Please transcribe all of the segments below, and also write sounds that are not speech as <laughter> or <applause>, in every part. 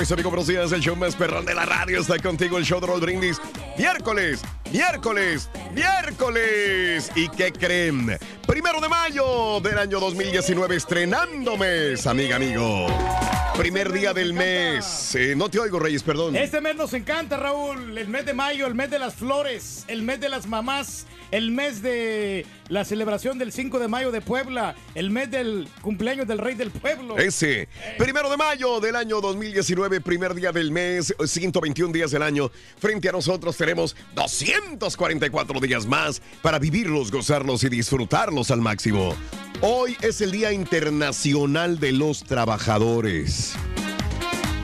Mis amigos, buenos. El show más perrón de la radio está contigo, el show de Roll Brindis. Miércoles, miércoles, miércoles. ¿Y qué creen? Primero de mayo del año 2019, estrenando mes, amiga, amigo. Primer día del mes. Eh, no te oigo, Reyes, perdón. Este mes nos encanta, Raúl. El mes de mayo, el mes de las flores, el mes de las mamás, el mes de la celebración del 5 de mayo de Puebla, el mes del cumpleaños del rey del pueblo. Ese. Primero de mayo del año 2019, primer día del mes, 121 días del año. Frente a nosotros tenemos 244 días más para vivirlos, gozarlos y disfrutarlos al máximo. Hoy es el Día Internacional de los Trabajadores.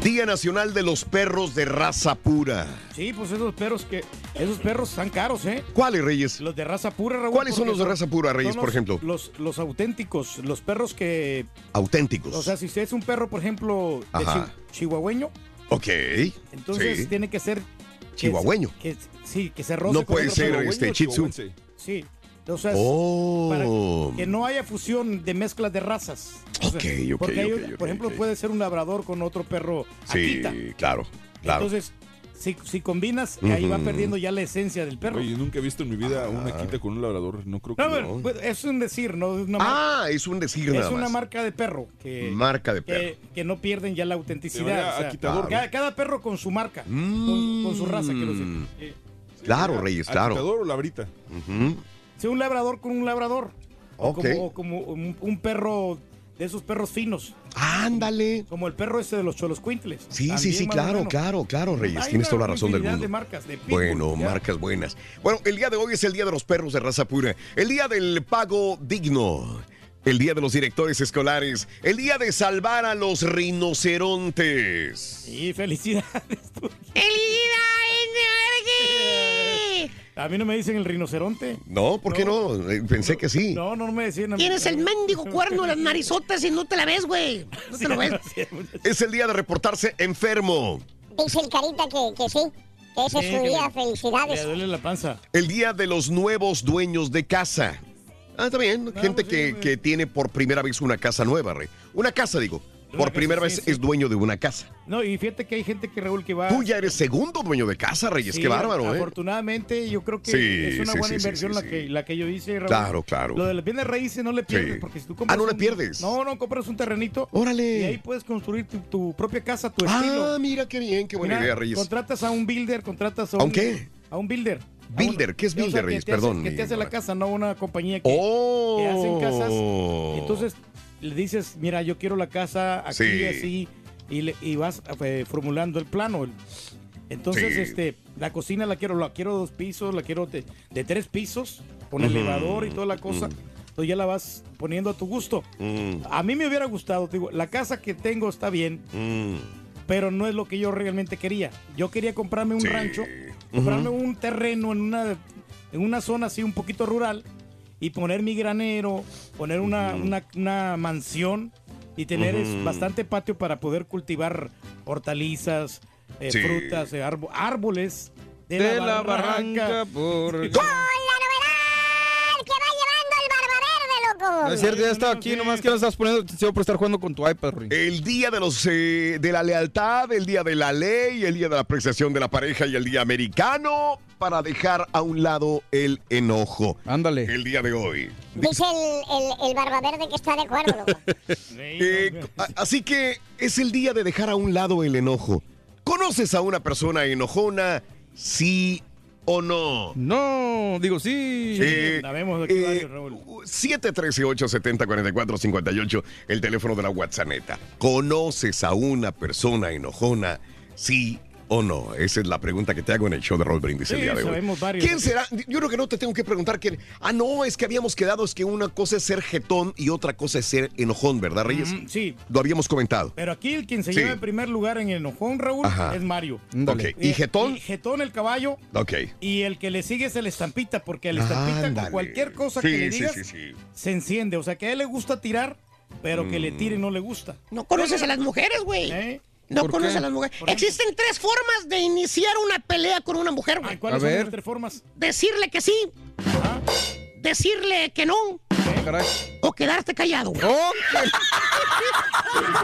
Día Nacional de los Perros de Raza Pura. Sí, pues esos perros que esos perros están caros, ¿eh? ¿Cuáles, Reyes? Los de raza pura, Raúl. ¿Cuáles son los de raza pura, Reyes, por ejemplo? Los, los auténticos, los perros que, Auténticos. o sea, si usted es un perro, por ejemplo, de chi- chihuahueño, ok. entonces sí. tiene que ser Chihuahueño. que- sí, que se roce No puede ser este Shih Tzu. Sí. Entonces, Oh. para que no haya fusión de mezclas de razas. O sea, Ok, ok, porque hay- ok, ok, por ejemplo, puede ser un labrador con otro perro Sí, Akita. claro, claro. Entonces, si, si combinas, ahí va perdiendo ya la esencia del perro. Oye, nunca he visto en mi vida una quita con un labrador. No creo que. No, bueno, pues, es un decir, no es una, mar- ah, es un decir es nada una más. marca de perro que, Marca de perro. que, que no pierden ya la autenticidad. o sea, cada, cada perro con su marca, con, con su raza, quiero decir. Mm. Eh, Claro, Reyes, claro. ¿Aquitador o labrita? Ujú. Sí, un labrador con un labrador. O como, o como un, un perro de esos perros finos, Ándale. como el perro ese de los cholos cuintles. Sí, sí, sí, claro, claro, claro, Reyes. Hay Tienes toda la razón del mundo. de marcas, de pitbull, Bueno, ya. marcas buenas. Bueno, el día de hoy es el día de los perros de raza pura, el día del pago digno, el día de los directores escolares, el día de salvar a los rinocerontes. Sí, felicidades. <laughs> A mí no me dicen el rinoceronte. No, ¿por qué no? Eh, Pensé que sí. No, no me decían. Tienes el mendigo <laughs> cuerno de las narizotas y no te la ves, güey. No te lo ves. Es el día de reportarse enfermo, Dice el carita que, que sí, que ese Sí, es su día. Le Felicidades. duele la panza. el día de los nuevos dueños de casa. Ah, está bien. Gente pues sí, que, sí. que tiene por primera vez una casa nueva, Rey. Una casa, digo. Por primera vez sí. es dueño de una casa. No, y fíjate que hay gente que Raúl que va. Tú ya eres segundo dueño de casa, Reyes. Sí, Qué bárbaro, ¿eh? Afortunadamente, yo creo que es una buena inversión la, que, la que yo hice, Raúl. Claro, claro. Lo de las bienes raíces no le pierdes, porque si tú compras. Ah, no le un- pierdes. No, no, compras un terrenito. Órale. Y ahí puedes construir tu, tu propia casa, tu Ah, estilo. mira qué bien, qué buena Mira, idea, Reyes. Contratas a un builder, contratas a ¿A un. un qué? A un builder. A Builder, ¿qué es o sea, builder, que Reyes? hace- Perdón, Que te hace la casa, no una compañía que, Oh. que hacen casas. Entonces le dices, mira, yo quiero la casa aquí, Sí. así, y, le- y vas eh, formulando el plano. Entonces, Sí. este, la cocina la quiero, la quiero dos pisos, la quiero de, de tres pisos. con elevador y toda la cosa. Entonces ya la vas poniendo a tu gusto. Mm, A mí me hubiera gustado, te digo, la casa que tengo está bien, mm. pero no es lo que yo realmente quería. Yo quería comprarme un Sí. rancho, comprarme un terreno en una, en una zona así un poquito rural y poner mi granero, poner una, una, una mansión y tener bastante patio para poder cultivar hortalizas, eh, Sí. frutas, eh, árboles de, De la, barranca por... <laughs> ¡Con la novedad Loco! No es cierto, ya estaba aquí, nomás que no estás poniendo atención por estar jugando con tu iPad, Ruin. El día de los eh, de la lealtad, el día de la ley, el día de la apreciación de la pareja y el día americano para dejar a un lado el enojo. Ándale. El día de hoy. Dice el, el, el Barba Verde que está de acuerdo, loco. <laughs> Eh, así que es el día de dejar a un lado el enojo. ¿Conoces a una persona enojona? Sí o no. No, digo sí. Eh, sabemos de qué eh, varios, Raúl. 713-870-4458, el teléfono de la WhatsApp. ¿Conoces a una persona enojona? Sí o no? Esa es la pregunta que te hago en el show de Roll Brindis el día de hoy. sabemos varios. ¿Quién será? Yo creo que no te tengo que preguntar quién. Ah, no, es que habíamos quedado, es que una cosa es ser jetón y otra cosa es ser enojón, ¿verdad, Reyes? Mm, sí, Lo habíamos comentado. pero aquí el quien se Sí. lleva en primer lugar en el enojón, Raúl, Ajá. es Mario. Ok. ¿Y Eh, jetón? y jetón el caballo. Ok. Y el que le sigue es el estampita, porque el estampita con cualquier cosa Sí, que le sí, digas sí, sí. se enciende. O sea, que a él le gusta tirar, pero que le Mm. tire no le gusta. No conoces a las mujeres, güey. ¿Eh? No ¿Por conoces qué? a las mujeres. Existen tres formas de iniciar una pelea con una mujer, Ay, güey. ¿Cuáles A son ver. las tres formas? Decirle que sí, Ajá. decirle que no Caray. o quedarte callado. güey. Oh, <laughs>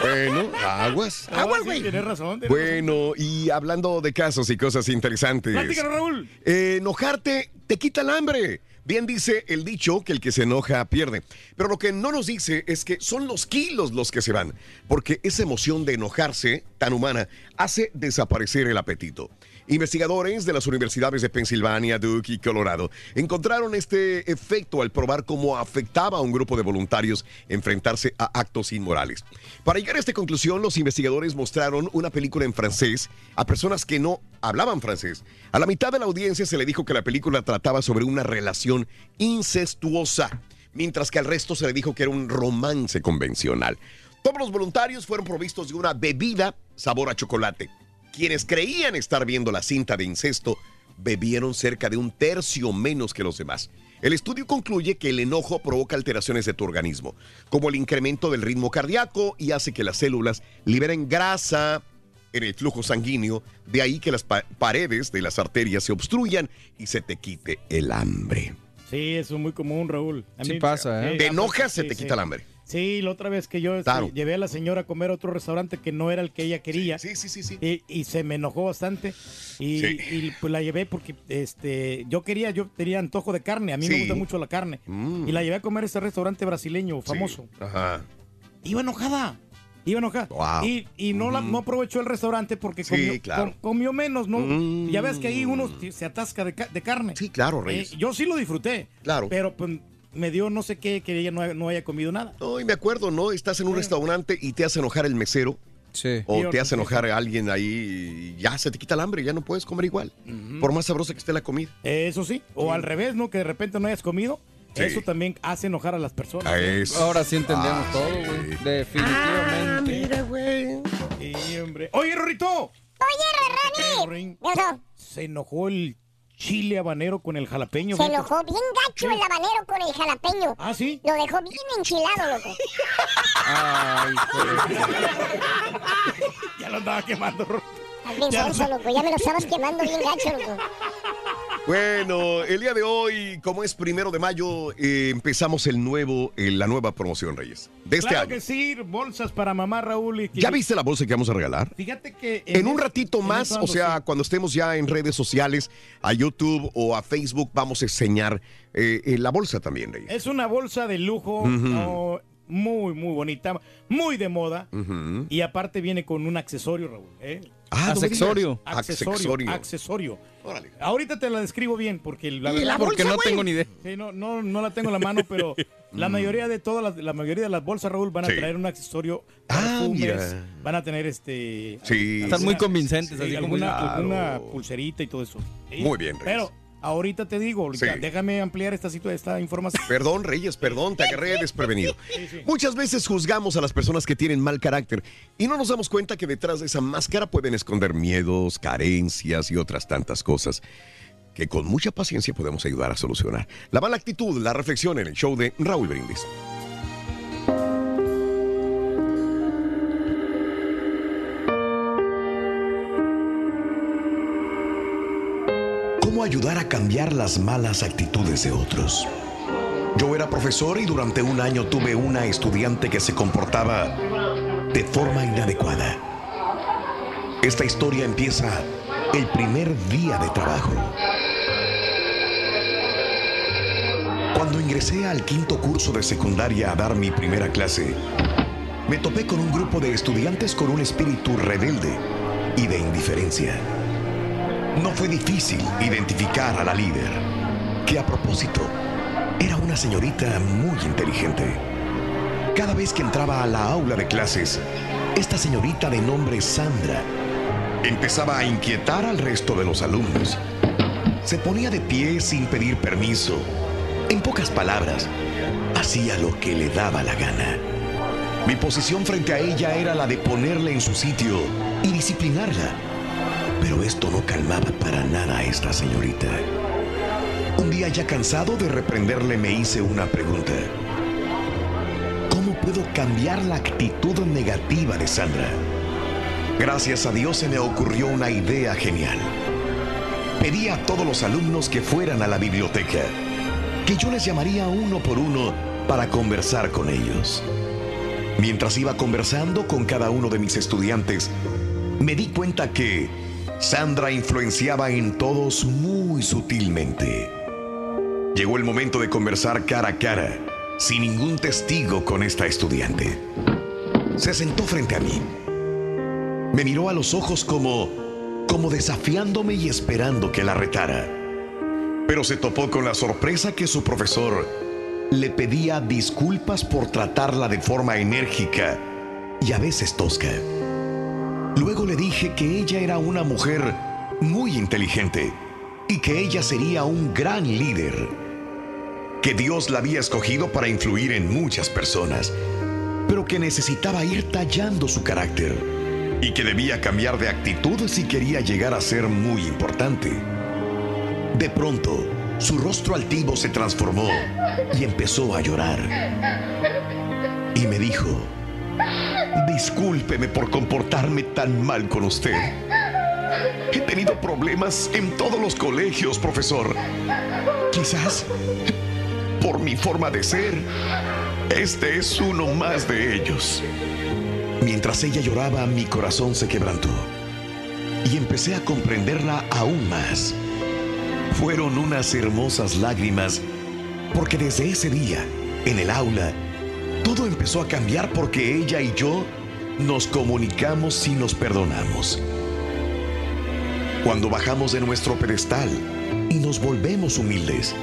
Bueno, aguas. Ah, Aguas, sí, güey. Tienes razón. tienes Bueno, y hablando de casos y cosas interesantes. Platícanos, Raúl. Eh, enojarte te quita el hambre. Bien dice el dicho que el que se enoja pierde. Pero lo que no nos dice es que son los kilos los que se van. Porque esa emoción de enojarse, tan humana, hace desaparecer el apetito. Investigadores de las universidades de Pensilvania, Duke y Colorado encontraron este efecto al probar cómo afectaba a un grupo de voluntarios enfrentarse a actos inmorales. Para llegar a esta conclusión, los investigadores mostraron una película en francés a personas que no hablaban francés. A la mitad de la audiencia se le dijo que la película trataba sobre una relación incestuosa, mientras que al resto se le dijo que era un romance convencional. Todos los voluntarios fueron provistos de una bebida sabor a chocolate. Quienes creían estar viendo la cinta de incesto bebieron cerca de un tercio menos que los demás. El estudio concluye que el enojo provoca alteraciones de tu organismo, como el incremento del ritmo cardíaco y hace que las células liberen grasa en el flujo sanguíneo, de ahí que las pa- paredes de las arterias se obstruyan y se te quite el hambre. Sí, eso es muy común, Raúl. A Sí mí- pasa, ¿eh? Te enojas, se te sí. quita el hambre. Sí, la otra vez que yo este, Claro. llevé a la señora a comer a otro restaurante que no era el que ella quería. Sí, sí, sí, sí. Y, y se me enojó bastante y, Sí. y, pues la llevé porque este yo quería yo tenía antojo de carne a mí me gusta mucho la carne Mm. y la llevé a comer a ese restaurante brasileño famoso Ajá. iba enojada iba enojada Wow. y, y no la, no aprovechó el restaurante porque Sí, comió, claro. com- comió menos no Mm. ya ves que ahí uno se atasca de, de carne Sí, claro, Eh, Reyes. yo sí lo disfruté Claro. pero pues me dio no sé qué que ella no, no haya comido nada No, y me acuerdo, ¿no? Estás en un restaurante y te hace enojar el mesero sí. o te hace sí, enojar a alguien ahí y ya se te quita el hambre, ya no puedes comer igual. Por más sabrosa que esté la comida. eso sí o al revés no que de repente no hayas comido Sí. eso también hace enojar a las personas A eso. Ahora sí entendemos Ah, todo, sí. güey. Ah, Definitivamente. mira, güey. Oye, Rorrito. Oye. Se enojó el chile habanero con el jalapeño. Se fíjate. enojó bien gacho el habanero con el jalapeño. Ah, sí. Lo dejó bien enchilado, loco. Ay. <laughs> <laughs> Ya lo andaba quemando. Estás bien Ya sonso, loco. Ya me lo estabas quemando bien gacho, loco. Bueno, el día de hoy, como es primero de mayo, eh, empezamos el nuevo, eh, la nueva promoción, Reyes. De este claro año. que sí, bolsas para mamá Raúl. Y que- ¿Ya viste la bolsa que vamos a regalar? Fíjate que... En un ratito en más, o sea, sí. cuando estemos ya en redes sociales, a YouTube o a Facebook, vamos a enseñar eh, eh, la bolsa también, Reyes. Es una bolsa de lujo, no, muy, muy bonita, muy de moda. Y aparte viene con un accesorio, Raúl. ¿eh? Ah, Accesorio. Accesorio. Accesorio. Accesorio. Órale. Ahorita te la describo bien porque la ¿Y verdad... la Porque bolsa, no tengo ni idea. Sí, no, no, no la tengo en la mano, pero <laughs> la mayoría de todas las, la mayoría de las bolsas, Raúl, van a Mm. Sí. traer un accesorio, Ah, perfumes, mira. van a tener este... Sí. Están muy convincentes, sí, así como... alguna, Claro. alguna pulserita y todo eso. Sí. Muy bien, Reyes. Pero ahorita te digo, Sí. ya, déjame ampliar esta, esta información. <laughs> Perdón, Reyes, perdón, te agarré desprevenido. Muchas veces juzgamos a las personas que tienen mal carácter y no nos damos cuenta que detrás de esa máscara pueden esconder miedos, carencias y otras tantas cosas que con mucha paciencia podemos ayudar a solucionar. La mala actitud, la reflexión en el show de Raúl Brindis. ¿Cómo ayudar a cambiar las malas actitudes de otros? Yo era profesor y durante un año tuve una estudiante que se comportaba de forma inadecuada. Esta historia empieza el primer día de trabajo. Cuando ingresé al quinto curso de secundaria a dar mi primera clase, me topé con un grupo de estudiantes con un espíritu rebelde y de indiferencia. No fue difícil identificar a la líder, que a propósito era una señorita muy inteligente. Cada vez que entraba a la aula de clases, esta señorita de nombre Sandra empezaba a inquietar al resto de los alumnos. Se ponía de pie sin pedir permiso. En pocas palabras, hacía lo que le daba la gana. Mi posición frente a ella era la de ponerle en su sitio y disciplinarla. Pero esto no calmaba para nada a esta señorita. Un día ya cansado de reprenderle me hice una pregunta. ¿Cómo puedo cambiar la actitud negativa de Sandra? Gracias a Dios se me ocurrió una idea genial. Pedí a todos los alumnos que fueran a la biblioteca, que yo les llamaría uno por uno para conversar con ellos. Mientras iba conversando con cada uno de mis estudiantes, me di cuenta que Sandra influenciaba en todos muy sutilmente. Llegó el momento de conversar cara a cara, sin ningún testigo con esta estudiante. Se sentó frente a mí. Me miró a los ojos como como desafiándome y esperando que la retara. Pero se topó con la sorpresa que su profesor le pedía disculpas por tratarla de forma enérgica y a veces tosca. Luego le dije que ella era una mujer muy inteligente y que ella sería un gran líder, que Dios la había escogido para influir en muchas personas, pero que necesitaba ir tallando su carácter y que debía cambiar de actitud si quería llegar a ser muy importante. De pronto, su rostro altivo se transformó y empezó a llorar. Y me dijo, discúlpeme por comportarme tan mal con usted. He tenido problemas en todos los colegios, profesor. Quizás por mi forma de ser, este es uno más de ellos. Mientras ella lloraba, mi corazón se quebrantó y empecé a comprenderla aún más. Fueron unas hermosas lágrimas porque desde ese día, en el aula, todo empezó a cambiar porque ella y yo nos comunicamos y nos perdonamos. Cuando bajamos de nuestro pedestal y nos volvemos humildes,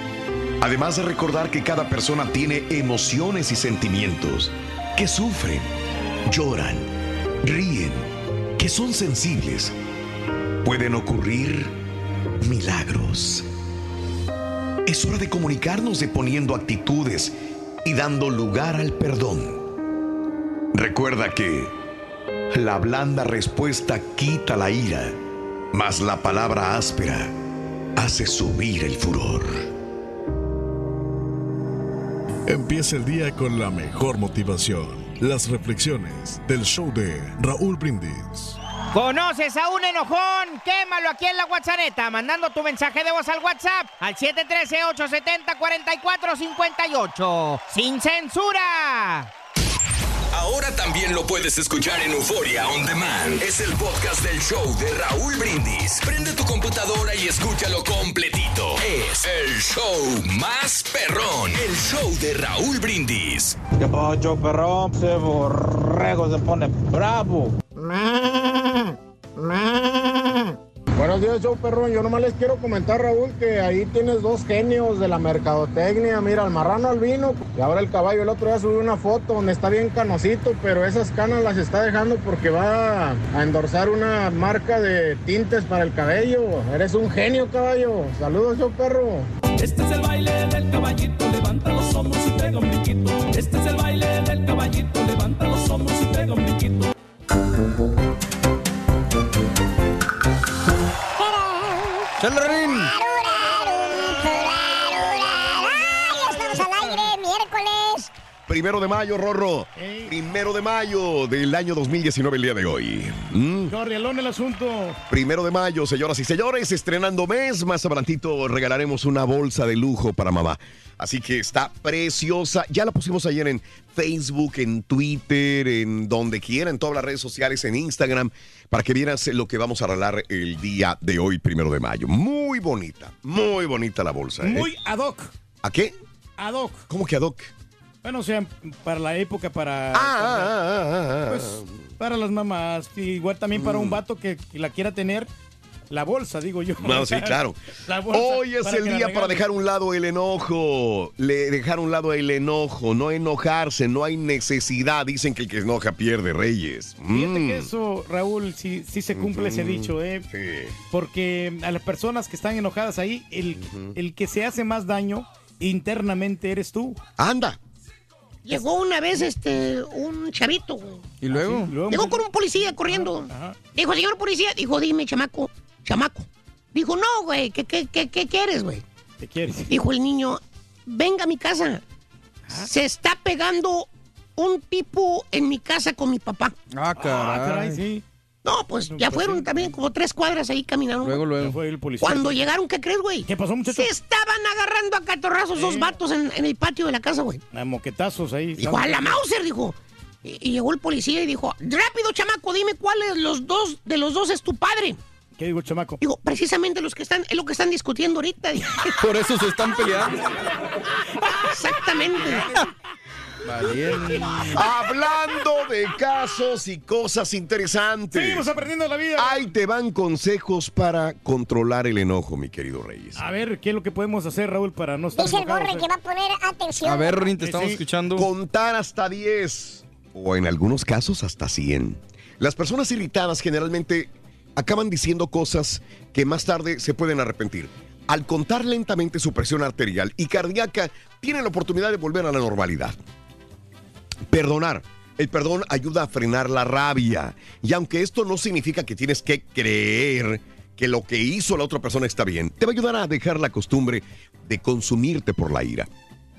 además de recordar que cada persona tiene emociones y sentimientos, que sufren, lloran, ríen, que son sensibles, pueden ocurrir milagros. Es hora de comunicarnos de poniendo actitudes y dando lugar al perdón. Recuerda que la blanda respuesta quita la ira, mas la palabra áspera hace subir el furor. Empieza el día con la mejor motivación. Las reflexiones del show de Raúl Brindis. ¿Conoces a un enojón? Quémalo aquí en la WhatsApp, mandando tu mensaje de voz al WhatsApp al 713-870-4458. ¡Sin censura! Ahora también lo puedes escuchar en Euforia On Demand. Es el podcast del show de Raúl Brindis. Prende tu computadora y escúchalo completito. Es el show más perrón. El show de Raúl Brindis. ¿Qué pacho, perrón? Ese borrego se pone bravo. Buenos días, show perrón. Yo nomás les quiero comentar, Raúl, que ahí tienes dos genios de la mercadotecnia. Mira, el marrano albino y ahora el caballo. El otro día subí una foto donde está bien canosito, pero esas canas las está dejando porque va a endosar una marca de tintes para el cabello. Eres un genio, caballo. Saludos, show perro. Este es el baile del caballito, levanta los hombros y pega un. Este es el baile del caballito, levanta los hombros y pega un. Cellerin. Primero de mayo, Rorro. Primero de mayo del año 2019, el día de hoy. Mm. El asunto. Primero de mayo, señoras y señores, estrenando mes. Más adelantito regalaremos una bolsa de lujo para mamá. Así que está preciosa. Ya la pusimos ayer en Facebook, en Twitter, en donde quiera, en todas las redes sociales, en Instagram, para que vieras lo que vamos a regalar el día de hoy, primero de mayo. Muy bonita, muy bonita la bolsa. ¿eh? Muy ad hoc. ¿A qué? Ad hoc. ¿Cómo que ad hoc? Bueno, o sea, para la época, para. Ah, ah, ah, ah, ah. Pues, para las mamás. igual también para un vato que, la quiera tener. La bolsa, digo yo. No, <laughs> sí, claro. La bolsa Hoy es para el día para dejar un lado el enojo. Le, dejar un lado el enojo, no enojarse, no hay necesidad. Dicen que el que enoja pierde reyes. Fíjate Mm. que eso, Raúl, sí, sí se cumple ese dicho, ¿eh? Porque a las personas que están enojadas ahí, el, el que se hace más daño internamente eres tú. Anda. Llegó una vez este un chavito, güey. ¿Y luego? Llegó con un policía corriendo. Dijo, señor policía, dijo, dime, chamaco, chamaco. Dijo, no, güey, ¿qué, qué, qué, qué quieres, güey? ¿Qué quieres? Dijo el niño, venga a mi casa. Se está pegando un tipo en mi casa con mi papá. Ah, caray. caray, sí. No, pues ya fueron también como tres cuadras ahí caminando. Luego, luego. Fue el policía. Cuando llegaron, ¿qué crees, güey? ¿Qué pasó, muchacho? Se estaban agarrando a catorrazos dos vatos en, en el patio de la casa, güey. A moquetazos ahí. Dijo, a la Mauser, dijo. Y, y llegó el policía y dijo, rápido, chamaco, dime cuál es los dos, de los dos es tu padre. ¿Qué digo, chamaco? Digo, precisamente los que están, es lo que están discutiendo ahorita. <laughs> Por eso se están peleando. <laughs> Exactamente. Hablando de casos y cosas interesantes. Seguimos aprendiendo la vida. Ahí te van consejos para controlar el enojo, mi querido Reyes. A ver, ¿qué es lo que podemos hacer, Raúl, para no estar Dice el borre que va a poner atención. A ver, Rin, te estamos sí. escuchando. Contar hasta 10 o en algunos casos hasta 100. Las personas irritadas generalmente acaban diciendo cosas que más tarde se pueden arrepentir. Al contar lentamente su presión arterial y cardíaca, tienen la oportunidad de volver a la normalidad. Perdonar. El perdón ayuda a frenar la rabia. Y aunque esto no significa que tienes que creer que lo que hizo la otra persona está bien, te va a ayudar a dejar la costumbre de consumirte por la ira.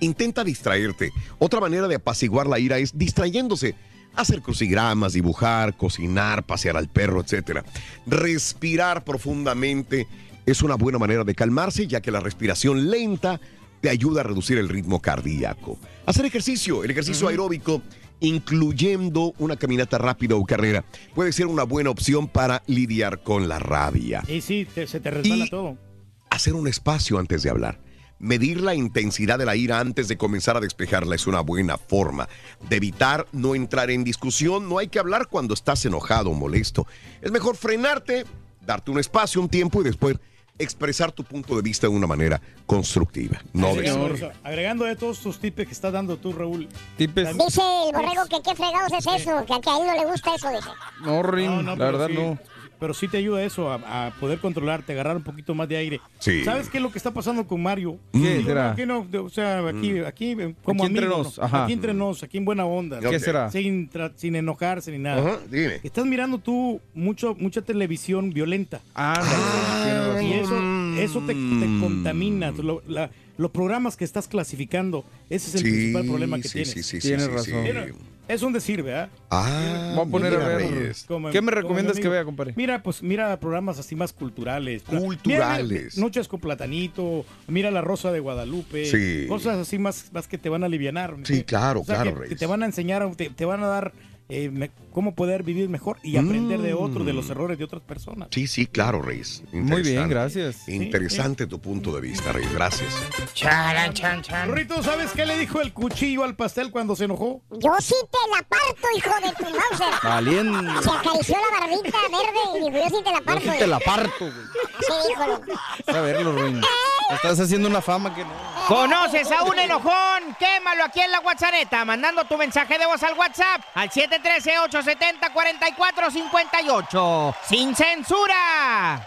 Intenta distraerte. Otra manera de apaciguar la ira es distrayéndose. Hacer crucigramas, dibujar, cocinar, pasear al perro, etc. Respirar profundamente es una buena manera de calmarse, ya que la respiración lenta te ayuda a reducir el ritmo cardíaco. Hacer ejercicio, el ejercicio aeróbico, incluyendo una caminata rápida o carrera, puede ser una buena opción para lidiar con la rabia. Y sí, te- se te resbala Y- todo. Hacer un espacio antes de hablar. Medir la intensidad de la ira antes de comenzar a despejarla es una buena forma de evitar no entrar en discusión. No hay que hablar cuando estás enojado o molesto. Es mejor frenarte, darte un espacio, un tiempo y después expresar tu punto de vista de una manera constructiva. No de agregando, de todos tus tips que estás dando tú, Raúl. Tipes. Dice el borrego que qué fregados es eso, que a, que a él no le gusta eso, dice. No, Rin, No, no, la verdad sí, no. Pero sí te ayuda eso, a, a poder controlarte, agarrar un poquito más de aire. Sí. ¿Sabes qué es lo que está pasando con Mario? ¿Qué Digo, será? no, aquí no, de- o sea, aquí, Mm. aquí eh, como Aquí entre amigo, nos, ¿no? ajá. Aquí entre nos, aquí en buena onda. ¿Qué será? Sin, tra- sin enojarse ni nada. Ajá, dime. Estás mirando tú mucho, mucha televisión violenta. Ah, Y eso, eso te, te contamina. Lo- la- los programas que estás clasificando, ese es el Sí, principal problema que sí, tienes. sí, sí, sí, Tienes sí, razón. sí. Es un decir, ¿verdad? Ah, Voy a poner a ver. Como- ¿Qué me recomiendas mi que vea, compadre? Mira, pues mira programas así más culturales. Culturales. Mira, mira, Noches con platanito, mira La Rosa de Guadalupe. Sí. Cosas así más, más que te van a aliviar. Sí, claro, claro, que, Reyes. que te van a enseñar, te, te van a dar eh, me- cómo poder vivir mejor y aprender de otros, de Mm. los errores de otras personas. Sí, sí, claro, Reyes. Muy bien, gracias. Interesante tu punto de vista, Reyes. Gracias. Charan, chan, chan. Rito, ¿sabes qué le dijo el cuchillo al pastel cuando se enojó? Yo sí te la parto, hijo de tu Mauser. Valiendo. Se acarició la barbita verde y dijo, yo sí te la Yo parto. sí te la parto, güey. Sí, dijo. A verlo, Ruin. Estás haciendo una fama que no. ¿Conoces a un enojón? Quémalo aquí en la WhatsApp, mandando tu mensaje de voz al WhatsApp al 713-870-4458. ¡Sin censura!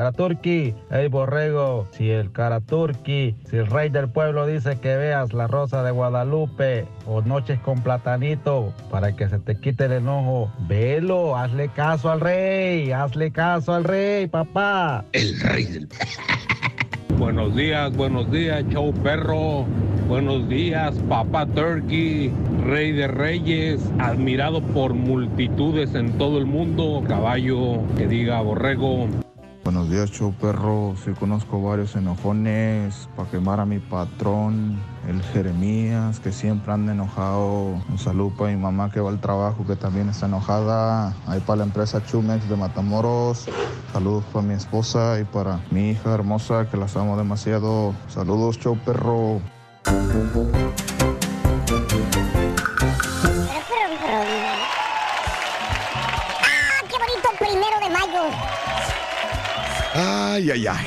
Caraturki, hey borrego, si el Caraturki, si el rey del pueblo dice que veas la rosa de Guadalupe o noches con platanito para que se te quite el enojo, velo, hazle caso al rey, hazle caso al rey, papá. El rey del <laughs> Buenos días, buenos días, show perro. Buenos días, papá Turkey, rey de reyes, admirado por multitudes en todo el mundo. Caballo, que diga borrego. Buenos días, show perro. Sí conozco varios enojones para quemar a mi patrón, el Jeremías, que siempre anda enojado. Un saludo para mi mamá que va al trabajo, que también está enojada. Ahí para la empresa Chumex de Matamoros. Saludos para mi esposa y para mi hija hermosa, que las amo demasiado. Saludos, show perro. Ay, ay, ay.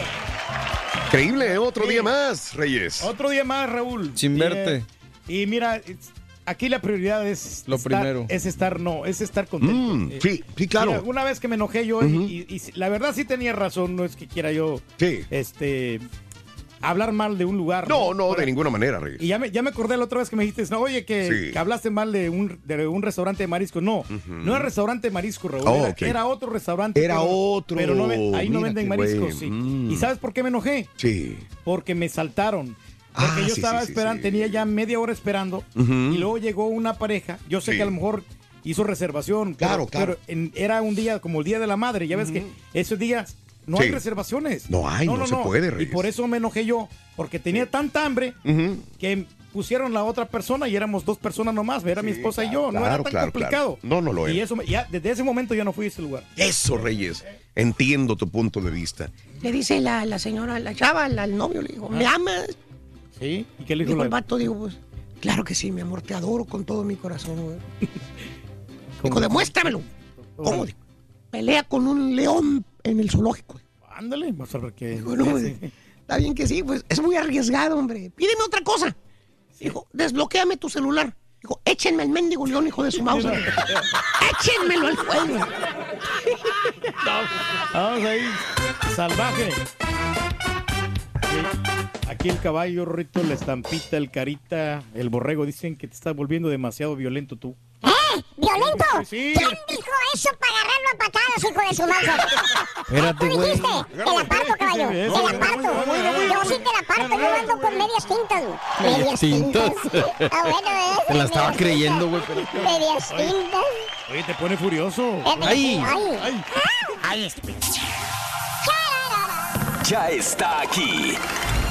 Increíble, ¿eh? otro día más, Reyes. Otro día más, Raúl. Sin Y, verte. eh, Y mira, aquí la prioridad es Lo estar- primero. Es estar, no, es estar contento. Mm, Eh, sí, sí, claro. mira, una vez que me enojé yo y- y, y la verdad sí tenía razón, no es que quiera yo este hablar mal de un lugar. No, no, de ninguna manera, Reyes. Y ya me, ya me acordé la otra vez que me dijiste, no, oye, que, Sí. que hablaste mal de un, de un restaurante de marisco. No, no era restaurante de marisco, Raúl. Oh, era, otro restaurante. Era pero- otro. Pero no, ahí no venden mariscos, sí. Mm. ¿Y sabes por qué me enojé? Sí. Porque me saltaron. Porque Ah, yo sí, estaba esperando, tenía ya media hora esperando. Y luego llegó una pareja. Yo sé que a lo mejor hizo reservación. pero- Claro, claro. Pero en- era un día como el Día de la Madre. Ya ves que esos días no hay reservaciones. No hay, no se puede, Y Reyes. por eso me enojé yo. Porque tenía tanta hambre que pusieron la otra persona y éramos dos personas nomás. Era mi esposa y yo. no era tan claro, complicado. claro. No, no lo Y era. eso, me- ya, desde ese momento ya no fui a ese lugar. Eso, Reyes. Entiendo tu punto de vista. Le dice la, la señora, la chava, al, novio, le dijo, ¿me amas? Sí. ¿Y qué le dijo dijo el vato? Digo, pues, claro que sí, mi amor, te adoro con todo mi corazón, güey. <laughs> Dijo, demuéstramelo. ¿Cómo? Dijo, pelea con un león en el zoológico. Ándale, vamos a ver qué. Bueno, está bien que sí, pues es muy arriesgado, hombre. Pídeme otra cosa. Dijo, desbloquéame tu celular. Dijo, échenme el mendigo león, hijo de su mouse. <laughs> Échenmelo al juego. Vamos ahí, salvaje. Aquí, aquí el caballo, Rito, la estampita, el carita, el borrego, dicen que te estás volviendo demasiado violento tú. ¿Eh? ¿Violento? Sí. ¿Quién dijo eso para agarrarlo a patadas, hijo de su? Espérate, ¿Tú güey. dijiste? Te la parto, caballo. Te la parto. Yo sí te la parto. Yo ando con medias tintas. güey. <laughs> Medias tintas. Ah, bueno, ¿eh? Te la estaba creyendo, güey. pero- Medias tintas. Oye, te pone furioso. Ay. Ay. Ay, este- Ya está aquí.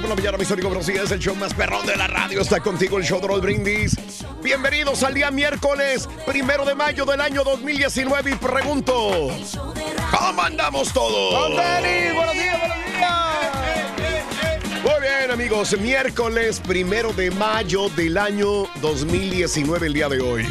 Por la mañana, mis amigos. Buenos días. El show más perrón de la radio está contigo, el show de Roll Brindis. Bienvenidos al día miércoles, primero de mayo del año 2019. Y pregunto: ¿Cómo andamos todos? buenos días, buenos días. Muy bien, amigos. Miércoles primero de mayo del año 2019, el día de hoy.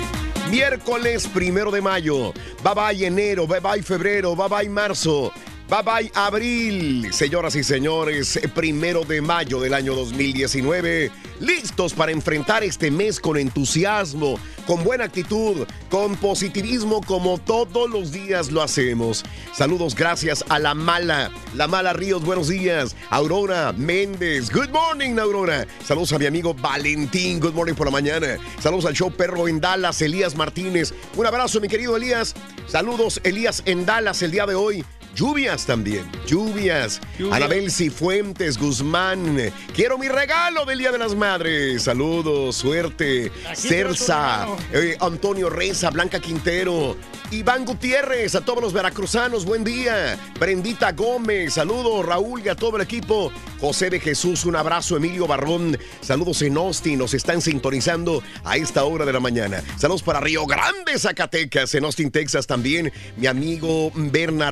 Miércoles primero de mayo. Bye bye enero, bye bye febrero, bye bye marzo. Bye bye abril, señoras y señores, primero de mayo del año 2019, listos para enfrentar este mes con entusiasmo, con buena actitud, con positivismo como todos los días lo hacemos. Saludos gracias a la mala, la mala Ríos, buenos días, Aurora Méndez, good morning Aurora, saludos a mi amigo Valentín, good morning por la mañana, saludos al show Perro en Dallas, Elías Martínez, un abrazo mi querido Elías, saludos Elías en Dallas el día de hoy. Lluvias también, lluvias. Lluvias. Anabel Cifuentes Guzmán. Quiero mi regalo del Día de las Madres. Saludos, suerte. Aquí Cersa, eh, Antonio Reza, Blanca Quintero. Iván Gutiérrez, a todos los veracruzanos, buen día. Brendita Gómez, saludos, Raúl y a todo el equipo. José de Jesús, un abrazo, Emilio Barrón. Saludos en Austin, nos están sintonizando a esta hora de la mañana. Saludos para Río Grande, Zacatecas, en Austin, Texas también. Mi amigo Berna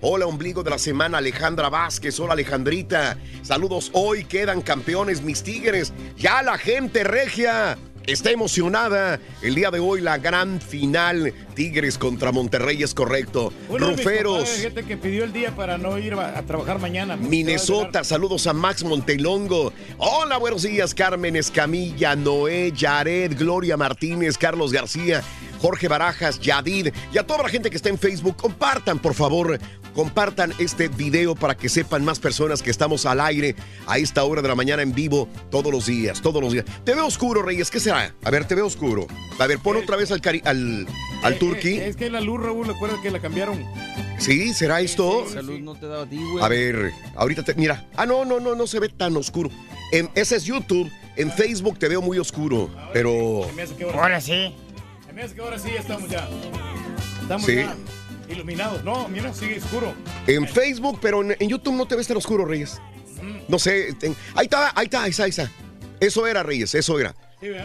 Hola, ombligo de la semana, Alejandra Vázquez. Hola, Alejandrita. Saludos, hoy quedan campeones mis tigres. Ya la gente regia. Está emocionada. El día de hoy la gran final. Tigres contra Monterrey es correcto. Uno Ruferos. compadres, gente que pidió el día para no ir a, a trabajar mañana. Minnesota, saludos a Max Montelongo. Hola, buenos días, Carmen Escamilla, Noé, Yared, Gloria Martínez, Carlos García, Jorge Barajas, Yadid y a toda la gente que está en Facebook. Compartan, por favor, compartan este video para que sepan más personas que estamos al aire a esta hora de la mañana en vivo todos los días, todos los días. Te veo oscuro, Reyes, ¿qué será? A ver, te veo oscuro. A ver, pon otra vez al, cari- al, al Eh, turqui. eh, Es que la luz, Raúl, recuerda que la cambiaron. Sí, ¿será esto? Salud no te daba a ti, güey. A ver, ahorita te. Mira. Ah, no, no, no, no se ve tan oscuro. En, ese es YouTube. En Facebook te veo muy oscuro. Pero. Ahora, sí. Me hace que ahora sí estamos ya. Estamos Sí. ya iluminados. No, mira, sigue oscuro. En Facebook, pero en, en YouTube no te ves tan oscuro, Reyes. No sé. ahí está, ahí está, ahí está, ahí está. Eso era, Reyes, eso era.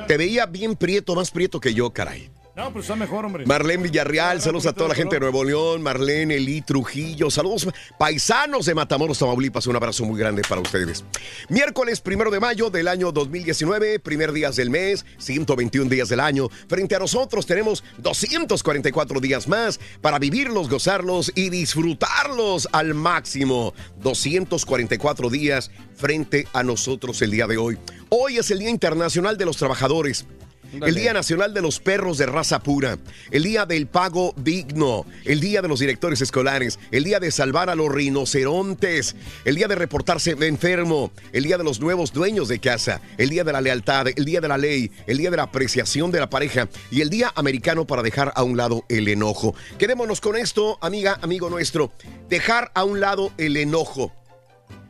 Te veía bien prieto, más prieto que yo, caray. No, pero está mejor, hombre. Marlene Villarreal, saludos a toda la gente de Nuevo León, Marlene, Eli Trujillo, saludos paisanos de Matamoros, Tamaulipas, un abrazo muy grande para ustedes. Miércoles primero de mayo del año 2019, primer días del mes, 121 días del año. Frente a nosotros tenemos 244 días más para vivirlos, gozarlos y disfrutarlos al máximo. 244 días frente a nosotros el día de hoy. Hoy es el Día Internacional de los Trabajadores. El Día Nacional de los Perros de Raza Pura, el Día del Pago Digno, el Día de los Directores Escolares, el Día de Salvar a los Rinocerontes, el Día de Reportarse enfermo, el Día de los Nuevos Dueños de Casa, el Día de la Lealtad, el Día de la Ley, el Día de la Apreciación de la Pareja. Y el Día Americano para dejar a un lado el enojo. Quedémonos con esto, amiga, amigo nuestro, dejar a un lado el enojo.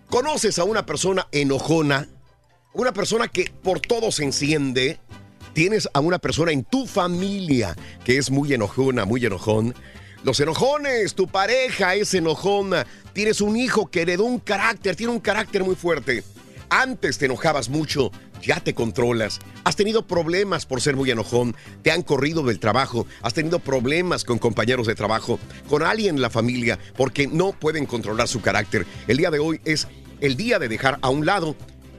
¿Conoces a una persona enojona? Una persona que por todo se enciende. Tienes a una persona en tu familia que es muy enojona, muy enojón. Los enojones, tu pareja es enojona. Tienes un hijo que heredó un carácter, tiene un carácter muy fuerte. Antes te enojabas mucho, ya te controlas. Has tenido problemas por ser muy enojón, te han corrido del trabajo, has tenido problemas con compañeros de trabajo, con alguien en la familia, porque no pueden controlar su carácter. El día de hoy es el día de dejar a un lado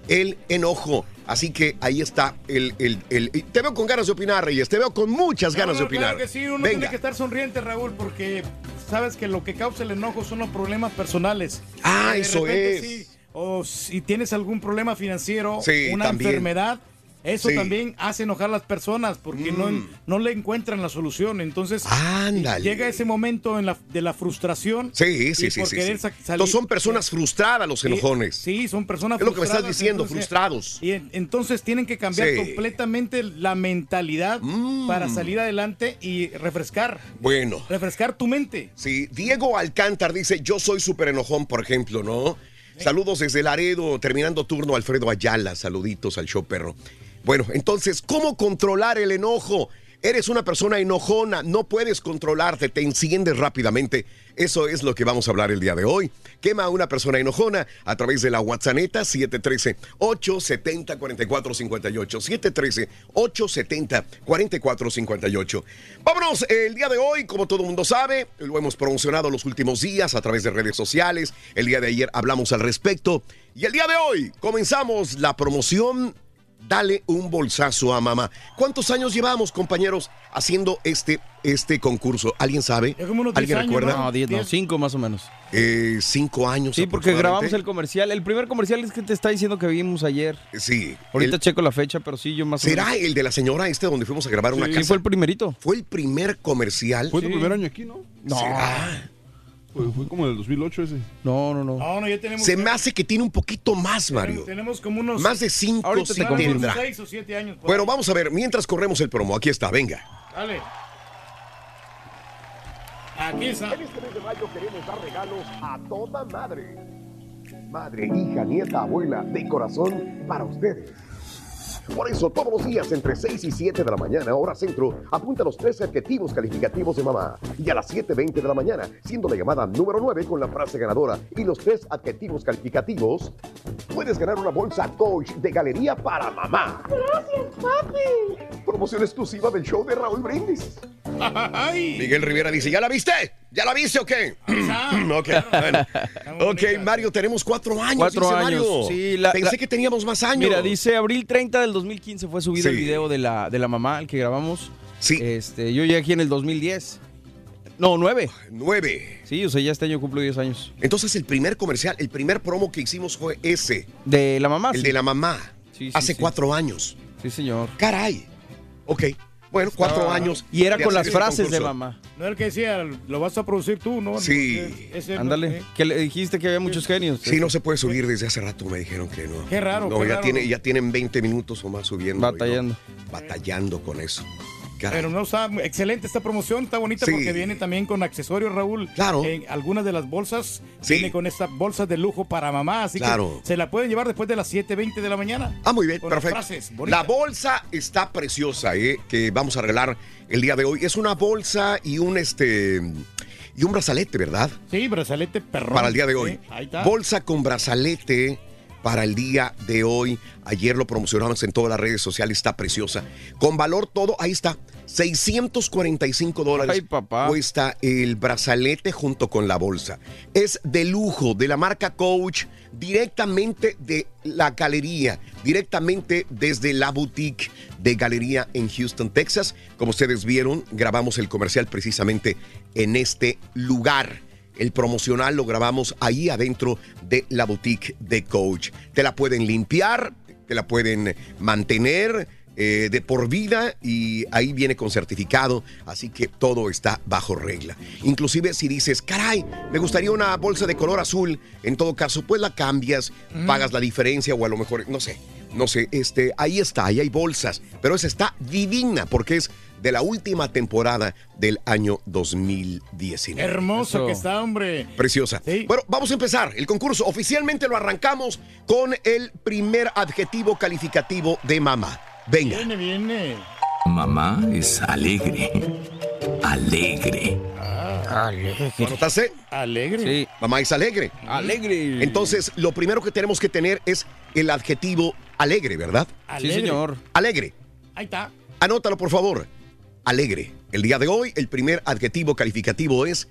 el enojo. Así que ahí está el, el- Te veo con ganas de opinar, Reyes. Te veo con muchas ganas No, de opinar. Claro que sí, uno Venga. tiene que estar sonriente, Raúl, porque sabes que lo que causa el enojo son los problemas personales. Ah, De eso repente, es. sí, o si tienes algún problema financiero, Sí, una también. enfermedad, eso Sí. también hace enojar a las personas porque Mm. no, no le encuentran la solución. Entonces, Ándale. llega ese momento en la, de la frustración. Sí, sí, y sí, por sí, querer sí. salir- Entonces son personas frustradas los enojones. Sí, son personas Es lo que me estás frustradas, diciendo, entonces- frustrados. Y en- entonces tienen que cambiar completamente la mentalidad Mm. para salir adelante y refrescar, Bueno. refrescar tu mente. Sí, Diego Alcántar dice, yo soy súper enojón, por ejemplo, ¿no? Saludos desde Laredo, terminando turno Alfredo Ayala, saluditos al show perro. Bueno, entonces, ¿cómo controlar el enojo? Eres una persona enojona, no puedes controlarte, te enciendes rápidamente. Eso es lo que vamos a hablar el día de hoy. Quema a una persona enojona a través de la WhatsApp 713-870-4458. 713-870-4458. Vámonos, el día de hoy, como todo mundo sabe, lo hemos promocionado los últimos días a través de redes sociales. El día de ayer hablamos al respecto. Y el día de hoy comenzamos la promoción Dale un bolsazo a mamá. ¿Cuántos años llevamos, compañeros, haciendo este, este concurso? ¿Alguien sabe? ¿Alguien recuerda? No, diez, no, cinco más o menos. Eh, cinco años. Sí, porque grabamos el comercial. El primer comercial es que te está diciendo que vimos ayer. Sí. Ahorita El- checo la fecha, pero sí, yo más o ¿Será menos. el de la señora este donde fuimos a grabar una Sí, casa? fue el primerito. Fue el primer comercial. Fue tu primer año aquí, ¿no? No. Fue, fue como del 2008 ese. No, no, no. No, no, ya tenemos. Se me hace que tiene un poquito más, Mario. Tenemos como unos. Más de cinco Ahorita sí te confirmo. tendrá. Seis o siete años. por Bueno, ahí. vamos a ver, mientras corremos el promo, aquí está, venga. Dale. Aquí está. En este mes de mayo queremos dar regalos a toda madre. Madre, hija, nieta, abuela, de corazón, para ustedes. Por eso, todos los días, entre 6 y 7 de la mañana, hora centro, apunta los tres adjetivos calificativos de mamá. Y a las 7.20 de la mañana, siendo la llamada número 9 con la frase ganadora y los tres adjetivos calificativos, puedes ganar una bolsa coach de galería para mamá. Gracias, papi. Promoción exclusiva del show de Raúl Brindis. Miguel Rivera dice, ¿ya la viste? ¿Ya la viste o qué? <clears throat> <clears throat> ok, bueno. Ok, Mario, tenemos cuatro años. Cuatro dice años. Mario. Sí, la- Pensé la- que teníamos más años. Mira, dice abril 30 del 2015 fue subido el video de la, de la mamá, el que grabamos. Sí. Este, yo llegué aquí en el 2010. No, 9. 9. Sí, o sea, ya este año cumplo 10 años. Entonces, el primer comercial, el primer promo que hicimos fue ese. De la mamá. El sí. de la mamá. Sí, sí, hace sí. cuatro años. Sí, señor. Caray. Ok. Bueno, cuatro Estaba- años. Y era con las frases de mamá. No el que decía, lo vas a producir tú, ¿no? Sí. No- Ándale. eh. Que le dijiste que había muchos genios. Sí, no se puede subir desde hace rato, me dijeron que no. Qué raro, No, qué ya, raro. Tiene, ya tienen 20 minutos o más subiendo. no, Batallando. batallando con eso. Caray. Pero no, está excelente esta promoción, está bonita Sí. porque viene también con accesorios, Raúl. Claro. En algunas de las bolsas Sí. viene con esta bolsa de lujo para mamá, así Claro. que se la pueden llevar después de las 7.20 de la mañana. Ah, muy bien, perfecto. frases. La bolsa está preciosa, ¿eh? Que vamos a regalar el día de hoy. Es una bolsa y un este y un brazalete, ¿verdad? Sí, brazalete perrón. Para el día de hoy. Sí, ahí está. Bolsa con brazalete para el día de hoy. Ayer lo promocionamos en todas las redes sociales, está preciosa. Con valor todo, ahí está. 645 dólares Ay, papá. cuesta el brazalete junto con la bolsa. Es de lujo, de la marca Coach, directamente de la galería, directamente desde la boutique de galería en Houston, Texas. Como ustedes vieron, grabamos el comercial precisamente en este lugar. El promocional lo grabamos ahí adentro de la boutique de Coach. Te la pueden limpiar, te la pueden mantener eh, de por vida y ahí viene con certificado, así que todo está bajo regla. Inclusive si dices, caray, me gustaría una bolsa de color azul, en todo caso, pues la cambias, pagas la diferencia o a lo mejor, no sé, no sé, este, ahí está, ahí hay bolsas, pero esa está divina porque es de la última temporada del año 2019. Hermoso Eso. que está, hombre. Preciosa. Sí. Bueno, vamos a empezar el concurso. Oficialmente lo arrancamos con el primer adjetivo calificativo de mamá. Venga. Viene, viene. Mamá es alegre. Alegre. ¿Lo notaste? Alegre. Sí. Mamá es alegre. Alegre. Entonces, lo primero que tenemos que tener es el adjetivo alegre, ¿verdad? Sí, Alegre. señor. Alegre. Ahí está. Anótalo, por favor. Alegre. El día de hoy, el primer adjetivo calificativo es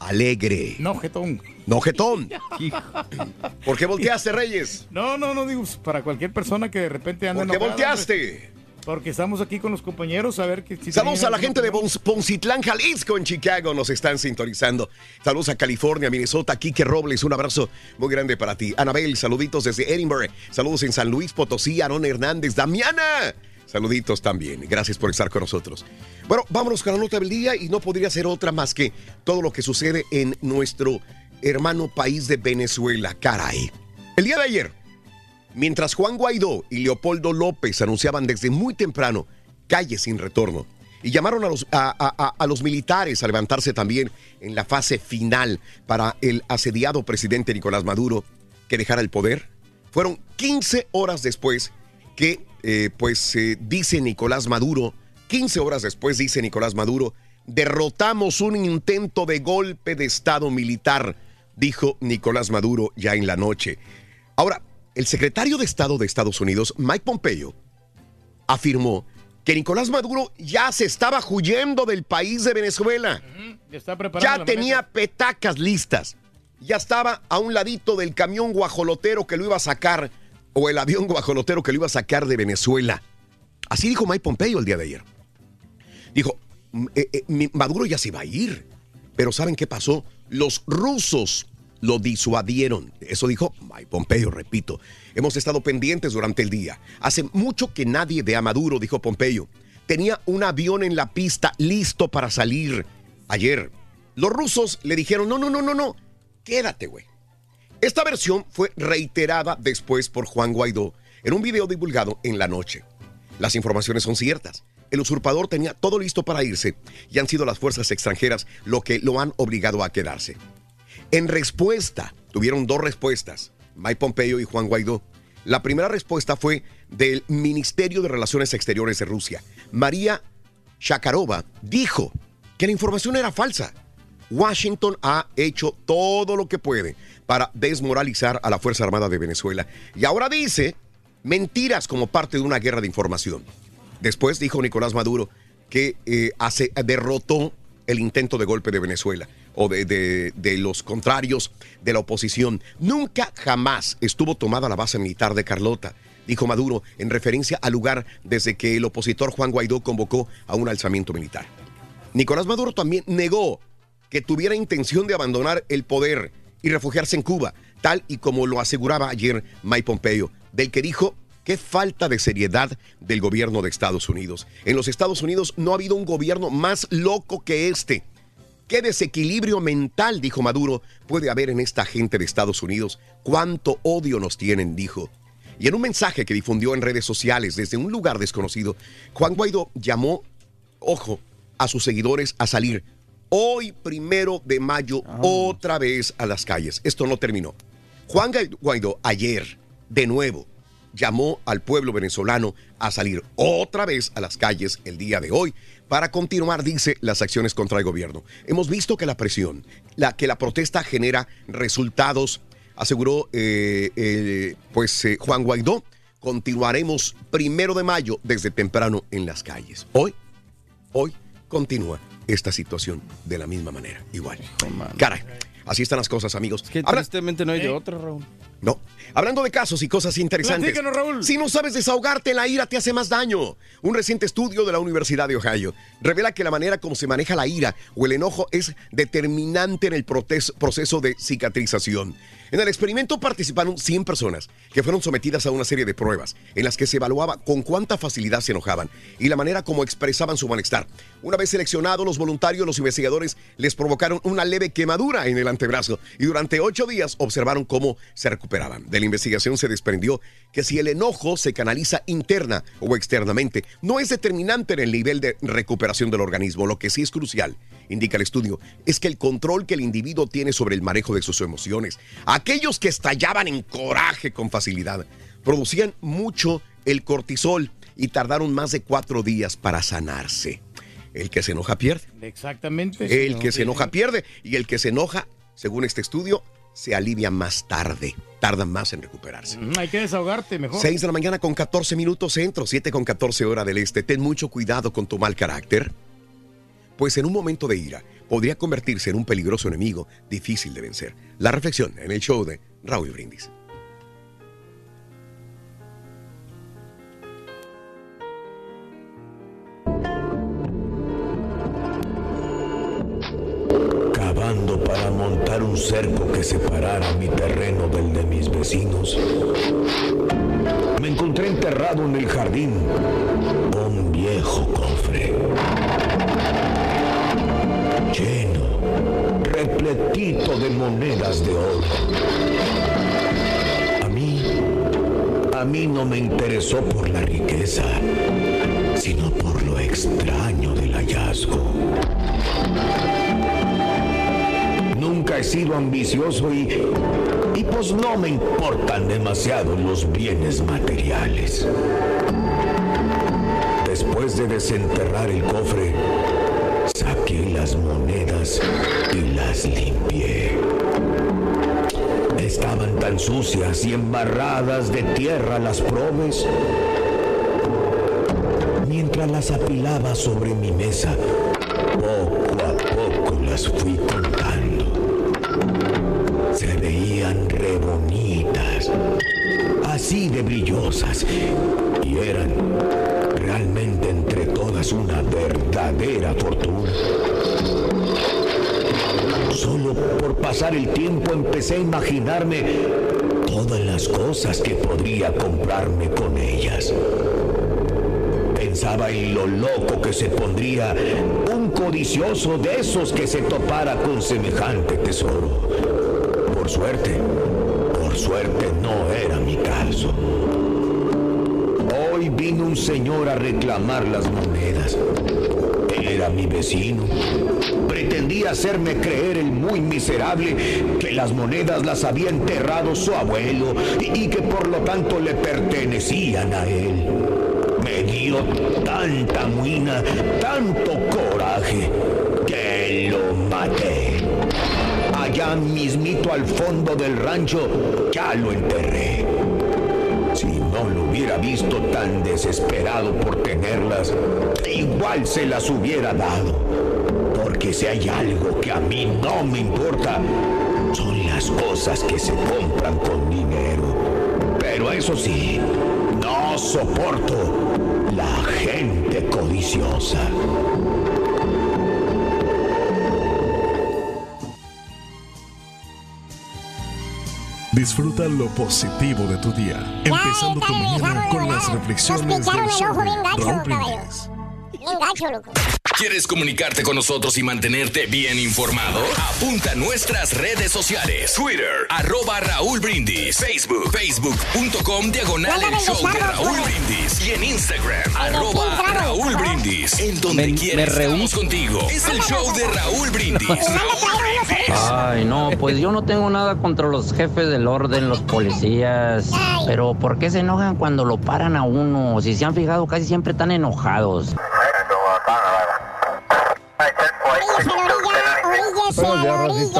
alegre. No, jetón. No jetón. <laughs> ¿Por qué volteaste, Reyes? No, no, no digo para cualquier persona que de repente anda ¿Por qué volteaste? Porque estamos aquí con los compañeros a ver que si Saludos a la gente de Poncitlán, Jalisco, en Chicago. Nos están sintonizando. Saludos a California, Minnesota, Quique Robles. Un abrazo muy grande para ti. Anabel, saluditos desde Edinburgh. Saludos en San Luis Potosí, Aaron Hernández. Damiana, saluditos también. Gracias por estar con nosotros. Bueno, vámonos con la nota del día y no podría ser otra más que todo lo que sucede en nuestro hermano país de Venezuela. Caray. El día de ayer, Mientras Juan Guaidó y Leopoldo López anunciaban desde muy temprano calle sin retorno y llamaron a los, a, a- a- los militares a levantarse también en la fase final para el asediado presidente Nicolás Maduro que dejara el poder, fueron 15 horas después que, eh, pues, eh, dice Nicolás Maduro, 15 horas después dice Nicolás Maduro, derrotamos un intento de golpe de Estado militar, dijo Nicolás Maduro ya en la noche. Ahora, el secretario de Estado de Estados Unidos, Mike Pompeo, afirmó que Nicolás Maduro ya se estaba huyendo del país de Venezuela. Ya está preparado. Ya tenía petacas listas. Ya estaba a un ladito del camión guajolotero que lo iba a sacar o el avión guajolotero que lo iba a sacar de Venezuela. Así dijo Mike Pompeo el día de ayer. Dijo, "M- eh, eh, Maduro ya se iba a ir. Pero ¿saben qué pasó? Los rusos lo disuadieron. Eso dijo Mike Pompeo, repito. Hemos estado pendientes durante el día. Hace mucho que nadie ve a Maduro, dijo Pompeo. Tenía un avión en la pista listo para salir. Ayer, los rusos le dijeron, no, no, no, no, no, quédate, güey. Esta versión fue reiterada después por Juan Guaidó en un video divulgado en la noche. Las informaciones son ciertas. El usurpador tenía todo listo para irse y han sido las fuerzas extranjeras lo que lo han obligado a quedarse. En respuesta, tuvieron dos respuestas, Mike Pompeo y Juan Guaidó. La primera respuesta fue del Ministerio de Relaciones Exteriores de Rusia. María Shakarova dijo que la información era falsa. Washington ha hecho todo lo que puede para desmoralizar a la Fuerza Armada de Venezuela y ahora dice mentiras como parte de una guerra de información. Después dijo Nicolás Maduro que eh, derrotó el intento de golpe de Venezuela o de los contrarios de la oposición. Nunca jamás estuvo tomada la base militar de Carlota, dijo Maduro en referencia al lugar desde que el opositor Juan Guaidó convocó a un alzamiento militar. Nicolás Maduro también negó que tuviera intención de abandonar el poder y refugiarse en Cuba, tal y como lo aseguraba ayer Mike Pompeo, del que dijo qué falta de seriedad del gobierno de Estados Unidos. En los Estados Unidos no ha habido un gobierno más loco que este. ¿Qué desequilibrio mental, dijo Maduro, puede haber en esta gente de Estados Unidos? ¿Cuánto odio nos tienen? dijo. Y en un mensaje que difundió en redes sociales desde un lugar desconocido, Juan Guaidó llamó, ojo, a sus seguidores a salir hoy, primero de mayo, otra vez a las calles. Esto no terminó. Juan Guaidó ayer, de nuevo, llamó al pueblo venezolano a salir otra vez a las calles el día de hoy para continuar, dice, las acciones contra el gobierno. Hemos visto que la presión, la, que la protesta genera resultados, aseguró eh, eh, pues eh, Juan Guaidó. Continuaremos primero de mayo desde temprano en las calles. Hoy, hoy continúa esta situación de la misma manera, igual. Caray, así están las cosas, amigos. Que Habla- tristemente no hay de otra, Raúl. no. Hablando de casos y cosas interesantes. Platícanos, Raúl. Si no sabes desahogarte, la ira te hace más daño. Un reciente estudio de la Universidad de Ohio revela que la manera como se maneja la ira o el enojo es determinante en el proceso de cicatrización. En el experimento participaron 100 personas que fueron sometidas a una serie de pruebas en las que se evaluaba con cuánta facilidad se enojaban y la manera como expresaban su malestar. Una vez seleccionados los voluntarios, los investigadores les provocaron una leve quemadura en el antebrazo y durante ocho días observaron cómo se recuperaban. De la investigación se desprendió que si el enojo se canaliza interna o externamente, no es determinante en el nivel de recuperación del organismo. Lo que sí es crucial, indica el estudio, es que el control que el individuo tiene sobre el manejo de sus emociones. Aquellos que estallaban en coraje con facilidad producían mucho el cortisol y tardaron más de cuatro días para sanarse. El que se enoja pierde. Exactamente. El que se enoja pierde y el que se enoja, según este estudio, se alivia más tarde, tarda más en recuperarse. Mm, Hay que desahogarte mejor. 6 de la mañana con 14 minutos centro, 7 con 14 hora del este. Ten mucho cuidado con tu mal carácter, pues en un momento de ira podría convertirse en un peligroso enemigo difícil de vencer. La reflexión en el show de Raúl Brindis. Montar un cerco que separara mi terreno del de mis vecinos. Me encontré enterrado en el jardín un viejo cofre. Lleno, repletito de monedas de oro. A mí, a mí no me interesó por la riqueza, sino por lo extraño del hallazgo. He sido ambicioso y, y pues no me importan demasiado los bienes materiales. Después de desenterrar el cofre, saqué las monedas y las limpié. Estaban tan sucias y embarradas de tierra las probes. Mientras las apilaba sobre mi mesa, poco a poco las fui contando. Brillosas. Y eran realmente entre todas una verdadera fortuna. Solo por pasar el tiempo empecé a imaginarme todas las cosas que podría comprarme con ellas. Pensaba en lo loco que se pondría un codicioso de esos que se topara con semejante tesoro. Por suerte, suerte no era mi caso. Hoy vino un señor a reclamar las monedas. Era mi vecino. Pretendía hacerme creer el muy miserable que las monedas las había enterrado su abuelo y que por lo tanto le pertenecían a él. Me dio tanta muina, tanto coraje, que lo maté. Mismito al fondo del rancho ya lo enterré. Si no lo hubiera visto tan desesperado por tenerlas, igual se las hubiera dado. Porque si hay algo que a mí no me importa, son las cosas que se compran con dinero. Pero eso sí, no soporto la gente codiciosa. Disfruta lo positivo de tu día, empezando tu mañana con las reflexiones pincharon del el show ojo bien de gacho, Raúl. Brindis. Bien gacho, loco. ¿Quieres comunicarte con nosotros y mantenerte bien informado? Apunta a nuestras redes sociales. Twitter, arroba Raúl Brindis. Facebook, facebook.com diagonal el show de Raúl Brindis. Y en Instagram, arroba Raúl Brindis. En donde Me- quieras me estamos contigo. Es el show de Raúl Brindis. Ay, no, pues yo no tengo nada contra los jefes del orden, los policías. Pero ¿por qué se enojan cuando lo paran a uno? Si se han fijado, casi siempre están enojados. Sorry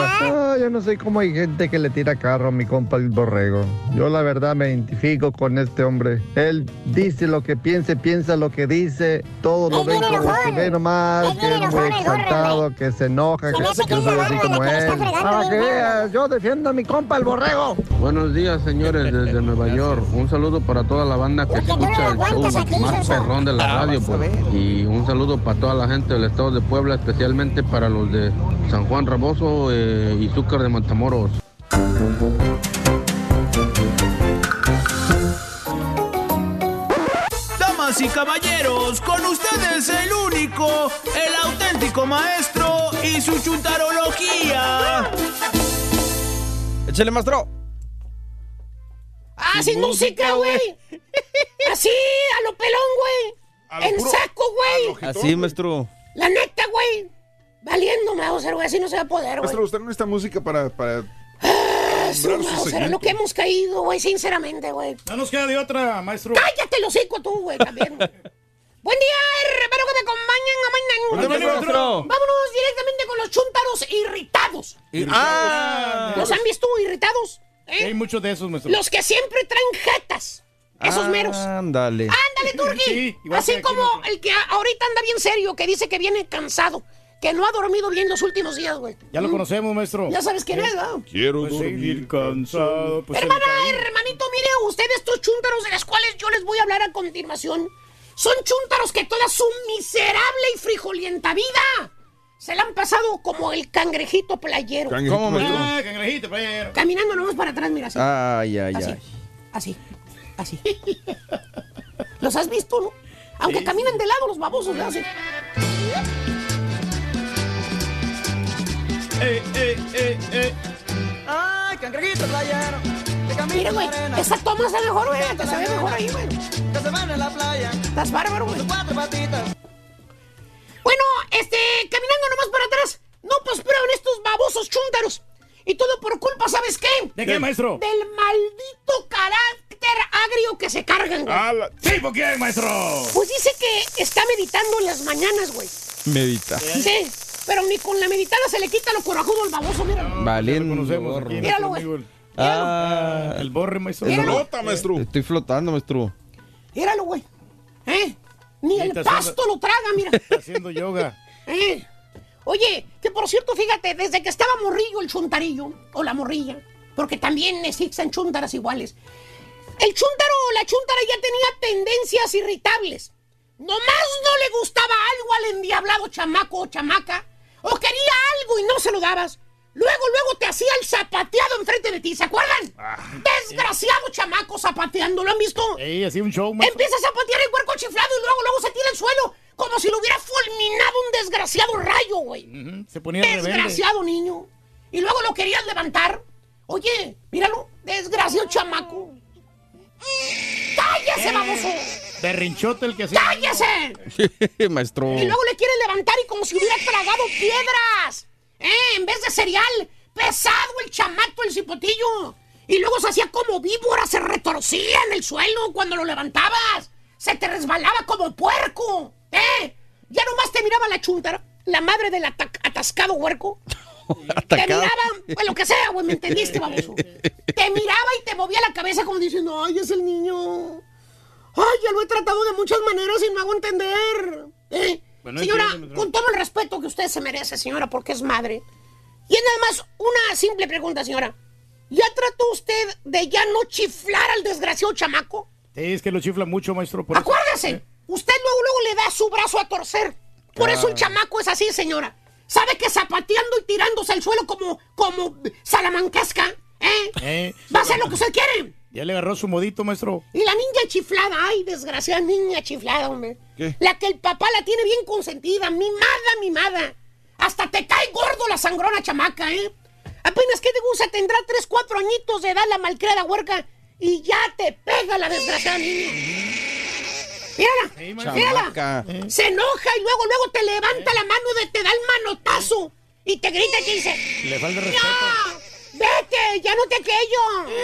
yo no sé cómo hay gente que le tira carro a mi compa el borrego. Yo la verdad me identifico con este hombre. Él dice lo que piensa, piensa lo que dice, todo lo ven como que ve nomás, que es muy exaltado, que se enoja, que, que no soy así como él. Para que veas, yo defiendo a mi compa el borrego. Buenos días, señores, <laughs> desde Nueva York. Un saludo para toda la banda que escucha el show más perrón de la radio. pues. Y un saludo para toda la gente del estado de Puebla, especialmente para los de San Juan Raboso eh, y Zúcar de Matamoros. Damas y caballeros, con ustedes el único, el auténtico maestro y su chuntarología. Échale, maestro. Ah, sin música, güey. Así, a lo pelón, güey. En saco, güey. Así, maestro. La neta, güey. Valiendo Mauser, güey. Así no se va a poder, güey. Maestro, usted no necesita música para. para... Ah, segmento. lo que hemos caído, güey, sinceramente, güey. No nos queda de otra, maestro. Cállate el hocico tú, güey, también. <laughs> Buen día, espero que me acompañen Buen día, mañana. maestro. Vámonos directamente con los chúntaros irritados. Ah. ¿Los han visto irritados? ¿Eh? Hay muchos de esos, maestro. Los que siempre traen jetas. Esos meros. Ándale. Ándale, Turki. Sí, igual Así como el que a- ahorita anda bien serio, que dice que viene cansado, que no ha dormido bien los últimos días, güey. Ya lo Mm. conocemos, maestro. Ya sabes quién es, ¿no? Quiero Pues dormir. cansado. Pues Hermana, hermanito, mire, ustedes estos chúntaros de los cuales yo les voy a hablar a continuación, son chúntaros que toda su miserable y frijolienta vida se la han pasado como el cangrejito playero. Cangrejito ¿Cómo, playero. Ah, cangrejito, pero. Caminando nomás para atrás, mira, así. Ay, ay, Así. ay. Así, así. <laughs> ¿Los has visto, no? Aunque Sí, caminan de lado los babosos, ¿no? Así. Eh, eh, eh, eh. Ay, cangrejito playero. Mira, güey, esa toma está mejor, güey. Te se ve mejor ahí, güey. Que se van en la playa. Estás bárbaro, güey. Cuatro patitas. Bueno, este, caminando nomás para atrás. No prosperaron estos babosos chúntaros. Y todo por culpa, ¿sabes qué? ¿De qué, maestro? Del maldito carácter agrio que se cargan, güey. Ah, la- Sí, ¿por qué, maestro? Pues dice que está meditando en las mañanas, güey. Medita. Sí, pero ni con la meditada se le quita lo corajudo al baboso, mira. Valiendo. Conocemos aquí, Míralo, güey. el- Ah, El borre, maestro. Flota, maestro. estoy flotando, maestro. Míralo, güey. ¿Eh? Ni Sí, el pasto haciendo- lo traga, mira. <laughs> Está haciendo yoga. ¿Eh? Oye, que por cierto, fíjate, desde que estaba morrillo el chuntarillo, o la morrilla, porque también existen chuntaras iguales, El chúntaro o la chúntara ya tenía tendencias irritables. Nomás no le gustaba algo al endiablado chamaco o chamaca. O quería algo y no se lo dabas. Luego, luego te hacía el zapateado enfrente de ti, ¿se acuerdan? Desgraciado chamaco zapateando, ¿lo han visto? Ey, así un show, maestro. Empieza a zapatear el cuerpo chiflado y luego, luego se tira al suelo. Como si lo hubiera fulminado un desgraciado rayo, güey. Ujú, Se ponía rebelde. Desgraciado niño. Y luego lo querías levantar. Oye, míralo, desgraciado chamaco. ¡Cállese, baboso! Berrinchote el que hacía. ¡Cállese! Maestro. Y luego le quiere levantar y como si hubiera tragado piedras. ¿Eh? En vez de cereal. Pesado el chamaco, el cipotillo. Y luego se hacía como víbora, se retorcía en el suelo cuando lo levantabas. Se te resbalaba como puerco. ¿Eh? Ya nomás te miraba la chuntara, la madre del ata- atascado huerco. <laughs> Te miraba, pues lo que sea, güey, ¿me entendiste, baboso? <laughs> Te miraba y te movía la cabeza como diciendo, ay, es el niño. Ay, ya lo he tratado de muchas maneras y no hago entender. ¿Eh? Bueno, señora, con todo el respeto que usted se merece, señora, porque es madre. Y es nada más una simple pregunta, señora. ¿Ya trató usted de ya no chiflar al desgraciado chamaco? Sí, es que lo chifla mucho, maestro. Por eso. Acuérdese, usted luego, luego le da su brazo a torcer. Por eso el chamaco es así, señora. Sabe que zapateando y tirándose al suelo como, como salamancasca, ¿eh? Eh, Va a hacer lo que usted quiere. Ya le agarró su modito, maestro. Y la niña chiflada, ay, desgraciada niña chiflada, hombre. ¿Qué? La que el papá la tiene bien consentida, mimada, mimada. Hasta te cae gordo la sangrona chamaca, ¿eh? Apenas que te gusta, tendrá 3, 4 añitos de edad la malcriada huerca y ya te pega la desgraciada niña. Mírala, mírala. Chamaca. Se enoja y luego, luego te levanta la mano de te da el manotazo y te grita y te dice, Le falta respeto. ¡No! ¡Vete! ¡Ya no te aquello!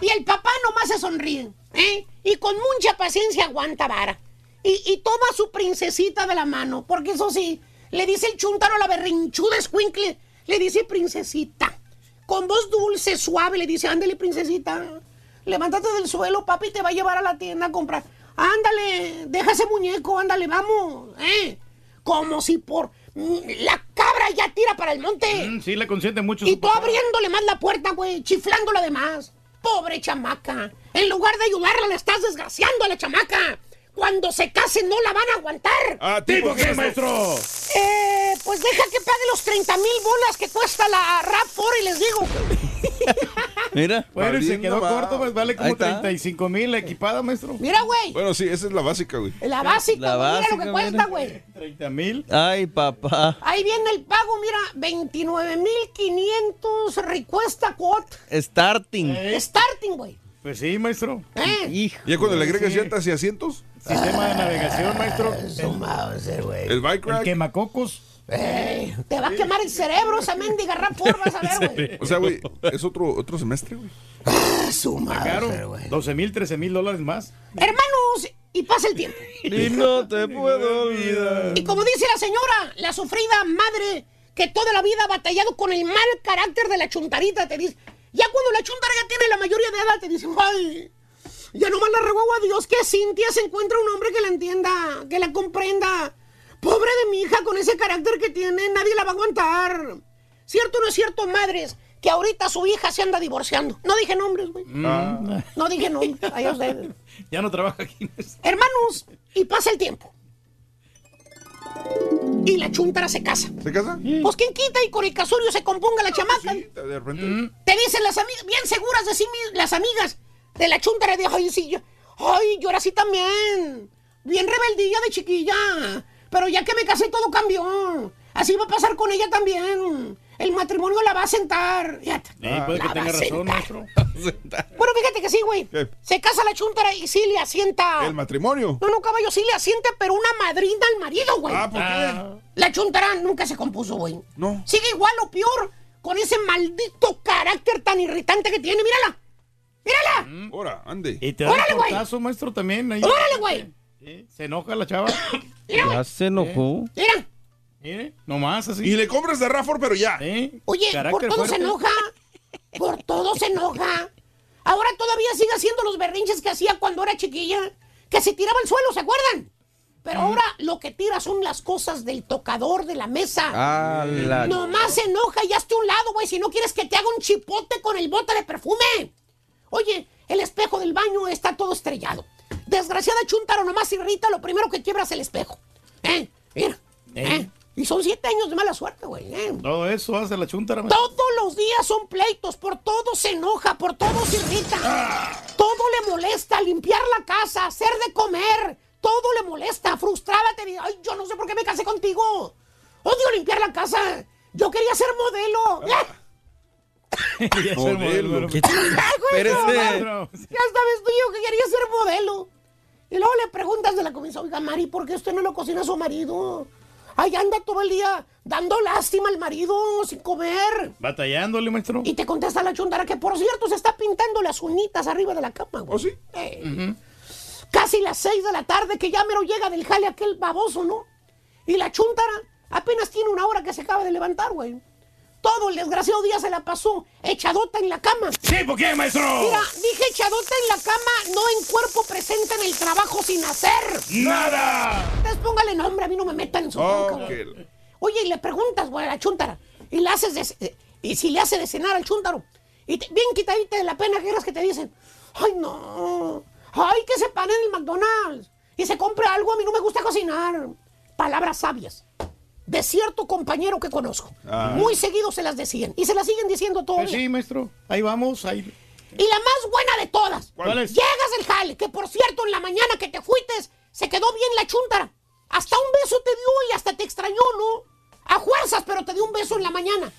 <laughs> y el papá nomás se sonríe, ¿eh? Y con mucha paciencia aguanta vara. Y, y toma a su princesita de la mano, porque eso sí, le dice el chuntaro a la berrinchuda escuincle, le dice princesita. Con voz dulce, suave, le dice, ándale, princesita. Levántate del suelo, papi te va a llevar a la tienda a comprar. Ándale, deja ese muñeco, ándale, vamos, ¿eh? Como si por... La cabra ya tira para el monte. Mm, sí, le consiente mucho. Y tú papá. abriéndole más la puerta, güey, chiflándola de más. Pobre chamaca. En lugar de ayudarla, la estás desgraciando a la chamaca. Cuando se case no la van a aguantar. Ah, ¿tipo qué, maestro? Eh, pues deja que pague los 30 mil bolas que cuesta la RAV4 y les digo. <laughs> Mira. Bueno, y se quedó va. corto, pues vale como está. 35 mil la equipada, maestro. Mira, güey. Bueno, sí, esa es la básica, güey. La básica, La güey, mira lo que básica, cuesta, güey. 30 mil. Ay, papá. Ahí viene el pago, mira, 29.500 requesta quote. Starting. Starting, güey. Pues sí, maestro. ¿Eh? Hijo. Ya cuando le agregas Sí. llantas y asientos, Sistema de navegación, maestro. el bike El rack. quemacocos. Ey, te va a quemar el cerebro esa mendiga RAV4, vas a ver, güey. O sea, güey, es otro, otro semestre, güey. Su Caro. madre, güey. 12 mil, 13 mil dólares más. Hermanos, y pasa el tiempo. Y no te puedo olvidar. Y como dice la señora, la sufrida madre que toda la vida ha batallado con el mal carácter de la chuntarita, te dice, ya cuando la chuntara ya tiene la mayoría de edad, te dice, ay, ya nomás la ruego a Dios que Cintia se encuentre un hombre que la entienda, que la comprenda. Pobre de mi hija con ese carácter que tiene, nadie la va a aguantar. ¿Cierto o no es cierto, madres? Que ahorita su hija se anda divorciando. No dije nombres, güey. Mm, No dije nombres. Ustedes. <laughs> Ya no trabaja aquí. Hermanos, y pasa el tiempo. Y la chuntara se casa. ¿Se casa? Pues quien quita y con el casurio se componga la chamaca. Sí, de repente. Te dicen las amigas, bien seguras de sí las amigas de la chuntara de ay, sí, yo, ay, yo era así también. Bien rebeldilla de chiquilla. Pero ya que me casé todo cambió. Así va a pasar con ella también. El matrimonio la va a sentar. Fíjate. Eh, puede que tenga a razón, maestro. <laughs> Bueno, fíjate que sí, güey. Se casa la chuntara y sí le asienta. El matrimonio. No, no, caballo, sí le asienta, pero una madrina al marido, güey. Ah, ¿por qué? La chuntara nunca se compuso, güey. No. Sigue igual o peor con ese maldito carácter tan irritante que tiene. Mírala. Mírala. Ahora, ande. Y te da Órale, güey. portazo, maestro, también. Ahí. Órale, güey. Se enoja la chava. <coughs> Ya se enojó. Mira. Mire, nomás así. Y le compras de Rafford, pero ya. Sí, Oye, por carácter todo se fuerte. enoja. Por todo se enoja. Ahora todavía sigue haciendo los berrinches que hacía cuando era chiquilla. Que se tiraba al suelo, ¿se acuerdan? Pero ahora lo que tira son las cosas del tocador de la mesa. Ah, la... Nomás se enoja y hazte un lado, güey, si no quieres que te haga un chipote con el bote de perfume. Oye, el espejo del baño está todo estrellado. Desgraciada chuntaro nomás irrita, lo primero que quiebra es el espejo. ¿Eh? Mira. ¿Eh? Y son siete años de mala suerte, güey. ¿eh? Todo eso hace la chuntara. Todos los días son pleitos, por todo se enoja, por todo se irrita. Todo le molesta, limpiar la casa, hacer de comer. Todo le molesta, frustrada te ay, yo no sé por qué me casé contigo. Odio limpiar la casa. Yo quería ser modelo. <laughs> Quería ser modelo. ¿Qué- no, man. Ya sabes tú yo que quería ser modelo. Y luego le preguntas de la comida, oiga, Mari, ¿por qué usted no lo cocina a su marido? Ahí anda todo el día dando lástima al marido sin comer. Batallándole, maestro. Y te contesta la chuntara que, por cierto, se está pintando las uñitas arriba de la cama, güey. ¿Oh, sí? Casi las seis de la tarde que ya mero llega del jale aquel baboso, ¿no? Y la chuntara apenas tiene una hora que se acaba de levantar, güey. Todo el desgraciado día se la pasó echadota en la cama. ¿Sí? ¿Por qué, maestro? Mira, dije echadota en la cama, no en cuerpo presente en el trabajo sin hacer. ¡Nada! Entonces póngale nombre, a mí no me metan en su bronca, güey. Oye, y le preguntas, güey, a la chuntara. Y le haces de- eh, y si le hace de cenar al chúntaro. Y te- bien quitadita de la pena que eras que te dicen, ay no, ay que se pare en el McDonald's y se compre algo, a mí no me gusta cocinar. Palabras sabias. De cierto compañero que conozco. Ah. Muy seguido se las decían. Y se las siguen diciendo Pues todos. sí, maestro. Ahí vamos. Ahí. Y la más buena de todas. ¿Cuál es? Llegas del jale, que por cierto, en la mañana que te fuites, se quedó bien la chuntara. Hasta un beso te dio y hasta te extrañó, ¿no? A fuerzas, pero te dio un beso en la mañana.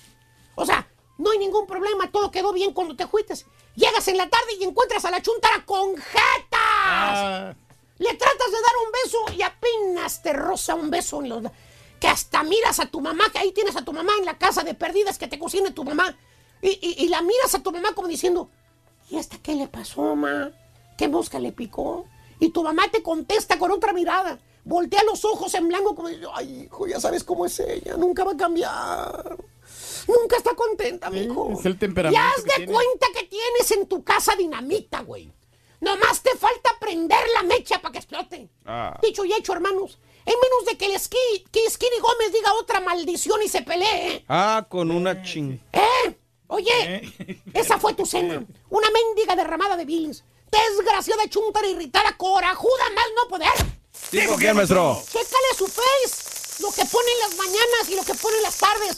O sea, no hay ningún problema, todo quedó bien cuando te fuites. Llegas en la tarde y encuentras a la chuntara con jetas. Ah. Le tratas de dar un beso y apenas te roza un beso en los... Que hasta miras a tu mamá, que ahí tienes a tu mamá en la casa de perdidas que te cocine tu mamá. Y, y- y la miras a tu mamá como diciendo, ¿y esta qué le pasó, mamá? ¿Qué mosca le picó? Y tu mamá te contesta con otra mirada. Voltea los ojos en blanco como diciendo, ay, hijo, ya sabes cómo es ella, nunca va a cambiar. Nunca está contenta, mijo. Es el temperamento. Ya haz de tiene. cuenta que tienes en tu casa dinamita, güey. Nomás te falta prender la mecha para que explote. Ah. Dicho y hecho, hermanos. En menos de que el esqui, que Skinny Gómez diga otra maldición y se pelee. Ah, con una ching. ¿Eh? Oye, esa fue tu cena. Una mendiga derramada de bilis. Desgraciada chuntara irritada, corajuda, más no poder. ¿por qué, maestro? Chécale su face. Lo que pone en las mañanas y lo que pone en las tardes.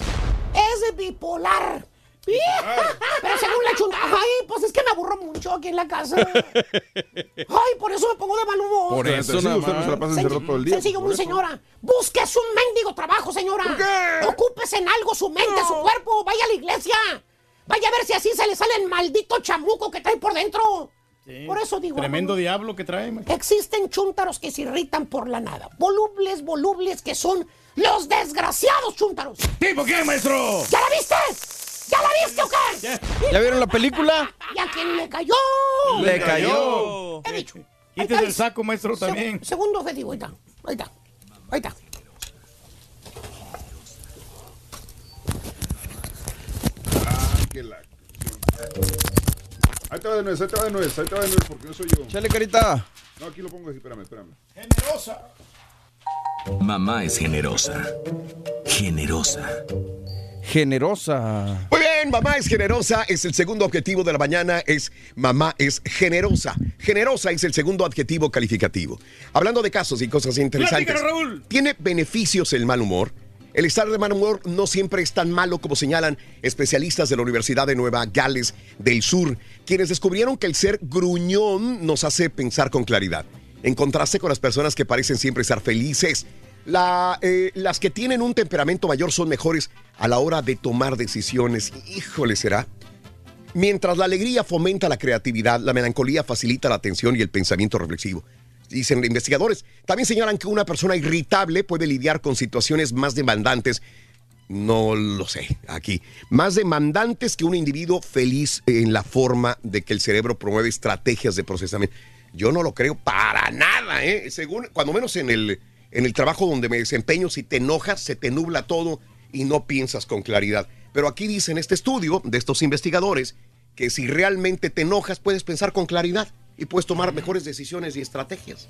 Es bipolar. Pero según la chunta, ay, pues es que me aburro mucho aquí en la casa. Ay, por eso me pongo de mal humor. Por eso nada usted no se la pasa encerrado todo el día. Sencillo, por muy eso. señora. Búsquese un mendigo trabajo, señora. Ocúpese en algo, su mente, su cuerpo. Vaya a la iglesia. Vaya a ver si así se le sale el maldito chamuco que trae por dentro. Sí. Por eso digo. Tremendo hermano, diablo que trae, maestro. Existen chúntaros que se irritan por la nada. Volubles, volubles que son los desgraciados chúntaros. ¿Sí? ¿Por qué, maestro? ¿Ya la viste? ¿Ya la viste o qué? ¿Ya vieron la película? ¿Y a quién le cayó? Le cayó. He dicho. Quítese el saco, maestro, Seg- también. segundo objetivo, ahí está. Ahí está. Ahí está. Que la- Ahí te va de nuez, ahí te va de nuez, ahí te va de nuez, porque no soy yo. Chale, carita. No, aquí lo pongo así, espérame, espérame. Generosa. Mamá es generosa. Generosa. Generosa. Muy bien, mamá es generosa, es el segundo objetivo de la mañana, es mamá es generosa. Generosa es el segundo adjetivo calificativo. Hablando de casos y cosas interesantes. Raúl. ¿Tiene beneficios el mal humor? El estar de mal humor no siempre es tan malo como señalan especialistas de la Universidad de Nueva Gales del Sur, quienes descubrieron que el ser gruñón nos hace pensar con claridad, en contraste con las personas que parecen siempre estar felices. Eh, las que tienen un temperamento mayor son mejores a la hora de tomar decisiones. Híjole, será. Mientras la alegría fomenta la creatividad, la melancolía facilita la atención y el pensamiento reflexivo. Dicen investigadores. También señalan que una persona irritable puede lidiar con situaciones más demandantes. No lo sé, aquí. Más demandantes que un individuo feliz en la forma de que el cerebro promueve estrategias de procesamiento. Yo no lo creo para nada, ¿eh? Según, cuando menos en el, en el trabajo donde me desempeño, si te enojas, se te nubla todo y no piensas con claridad. Pero aquí dicen este estudio de estos investigadores que si realmente te enojas, puedes pensar con claridad y puedes tomar mejores decisiones y estrategias.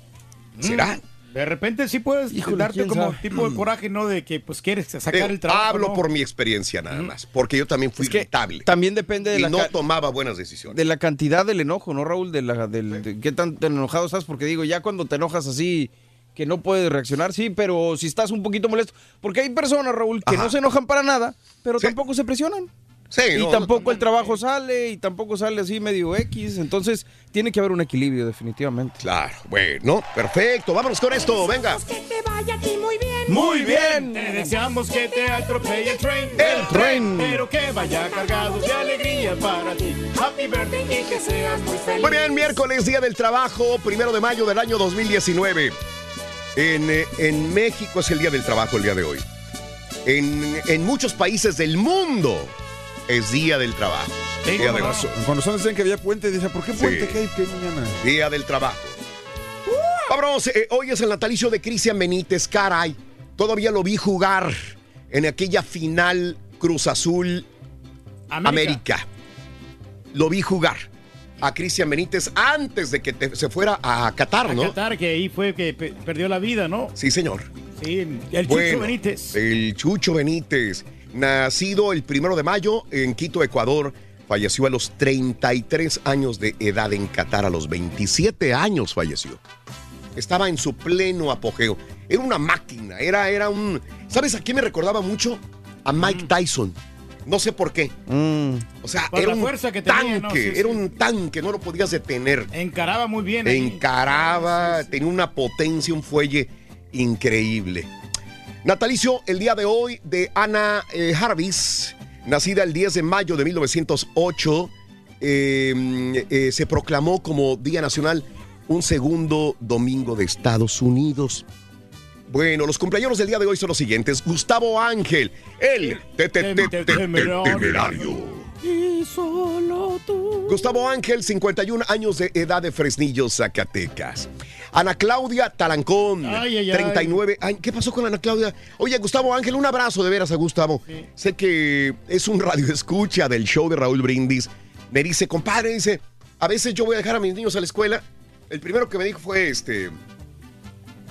¿Será? De repente sí puedes darte ¿quién como sabe? tipo de coraje, ¿no? De que pues quieres sacar el trabajo. hablo ¿no? por mi experiencia nada más, porque yo también fui irritable. También depende de y la no tomaba buenas decisiones. de la cantidad del enojo, ¿no, Raúl? De la, del, de qué tan enojado estás, porque digo, ya cuando te enojas así, que no puedes reaccionar, sí, pero si estás un poquito molesto, porque hay personas, Raúl, que Ajá. no se enojan para nada, pero tampoco se presionan. Sí, y no, tampoco el trabajo sale, y tampoco sale así medio X, entonces tiene que haber un equilibrio, definitivamente. Claro, bueno, perfecto, vámonos con esto, venga. Que te vaya a ti muy bien. Muy bien, te deseamos que te atropelle el tren. El tren. Pero que vaya cargado de alegría para ti. Happy birthday y que seas muy feliz. Muy bien, miércoles, Día del Trabajo, primero de mayo del año 2019. En, eh, en México es el Día del Trabajo el día de hoy. En, en muchos países del mundo es Día del Trabajo. Día del- Cuando son decían que había puente, dice, ¿por qué puente? Sí. ¿Qué hay? ¿Qué mañana? Día del Trabajo. Vámonos, eh, hoy es el natalicio de Cristian Benítez, caray. Todavía lo vi jugar en aquella final Cruz Azul América. América. Lo vi jugar a Cristian Benítez antes de que te- se fuera a Qatar, A ¿no? Qatar, que ahí fue que pe- perdió la vida, ¿no? Sí, señor. Sí, el Bueno, Chucho Benítez. El Chucho Benítez, nacido el primero de mayo en Quito, Ecuador, falleció a los 33 años de edad en Qatar, a los 27 años falleció. Estaba en su pleno apogeo. Era una máquina, era, era un... ¿Sabes a quién me recordaba mucho? A Mike Tyson. No sé por qué. O sea, Por era la un fuerza que tanque, ¿no? Sí, era sí. un tanque, no lo podías detener. Encaraba muy bien. ahí. Encaraba, tenía una potencia, un fuelle increíble. Natalicio, el día de hoy, de Ana eh, Jarvis, nacida el 10 de mayo de 1908, eh, eh, se proclamó como Día Nacional un segundo domingo de Estados Unidos. Bueno, los cumpleaños del día de hoy son los siguientes. Gustavo Ángel, el te- te- te- te- te- temerario. Y solo tú. Gustavo Ángel, 51 años de edad de Fresnillo, Zacatecas. Ana Claudia Talancón, Ay, ay, ay. 39 años. ¿Qué pasó con Ana Claudia? Oye, Gustavo Ángel, un abrazo de veras a Gustavo. Sé que es un radio escucha del show de Raúl Brindis. Me dice, compadre, dice, a veces yo voy a dejar a mis niños a la escuela. El primero que me dijo fue, este,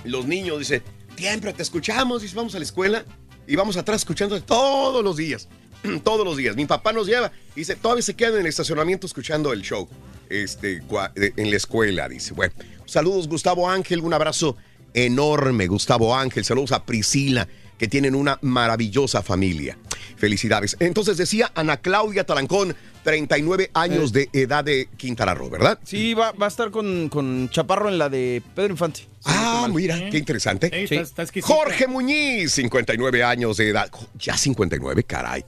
los niños, dice, siempre te escuchamos, dice, vamos a la escuela y vamos atrás escuchando todos los días. <clears throat> todos los días. Mi papá nos lleva. Dice, todavía se quedan en el estacionamiento escuchando el show. Este, en la escuela, dice. Bueno, saludos, Gustavo Ángel. Un abrazo enorme, Gustavo Ángel. Saludos a Priscila, que tienen una maravillosa familia. Felicidades. Entonces decía Ana Claudia Talancón, 39 años de edad de Quintana Roo, ¿verdad? Sí, va, va a estar con, con Chaparro en la de Pedro Infante. Ah, mira, qué interesante. Ey, está- está. Jorge Muñiz, 59 años de edad. Ya 59, caray.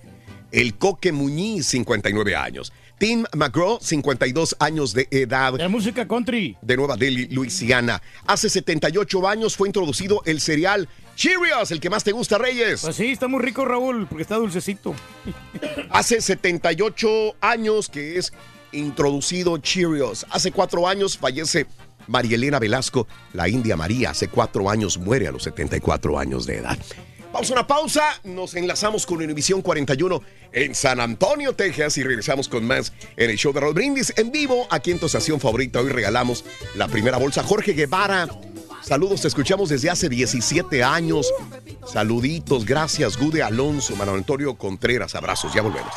El Coque Muñiz, 59 años. Tim McGraw, 52 años de edad. La música country. De Nueva Delhi, Luisiana. Hace 78 años fue introducido el cereal Cheerios, el que más te gusta, Reyes. Pues sí, está muy rico, Raúl, porque está dulcecito. <laughs> Hace 78 años que es introducido Cheerios. Hace cuatro años fallece María Elena Velasco, la India María. Hace cuatro años muere a los 74 años de edad. Vamos a una pausa, nos enlazamos con Univisión 41 en San Antonio, Texas y regresamos con más en el show de Roll Brindis en vivo aquí en tu estación favorita. Hoy regalamos la primera bolsa. Jorge Guevara, saludos, te escuchamos desde hace 17 años. Saluditos, gracias, Gude Alonso, Manuel Antonio Contreras, abrazos, ya volvemos.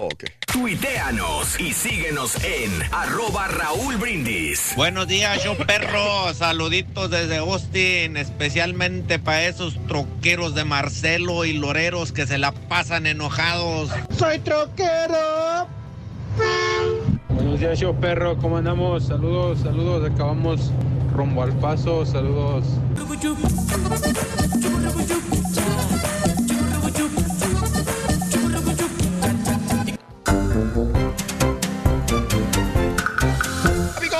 Ok. Tuiteanos y síguenos en arroba Raúl Brindis. Buenos días, show perro. Saluditos desde Austin, especialmente para esos troqueros de Marcelo y Loreros que se la pasan enojados. Soy troquero. Buenos días, show perro. ¿Cómo andamos? Saludos, saludos. Acabamos rumbo al paso. Saludos.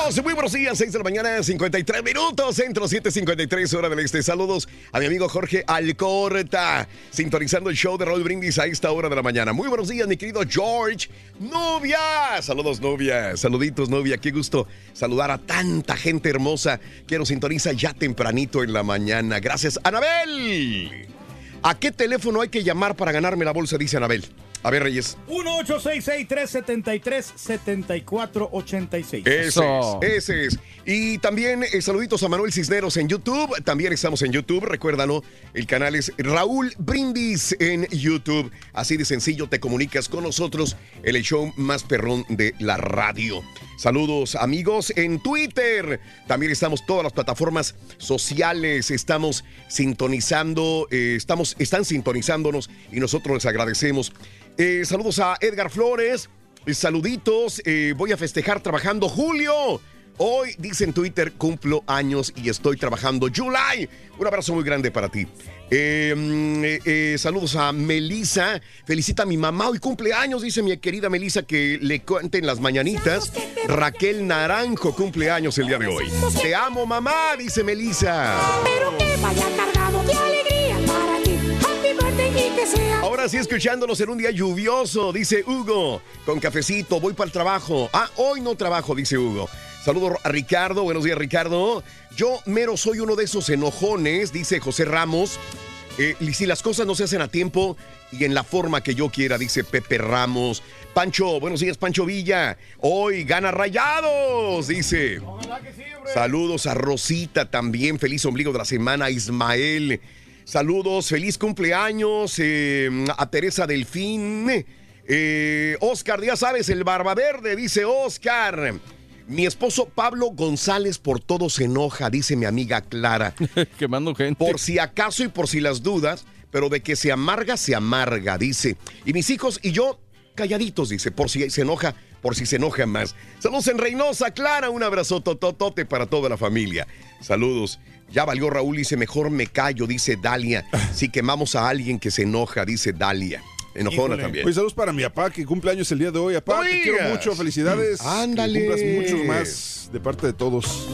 Muy buenos días, 6 de la mañana, 53 minutos, centro 7.53, hora del este. Saludos a mi amigo Jorge Alcorta, sintonizando el show de Roll Brindis a esta hora de la mañana. Muy buenos días, mi querido George. Novia, saludos novia, saluditos novia, qué gusto saludar a tanta gente hermosa que nos sintoniza ya tempranito en la mañana. Gracias, Anabel. ¿A qué teléfono hay que llamar para ganarme la bolsa? Dice Anabel. A ver, Reyes. 1-866-373-7486. Ese es, ese es. Y también eh, saluditos a Manuel Cisneros en YouTube. También estamos en YouTube, recuérdalo. El canal es Raúl Brindis en YouTube. Así de sencillo te comunicas con nosotros en el show más perrón de la radio. Saludos amigos en Twitter. También estamos todas las plataformas sociales. Estamos sintonizando, eh, estamos, están sintonizándonos y nosotros les agradecemos. Eh, saludos a Edgar Flores. Eh, Saluditos. voy a festejar trabajando Julio. Hoy, dice en Twitter, cumplo años y estoy trabajando. July. Un abrazo muy grande para ti. Eh, mm, eh, eh, saludos a Melisa. Felicita a mi mamá. Hoy cumpleaños, dice mi querida Melisa, que le cuenten las mañanitas. Raquel Naranjo cumpleaños el día de hoy. Te amo, mamá, dice Melisa. Pero que vaya cargado de alegría para ti. Ahora sí, escuchándonos en un día lluvioso, dice Hugo. Con cafecito, voy para el trabajo. Ah, hoy no trabajo, dice Hugo. Saludo a Ricardo. Buenos días, Ricardo. Yo mero soy uno de esos enojones, dice José Ramos. Eh, y si las cosas no se hacen a tiempo y en la forma que yo quiera, dice Pepe Ramos. Pancho, buenos días, Pancho Villa. Hoy gana rayados, dice. Saludos a Rosita también. Feliz ombligo de la semana, Ismael. Saludos, feliz cumpleaños eh, a Teresa Delfín. Eh, Oscar, ya sabes, el barba verde, dice Oscar. Mi esposo Pablo González por todo se enoja, dice mi amiga Clara. <laughs> Quemando gente. Por si acaso y por si las dudas, pero de que se amarga, se amarga, dice. Y mis hijos y yo, calladitos, dice, por si se enoja, por si se enoja más. Saludos en Reynosa, Clara, un abrazo tototote para toda la familia. Saludos. Ya valió Raúl, dice, mejor me callo, dice Dalia. Si quemamos a alguien que se enoja, dice Dalia. Enojona también. Oye, saludos para mi papá que cumple años el día de hoy. Papá, te quiero mucho. Felicidades. Ándale. Que cumplas muchos más de parte de todos.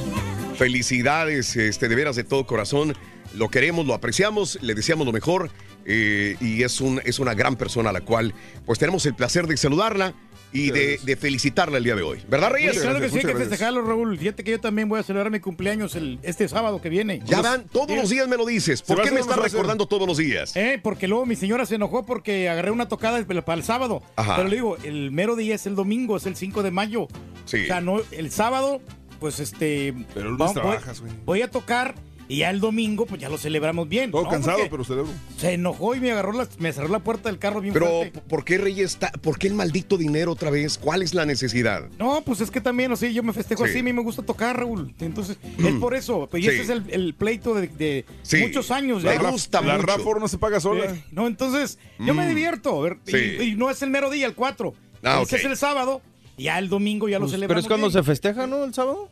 Felicidades, este, de veras de todo corazón. Lo queremos, lo apreciamos, le deseamos lo mejor eh, y es, un, es una gran persona a la cual pues tenemos el placer de saludarla y de, de felicitarla el día de hoy. ¿Verdad, Reyes? Oye, claro que sí, hay que festejarlo, Raúl. Fíjate que yo también voy a celebrar mi cumpleaños el, este sábado que viene. Ya van, todos los días me lo dices. ¿Por qué me estás recordando todos los días? Eh, porque luego mi señora se enojó porque agarré una tocada para el sábado. Ajá. Pero le digo, el mero día es el domingo, es el 5 de mayo. Sí. O sea, no, el sábado, pues este. Pero el vamos- lunes voy- trabajas, güey. Voy a tocar y ya el domingo, pues ya lo celebramos bien. Todo No, cansado, porque pero celebro. Se enojó y me agarró la, me cerró la puerta del carro bien Pero, fuerte. ¿por qué Reyes está? ¿Por qué el maldito dinero otra vez? ¿Cuál es la necesidad? No, pues es que también, o sea, yo me festejo Sí. así, a mí me gusta tocar, Raúl. Entonces, Mm. es por eso. Pues, y Sí. ese es el, el pleito de, de Sí. muchos años. Me ya. gusta La. Rafor no se paga sola. Eh, no, entonces, yo me Mm. divierto. y- no es el mero día, el 4. Ah, Ese ok. es el sábado. y Ya el domingo ya lo Pues, celebramos. pero es cuando bien. se festeja, ¿no? El sábado.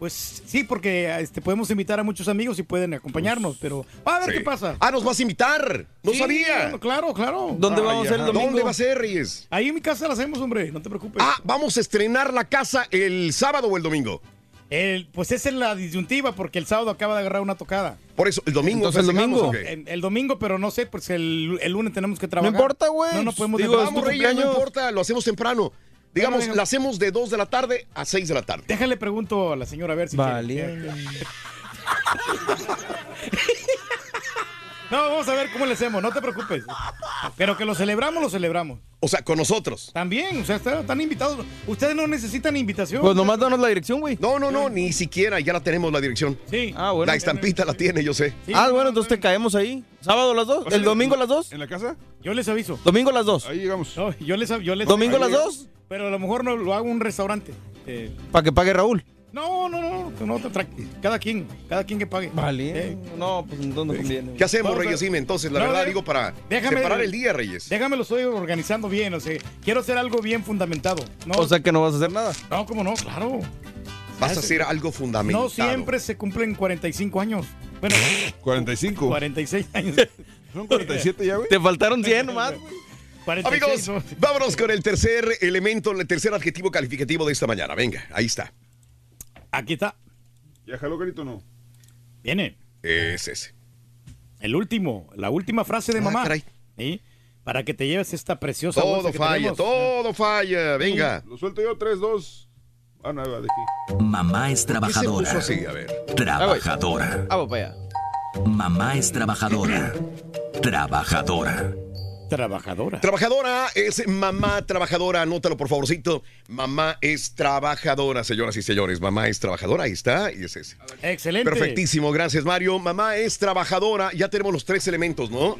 Pues sí, porque este, podemos invitar a muchos amigos y pueden acompañarnos, pero a ver Sí. qué pasa. Ah, nos vas a invitar. No Sí, sabía. Claro, claro. ¿Dónde Ay, vamos a ser el ajá. domingo? ¿Dónde va a ser, Reyes? Ahí en mi casa la hacemos, hombre, no te preocupes. Ah, vamos a estrenar la casa el sábado o el domingo. El- pues esa es la disyuntiva porque el sábado acaba de agarrar una tocada. Por eso, el domingo. Entonces, el domingo. El, el domingo, pero no sé, pues el, el lunes tenemos que trabajar. importa, güey. No, no podemos Digo, Vamos, Reyes, no importa, lo hacemos temprano. Digamos, la hacemos de 2 de la tarde a 6 de la tarde. Déjale pregunto a la señora a ver si Vale. quiere. <laughs> No, vamos a ver cómo le hacemos, no te preocupes. Pero que lo celebramos, lo celebramos. O sea, con nosotros. También, o sea, están, están invitados. Ustedes no necesitan invitación. Pues nomás danos la dirección, güey. No, no, no, ni siquiera, ya la tenemos la dirección. Sí. Ah, bueno. la estampita la tiene, yo sé. Sí, ah, no, bueno, no, entonces te caemos ahí. ¿Sábado a las dos? ¿El domingo a las dos? ¿En la casa? Yo les aviso. ¿Domingo a las dos? Ahí llegamos. No, yo les, yo les ¿Domingo a las dos? Pero a lo mejor no lo hago en un restaurante. Eh, Para que pague Raúl. No, no, no, no, te tra- cada quien, cada quien que pague. Vale. Eh, No, pues ¿dónde conviene? ¿Qué hacemos, Vamos Reyes? Dime, entonces, la No, verdad, de- digo, para déjame- separar el día, Reyes. Déjame lo estoy organizando bien, o sea, quiero hacer algo bien fundamentado. No, O sea que no vas a hacer nada. no, cómo no, claro. Vas a hacer algo fundamental. No siempre se cumplen 45 años. Bueno, <laughs> 45. 46 años. <laughs> Son 47 ya, güey. Te faltaron 100 nomás. <laughs> güey. 46, Amigos, vámonos con el tercer elemento, el tercer adjetivo calificativo de esta mañana. Venga, ahí está. Aquí está. ¿Ya jaló, carito no? Viene. Es ese. El último, la última frase de Ah, mamá. caray. ¿sí? Para que te lleves esta preciosa bolsa Todo que falla, tenemos. todo falla. Venga. Lo suelto yo, 3, 2. Ah, no, va de aquí. Mamá es ¿Qué se trabajadora. puso así? A ver. Trabajadora. Vamos para allá. Mamá es trabajadora. <clears throat> Trabajadora. Trabajadora. Trabajadora es mamá trabajadora, anótalo por favorcito. Mamá es trabajadora, señoras y señores. Mamá es trabajadora, ahí está, y es ese. Excelente. Perfectísimo, gracias Mario. Mamá es trabajadora, ya tenemos los tres elementos, ¿no?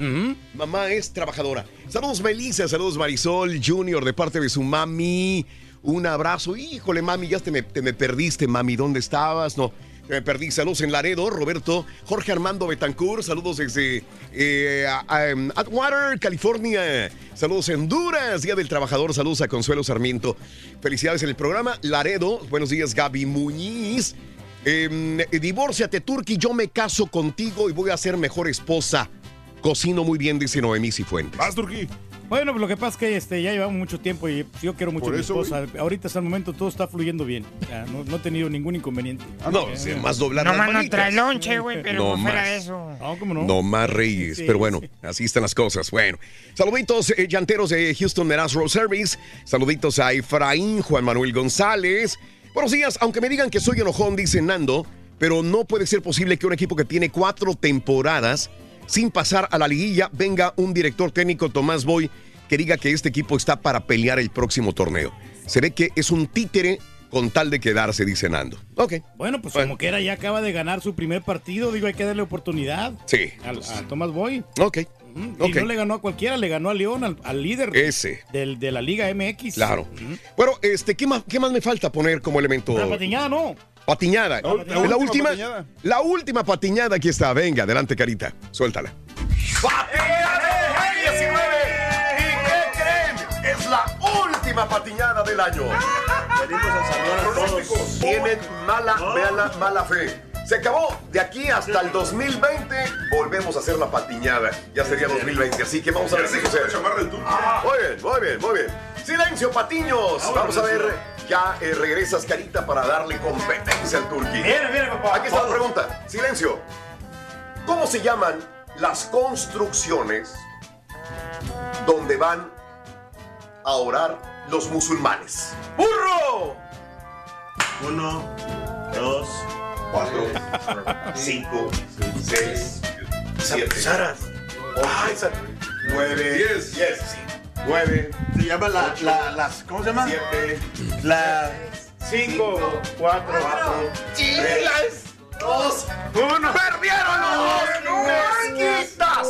Mamá es trabajadora. Saludos Melissa, saludos Marisol Junior de parte de su mami. Un abrazo. Híjole, mami, ya te me, te me perdiste, mami. ¿Dónde estabas? No. Te Me perdí. Saludos en Laredo, Roberto, Jorge Armando Betancourt. Saludos desde eh, em, Atwater, California. Saludos en Honduras, Día del Trabajador. Saludos a Consuelo Sarmiento. Felicidades en el programa. Laredo, buenos días, Gaby Muñiz. Em, divórciate, Turki. Yo me caso contigo y voy a ser mejor esposa. Cocino muy bien, dice Noemí Cifuentes. Vas, Turki. Bueno, pues lo que pasa es que este, ya llevamos mucho tiempo y yo quiero mucho Por a mi eso, esposa. Ahorita hasta el momento todo está fluyendo bien. O sea, no, no he tenido ningún inconveniente. No, sí, más doblar No las más no manitas. trae lonche, güey, pero No fuera más. de eso. No, ¿cómo no? No más reyes, Sí, pero bueno, así están las cosas. Bueno, saluditos eh, llanteros de Houston Meraz Road Service. Saluditos a Efraín, Juan Manuel González. Buenos días, aunque me digan que soy enojón, dice Nando, pero no puede ser posible que un equipo que tiene cuatro temporadas sin pasar a la liguilla venga un director técnico, Tomás Boy, que diga que este equipo está para pelear el próximo torneo. Se ve que es un títere con tal de quedarse, dice Nando. Ok. Bueno, pues como que era, ya acaba de ganar su primer partido. Digo, hay que darle oportunidad Sí. a, Tomás Boy. Ok. Y no le ganó a cualquiera, le ganó a León, al, al líder Ese. del- de la Liga MX. Claro. Bueno, este, ¿qué más, ¿qué más me falta poner como elemento? La patiñada no. Patiñada. La- la La, última última, patiñada. la última patiñada aquí está. Venga, adelante, Carita. Suéltala. ¿Y qué creen? Es la última patiñada del año. Los pronósticos tienen mala, mala, mala fe. Se acabó. De aquí hasta el 2020 volvemos a hacer la patiñada. Ya sería 2020, así que vamos a ver si sucede. Muy bien, muy bien, muy bien. Silencio, patiños. Vamos a ver. Ya eh, regresas, Carita, para darle competencia al Turquí. Viene, viene, papá. Aquí está la pregunta. Silencio. ¿Cómo se llaman las construcciones donde van a orar los musulmanes? ¡Burro! Uno, dos, cuatro, cinco, seis, siete, ocho, nueve, diez, nueve. Se llama la, la, las, ¿cómo se llama? Siete, La... Cinco, cuatro, tres, dos, uno. ¡Perdieron los mezquitas!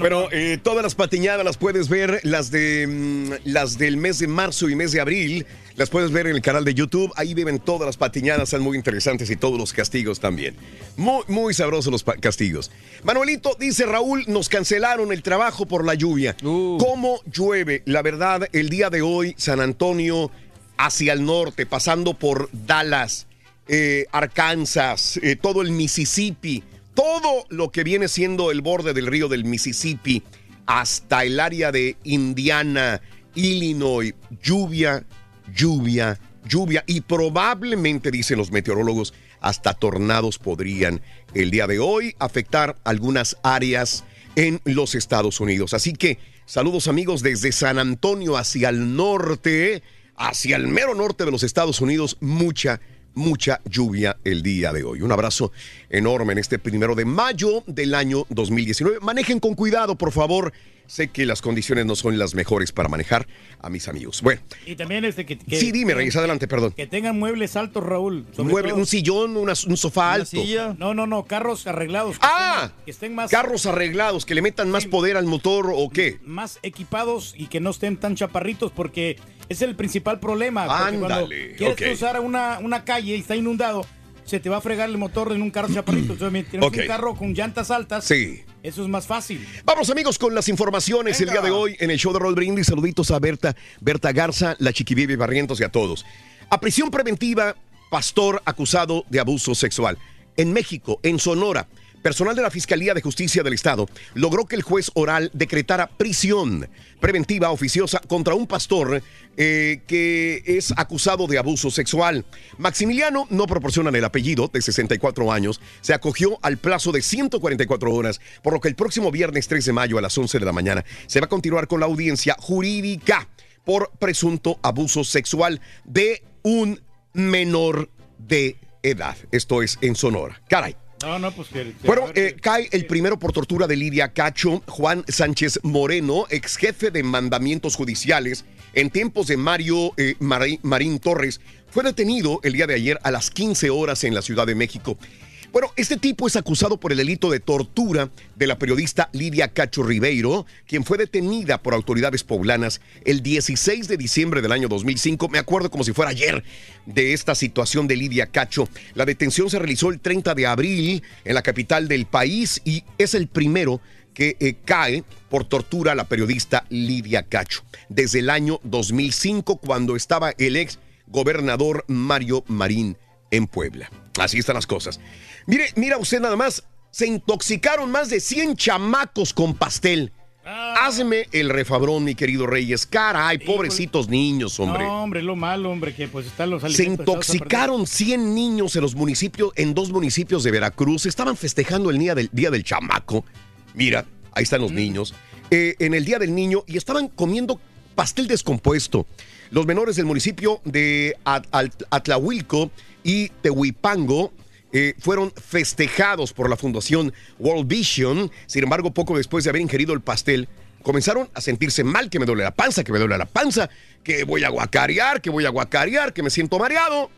Pero eh, todas las patiñadas las puedes ver, las de mm, las del mes de marzo y mes de abril, las puedes ver en el canal de YouTube. Ahí viven todas las patiñadas, son muy interesantes y todos los castigos también. Muy, muy sabrosos los castigos. Manuelito dice Raúl, nos cancelaron el trabajo por la lluvia. ¿Cómo llueve? La verdad, el día de hoy, San Antonio hacia el norte, pasando por Dallas, eh, Arkansas, eh, todo el Mississippi, todo lo que viene siendo el borde del río del Mississippi, hasta el área de Indiana, Illinois, lluvia, lluvia, lluvia y probablemente, dicen los meteorólogos, hasta tornados podrían el día de hoy afectar algunas áreas en los Estados Unidos. Así que saludos amigos desde San Antonio hacia el norte, hacia el mero norte de los Estados Unidos, mucha, mucha lluvia el día de hoy. Un abrazo enorme en este primero de mayo del año 2019. Manejen con cuidado, por favor. Sé que las condiciones no son las mejores para manejar a mis amigos. Bueno, Y también este que, que- sí, dime, Reyes, adelante, perdón. que tengan muebles altos, Raúl. Mueble, todo. un sillón, una- un sofá alto. No, no, no, carros arreglados. Que Ah, estén, que estén más, carros arreglados, que le metan más poder al motor o qué. más equipados y que no estén tan chaparritos porque es el principal problema. Ándale, quieres cruzar una, una calle y está inundado, se te va a fregar el motor en un carro <clears throat> chaparrito. Entonces, tienes Ok. un carro con llantas altas. Sí. Eso es más fácil. Vamos amigos con las informaciones el día de hoy en el show de Roll Brindis. Saluditos a Berta, Berta Garza, la Chiquibibi Barrientos y a todos. A prisión preventiva, pastor acusado de abuso sexual. En México, en Sonora, personal de la Fiscalía de Justicia del Estado logró que el juez oral decretara prisión preventiva oficiosa contra un pastor eh, que es acusado de abuso sexual. Maximiliano, no proporcionan el apellido, de 64 años, se acogió al plazo de 144 horas, por lo que el próximo viernes 3 de mayo a las 11 de la mañana se va a continuar con la audiencia jurídica por presunto abuso sexual de un menor de edad. Esto es en Sonora. Caray. No, no, pues que. que- Bueno, eh, cae el primero por tortura de Lidia Cacho, Juan Sánchez Moreno, ex jefe de mandamientos judiciales en tiempos de Mario eh, Marín Torres, fue detenido el día de ayer a las 15 horas en la Ciudad de México. Bueno, este tipo es acusado por el delito de tortura de la periodista Lidia Cacho Ribeiro, quien fue detenida por autoridades poblanas el 16 de diciembre del año 2005. Me acuerdo como si fuera ayer de esta situación de Lidia Cacho. La detención se realizó el 30 de abril en la capital del país y es el primero que eh, cae por tortura a la periodista Lidia Cacho. Desde el año 2005, cuando estaba el ex gobernador Mario Marín en Puebla. Así están las cosas. Mire, mira usted nada más, se intoxicaron más de 100 chamacos con pastel. Hazme el refabrón, mi querido Reyes. Caray, pobrecitos niños, hombre. No, hombre, lo malo, hombre, que pues están los Se alimentos perder. intoxicaron 100 niños en los municipios, en dos municipios de Veracruz. Estaban festejando el día del, día del chamaco. Mira, ahí están los niños. Eh, en el día del niño y estaban comiendo pastel descompuesto. Los menores del municipio de At- At- Atlahuilco y Tehuipango eh, fueron festejados por la Fundación World Vision. Sin embargo, poco después de haber ingerido el pastel, comenzaron a sentirse mal, que me duele la panza, que me duele la panza, que voy a guacarear, que voy a guacarear, que me siento mareado.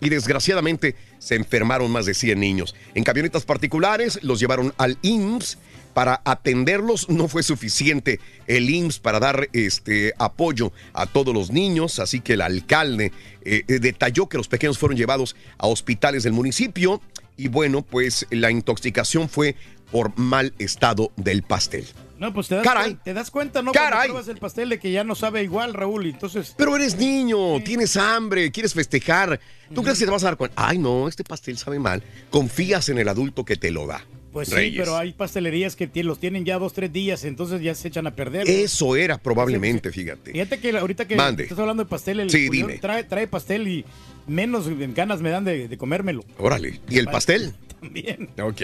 Y desgraciadamente se enfermaron más de 100 niños. En camionetas particulares los llevaron al IMSS para atenderlos. No fue suficiente el IMSS para dar este apoyo a todos los niños, así que el alcalde eh, eh, detalló que los pequeños fueron llevados a hospitales del municipio y bueno, pues la intoxicación fue por mal estado del pastel. No, pues te das, Caray. te das cuenta, ¿no? Caray. Cuando pruebas el pastel de que ya no sabe igual, Raúl, entonces... Pero eres niño, tienes hambre, quieres festejar. ¿Tú crees que te vas a dar cuenta? Ay, no, este pastel sabe mal. Confías en el adulto que te lo da. Pues sí, pero hay pastelerías que los tienen ya dos, tres días, entonces ya se echan a perder. ¿no? Eso era probablemente, fíjate. Fíjate que ahorita que Mande. estás hablando de pastel, el Sí, Julián dime. Trae, trae pastel y menos ganas me dan de, de comérmelo. Órale. ¿Y el pastel? <laughs> También. Ok.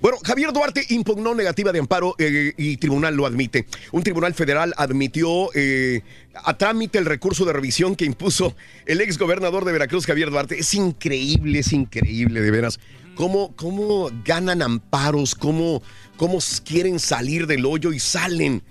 Bueno, Javier Duarte impugnó negativa de amparo eh, y tribunal lo admite. Un tribunal federal admitió eh, a trámite el recurso de revisión que impuso el ex gobernador de Veracruz, Javier Duarte. Es increíble, es increíble, de veras. Cómo, cómo ganan amparos, cómo, cómo quieren salir del hoyo y salen.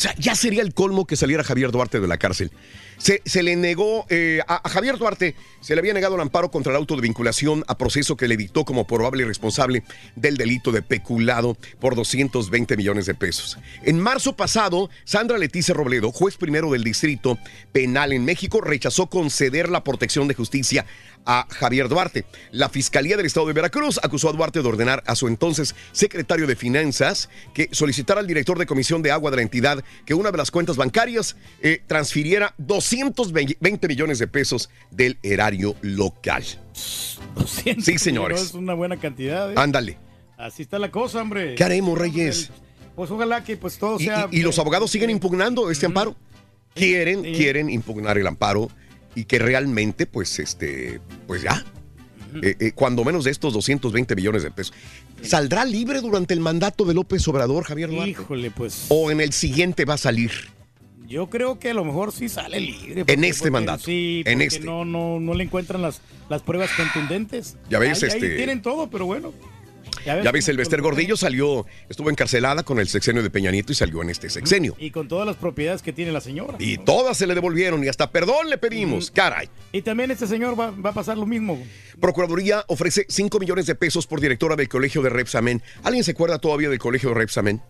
O sea, ya sería el colmo que saliera Javier Duarte de la cárcel. Se, se le negó, eh, a, Javier Duarte se le había negado el amparo contra el auto de vinculación a proceso que le dictó como probable responsable del delito de peculado por 220 millones de pesos. En marzo pasado, Sandra Leticia Robledo, juez primero del Distrito Penal en México, rechazó conceder la protección de justicia a Javier Duarte. La Fiscalía del Estado de Veracruz acusó a Duarte de ordenar a su entonces secretario de Finanzas que solicitara al director de comisión de agua de la entidad que una de las cuentas bancarias eh, transfiriera 220 millones de pesos del erario local. Sí, señores. Es una buena cantidad. ¿eh? Ándale. Así está la cosa, hombre. ¿Qué haremos, Reyes? Pues ojalá que pues todo Y, sea... y- y los abogados siguen impugnando este amparo. Quieren, Sí. quieren impugnar el amparo y que realmente, pues, este, pues ya. Eh, eh, cuando menos de estos 220 millones de pesos. ¿Saldrá libre durante el mandato de López Obrador, Javier Duarte? Híjole, pues... ¿O en el siguiente va a salir? Yo creo que a lo mejor sí sale libre. En este mandato, Sí, en este. No, no, no le encuentran las, las pruebas contundentes. Ya ves, Ahí- ahí este- tienen todo, pero bueno. Ya ves, el Bester Gordillo salió, estuvo encarcelada con el sexenio de Peña Nieto y salió en este sexenio. Y con todas las propiedades que tiene la señora. Y todas se le devolvieron y hasta perdón le pedimos. Caray. Y también este señor va, va a pasar lo mismo. Procuraduría ofrece 5 millones de pesos por directora del colegio de Repsamen. ¿Alguien se acuerda todavía del colegio de Repsamen?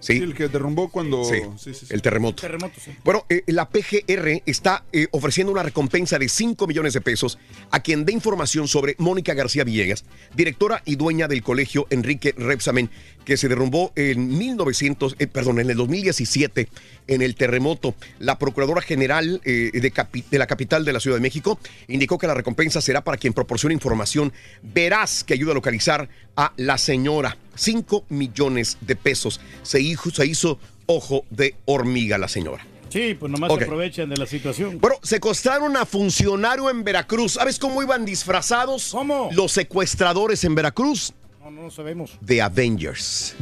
Sí. el que derrumbó cuando... Sí, sí, sí, sí. el terremoto. Terremoto, sí. Bueno, eh, la PGR está eh, ofreciendo una recompensa de 5 millones de pesos a quien dé información sobre Mónica García Villegas, directora y dueña del colegio Enrique Repsamen, que se derrumbó en 1900, eh, perdón, en el 2017 en el terremoto. La Procuradora General eh, de, la capital de la Ciudad de México indicó que la recompensa será para quien proporcione información veraz que ayude a localizar a la señora. 5 millones de pesos. Se hizo, se hizo ojo de hormiga la señora. Sí, pues nomás Ok. se aprovechan de la situación. Bueno, secuestraron a funcionario en Veracruz. ¿Sabes cómo iban disfrazados? ¿Cómo? Los secuestradores en Veracruz. No, no sabemos. The Avengers.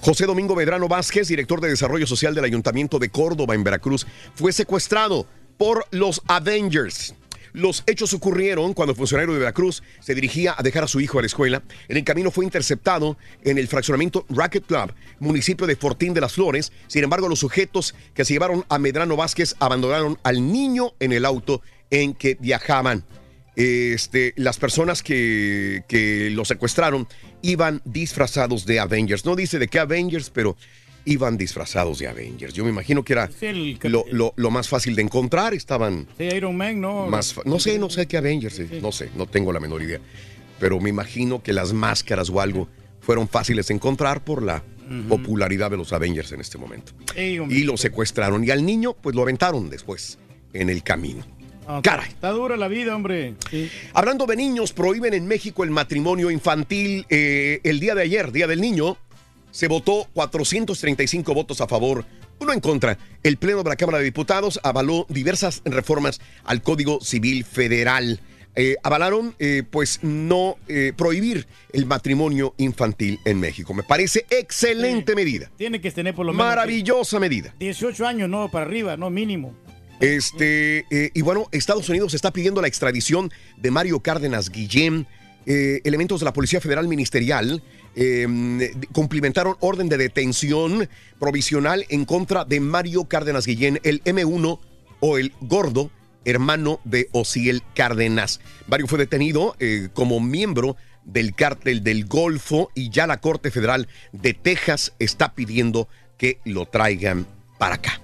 José Domingo Medrano Vázquez, director de Desarrollo Social del Ayuntamiento de Córdoba en Veracruz, fue secuestrado por los Avengers. Los hechos ocurrieron cuando el funcionario de Veracruz se dirigía a dejar a su hijo a la escuela. En el camino fue interceptado en el fraccionamiento Racket Club, municipio de Fortín de las Flores. Sin embargo, los sujetos que se llevaron a Medrano Vázquez abandonaron al niño en el auto en que viajaban. Este, las personas que, que lo secuestraron iban disfrazados de Avengers. No dice de qué Avengers, pero iban disfrazados de Avengers. Yo me imagino que era el- lo, lo- lo más fácil de encontrar. Estaban Sí, Iron Man, ¿no? más... No sé, no sé qué Avengers. eh, No sé, no tengo la menor idea. Pero me imagino que las máscaras o algo fueron fáciles de encontrar por la popularidad de los Avengers en este momento. Y lo secuestraron. Y al niño, pues lo aventaron después en el camino. Ah, Caray. Está dura la vida, hombre. Sí. Hablando de niños, prohíben en México el matrimonio infantil. Eh, el día de ayer, Día del Niño, se votó 435 votos a favor, uno en contra. El Pleno de la Cámara de Diputados avaló diversas reformas al Código Civil Federal. Eh, avalaron, eh, pues, no eh, prohibir el matrimonio infantil en México. Me parece excelente medida. Tiene que tener por lo menos Maravillosa medida. 18 años, no, para arriba, no, mínimo. Este, eh, y bueno, Estados Unidos está pidiendo la extradición de Mario Cárdenas Guillén. Eh, elementos de la Policía Federal Ministerial eh, cumplimentaron orden de detención provisional en contra de Mario Cárdenas Guillén, el M1 o el gordo hermano de Ociel Cárdenas. Mario fue detenido eh, como miembro del cártel del Golfo y ya la Corte Federal de Texas está pidiendo que lo traigan para acá.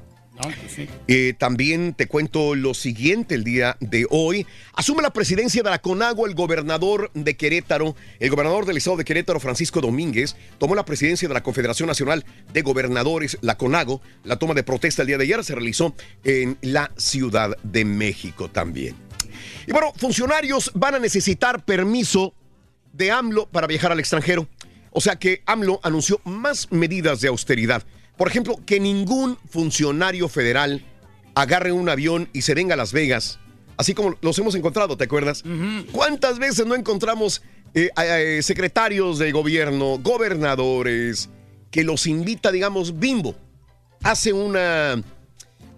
Sí. Eh, también te cuento lo siguiente el día de hoy. Asume la presidencia de la CONAGO el gobernador de Querétaro. El gobernador del estado de Querétaro, Francisco Domínguez, tomó la presidencia de la Confederación Nacional de Gobernadores, la CONAGO. La toma de protesta el día de ayer se realizó en la Ciudad de México también. Y bueno, funcionarios van a necesitar permiso de AMLO para viajar al extranjero. O sea que AMLO anunció más medidas de austeridad. Por ejemplo, que ningún funcionario federal agarre un avión y se venga a Las Vegas, así como los hemos encontrado, ¿te acuerdas? ¿Cuántas veces no encontramos eh, eh, secretarios de gobierno, gobernadores, que los invita, digamos, Bimbo? Hace una,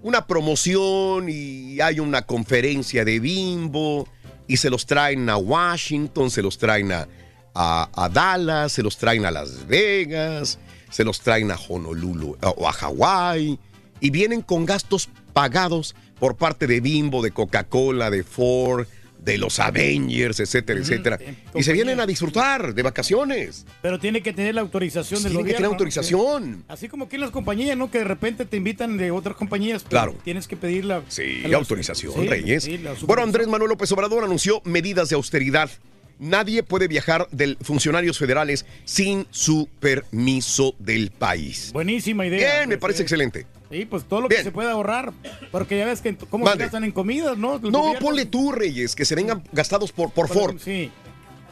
una promoción y hay una conferencia de Bimbo y se los traen a Washington, se los traen a, a- a Dallas, se los traen a Las Vegas, se los traen a Honolulu o a Hawái y vienen con gastos pagados por parte de Bimbo, de Coca-Cola, de Ford, de los Avengers, etcétera, etcétera. Y se vienen a disfrutar de vacaciones. Pero tiene que tener la autorización del Tiene que gobierno. tener autorización. Sí. Así como aquí en las compañías, ¿no? Que de repente te invitan de otras compañías. pero Claro. Tienes que pedir la... Sí, la- autorización, sí, Reyes. sí, la bueno, Andrés Manuel López Obrador anunció medidas de austeridad. Nadie puede viajar de funcionarios federales sin su permiso del país. Buenísima idea. Bien, me parece sí. excelente. Sí, pues todo lo que se puede ahorrar. Porque ya ves que cómo se gastan en comidas, ¿no? El No, gobierno- ponle tú, Reyes, que se vengan gastados por, por Ford. Sí.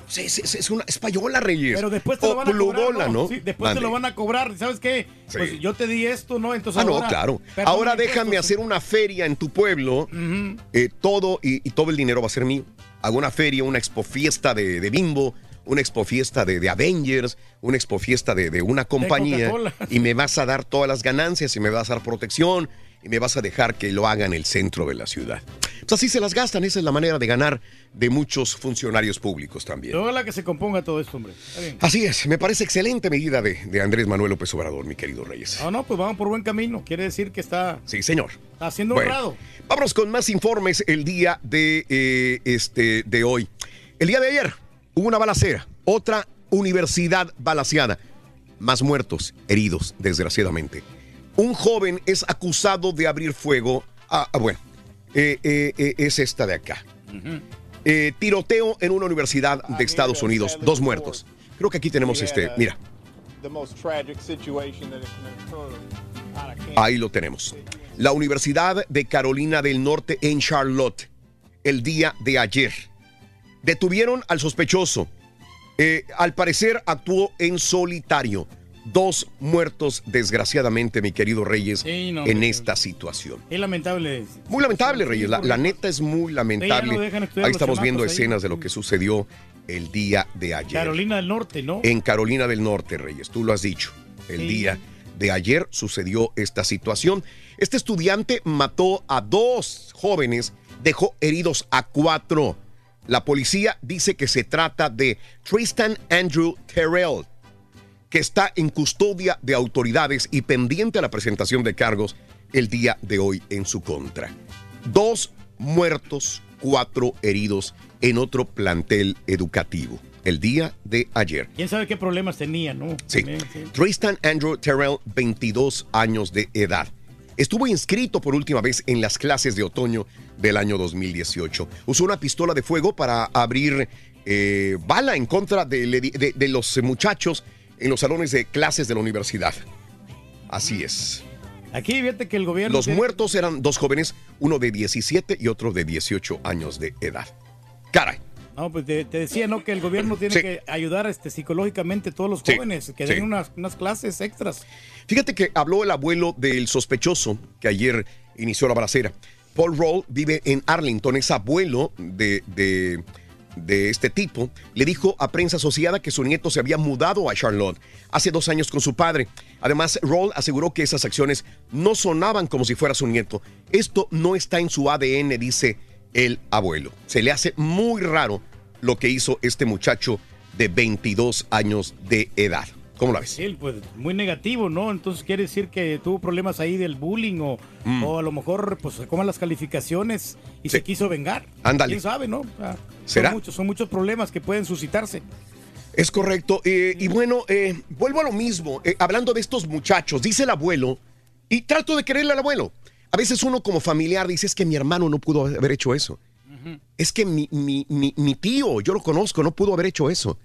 Sí, sí, sí, es una española, Reyes. Pero después te lo van a cobrar, Plubola, ¿no? ¿no? Sí, después te lo van a cobrar. ¿Sabes qué? Pues yo te di esto, ¿no? Entonces Ah, no, ahora- claro. Perdón, Ahora déjame hacer una feria en tu pueblo. Eh, todo y, y todo el dinero va a ser mío. Hago una feria, una expo fiesta de, de Bimbo, una expo fiesta de, de Avengers, una expo fiesta de, de una compañía. Y me vas a dar todas las ganancias y me vas a dar protección y me vas a dejar que lo haga en el centro de la ciudad. Pues así se las gastan. Esa es la manera de ganar de muchos funcionarios públicos también. Ojalá que se componga todo esto, hombre. Así es, me parece excelente medida de, de Andrés Manuel López Obrador, mi querido Reyes. Ah, no, pues vamos por buen camino. Quiere decir que está, Sí, señor. está siendo Bueno, honrado. Vámonos con más informes el día de, eh, este, de hoy. El día de ayer hubo una balacera, otra universidad balaceada. Más muertos, heridos, desgraciadamente. Un joven es acusado de abrir fuego. Ah, ah, bueno, eh, eh, eh, es esta de acá. Eh, tiroteo en una universidad de Estados Unidos, dos muertos. Creo que aquí tenemos este, mira, Kansas. Ahí lo tenemos. La Universidad de Carolina del Norte en Charlotte, el día de ayer. Detuvieron al sospechoso. Al parecer actuó en solitario. Dos muertos, desgraciadamente, mi querido Reyes, Sí, no, en esta situación. Es lamentable. Muy lamentable, Reyes. La, la neta es muy lamentable. No ahí estamos viendo ahí. escenas de lo que sucedió el día de ayer. Carolina del Norte, ¿no? En Carolina del Norte, Reyes, tú lo has dicho. El Sí. día de ayer sucedió esta situación. Este estudiante mató a dos jóvenes dejó heridos a cuatro. La policía dice que se trata de Tristan Andrew Terrell, que está en custodia de autoridades y pendiente a la presentación de cargos el día de hoy en su contra. Dos muertos, cuatro heridos en otro plantel educativo el día de ayer. ¿Quién sabe qué problemas tenía, no? Sí. Tristan Andrew Terrell, 22 años de edad. Estuvo inscrito por última vez en las clases de otoño del año 2018. Usó una pistola de fuego para abrir eh, bala en contra de, de- de los muchachos en los salones de clases de la universidad. Así es. Aquí fíjate que el gobierno... Los tiene- muertos eran dos jóvenes, uno de 17 y otro de 18 años de edad. Caray. No, pues te, te decía, ¿no? Que el gobierno tiene Sí. que ayudar este, psicológicamente a todos los Sí, jóvenes, que sí. den unas, unas clases extras. Fíjate que habló el abuelo del sospechoso que ayer inició la balacera. Paul Roll vive en Arlington, es abuelo de, de- de este tipo. Le dijo a prensa asociada que su nieto se había mudado a Charlotte hace dos años con su padre. Además, Roll aseguró que esas acciones no sonaban como si fuera su nieto. Esto no está en su ADN, dice el abuelo. Se le hace muy raro lo que hizo este muchacho de 22 años de edad. ¿Cómo la ves? Sí, pues muy negativo, ¿no? Entonces quiere decir que tuvo problemas ahí del bullying o, Mm. o a lo mejor pues se coman las calificaciones y se quiso vengar. Ándale. ¿Quién sabe, no? O sea, ¿Será? Son muchos, son muchos problemas que pueden suscitarse. Es correcto. eh, y bueno, eh, vuelvo a lo mismo. eh, hablando de estos muchachos, dice el abuelo, y trato de quererle al abuelo. A veces uno como familiar dice, es que mi hermano no pudo haber hecho eso. Es que mi, mi- mi- mi tío, yo lo conozco, no pudo haber hecho eso.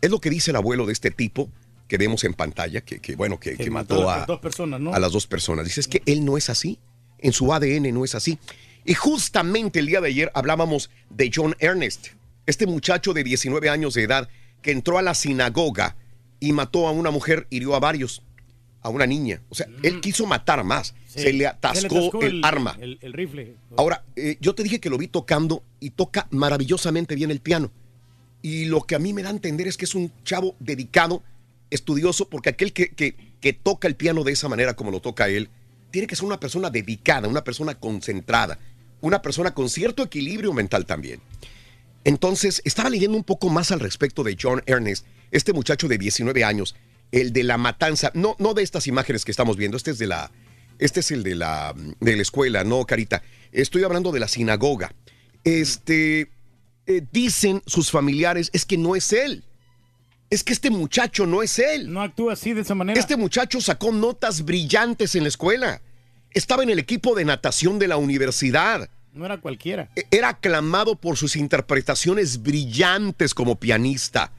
Es lo que dice el abuelo de este tipo que vemos en pantalla, que, que, bueno, que, que mató a dos personas, ¿no? a las dos personas. Dice, es que él no es así. En su ADN no es así. Y justamente el día de ayer hablábamos de John Ernest, este muchacho de 19 años de edad que entró a la sinagoga y mató a una mujer, hirió a varios, a una niña. O sea, él quiso matar más. Sí. Se le atascó, el, arma. El, el rifle. Ahora, eh, yo te dije que lo vi tocando y toca maravillosamente bien el piano. Y lo que a mí me da a entender es que es un chavo dedicado, estudioso, porque aquel que, que- toca el piano de esa manera como lo toca él, tiene que ser una persona dedicada, una persona concentrada, una persona con cierto equilibrio mental también. Entonces, estaba leyendo un poco más al respecto de John Ernest, este muchacho de 19 años, el de la matanza, no, no de estas imágenes que estamos viendo, este es de la, este es el de la, de la escuela, no, Carita. Estoy hablando de la sinagoga. Este, eh, dicen sus familiares, es que no es él. Es que este muchacho no es él. No actúa así de esa manera. Este muchacho sacó notas brillantes en la escuela. Estaba en el equipo de natación de la universidad. No era cualquiera. E- Era aclamado por sus interpretaciones brillantes como pianista.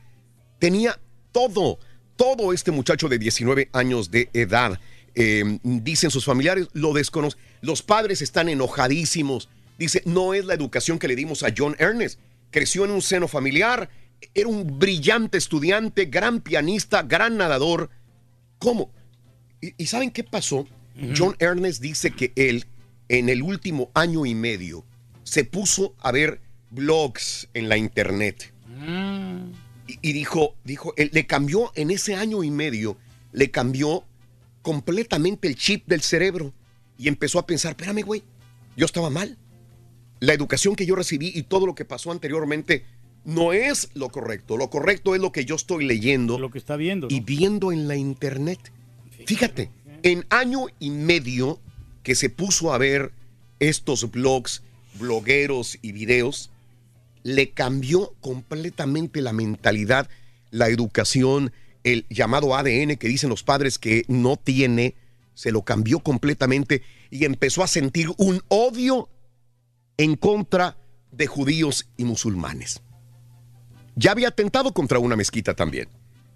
Tenía todo, todo este muchacho de 19 años de edad. Eh, dicen sus familiares, lo desconocen. Los padres están enojadísimos. Dice, no es la educación que le dimos a John Ernest. Creció en un seno familiar. Era un brillante estudiante, gran pianista, gran nadador. ¿Cómo? ¿Y, y saben qué pasó? John Ernest dice que él, en el último año y medio, se puso a ver blogs en la internet. Y, y dijo, dijo, él le cambió en ese año y medio, le cambió completamente el chip del cerebro. Y empezó a pensar, espérame, güey, yo estaba mal. La educación que yo recibí y todo lo que pasó anteriormente no es lo correcto. Lo correcto es lo que yo estoy leyendo. Lo que está viendo. Y viendo en la internet. Fíjate, en año y medio que se puso a ver estos blogs, blogueros y videos, le cambió completamente la mentalidad, la educación, el llamado ADN que dicen los padres que no tiene, se lo cambió completamente y empezó a sentir un odio en contra de judíos y musulmanes. Ya había atentado contra una mezquita también.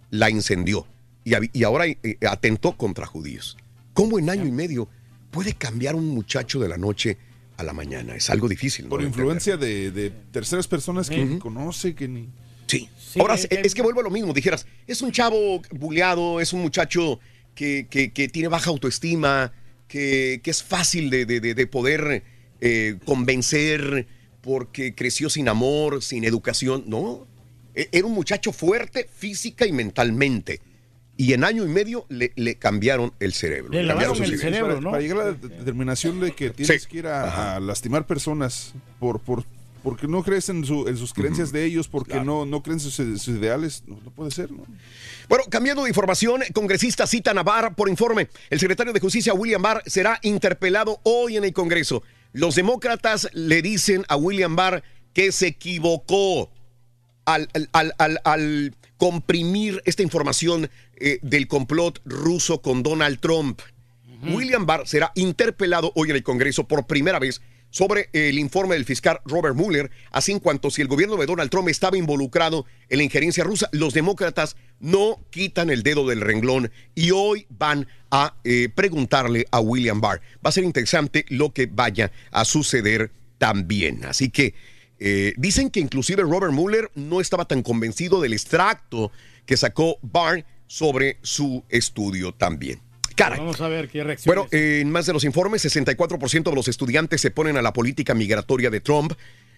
La incendió y, ahora eh, atentó contra judíos. ¿Cómo en año y medio puede cambiar un muchacho de la noche a la mañana? Es algo difícil. ¿no? Por influencia de, de terceras personas que ni conoce, que ni... Sí. Ahora, es, es que vuelvo a lo mismo. Dijeras, es un chavo buleado, es un muchacho que, que- que tiene baja autoestima, que, que es fácil de, de- de- de poder eh, convencer porque creció sin amor, sin educación. No. E- Era un muchacho fuerte física y mentalmente. y en año y medio le, le cambiaron el cerebro. Le cambiaron el cerebro, ¿no? Para llegar a la de- determinación de que tienes que ir a, a lastimar personas por, por porque no crees en, su- en sus creencias de ellos, porque no, no creen sus, sus ideales, no, no puede ser, ¿no? Bueno, cambiando de información, congresistas citan a Barr por informe. El secretario de Justicia, William Barr, será interpelado hoy en el Congreso. Los demócratas le dicen a William Barr que se equivocó al, al- al- al- al comprimir esta información eh, del complot ruso con Donald Trump. William Barr será interpelado hoy en el Congreso por primera vez sobre el informe del fiscal Robert Mueller, así en cuanto si el gobierno de Donald Trump estaba involucrado en la injerencia rusa. Los demócratas no quitan el dedo del renglón y hoy van a eh, preguntarle a William Barr. Va a ser interesante lo que vaya a suceder también. Así que eh, dicen que inclusive Robert Mueller no estaba tan convencido del extracto que sacó Barr sobre su estudio también. Caray. Vamos a ver qué reacción. Bueno, eh, en más de los informes, 64% de los estudiantes se ponen a la política migratoria de Trump.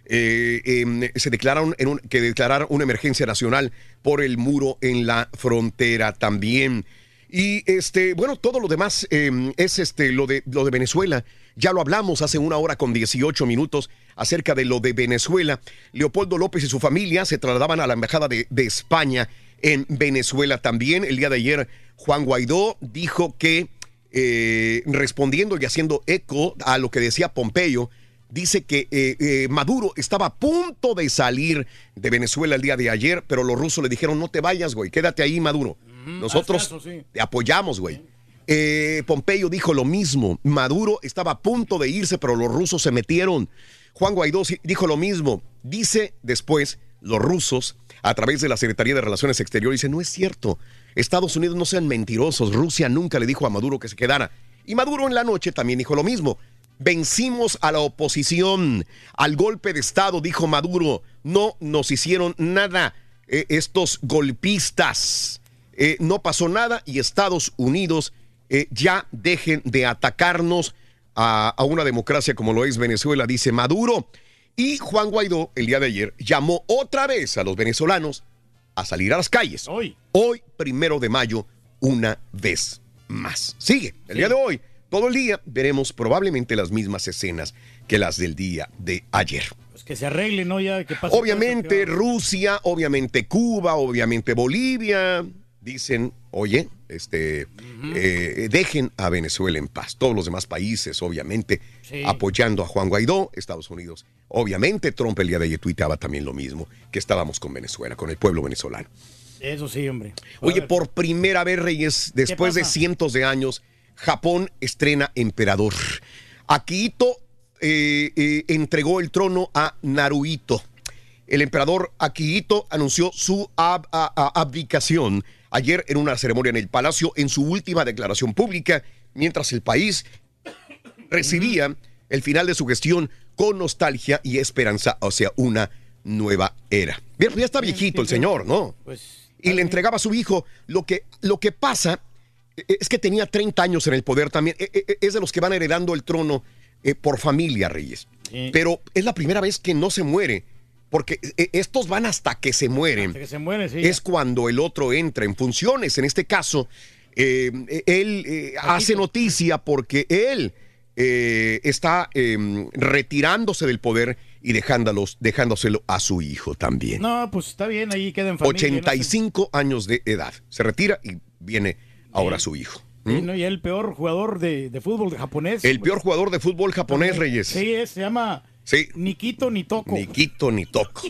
Eh, em, se declararon en un- que declararon una emergencia nacional por el muro en la frontera también. Y este, bueno, todo lo demás em, es este lo de lo de Venezuela. Ya lo hablamos hace una hora con 18 minutos acerca de lo de Venezuela. Leopoldo López y su familia se trasladaban a la embajada de, de España en Venezuela también. El día de ayer, Juan Guaidó dijo que eh, respondiendo y haciendo eco a lo que decía Pompeyo, dice que eh, eh, Maduro estaba a punto de salir de Venezuela el día de ayer, pero los rusos le dijeron, no te vayas, güey, quédate ahí, Maduro. Nosotros haz caso, sí. te apoyamos, güey. Eh, Pompeyo dijo lo mismo. Maduro estaba a punto de irse, pero los rusos se metieron. Juan Guaidó dijo lo mismo. Dice después, los rusos, a través de la Secretaría de Relaciones Exteriores, dice, no es cierto. Estados Unidos no sean mentirosos. Rusia nunca le dijo a Maduro que se quedara. Y Maduro en la noche también dijo lo mismo. Vencimos a la oposición, al golpe de Estado, dijo Maduro. No nos hicieron nada eh, estos golpistas. Eh, no pasó nada y Estados Unidos eh, ya dejen de atacarnos a, a una democracia como lo es Venezuela, dice Maduro. Y Juan Guaidó, el día de ayer, llamó otra vez a los venezolanos a salir a las calles. Hoy. Hoy, primero de mayo, una vez más. Sigue, el día de hoy, todo el día, veremos probablemente las mismas escenas que las del día de ayer. Pues que se arregle, ¿no? Ya que pase Obviamente Rusia, obviamente Cuba, obviamente Bolivia, dicen, oye, este, eh, dejen a Venezuela en paz. Todos los demás países, obviamente, Sí. apoyando a Juan Guaidó, Estados Unidos. Obviamente Trump el día de ayer tuiteaba también lo mismo, que estábamos con Venezuela, con el pueblo venezolano. Eso sí, hombre. Oye, por primera vez, Reyes, después de cientos de años, Japón estrena emperador. Akihito eh, eh, entregó el trono a Naruhito. El emperador Akihito anunció su ab- abdicación ayer en una ceremonia en el palacio en su última declaración pública, mientras el país recibía el final de su gestión con nostalgia y esperanza hacia una nueva era. Bien, ya está viejito el señor, ¿no? Pues, y le entregaba a su hijo. Lo que, lo que pasa eh, es que tenía 30 años en el poder también. Eh, eh, Es de los que van heredando el trono por familia, Reyes. Pero es la primera vez que no se muere. Porque eh, estos van hasta que se mueren. Hasta que se muere, sí. Es cuando el otro entra en funciones. En este caso, eh, él eh, hace noticia porque él eh, está eh, retirándose del poder y dejándolos, dejándoselo a su hijo también. No, pues está bien, ahí queda en familia. 85 años de edad. Se retira y viene ahora su hijo. ¿no? Sí, ¿no? Y el peor jugador de, de fútbol japonés. El peor jugador de fútbol japonés, Reyes. Sí, es, se llama Sí. Nikito Nitoko. Ni quito ni toco.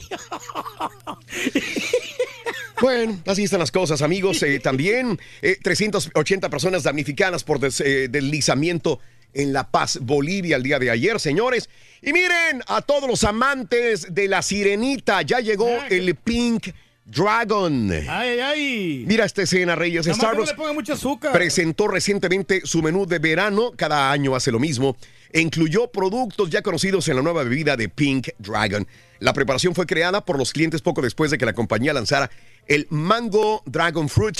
Bueno, así están las cosas, amigos. Eh, también eh, 380 personas damnificadas por des- eh, deslizamiento en La Paz, Bolivia, el día de ayer, señores. Y miren, a todos los amantes de la sirenita, ya llegó el Pink Dragon. Ay, ay. Mira esta escena, Reyes. Nada que no Starbucks le ponga mucho azúcar. presentó recientemente su menú de verano, cada año hace lo mismo, e incluyó productos ya conocidos en la nueva bebida de Pink Dragon. La preparación fue creada por los clientes poco después de que la compañía lanzara el Mango Dragon Fruit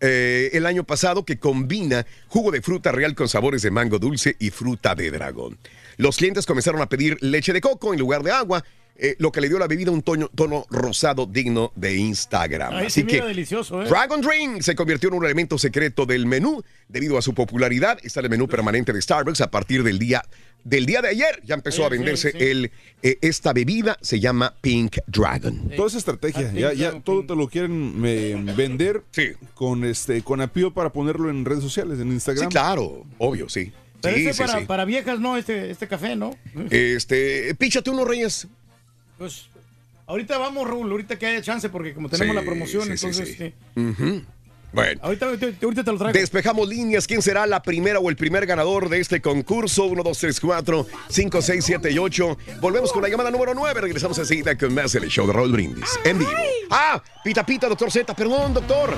eh, el año pasado que combina jugo de fruta real con sabores de mango dulce y fruta de dragón. Los clientes comenzaron a pedir leche de coco en lugar de agua, eh, lo que le dio a la bebida un tono, tono rosado digno de Instagram. Ay, Así sí, que mira, delicioso, ¿eh? Dragon Drink se convirtió en un elemento secreto del menú debido a su popularidad. Está en el menú permanente de Starbucks a partir del día del día de ayer. Ya empezó a sí, venderse sí. el eh, esta bebida se llama Pink Dragon. Toda esa estrategia, ya, ya todo te lo quieren eh, vender con este con apío para ponerlo en redes sociales, en Instagram. Sí, claro, obvio, sí. Pero Sí, este sí, para, sí. para viejas, ¿no? Este, este café, ¿no? Este, píchate unos reyes. Pues ahorita vamos, Raúl, ahorita que haya chance, porque como tenemos Sí, la promoción, sí, sí, entonces... sí. sí. Ujú. Bueno. Ahorita, ahorita, te lo traigo. Despejamos líneas. ¿Quién será la primera o el primer ganador de este concurso? 1, 2, 3, 4, 5, 6, 7 y 8. Volvemos con la llamada número 9. Regresamos enseguida con más en el show de Raúl Brindis. En vivo. Ah, pita, pita, doctor Z. Perdón, doctor.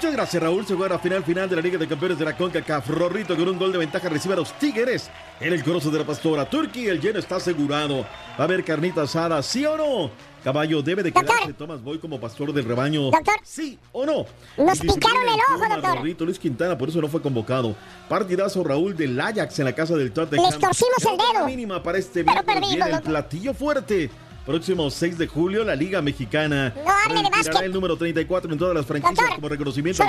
Muchas gracias, Raúl. Se juega la final final de la Liga de Campeones de la CONCACAF. Rorrito con un gol de ventaja recibe a los Tigres en el corozo de la Pastora. Turquía, el lleno está asegurado. ¿Va a haber carnita asada, sí o no? Caballo, ¿debe de quedarse Tomás Boy como pastor del rebaño? ¿Sí o no? Nos picaron el ojo, doctor. Rorrito Luis Quintana, por eso no fue convocado. Partidazo Raúl del Ajax en la casa del Tottenham. Les torcimos el dedo. mínima para este Pero viene el doctor. platillo fuerte. Próximo 6 de julio, la Liga Mexicana. No hable de retirará básquet. el número 34 en todas las franquicias como reconocimiento.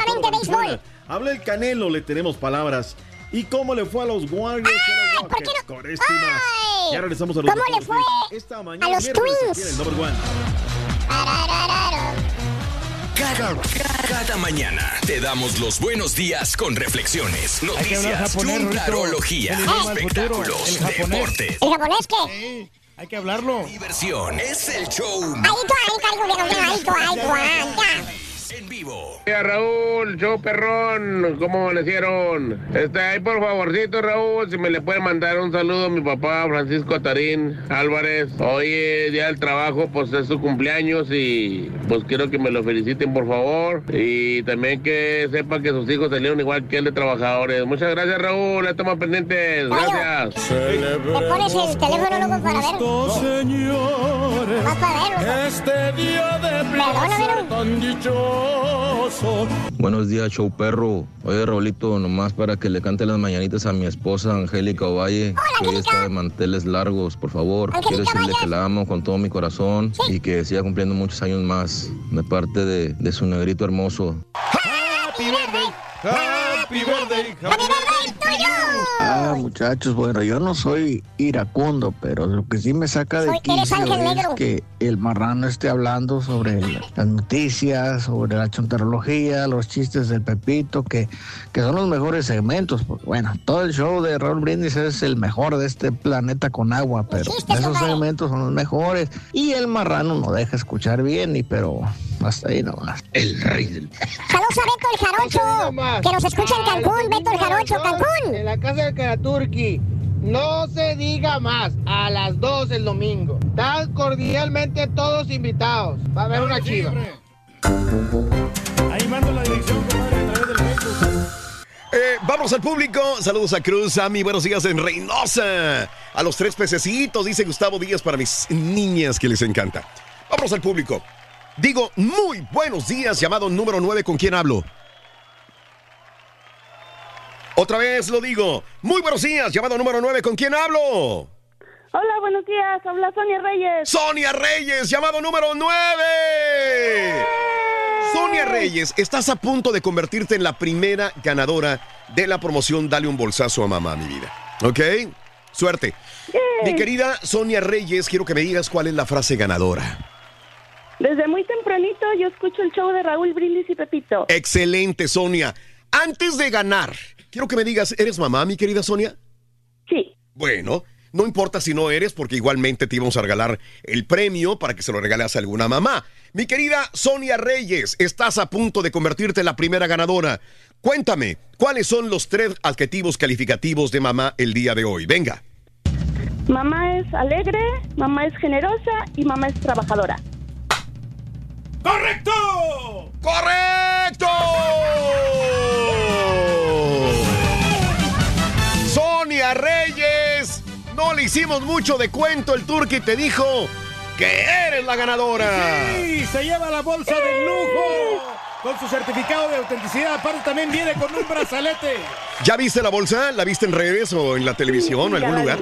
solamente. Habla el Canelo, le tenemos palabras. ¿Y cómo le fue a los Warriors y a los Rockets? Con esto y más. Ya regresamos a los ¿Cómo le fue Esta mañana, a los Twins? aquí en el number one. Cada, cada mañana te damos los buenos días con reflexiones, noticias, futuro, espectáculos, el deportes. ¿El japonés qué? Hay que hablarlo. Diversión. Es el show Ahí tú, ahí tú, ahí tú, ahí tú. En vivo. Hola, Raúl, show perrón, ¿cómo amanecieron? Este, ahí por favorcito, Raúl, si me le pueden mandar un saludo a mi papá Francisco Tarín Álvarez. Hoy es día del trabajo, pues es su cumpleaños y pues quiero que me lo feliciten, por favor. Y también que sepa que sus hijos salieron igual que él de trabajadores. Muchas gracias, Raúl, estamos pendientes. Gracias. ¿Me pones el teléfono luego para ver? Más para verlo. Este día de placer tan dichoso. Buenos días, show perro. Oye, Raulito, nomás para que le cante las mañanitas a mi esposa Angélica Ovalle, que hoy está de manteles largos, por favor. Quiero decirle que la amo con todo mi corazón y que siga cumpliendo muchos años más de parte de, de su negrito hermoso. Happy birthday. Happy birthday. Happy Ah, muchachos, bueno, yo no soy iracundo, pero lo que sí me saca de quicio es negro. que el marrano esté hablando sobre las noticias, sobre la chontarología, los chistes del Pepito, que, que son los mejores segmentos. porque, Bueno, todo el show de Raúl Brindis es el mejor de este planeta con agua, pero esos segmentos son los mejores. Y el marrano no deja escuchar bien, y pero hasta ahí nomás. El rey del... Saludos a Beto el Jarocho, que nos escucha en Cancún, Beto el Jarocho, Cancún. En la casa de Karaturki. No se diga más. A las 2 el domingo. Están cordialmente todos invitados. Va a haber una chiva. Ahí mando la dirección, compadre, a través del Facebook. Eh, vamos al público. Saludos a Cruz, a mi buenos días en Reynosa. A los tres pececitos, dice Gustavo Díaz para mis niñas que les encanta. Vamos al público. Digo, muy buenos días, llamado número 9, ¿con quién hablo? Otra vez lo digo. Muy buenos días, llamado número 9, ¿con quién hablo? Hola, buenos días. Habla Sonia Reyes. Sonia Reyes, llamado número 9. Sonia Reyes, estás a punto de convertirte en la primera ganadora de la promoción Dale un bolsazo a mamá, mi vida. ¿Ok? Suerte. Mi querida Sonia Reyes, quiero que me digas cuál es la frase ganadora. Desde muy tempranito yo escucho el show de Raúl Brindis y Pepito. Excelente, Sonia. Antes de ganar, quiero que me digas, ¿eres mamá, mi querida Sonia? Sí. Bueno, no importa si no eres, porque igualmente te íbamos a regalar el premio para que se lo regales a alguna mamá. Mi querida Sonia Reyes, estás a punto de convertirte en la primera ganadora. Cuéntame, ¿cuáles son los tres adjetivos calificativos de mamá el día de hoy? Venga. Mamá es alegre, mamá es generosa y mamá es trabajadora. ¡Correcto! ¡Correcto! Reyes, no le hicimos mucho de cuento. El turqui te dijo que eres la ganadora. Sí, se lleva la bolsa de lujo con su certificado de autenticidad. Aparte también viene con un brazalete. ¿Ya viste la bolsa? ¿La viste en redes o en la televisión o en algún lugar?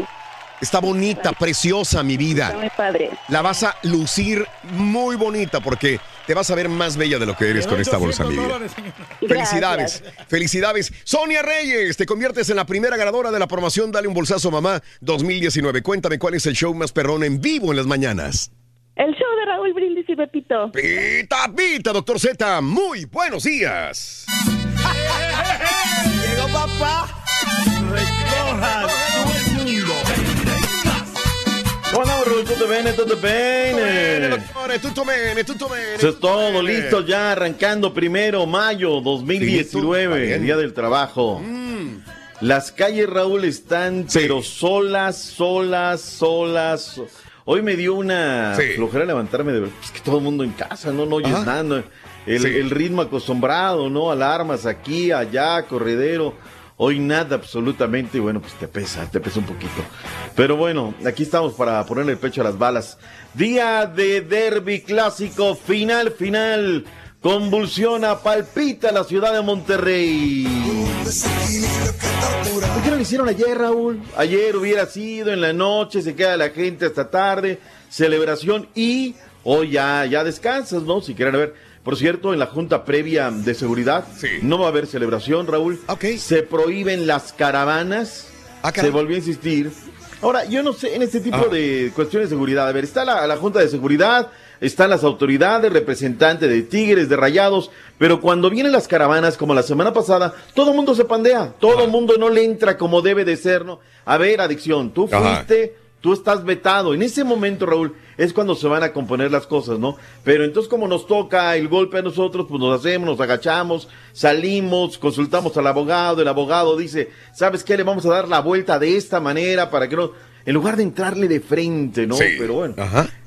Está bonita, preciosa, mi vida. Está muy padre. La vas a lucir muy bonita porque te vas a ver más bella de lo que eres con esta bolsa, mi vida. <laughs> Felicidades, felicidades. Sonia Reyes, te conviertes en la primera ganadora de la promoción Dale un bolsazo mamá 2019. Cuéntame cuál es el show más perrón en vivo en las mañanas. El show de Raúl Brindis y Pepito. Pita, pita, doctor Z. Muy buenos días. <laughs> Llegó papá. Recoja todo el mundo. ¿Cómo andamos, Raúl? ¿Tutto bene? ¿Tutto bene? Tutto bene, tutto bene. Eso es todo, listo ya, arrancando primero mayo 2019, Listo, Día del Trabajo. Las calles, Raúl, están pero solas, solas, solas. so- Hoy me dio una Sí. flojera levantarme de ver, pues que todo el mundo en casa, no, no oyes Ajá. nada. El, Sí. el ritmo acostumbrado, ¿no? Alarmas aquí, allá, corredero. Hoy nada absolutamente, bueno, pues te pesa, te pesa un poquito. Pero bueno, aquí estamos para ponerle el pecho a las balas. Día de derby clásico, final, final. Convulsiona, palpita la ciudad de Monterrey. ¿Por qué no lo hicieron ayer, Raúl? Ayer hubiera sido en la noche, se queda la gente hasta tarde, celebración y hoy ya, ya descansas, ¿no? Si quieren ver. Por cierto, en la junta previa de seguridad no va a haber celebración, Raúl. Se prohíben las caravanas. se volvió a insistir. Ahora, yo no sé, en este tipo Ah. de cuestiones de seguridad, a ver, está la, la junta de seguridad, están las autoridades, representantes de Tigres, de Rayados, pero cuando vienen las caravanas, como la semana pasada, todo el mundo se pandea, todo el mundo no le entra como debe de ser, ¿no? A ver, adicción, tú Ajá. fuiste, tú estás vetado. En ese momento, Raúl, es cuando se van a componer las cosas, ¿no? Pero entonces como nos toca el golpe a nosotros, pues nos hacemos, nos agachamos, salimos, consultamos al abogado, el abogado dice, ¿sabes qué? Le vamos a dar la vuelta de esta manera para que no... En lugar de entrarle de frente, ¿no? Sí. Pero bueno,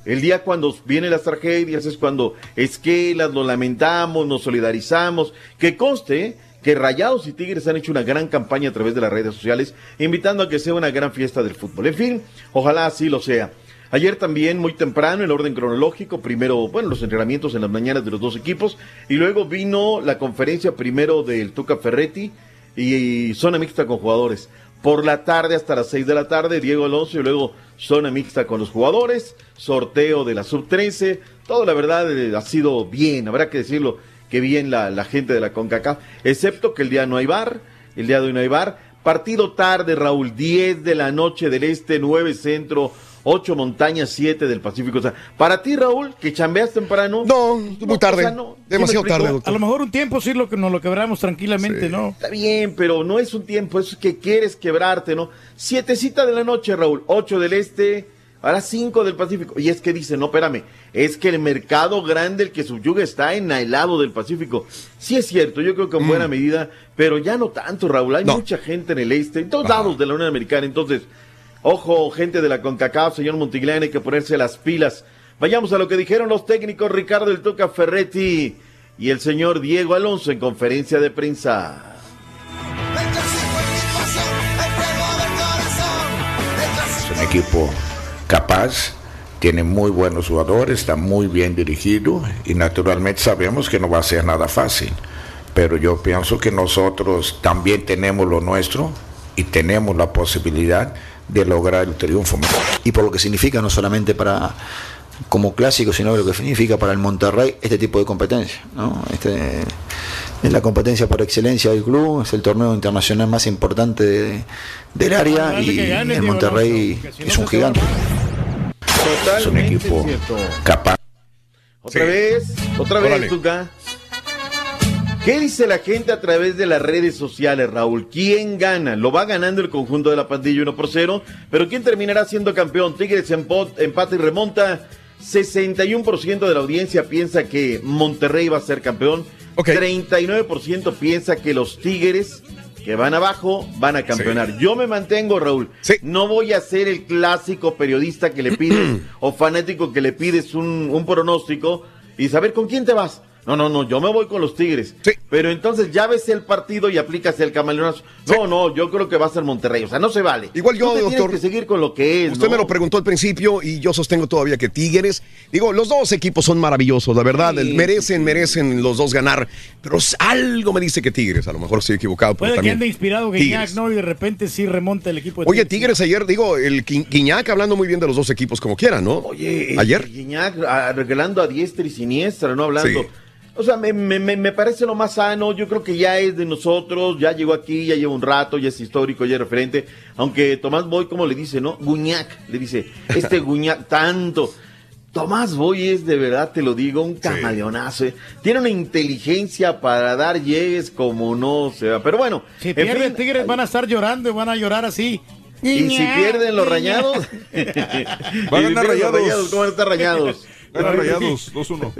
el día cuando vienen las tragedias es cuando esquelas, lo lamentamos, nos solidarizamos. Que conste que Rayados y Tigres han hecho una gran campaña a través de las redes sociales, invitando a que sea una gran fiesta del fútbol. En fin, ojalá así lo sea. Ayer también, muy temprano, en orden cronológico, primero, bueno, los entrenamientos en las mañanas de los dos equipos, y luego vino la conferencia primero del Tuca Ferretti y zona mixta con jugadores. Por la tarde hasta las 6 de la tarde, Diego Alonso y luego zona mixta con los jugadores, sorteo de la sub-13. Todo, la verdad, eh, ha sido bien, habrá que decirlo, que bien la, la gente de la CONCACAF, excepto que el día no hay bar, el día de hoy no hay bar. Partido tarde, Raúl, 10 de la noche del Este, 9 Centro, 8 Montañas, 7 del Pacífico. O sea, para ti, Raúl, que chambeas temprano. No, muy tarde. Demasiado tarde, A lo mejor un tiempo sí lo que nos lo quebramos tranquilamente, ¿no? Está bien, pero no es un tiempo, es que quieres quebrarte, ¿no? Sietecita de la noche, Raúl, 8 del Este, a las 5 del Pacífico. Y es que dice, no, espérame, es que el mercado grande, el que subyuga, está en el lado del Pacífico. Sí es cierto, yo creo que en buena medida, pero ya no tanto, Raúl. Hay mucha gente en el Este, en todos lados de la Unión Americana. Entonces, ojo, gente de la CONCACAF, señor Montiglán, hay que ponerse las pilas. Vayamos a lo que dijeron los técnicos Ricardo El Tuca Ferretti y el señor Diego Alonso en conferencia de prensa. Es un equipo capaz, tiene muy buenos jugadores, está muy bien dirigido y naturalmente sabemos que no va a ser nada fácil. Pero yo pienso que nosotros también tenemos lo nuestro y tenemos la posibilidad de lograr el triunfo. y por lo que significa no solamente para como clásico, sino lo que significa para el Monterrey este tipo de competencia. ¿no? Este, es la competencia por excelencia del club, es el torneo internacional más importante de- del área y el Monterrey es un gigante. Es un equipo capaz. Otra vez, otra Órale. vez, Tuca. ¿Qué dice la gente a través de las redes sociales, Raúl? ¿Quién gana? Lo va ganando el conjunto de la pandilla 1 por 0, pero ¿quién terminará siendo campeón? Tigres empata y remonta. 61% de la audiencia piensa que Monterrey va a ser campeón. 39% piensa que los Tigres, que van abajo, van a campeonar. Yo me mantengo, Raúl. No voy a ser el clásico periodista que le pides <clears throat> o fanático que le pides un, un pronóstico y saber con quién te vas. No, no, no, yo me voy con los Tigres. Pero entonces ya ves el partido y aplicas el camaleonazo. No, no, yo creo que va a ser Monterrey. O sea, no se vale. Igual yo, Tú te doctor. Tienes que seguir con lo que es. Usted ¿no? me lo preguntó al principio y yo sostengo todavía que Tigres, digo, los dos equipos son maravillosos, la verdad, merecen, merecen los dos ganar, pero algo me dice que Tigres, a lo mejor estoy equivocado, pero Puede que también ande inspirado Guiñac, Tigres. ¿no? Y de repente sí remonta el equipo de Oye, Tigres ayer, digo, el Gui- Guiñac hablando muy bien de los dos equipos como quiera, ¿no? Oye, ayer. Guiñac ah, regalando a diestra y siniestra, ¿no? Hablando. Sí. O sea, me, me- me- me parece lo más sano. Yo creo que ya es de nosotros. Ya llegó aquí, ya lleva un rato, ya es histórico, ya es referente. Aunque Tomás Boy, como le dice, ¿no? Guiñac, le dice, este <laughs> Guiñac, tanto. Tomás Boy es de verdad, te lo digo, un camaleonazo. ¿eh? Tiene una inteligencia para dar llegues como no se va. Pero bueno, Si en pierde fin, Tigres van a estar llorando y van a llorar así. y si <laughs> <laughs> pierden los rayados. Va a si pierden Rayados. ¿Cómo van a estar rayados? Gana Rayados, 2-1.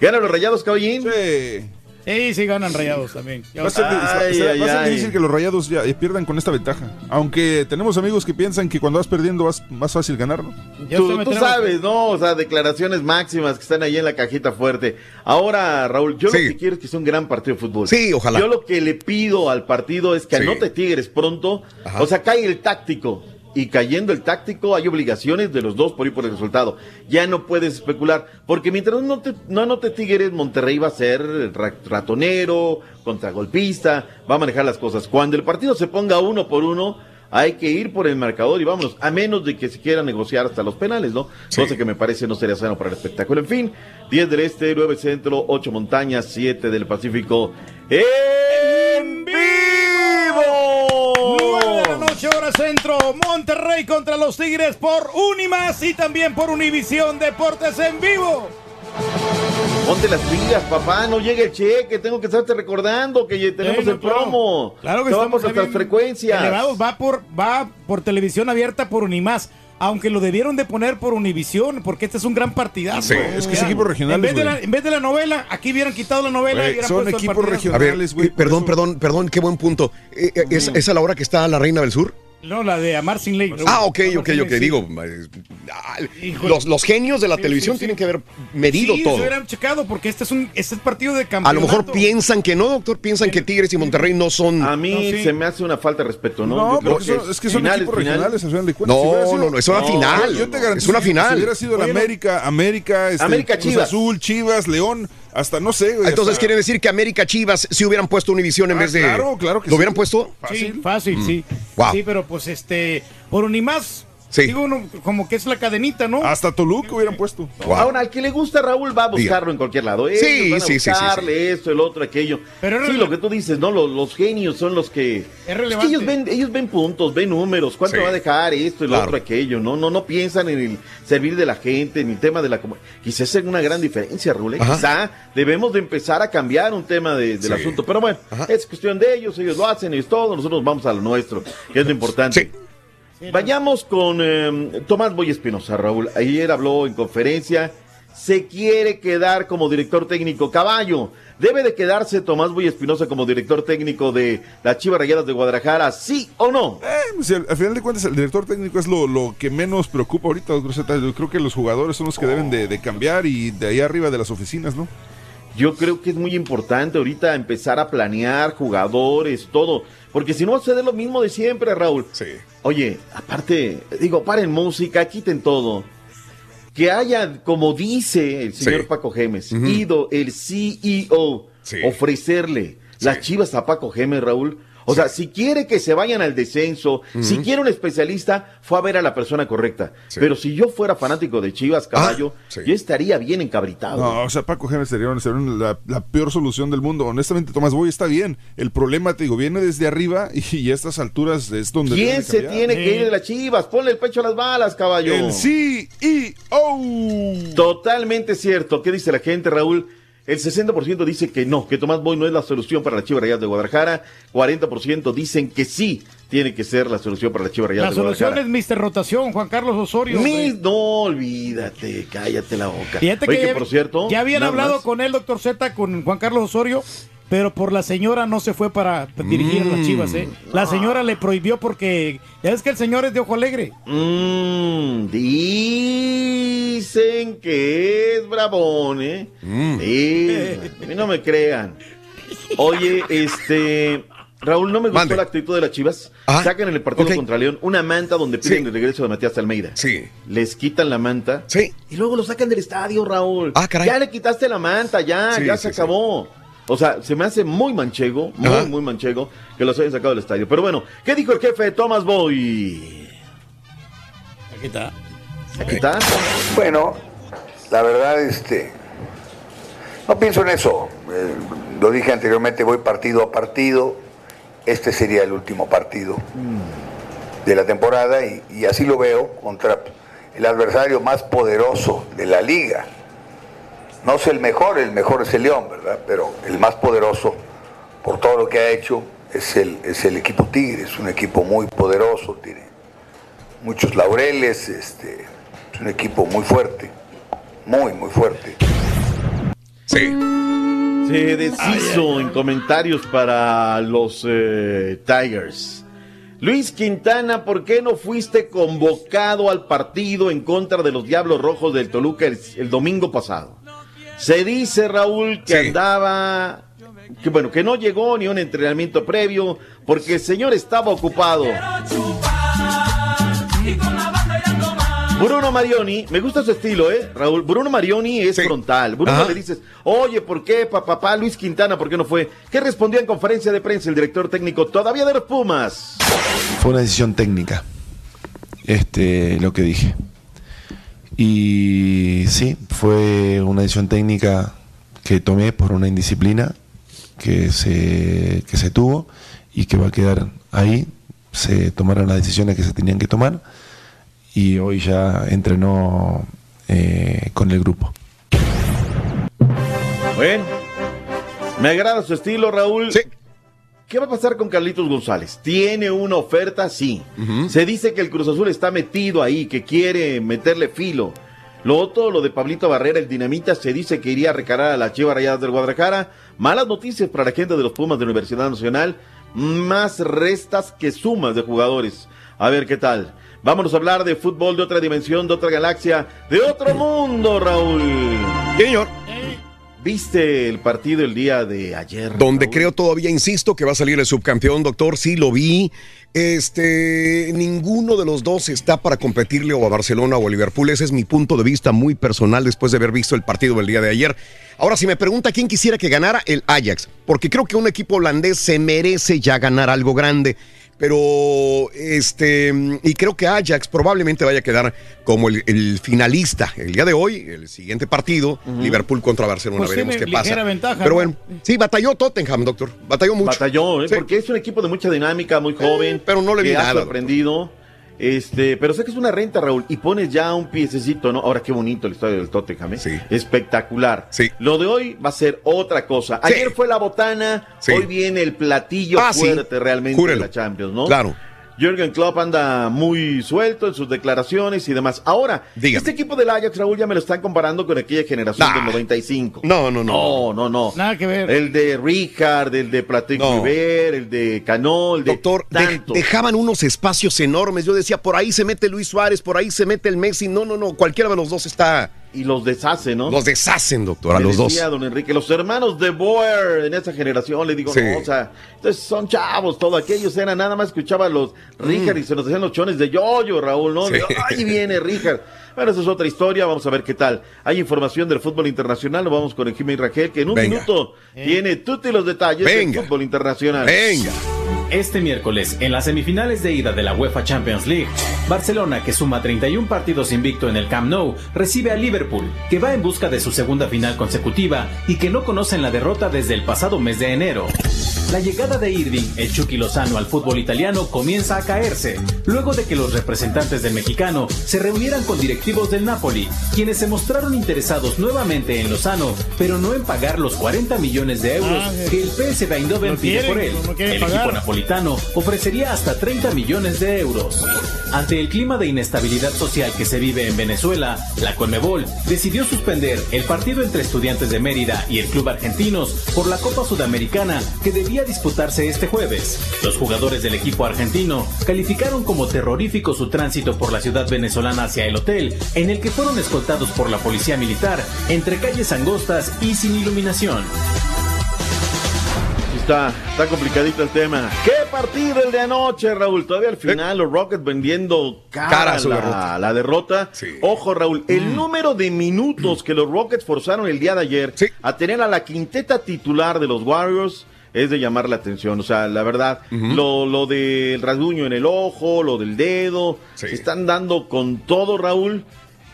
¿Ganan los rayados, caballín? Sí. Sí, sí ganan rayados también. Va a ser, Ay, será- ay, va a ser ay. difícil que los rayados ya eh, pierdan con esta ventaja. Aunque tenemos amigos que piensan que cuando vas perdiendo vas más fácil ganar, ¿no? Tú, tú sabes, ¿no? O sea, declaraciones máximas que están ahí en la cajita fuerte. Ahora, Raúl, yo Sí. lo que quiero es que sea un gran partido de fútbol. Sí, ojalá. Yo lo que le pido al partido es que Sí. anote Tigres pronto. Ajá. O sea, cae el táctico. Y cayendo el táctico, hay obligaciones de los dos por ir por el resultado. Ya no puedes especular. Porque mientras no, te, no anote Tigres, Monterrey va a ser ra- ratonero, contragolpista, va a manejar las cosas. Cuando el partido se ponga uno por uno, hay que ir por el marcador y vámonos, a menos de que se quiera negociar hasta los penales, ¿no? Cosa que me parece no sería sano para el espectáculo. En fin, 10 del Este, 9 Centro, 8 Montañas, 7 del Pacífico. ¡En vivo! 9 de la noche, hora centro. Monterrey contra los Tigres por Unimas y también por Univisión Deportes en vivo. Ponte las pilas, papá, no llegue el cheque, tengo que estarte recordando que tenemos el claro. promo. Claro que vamos a las frecuencias. Elevados, va por, va por televisión abierta por Unimás. Aunque lo debieron de poner por Univisión, porque este es un gran partidazo. Sí, es que es equipos regionales, En vez, de la, en vez de la novela, aquí hubieran quitado la novela y hubieran son puesto equipos regionales, güey. perdón, perdón, perdón, qué buen punto. Eh, eh, ¿Es, es a la hora que está la Reina del Sur? No, la de Amar sin ley. Ah, ok, ok, ok. sí. Digo, los, los genios de la Sí, televisión sí, sí. tienen que haber medido sí, todo. se hubieran checado porque este es un este es partido de A campeonato. lo mejor piensan que no, doctor. Piensan que Tigres y Monterrey no son. A mí No, sí. se me hace una falta de respeto, ¿no? No, son- es que son finales, equipos finales. regionales, al final de cuentas. No, Si hubiera sido- no, no, es una final. Yo te Es una final. Si hubiera sido Oye, no. América, América, este, América, Cruz Chivas. Azul, Chivas, León, hasta no sé, güey. Entonces hasta- quiere decir que América Chivas si hubieran puesto Univisión en Ah, vez de. claro, claro que ¿Lo sí. hubieran puesto? Sí, fácil, sí. Wow. Sí, pero pues este por Unimás Sí. digo uno, como que es la cadenita, ¿no? Hasta Toluca hubieran puesto. Wow. Ahora, al que le gusta Raúl va a buscarlo Diga. en cualquier lado. Sí, Ellos van a sí, sí, sí, buscarle esto, el otro, aquello. Pero es sí, lo que tú dices, ¿no? Los, los genios son los que... Es que relevante. ellos ven, ellos ven puntos, ven números, cuánto Sí. va a dejar esto, el Claro. otro, aquello, ¿no? No no piensan en el servir de la gente, en el tema de la... Quizás es una gran diferencia, Raúl. ¿eh? Quizá debemos de empezar a cambiar un tema de- del Sí. asunto. Pero bueno, Ajá. es cuestión de ellos, ellos lo hacen, ellos todo, nosotros vamos a lo nuestro, que es lo importante. Vayamos con eh, Tomás Boy Espinosa, Raúl. Ayer habló en conferencia. Se quiere quedar como director técnico caballo. ¿Debe de quedarse Tomás Boy Espinosa como director técnico de las Chivas Rayadas de Guadalajara? ¿Sí o no? Eh, pues, al, al final de cuentas, el director técnico es lo, lo que menos preocupa ahorita. Yo creo que los jugadores son los que deben de, de cambiar y de ahí arriba de las oficinas, ¿no? Yo creo que es muy importante ahorita empezar a planear jugadores, todo. Porque si no va a ser lo mismo de siempre, Raúl. Sí. Oye, aparte, digo, paren música, quiten todo. Que haya, como dice el señor Sí. Paco Gemes, ido el CEO Sí. ofrecerle las chivas a Paco Gemes, Raúl. O sea, si quiere que se vayan al descenso, si quiere un especialista, fue a ver a la persona correcta. Sí. Pero si yo fuera fanático de Chivas, caballo, Ah, sí. yo estaría bien encabritado. No, o sea, Paco Gémez sería, sería la, la peor solución del mundo. Honestamente, Tomás Boy está bien. El problema, te digo, viene desde arriba <laughs> y a estas alturas es donde. ¿Quién se tiene que ir de las Chivas? Ponle el pecho a las balas, caballo. El CEO. Totalmente cierto. ¿Qué dice la gente, Raúl? El 60% dice que no, que Tomás Boy no es la solución para la Chivas de Guadalajara. 40% dicen que sí tiene que ser la solución para la Chivas Rayadas La de solución es Mr. Rotación, Juan Carlos Osorio. No, olvídate, cállate la boca. Fíjate Oye, que por cierto. ya habían hablado más. con él, doctor Z, con Juan Carlos Osorio, pero por la señora no se fue para dirigir a las chivas, ¿eh? La señora le prohibió porque ya es que el señor es de ojo alegre. Mm, dicen que es bravón, ¿eh? Dicen. A mí no me crean. Oye, este. Raúl, no me gustó la actitud de las chivas. Sacan en el partido contra León una manta donde piden el regreso de Matías Almeida. Sí. Les quitan la manta. Sí. Y luego lo sacan del estadio, Raúl. Ah, caray. Ya le quitaste la manta, ya, Sí, ya sí, se sí. acabó. O sea, se me hace muy manchego, muy, Ajá. muy manchego que los hayan sacado del estadio. Pero bueno, ¿qué dijo el jefe Thomas Boy? Aquí está. Aquí está. Bueno, la verdad, este, no pienso en eso. Eh, lo dije anteriormente, voy partido a partido. Este sería el último partido de la temporada y, así lo veo contra el adversario más poderoso de la liga. No es el mejor, el mejor es el León, ¿verdad? Pero el más poderoso por todo lo que ha hecho es el, es el equipo Tigre. Es un equipo muy poderoso, tiene muchos laureles, este, es un equipo muy fuerte, muy, muy fuerte. Sí. Se deshizo en comentarios para los eh, Tigers. Luis Quintana, ¿por qué no fuiste convocado al partido en contra de los Diablos Rojos del Toluca el, el domingo pasado? Se dice, Raúl, que andaba, que bueno, que no llegó ni un entrenamiento previo porque el señor estaba ocupado. Bruno Marioni, me gusta su estilo, ¿eh? Raúl, Bruno Marioni es frontal. Bruno Ajá. le dices, oye, ¿por qué, pa- papá Luis Quintana, por qué no fue? ¿Qué respondió en conferencia de prensa el director técnico todavía de los Pumas? Fue una decisión técnica, este, lo que dije. Y sí, fue una decisión técnica que tomé por una indisciplina que se, que se tuvo y que va a quedar ahí. Se tomaron las decisiones que se tenían que tomar y hoy ya entrenó eh, con el grupo. Bueno, me agrada su estilo, Raúl. ¿Qué va a pasar con Carlitos González? ¿Tiene una oferta? Sí. Se dice que el Cruz Azul está metido ahí, que quiere meterle filo. Lo otro, lo de Pablito Barrera, el dinamita, se dice que iría a recalar a las Chivas Rayadas del Guadalajara. Malas noticias para la gente de los Pumas de la Universidad Nacional. Más restas que sumas de jugadores. A ver qué tal. Vámonos a hablar de fútbol de otra dimensión, de otra galaxia, de otro mundo, Raúl. Señor. ¿Viste el partido el día de ayer? Donde creo todavía, insisto, que va a salir el subcampeón, doctor, sí lo vi. Este, ninguno de los dos está para competirle o a Barcelona o a Liverpool. Ese es mi punto de vista muy personal después de haber visto el partido del día de ayer. Ahora, si me pregunta quién quisiera que ganara, el Ajax, porque creo que un equipo holandés se merece ya ganar algo grande. Pero, este, y creo que Ajax probablemente vaya a quedar como el, el finalista el día de hoy, el siguiente partido. Liverpool contra Barcelona. Pues Veremos qué pasa. ventaja, Pero ¿no? bueno, sí, batalló Tottenham, doctor. Batalló mucho. Batalló, ¿eh? porque es un equipo de mucha dinámica, muy joven. pero no le vi que ha nada, sorprendido. Este, pero sé que es una renta, Raúl, y pones ya un piececito, ¿no? Ahora qué bonito el estadio del Tottenham, ¿eh? Espectacular. Sí. Lo de hoy va a ser otra cosa. Ayer fue la botana, Sí. hoy viene el platillo Ah, sí. fuerte realmente Júrelo. de la Champions, ¿no? Claro. Jürgen Klopp anda muy suelto en sus declaraciones y demás. Ahora, este equipo del Ajax, Raúl, ya me lo están comparando con aquella generación del 95. No, no, no. No, no, no. Nada que ver. El de Richard, el de Platic No. River, el de Cano, el de Doctor, de- tanto. dejaban unos espacios enormes. Yo decía, por ahí se mete Luis Suárez, por ahí se mete el Messi. No, no, no. Cualquiera de los dos está. Y los deshace, ¿no? Los deshacen, doctor, a los dos. decía don Enrique, los hermanos de Boer en esa generación, le digo, Sí. no, o sea, entonces son chavos, todo aquellos eran, nada más escuchaba a los Richard y se nos hacían los chones de yoyo, Raúl, ¿no? Mm. Sí. Ahí viene Richard. Bueno, esa es otra historia, vamos a ver qué tal. Hay información del fútbol internacional, lo vamos con el Jiménez Rangel, que en un Venga. minuto tiene tutti los detalles Venga. del fútbol internacional. Venga. Este miércoles, en las semifinales de ida de la UEFA Champions League, Barcelona, que suma 31 partidos invicto en el Camp Nou, recibe a Liverpool, que va en busca de su segunda final consecutiva y que no conocen la derrota desde el pasado mes de enero. La llegada de Irving, el Chucky Lozano al fútbol italiano comienza a caerse, luego de que los representantes del mexicano se reunieran con directivos del Napoli, quienes se mostraron interesados nuevamente en Lozano, pero no en pagar los 40 millones de euros Ah, que el PSV Eindhoven pide por él. no el equipo napolitano Ofrecería hasta 30 millones de euros. Ante el clima de inestabilidad social que se vive en Venezuela, la Conmebol decidió suspender el partido entre Estudiantes de Mérida y el Club Argentinos por la Copa Sudamericana que debía disputarse este jueves. Los jugadores del equipo argentino calificaron como terrorífico su tránsito por la ciudad venezolana hacia el hotel, en el que fueron escoltados por la policía militar entre calles angostas y sin iluminación. Está, está complicadito el tema. ¿Qué partido el de anoche, Raúl? Todavía al final los Rockets vendiendo cara, Cara su la, derrota. la derrota. Ojo, Raúl, el número de minutos que los Rockets forzaron el día de ayer a tener a la quinteta titular de los Warriors es de llamar la atención. O sea, la verdad, lo, lo del rasguño en el ojo, lo del dedo, se están dando con todo, Raúl.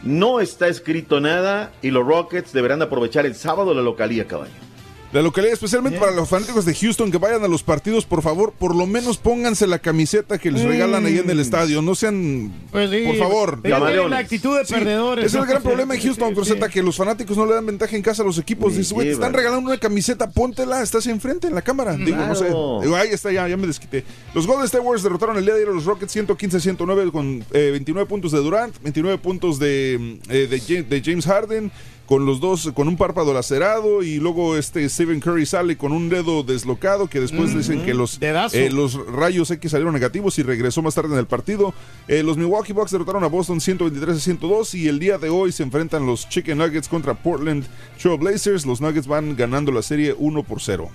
No está escrito nada y los Rockets deberán de aprovechar el sábado la localía, caballo. La localidad, especialmente para los fanáticos de Houston que vayan a los partidos, por favor, por lo menos pónganse la camiseta que les Mm. regalan ahí en el estadio. No sean, Pues sí, por favor. tienen la actitud de Sí, perdedores. Es el gran problema en Houston, sí, Cruzeta, sí. que los fanáticos no le dan ventaja en casa a los equipos. Sí, Dices, güey, te están regalando una camiseta, póntela, estás enfrente en la cámara. Digo, no sé. Digo, ahí está, ya, ya me desquité. Los Golden State Warriors derrotaron el día de ayer a los Rockets 115-109 con eh, 29 puntos de Durant, 29 puntos de, eh, de, Ja- de James Harden. Con los dos, con un párpado lacerado y luego este Stephen Curry sale con un dedo deslocado que después dicen que los, eh, los rayos X salieron negativos y regresó más tarde en el partido. Eh, los Milwaukee Bucks derrotaron a Boston 123 a 102 y el día de hoy se enfrentan los Chicken Nuggets contra Portland Trail Blazers. Los Nuggets van ganando la serie 1 por 0.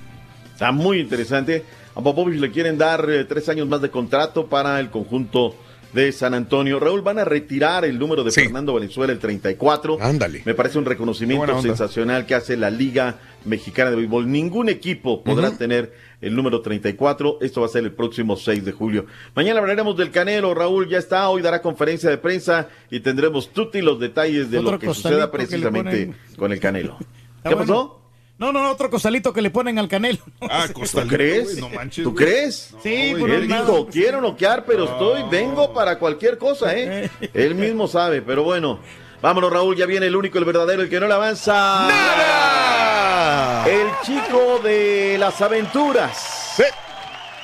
Está muy interesante. A Popovich le quieren dar eh, tres años más de contrato para el conjunto de San Antonio. Raúl, van a retirar el número de Fernando Valenzuela, el 34. Ándale. Me parece un reconocimiento sensacional que hace la Liga Mexicana de Béisbol. Ningún equipo podrá tener el número 34. Esto va a ser el próximo 6 de julio. Mañana hablaremos del Canelo. Raúl ya está. Hoy dará conferencia de prensa y tendremos tutti los detalles de Otro lo que suceda precisamente ponen. con el Canelo. <laughs> ¿Qué bueno. pasó? No, no, no, otro costalito que le ponen al canelo. <laughs> Ah, ¿Tú crees? no manches, ¿Tú crees? Sí, Él por un lado. dijo, quiero noquear, pero estoy, vengo para cualquier cosa, ¿eh? <laughs> Él mismo sabe, pero bueno. Vámonos, Raúl, ya viene el único, el verdadero, el que no le avanza. ¡Nada! El chico de las aventuras. Sí.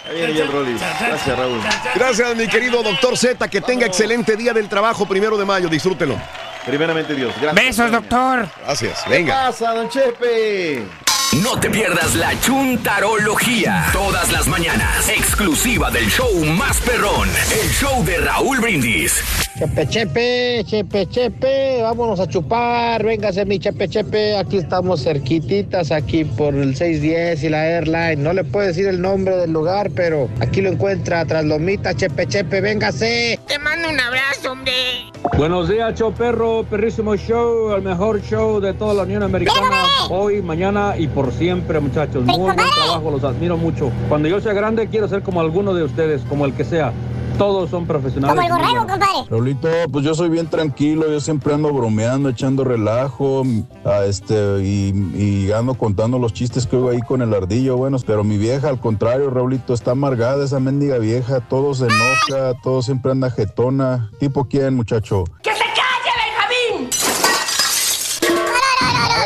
Ahí viene ya el Rollis. Gracias, Raúl. Gracias, mi querido doctor Z. Que tenga excelente día del trabajo, primero de mayo. Disfrútelo. Primeramente, Dios. Gracias. Besos, doctor. Gracias. ¿Qué Venga. pasa, don Chepe? No te pierdas la chuntarología. Todas las mañanas. Exclusiva del show más perrón. El show de Raúl Brindis. Chepe, chepe, chepe, chepe, vámonos a chupar, véngase mi chepe, chepe, aquí estamos cerquititas, aquí por el 610 y la Airline, no le puedo decir el nombre del lugar, pero aquí lo encuentra tras Lomita, chepe, chepe, véngase. Te mando un abrazo, hombre. Buenos días, show perro, perrísimo show, el mejor show de toda la Unión Americana. Hoy, mañana y por siempre, muchachos. Muy buen trabajo, los admiro mucho. Cuando yo sea grande, quiero ser como alguno de ustedes, como el que sea. Todos son profesionales. Como el borrego, compadre. Raulito, pues yo soy bien tranquilo, yo siempre ando bromeando, echando relajo, a este, y, y ando contando los chistes que oigo ahí con el ardillo, bueno, pero mi vieja, al contrario, Raulito, está amargada esa mendiga vieja, todo se enoja, todo siempre anda jetona. ¿Tipo quién, muchacho? ¡Que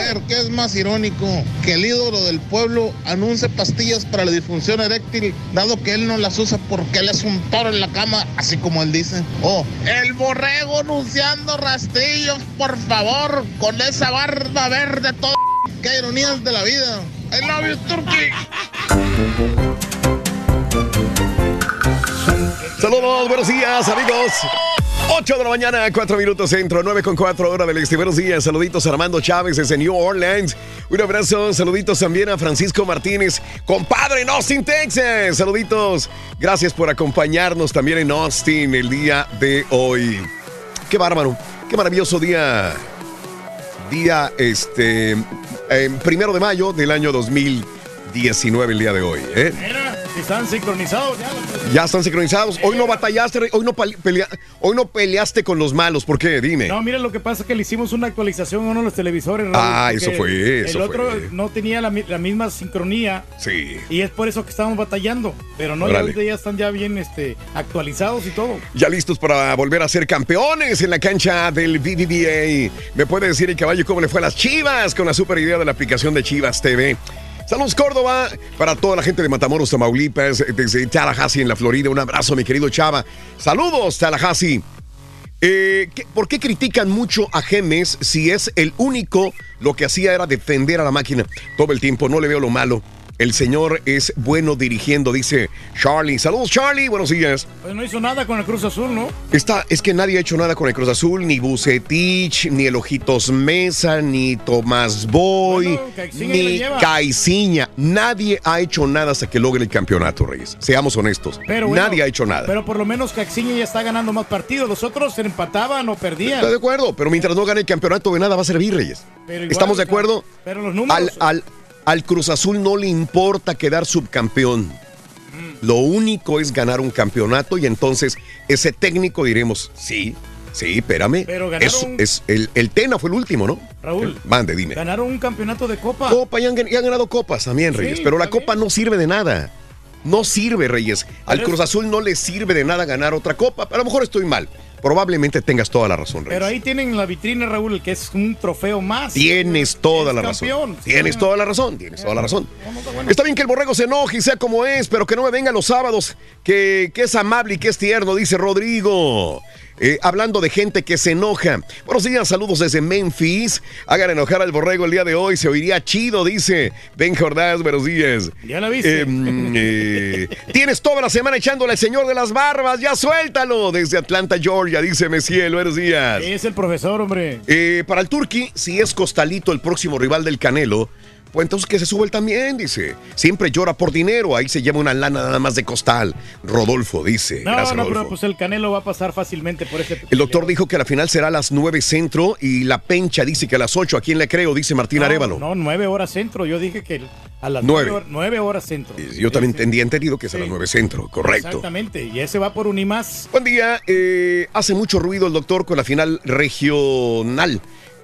A ver, ¿qué es más irónico? Que el ídolo del pueblo anuncie pastillas para la disfunción eréctil, dado que él no las usa porque él es un toro en la cama, así como él dice. O el borrego anunciando rastrillos, por favor, con esa barba verde todo. <laughs> ¡Qué ironías de la vida! I love you, Turkey. Saludos, buenos días, amigos. 8 de la mañana, 4 minutos centro, 9 con 4 hora del este. Buenos días, saluditos a Armando Chávez desde New Orleans. Un abrazo, saluditos también a Francisco Martínez, compadre en Austin, Texas. Saluditos, gracias por acompañarnos también en Austin el día de hoy. Qué bárbaro, qué maravilloso día. Día, este, primero de mayo del año 2019, el día de hoy. ¿eh? Están sincronizados ya. Ya están sincronizados. Hoy no batallaste, hoy no, pelea- hoy no peleaste con los malos. ¿Por qué? Dime. No, mira, lo que pasa es que le hicimos una actualización a uno de los televisores. Ah, porque eso fue, eso El otro fue. no tenía la, la misma sincronía Sí. y es por eso que estábamos batallando. Pero no, ya, ya están ya bien este, actualizados y todo. Ya listos para volver a ser campeones en la cancha del BBVA. ¿Me puede decir el caballo cómo le fue a las Chivas con la super idea de la aplicación de Chivas TV? Saludos Córdoba para toda la gente de Matamoros, Tamaulipas, desde Tallahassee en la Florida. Un abrazo, mi querido Chava. Saludos, Tallahassee. Eh, ¿qué- ¿Por qué critican mucho a Gemes si es el único lo que hacía era defender a la máquina todo el tiempo? No le veo lo malo. El señor es bueno dirigiendo, dice Charlie. Saludos, Charlie. Buenos días. Pues no hizo nada con el Cruz Azul, ¿no? Está, es que nadie ha hecho nada con el Cruz Azul, ni Bucetich, ni el Ojitos Mesa, ni Tomás Boy, ni. Caiciña. Nadie ha hecho nada hasta que logre el campeonato, Reyes. Seamos honestos. Pero bueno, nadie ha hecho nada. Pero por lo menos Caxiña ya está ganando más partidos. Los otros se empataban o perdían. Estoy de acuerdo, pero mientras no gane el campeonato, de nada va a servir, Reyes. Pero igual, ¿Estamos de acuerdo? Pero los números. Al, al- al Cruz Azul no le importa quedar subcampeón. Lo único es ganar un campeonato y entonces ese técnico diremos, sí, sí, espérame. Pero es, ganaron- es- el, el Tena fue el último, ¿no? Raúl. Mande, dime. Ganaron un campeonato de Copa. Copa y han, y han ganado copas también, Sí, Reyes. pero la copa no sirve de nada. No sirve, Reyes. Al es- Cruz Azul no le sirve de nada ganar otra copa. A lo mejor estoy mal. Probablemente tengas toda la razón, Reyes. Pero ahí tienen la vitrina, Raúl, que es un trofeo más. Tienes toda la razón. Tienes toda la razón. Tienes toda la razón. Está bien que el borrego se enoje y sea como es, pero que no me venga los sábados, que, que es amable y que es tierno, dice Rodrigo. Eh, hablando de gente que se enoja. Buenos días, saludos desde Memphis. Hagan enojar al borrego el día de hoy, se oiría chido, dice Ben Jordás. Buenos días. Ya la viste. Eh, mm, eh, tienes toda la semana echándole al señor de las barbas, ya suéltalo. Desde Atlanta, Georgia, dice Messiel. Buenos días. Es el profesor, hombre. Eh, para el Turqui, si es Costalito el próximo rival del Canelo, pues entonces que se sube él también, dice. Siempre llora por dinero, ahí se lleva una lana nada más de costal. Rodolfo dice. No, Gracias, no, Rodolfo. pero pues el Canelo va a pasar fácilmente por ese. El doctor dijo que la final será a las 9 centro y la pencha dice que a las 8. ¿A quién le creo? Dice Martín no, Arevalo. No, nueve horas centro. Yo dije que a las Nueve. nueve, hor- nueve horas centro. Yo también entendía entendido que es a las 9 centro, correcto. Exactamente. Y ese va por un y más. Buen día. eh, hace mucho ruido el doctor con la final regional.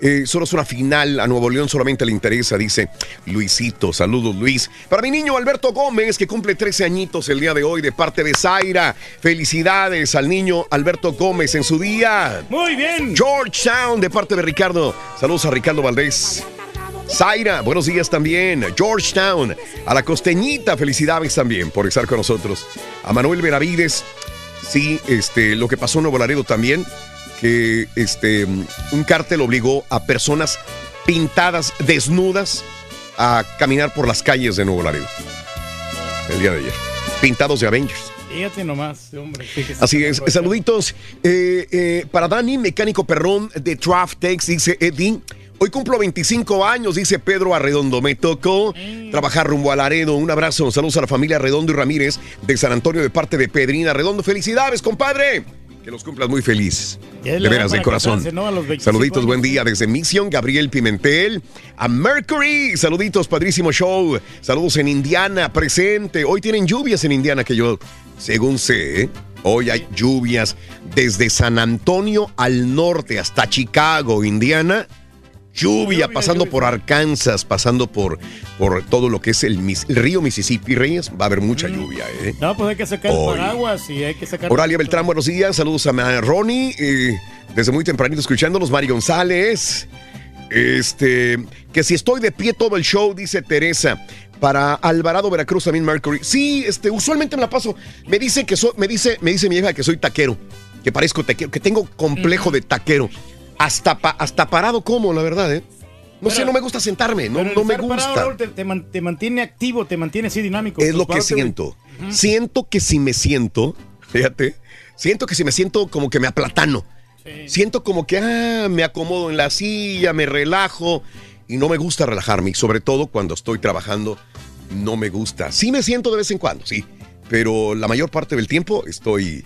Eh, solo es una final, a Nuevo León solamente le interesa, dice Luisito. Saludos, Luis. Para mi niño Alberto Gómez, que cumple 13 añitos el día de hoy, de parte de Zaira. Felicidades al niño Alberto Gómez en su día. Muy bien. Georgetown, de parte de Ricardo. Saludos a Ricardo Valdés. Zaira, buenos días también. Georgetown, a la costeñita, felicidades también por estar con nosotros. A Manuel Benavides, sí, este, lo que pasó en Nuevo Laredo también, que este, un cártel obligó a personas pintadas, desnudas, a caminar por las calles de Nuevo Laredo. El día de ayer. Pintados de Avengers. Fíjate nomás, hombre. Así es. Saluditos eh, eh, para Dani, mecánico perrón de Draft Tex, dice Eddie. Hoy cumplo 25 años, dice Pedro Arredondo. Me tocó trabajar rumbo a Laredo. Un abrazo, saludos a la familia Arredondo y Ramírez de San Antonio de parte de Pedrina Arredondo. Felicidades, compadre. Que los cumplas muy feliz. De veras, de corazón. casarse, ¿no? A los 25 Saluditos, años. buen día desde Mission, Gabriel Pimentel. A Mercury, saluditos, padrísimo show. Saludos en Indiana, presente. Hoy tienen lluvias en Indiana que yo, según sé, ¿eh? hoy hay lluvias desde San Antonio al norte hasta Chicago, Indiana. Lluvia, pasando por Arkansas, pasando por, por todo lo que es el, el río Mississippi, Reyes. Va a haber mucha lluvia, ¿eh? No, pues hay que sacar el Hoy. paraguas y hay que sacar. Oralia Beltrán, buenos días. Saludos a Ronnie. eh, desde muy tempranito escuchándonos. Mari González. Este, que si estoy de pie todo el show, dice Teresa. Para Alvarado Veracruz también Mercury. Sí, este, usualmente me la paso. Me dice que soy, me dice, me dice mi hija que soy taquero, que parezco taquero, que tengo complejo de taquero. Hasta, pa- hasta parado como, la verdad, ¿eh? No sé, no me gusta sentarme, no, no me parado, gusta. Raúl, te, te man- te mantiene activo, te mantiene así dinámico. Es lo que siento. Siento que si me siento, fíjate, siento que si me siento como que me aplatano. Siento como que ah, me acomodo en la silla, me relajo y no me gusta relajarme. Y sobre todo cuando estoy trabajando, no me gusta. Sí me siento de vez en cuando, sí. Pero la mayor parte del tiempo estoy,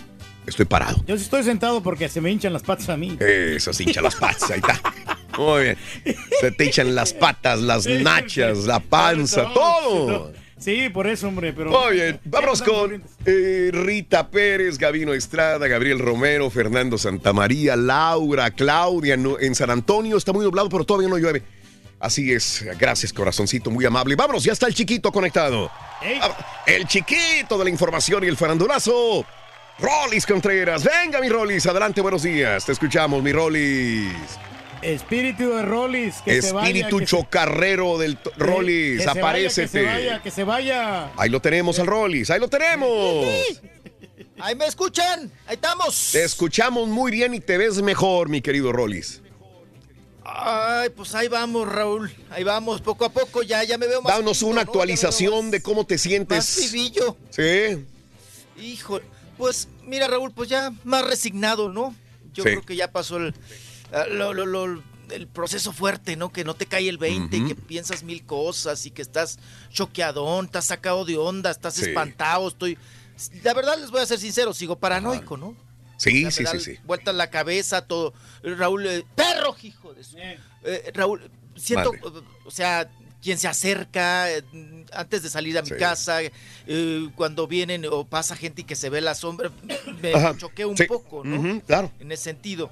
estoy parado. Yo sí estoy sentado porque se me hinchan las patas a mí. Eso, se hincha las patas, ahí está. Muy bien. Se te hinchan las patas, las nachas, la panza, todo. Sí, por eso, hombre, pero. Muy bien, vámonos con eh, Rita Pérez, Gabino Estrada, Gabriel Romero, Fernando Santamaría, Laura, Claudia no- en San Antonio. Está muy nublado, pero todavía no llueve. Así es, gracias corazoncito, muy amable. Vámonos, ya está el chiquito conectado. Ah, El chiquito de la información y el farandulazo. Rolis Contreras, venga mi Rolis, adelante, buenos días. Te escuchamos, mi Rolis. Espíritu de Rollis, que se vaya. Espíritu que se- chocarrero del Rollis, que se vaya, aparécete. Que se vaya, que se vaya. Ahí lo tenemos al Rollis, ahí lo tenemos. Ahí me escuchan, ahí estamos. Te escuchamos muy bien y te ves mejor, mi querido Rollis. Ay, pues ahí vamos, Raúl. Ahí vamos, poco a poco ya, ya me veo más. Danos una actualización de cómo te Más sientes. vivillo. Sí. Hijo, pues mira, Raúl, pues ya más resignado, ¿no? Yo Sí. creo que ya pasó el, ah, lo- lo- lo- el proceso fuerte, ¿no? Que no te cae el 20 y que piensas mil cosas y que estás choqueadón, estás sacado de onda, estás Sí. espantado, estoy... La verdad les voy a ser sincero, sigo paranoico, ¿no? Sí, sí, sí, sí. Vuelta en la cabeza, todo. Raúl, eh, perro, hijo de su. Eh, Raúl, siento, Madre. o sea, quien se acerca eh, antes de salir a mi casa, eh, cuando vienen o pasa gente y que se ve la sombra, me Ajá, choqué un sí. poco, ¿no? Claro. En ese sentido.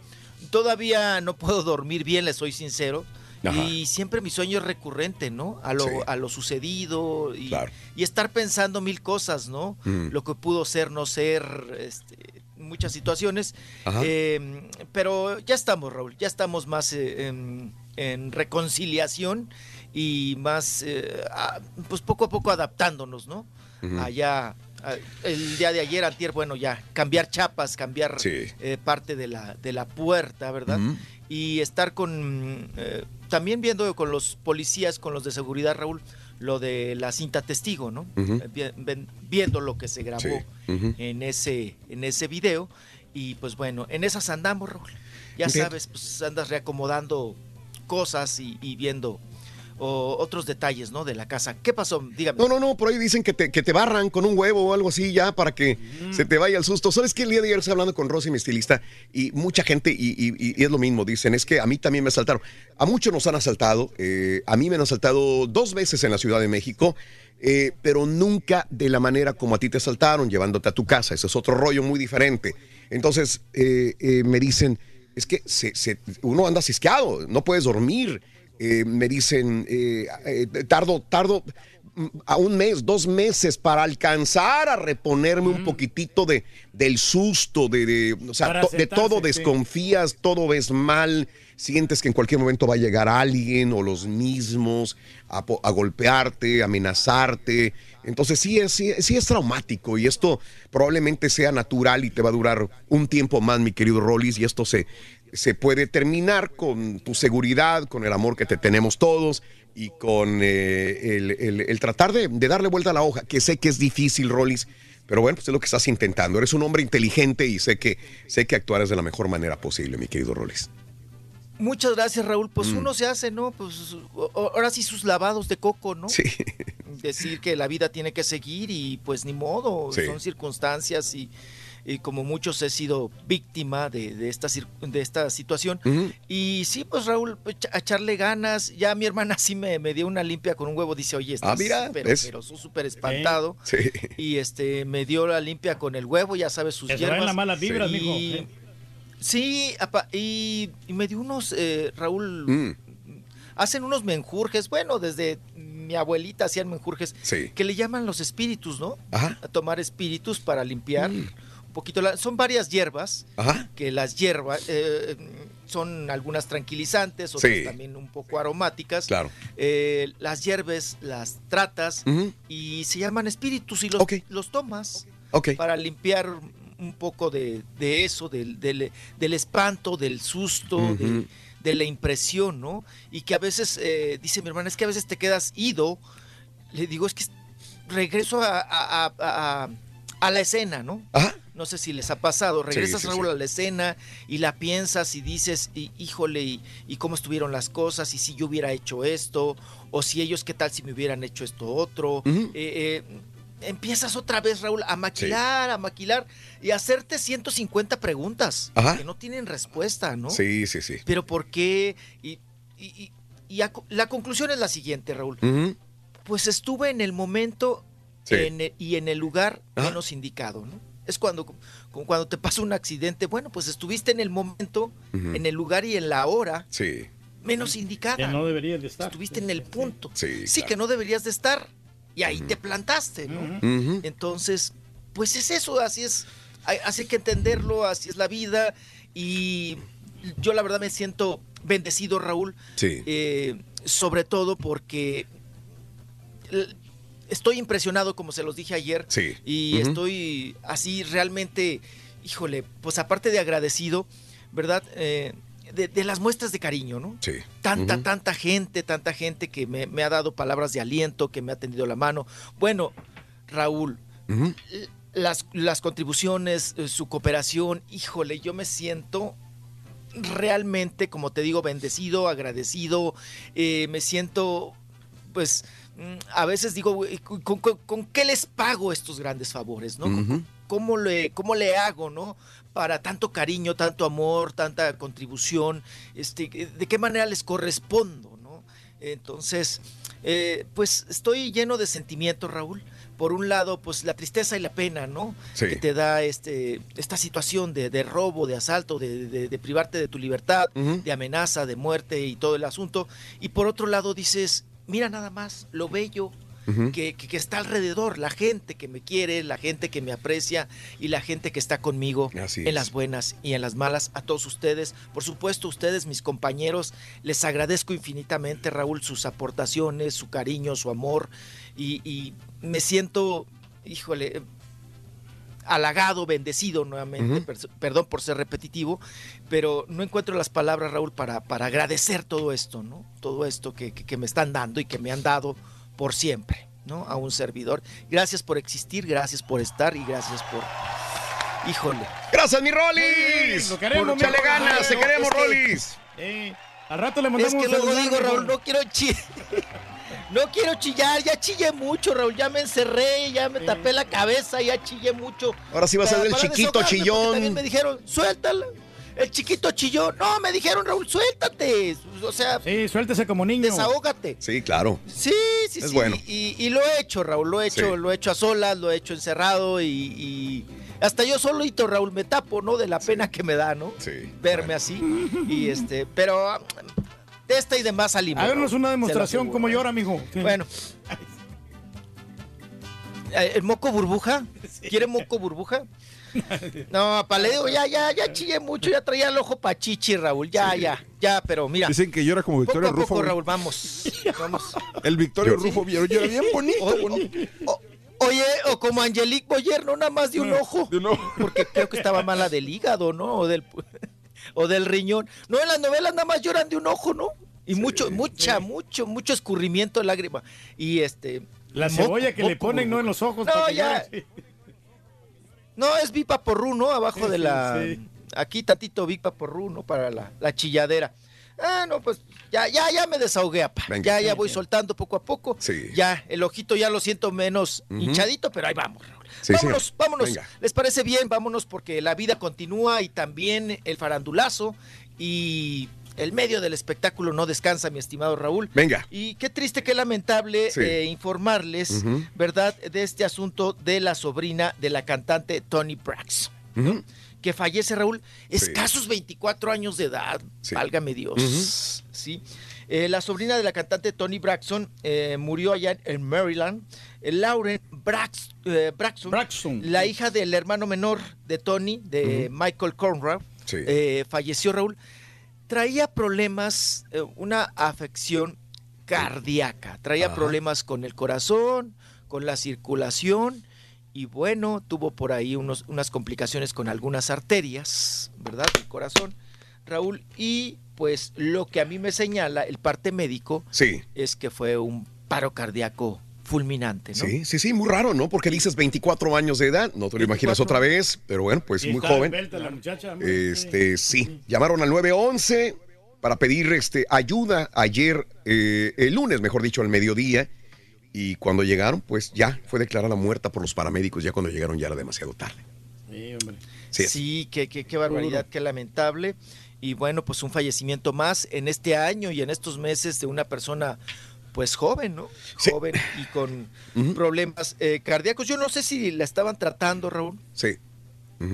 Todavía no puedo dormir bien, le soy sincero. Ajá. Y siempre mi sueño es recurrente, ¿no? A lo, Sí. a lo sucedido y, Claro. y estar pensando mil cosas, ¿no? Mm. Lo que pudo ser, no ser, este, muchas situaciones. Eh, pero ya estamos, Raúl, ya estamos más eh, en, en reconciliación y más, eh, a- pues poco a poco adaptándonos, ¿no? Allá, a- el día de ayer, antier, bueno, ya, cambiar chapas, cambiar Sí. eh, parte de la, de la puerta, ¿verdad? Y estar con, eh, también viendo con los policías, con los de seguridad, Raúl, lo de la cinta testigo, ¿no? Viendo lo que se grabó Sí. En ese en ese video y pues bueno en esas andamos Raúl ya sabes pues andas reacomodando cosas y, y viendo o, otros detalles no de la casa qué pasó dígame No, no, no, por ahí dicen que te, que te barran con un huevo o algo así ya para que se te vaya el susto. ¿Sabes qué? El día de ayer estaba hablando con Rosy, mi estilista, y mucha gente, y, y- y es lo mismo, dicen, es que a mí también me asaltaron. A muchos nos han asaltado, eh, a mí me han asaltado dos veces en la Ciudad de México, eh, pero nunca de la manera como a ti te asaltaron, llevándote a tu casa. Ese es otro rollo muy diferente. Entonces, eh, me dicen, es que se- se- uno anda cisqueado, no puedes dormir. Eh, me dicen, eh, eh, tardo, tardo mm, a un mes, dos meses para alcanzar a reponerme un poquitito de, del susto, de, de, o sea, Para to- de todo sí. desconfías, todo ves mal, sientes que en cualquier momento va a llegar alguien o los mismos a golpearte, amenazarte. Entonces sí es, sí, sí es traumático y esto probablemente sea natural y te va a durar un tiempo más, mi querido Rollis, y esto se, se puede terminar con tu seguridad, con el amor que te tenemos todos y con eh, el, el- el tratar de, de darle vuelta a la hoja, que sé que es difícil, Rollis, pero bueno, pues es lo que estás intentando. Eres un hombre inteligente y sé que, sé que actuarás de la mejor manera posible, mi querido Rollis. muchas gracias Raúl pues Mm. uno se hace no pues ahora sí sus lavados de coco no Sí. decir que la vida tiene que seguir y pues ni modo, Sí. son circunstancias y, y como muchos he sido víctima de, de esta, de esta situación. Y sí, pues Raúl, pues, a echarle ganas. Ya mi hermana <laughs> sí me, me dio una limpia con un huevo, dice, oye, estás Ah, mira, pero, ¿ves? pero súper espantado. Sí. Y este me dio la limpia con el huevo, ya sabes, sus vayan hierbas. las malas vibras, Y- mijo. Sí, apa, y, y me dio unos, eh, Raúl, Mm, hacen unos menjurjes, bueno, desde mi abuelita hacían menjurjes Sí. que le llaman los espíritus, ¿no? Ajá. A tomar espíritus para limpiar un poquito. la- son varias hierbas Ajá. que las hierbas eh, son algunas tranquilizantes, otras Sí. también un poco aromáticas. Claro. Eh, las hierbas las tratas y se llaman espíritus y los, los tomas para limpiar un poco de, de eso, del, del- del espanto, del susto, de, de la impresión, ¿no? Y que a veces, eh, dice mi hermana, es que a veces te quedas ido. Le digo, es que regreso a, a- a- a- a la escena, ¿no? No sé si les ha pasado. Regresas, sí, a la escena y la piensas y dices, y, híjole, y, y cómo estuvieron las cosas, y si yo hubiera hecho esto, o si ellos, ¿qué tal si me hubieran hecho esto otro? Eh, eh, empiezas otra vez, Raúl, a maquilar, a maquilar y a hacerte 150 preguntas Ajá. que no tienen respuesta, ¿no? Sí, sí, sí. Pero ¿por qué? Y, y- y- a- la conclusión es la siguiente, Raúl. Pues estuve en el momento Sí. en e- y en el lugar Ajá. menos indicado, ¿no? Es cuando, como cuando te pasa un accidente, bueno, pues estuviste en el momento, en el lugar y en la hora Sí. menos indicada. Que no deberías de estar. Estuviste en el punto. Sí, Sí, claro. que no deberías de estar. Y ahí te plantaste, ¿no? Entonces, pues es eso, así es, hay- así hay que entenderlo, así es la vida y yo la verdad me siento bendecido, Raúl. Sí. Eh, sobre todo porque estoy impresionado, como se los dije ayer. Sí. Y estoy así realmente, híjole, pues aparte de agradecido, ¿verdad? Eh, de, de las muestras de cariño, ¿no? Sí. Tanta, tanta gente, tanta gente que me, me ha dado palabras de aliento, que me ha tendido la mano. Bueno, Raúl, las, las contribuciones, eh, su cooperación, híjole, yo me siento realmente, como te digo, bendecido, agradecido, eh, me siento, pues, a veces digo, ¿con, con- con qué les pago estos grandes favores, no? ¿Cómo le, ¿Cómo le hago, no? Para tanto cariño, tanto amor, tanta contribución, este, ¿de qué manera les correspondo, no? Entonces, eh, pues estoy lleno de sentimientos, Raúl. Por un lado, pues la tristeza y la pena, ¿no? Sí. Que te da este, esta situación de, de robo, de asalto, de, de- de privarte de tu libertad, de amenaza, de muerte y todo el asunto. Y por otro lado dices, mira nada más lo bello que, que- que está alrededor, la gente que me quiere, la gente que me aprecia y la gente que está conmigo Así en es. las buenas y en las malas. A todos ustedes, por supuesto, ustedes, mis compañeros, les agradezco infinitamente, Raúl, sus aportaciones, su cariño, su amor y, y me siento, híjole, halagado, bendecido nuevamente, per- perdón por ser repetitivo, pero no encuentro las palabras, Raúl, para, para agradecer todo esto, ¿no? Todo esto que, que- que me están dando y que me han dado por siempre, ¿no? A un servidor. Gracias por existir, gracias por estar y gracias por... Híjole. Gracias, mi Rolis. Sí, lo queremos, Por Rolis. ganas, te No, queremos, es que- Rolis. Eh, al rato le Es mandamos que un luego digo. Raúl, no quiero chillar. No quiero chillar, ya chillé mucho, Raúl. Ya me encerré, ya me tapé la cabeza, ya chillé mucho. Ahora sí vas a ser el chiquito chillón. También me dijeron, suéltala. El chiquito chillón. No, me dijeron, Raúl, suéltate. O sea, Sí, suéltese como niño. desahógate. Sí, claro. Sí, sí, Es sí. bueno. Y, y lo he hecho, Raúl, lo he hecho, Sí. lo he hecho a solas, lo he hecho encerrado y, y hasta yo solito, Raúl, me tapo, ¿no? De la pena que me da, ¿no? Sí. Verme así. Y este, pero de esta y demás salimos. Háganos una demostración como llora, mijo. Sí. Bueno. <laughs> Eh, ¿El moco burbuja? ¿Quiere moco burbuja? No, paleo, ya, ya, ya chillé mucho, ya traía el ojo pachichi, Raúl, ya, ya, ya, pero mira. Dicen que llora como Poco Victoria a poco, Rufo. güey. Raúl, vamos, vamos. El Victoria Yo- Rufo llora llora bien bonito, bonito. O- oye, o como Angelique Boyer, no nada más de un ojo. De nuevo. Porque creo que estaba mala del hígado, ¿no? O del, o del riñón. No, en las novelas nada más lloran de un ojo, ¿no? Y mucho, mucha, mucho, mucho escurrimiento de lágrima. Y este. La moco- cebolla que le moco, ponen, ¿no? En los ojos. No, para que ya. llore. No, es Vipa Porru, ¿no? Abajo Sí, de sí, la. sí. Aquí tantito Vipa Porru, ¿no? Para la, la chilladera. Ah, no, pues ya, ya, ya me desahogué, apa. Venga. Ya, ya voy soltando poco a poco. Sí. Ya, el ojito ya lo siento menos hinchadito, pero ahí vamos, Raúl. Sí, vámonos, señor. vámonos. Venga. ¿Les parece bien? Vámonos porque la vida continúa y también el farandulazo y el medio del espectáculo no descansa, mi estimado Raúl. Venga. Y qué triste, qué lamentable Sí. eh, informarles. ¿verdad?, de este asunto de la sobrina de la cantante Tony Braxton, Ujú. Que fallece, Raúl, escasos 24 años de edad, Sí. válgame Dios. ¿sí? Eh, la sobrina de la cantante Tony Braxton eh, murió allá en- Maryland. Eh, Lauren Brax- eh, Braxton, Braxton. la hija del hermano menor de Tony, de Michael Conrad, Sí. eh, falleció, Raúl. Traía problemas, eh, una afección cardíaca, traía Ajá. problemas con el corazón, con la circulación y bueno, tuvo por ahí unos, unas complicaciones con algunas arterias, ¿verdad? Del corazón, Raúl, y pues lo que a mí me señala el parte médico Sí. es que fue un paro cardíaco fulminante, ¿no? Sí, sí, sí, muy raro, ¿no? Porque dices 24 años de edad, no te lo imaginas 24. otra vez, pero bueno, pues Y muy joven. la muchacha. Este, sí, llamaron al 911 para pedir este, ayuda ayer, eh, el lunes, mejor dicho, al mediodía. Y cuando llegaron, pues ya fue declarada muerta por los paramédicos. Ya cuando llegaron ya era demasiado tarde. Sí, hombre. Sí, qué, qué, qué barbaridad, qué lamentable. Y bueno, pues un fallecimiento más en este año y en estos meses de una persona pues joven, ¿no? Sí. Joven y con problemas eh, cardíacos. Yo no sé si la estaban tratando, Raúl, Sí.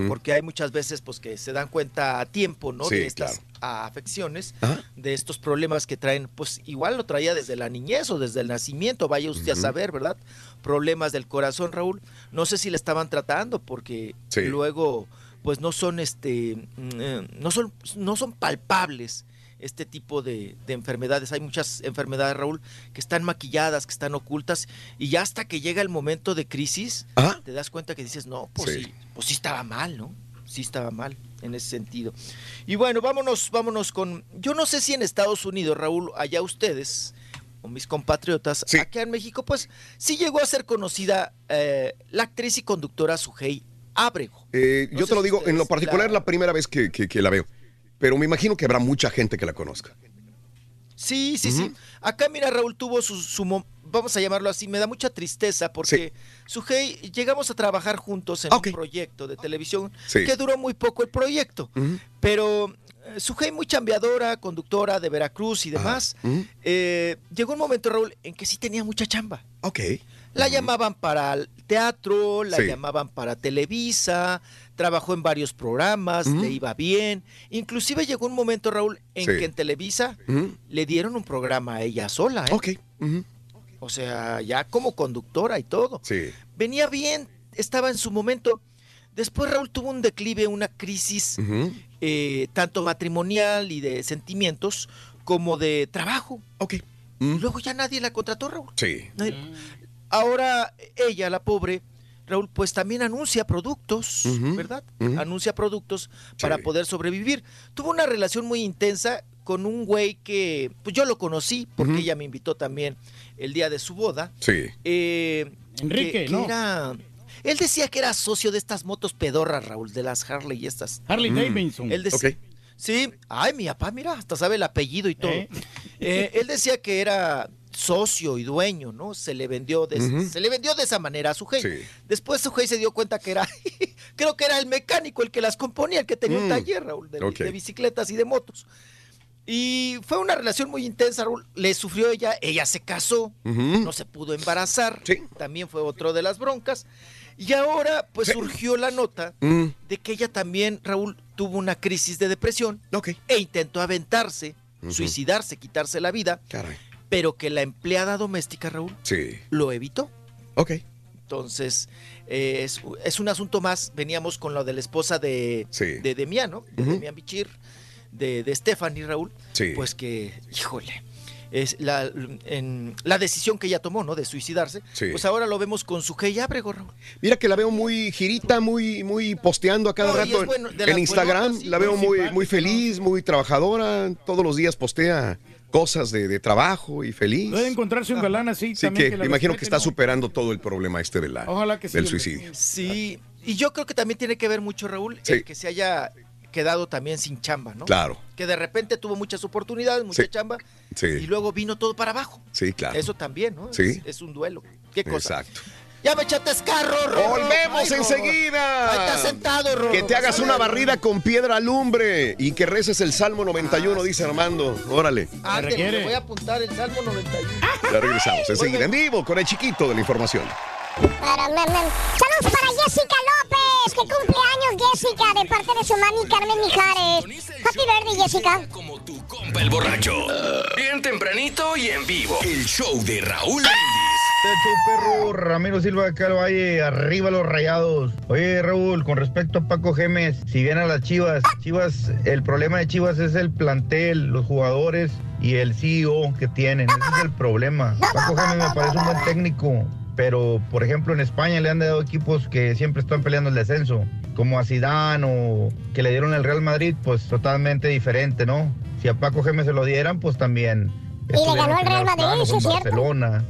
Porque hay muchas veces pues que se dan cuenta a tiempo, ¿no? Sí, de estas claro. afecciones, Ajá. de estos problemas que traen, pues igual lo traía desde la niñez o desde el nacimiento, vaya usted a saber, ¿verdad? Problemas del corazón, Raúl. No sé si la estaban tratando porque Sí. luego pues no son este mm, eh, no son no son palpables este tipo de, de enfermedades. Hay muchas enfermedades, Raúl, que están maquilladas, que están ocultas, y ya hasta que llega el momento de crisis, te das cuenta que dices, no, pues sí. pues sí estaba mal, ¿no? Sí estaba mal en ese sentido. Y bueno, vámonos, vámonos con. Yo no sé si en Estados Unidos, Raúl, allá ustedes, o mis compatriotas, acá en México, pues sí llegó a ser conocida eh, la actriz y conductora Sujei Abrego. Eh, No yo te lo digo, en lo particular la- la primera vez que, que- que la veo. Pero me imagino que habrá mucha gente que la conozca. Sí, sí, sí. Acá, mira, Raúl tuvo su, su mo- vamos a llamarlo así, me da mucha tristeza porque Sujei llegamos a trabajar juntos en un proyecto de televisión Sí. que duró muy poco el proyecto, pero eh, Sujei muy chambeadora, conductora de Veracruz y demás, eh, llegó un momento, Raúl, en que sí tenía mucha chamba. Ok. La llamaban para el teatro, la Sí. llamaban para Televisa, trabajó en varios programas, le iba bien. Inclusive llegó un momento, Raúl, en Sí. que en Televisa le dieron un programa a ella sola. ¿eh? Ok. O sea, ya como conductora y todo. Sí. Venía bien, estaba en su momento. Después Raúl tuvo un declive, una crisis, eh, tanto matrimonial y de sentimientos, como de trabajo. Ok. Y luego ya nadie la contrató, Raúl. Sí. Nadie- Ahora ella, la pobre, Raúl, pues también anuncia productos, ¿verdad? Anuncia productos para poder sobrevivir. Tuvo una relación muy intensa con un güey que, pues yo lo conocí porque ella me invitó también el día de su boda. Sí. Eh, Enrique, que- que ¿no? era- él decía que era socio de estas motos pedorras, Raúl, de las Harley y estas. Harley Mm. Davidson. Él decía. Sí, ay, mi papá, mira, hasta sabe el apellido y todo. ¿Eh? Eh, él decía que era socio y dueño, ¿no? Se le vendió de, se le vendió de esa manera a su Sí. Después su se dio cuenta que era, <laughs> creo que era el mecánico el que las componía, el que tenía un Mm. taller, Raúl, de, bicicletas y de motos. Y fue una relación muy intensa, Raúl. Le sufrió ella, ella se casó, no se pudo embarazar. También fue otro de las broncas. Y ahora, pues surgió la nota Mm. de que ella también, Raúl, tuvo una crisis de depresión e intentó aventarse, suicidarse, quitarse la vida, pero que la empleada doméstica, Raúl, Sí. lo evitó. Ok. Entonces, eh, es, es un asunto más. Veníamos con lo de la esposa de, Sí. de Demian, ¿no? De. Demian Bichir, de, de Stephanie, Raúl. Sí. Pues que, híjole, es la, en, la decisión que ella tomó, ¿no? De suicidarse. Sí. Pues ahora lo vemos con su Abrego, Raúl. Mira que la veo muy girita, muy, muy posteando a cada No, rato bueno- en Instagram. buenotas, sí, la veo muy muy feliz, muy trabajadora. Todos los días postea cosas de, de trabajo y feliz. Puede encontrarse un galán así Así también que la me imagino que está ¿no? superando todo el problema este de la, Ojalá que sí, del suicidio. Sí, y yo creo que también tiene que ver mucho, Raúl, Sí. el que se haya quedado también sin chamba, ¿no? Claro. Que de repente tuvo muchas oportunidades, mucha Sí. chamba, Sí. y luego vino todo para abajo. Sí, claro. Eso también, ¿no? Sí. Es, es un duelo. ¿Qué cosa? Exacto. Ya me echaste carro, Rorro. Volvemos Ay, enseguida. Ahí está sentado, Rorro. Que te hagas una barrida con piedra alumbre y que reces el Salmo 91, dice Armando. Órale. Ándale, le voy a apuntar el Salmo 91. Ya <laughs> regresamos enseguida en vivo con el chiquito de la información. Saludos para Jessica López, que cumple años Jessica, de parte de su mami Carmen Mijares. Happy birthday, Jessica. Compa el borracho. Bien tempranito y en vivo. El show de Raúl perro, Ramiro Silva de Valle, arriba los rayados. Oye, Raúl, con respecto a Paco Gemes, si bien a las Chivas, Chivas, el problema de Chivas es el plantel, los jugadores y el CEO que tienen. Ese es el problema. Paco Gemes me parece un buen técnico, pero por ejemplo en España le han dado equipos que siempre están peleando el descenso, como a Zidane o que le dieron el Real Madrid, pues totalmente diferente, ¿no? Si a Paco Gemes se lo dieran, pues también. Y le ganó el Real Madrid, sí. Barcelona.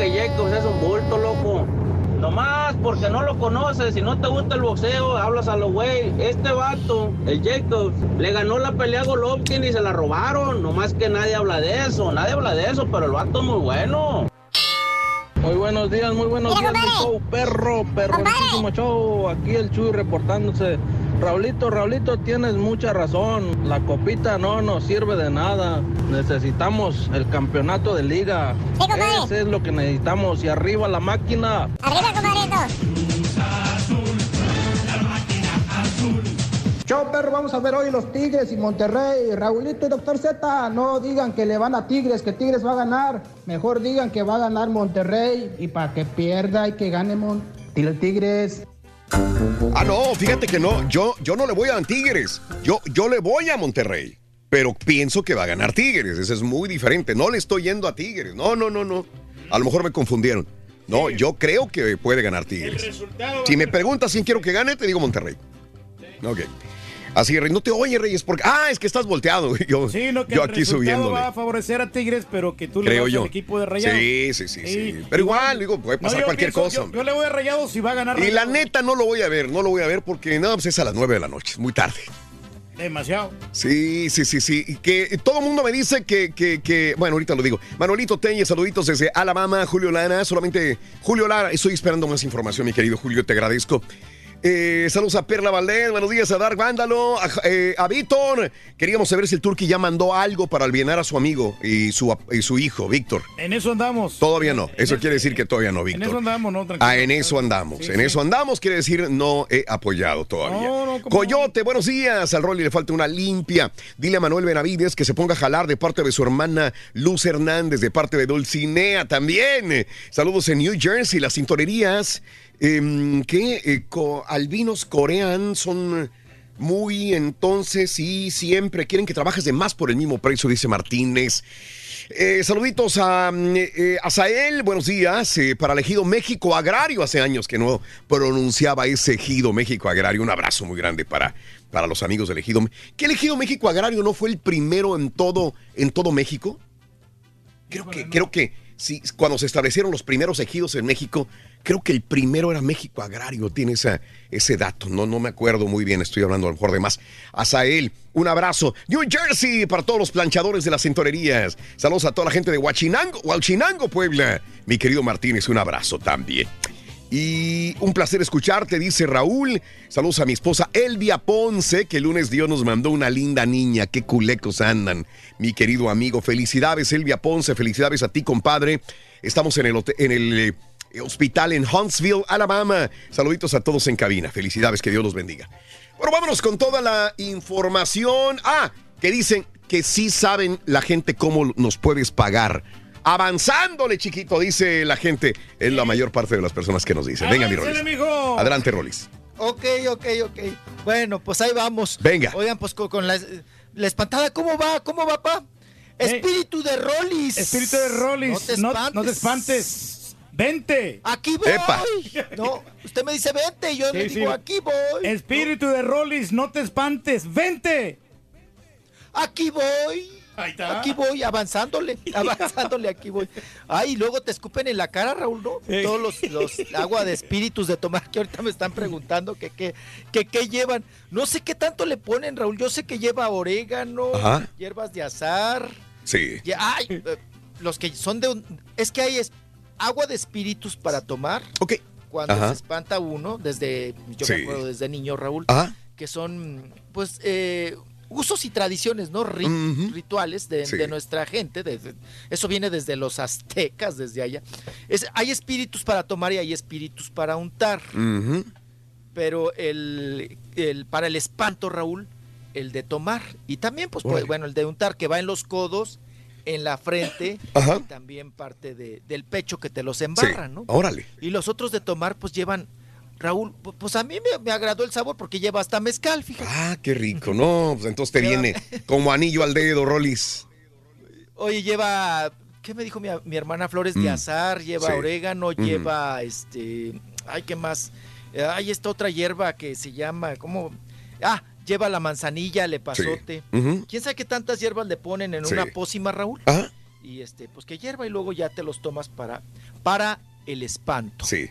Que Jacobs es un bulto, loco? Nomás porque no lo conoces, si no te gusta el boxeo, hablas a lo güey. Este vato, el Jacobs, le ganó la pelea a Golovkin y se la robaron. Nomás que nadie habla de eso, nadie habla de eso, pero el vato es muy bueno. Muy buenos días, muy buenos días, mi show, perro, perronísimo show. Aquí el Chuy reportándose. Raulito, Raulito, tienes mucha razón. La copita no nos sirve de nada. Necesitamos el campeonato de liga. Ese es lo que necesitamos. Y arriba la máquina. Arriba, compadrito. Chao, perro, vamos a ver hoy los Tigres y Monterrey. Raulito y Doctor Z, no digan que le van a Tigres, que Tigres va a ganar. Mejor digan que va a ganar Monterrey y para que pierda y que gane Mon Tiro Tigres. Ah, no, fíjate que no, yo, yo no le voy a Tigres, yo, yo le voy a Monterrey, pero pienso que va a ganar Tigres, eso es muy diferente, no le estoy yendo a Tigres, no, no, no, no, a lo mejor me confundieron. No, yo creo que puede ganar Tigres. Si me preguntas quién quiero que gane, te digo Monterrey. Ok. Así, Rey, no te oye, Reyes, porque. Ah, es que estás volteado. Yo, Sí, no, que yo el aquí subiéndole. va a favorecer a Tigres, pero que tú le vas al equipo de Rayados. Sí, sí, sí, sí. Pero igual, digo, puede pasar cualquier pienso- cosa. Yo, le voy a Rayados si va a ganar Y la neta no lo voy a ver, no lo voy a ver porque no, pues es a las 9 de la noche, es muy tarde. Demasiado. Sí, sí, sí, sí. Y que todo el mundo me dice que, que, que- bueno, ahorita lo digo. Manolito Teñez, saluditos desde Alabama, Julio Lara, solamente Julio Lara, estoy esperando más información, mi querido Julio, te agradezco. Eh, saludos a Perla Valdés, buenos días a Dark Vándalo, a, eh, a Víctor. Queríamos saber si el Turqui ya mandó algo para alienar a su amigo y su, y su hijo, Víctor. En eso andamos. Todavía no, eso quiere decir que todavía no, En eso Víctor. andamos, ¿no? Tranquilo. Ah, en eso andamos. Sí, en sí. eso andamos quiere decir no he apoyado todavía. No, no, ¿cómo Coyote, buenos días. Al Rolly le falta una limpia. Dile a Manuel Benavides que se ponga a jalar de parte de su hermana Luz Hernández, de parte de Dulcinea también. Saludos en New Jersey, las cintorerías em, que eh, co- albinos corean son muy entonces y siempre quieren que trabajes de más por el mismo precio, dice Martínez. Eh, saluditos a mm, eh, Azael, buenos días. eh, para el ejido México Agrario, hace años que no pronunciaba ese ejido México Agrario. Un abrazo muy grande para, para los amigos del ejido. ¿Que el ejido México Agrario no fue el primero en todo, en todo México? Creo que, creo que sí, cuando se establecieron los primeros ejidos en México, creo que el primero era México Agrario, tiene ese dato, no, no me acuerdo muy bien, estoy hablando a lo mejor de más. Azael, un abrazo. New Jersey para todos los planchadores de las cintorerías. Saludos a toda la gente de Huachinango, Huachinango, Puebla. Mi querido Martínez, un abrazo también. Y un placer escucharte, dice Raúl. Saludos a mi esposa Elvia Ponce, que el lunes Dios nos mandó una linda niña. Qué culecos andan, mi querido amigo. Felicidades, Elvia Ponce. Felicidades a ti, compadre. Estamos en el, en el eh, hospital en Huntsville, Alabama. Saluditos a todos en cabina. Felicidades, que Dios los bendiga. Bueno, vámonos con toda la información. Ah, que dicen que sí saben la gente cómo nos puedes pagar. Avanzándole, chiquito, dice la gente. Es la mayor parte de las personas que nos dicen. Venga, mi Rolis. Mijo. Adelante, Rolis. Ok, ok, ok. Bueno, pues ahí vamos. Venga. Oigan, pues con, con la, la espantada, ¿cómo va? ¿Cómo va, pa? Espíritu de Rollis. Espíritu de Rollis. No te No- espantes. no te espantes. Vente. Aquí voy. Epa. No, usted me dice vente y yo le Sí, digo sí. aquí voy. Espíritu de Rollis, no te espantes. Vente. Aquí voy. Aquí voy, avanzándole, <laughs> avanzándole, aquí voy. Ay, y luego te escupen en la cara, Raúl, ¿no? Todos los, los <laughs> agua de espíritus de tomar que ahorita me están preguntando que qué que, qué llevan. No sé qué tanto le ponen, Raúl. Yo sé que lleva orégano, Ajá. hierbas de azar. Sí. Ya- ay, eh, los que son de un... Es que hay es- agua de espíritus para tomar. Ok. Cuando Ajá. se espanta uno, desde, yo Sí. me acuerdo desde niño, Raúl, Ajá. que son, pues, eh, usos y tradiciones, ¿no? Rituales de, Sí. de nuestra gente. de- de- eso viene desde los aztecas, desde allá. Es, hay espíritus para tomar y hay espíritus para untar. Pero el, el- para el espanto, Raúl, el de tomar. Y también, pues, pues, bueno, el de untar, que va en los codos, en la frente, Ajá. y también parte de- del pecho que te los embarran, ¿no? Órale. Y los otros de tomar, pues llevan, Raúl, pu- pues a mí me, me agradó el sabor porque lleva hasta mezcal, fíjate. Ah, qué rico. No, pues entonces te viene como anillo al dedo, Rolis. Oye, lleva, ¿qué me dijo mi, mi hermana Flores de Mm, azar? Lleva sí. orégano, lleva, este, ay, ¿qué más? Hay esta otra hierba que se llama, ¿cómo? Ah, lleva la manzanilla, le pasote. Ujú. ¿Quién sabe qué tantas hierbas le ponen en Sí. una pócima, Raúl? Ajá. Y este, pues que hierba y luego ya te los tomas para, para el espanto. Sí.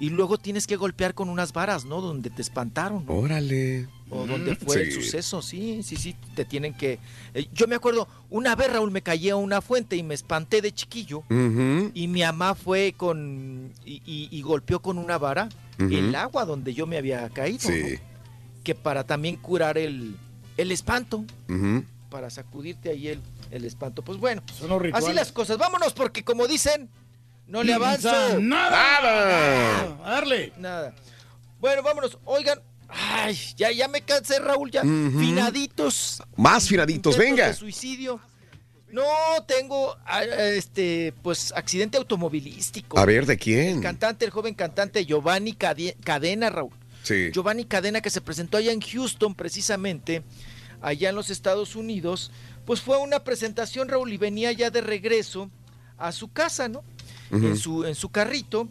Y luego tienes que golpear con unas varas, ¿no? Donde te espantaron. ¿no? Órale. O donde fue el suceso, sí, sí, sí, te tienen que... eh, yo me acuerdo, una vez Raúl me caí a una fuente y me espanté de chiquillo y mi mamá fue con... y, y- y golpeó con una vara el agua donde yo me había caído, Sí. ¿no? Que para también curar el, el espanto, para sacudirte ahí el, el espanto. Pues bueno, así las cosas, vámonos porque como dicen, no le avanzo. Nada. Nada. A darle. Nada. Bueno, vámonos. Oigan, ay, ya, ya me cansé, Raúl, ya. Finaditos. Más finaditos, venga. de suicidio. No, tengo ah, este, pues, accidente automovilístico. A ver, ¿de El quién? cantante, el joven cantante Giovanni Cade- Cadena, Raúl. Sí. Giovanni Cadena, que se presentó allá en Houston, precisamente, allá en los Estados Unidos, pues fue una presentación, Raúl, y venía ya de regreso a su casa, ¿no? En, su, en su carrito.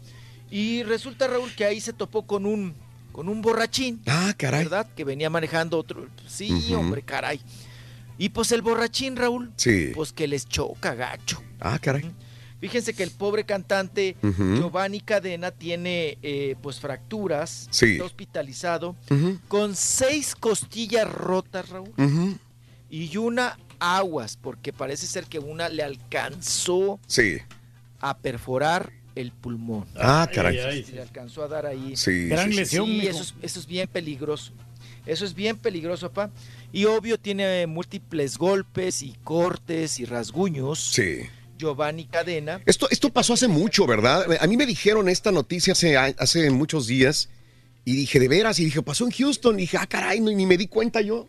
Y resulta, Raúl, que ahí se topó con un, con un borrachín. Ah, caray. ¿Verdad? Que venía manejando otro. Sí, hombre, caray. Y pues el borrachín, Raúl, Sí. pues que les choca gacho. Ah, caray. Fíjense que el pobre cantante. Giovanni Cadena tiene eh, pues fracturas, Sí. está hospitalizado, con seis costillas rotas, Raúl, y una aguas, porque parece ser que una le alcanzó Sí. a perforar el pulmón. Ah, caray. Le alcanzó a dar ahí. Sí, Gran lesión, Sí, eso es, eso es bien peligroso. Eso es bien peligroso, papá. Y obvio tiene múltiples golpes y cortes y rasguños. Sí. Giovanni Cadena. Esto, esto pasó hace mucho, ¿verdad? A mí me dijeron esta noticia hace, hace muchos días y dije, de veras, y dije, pasó en Houston. Y dije, ah, caray, no, ni me di cuenta yo.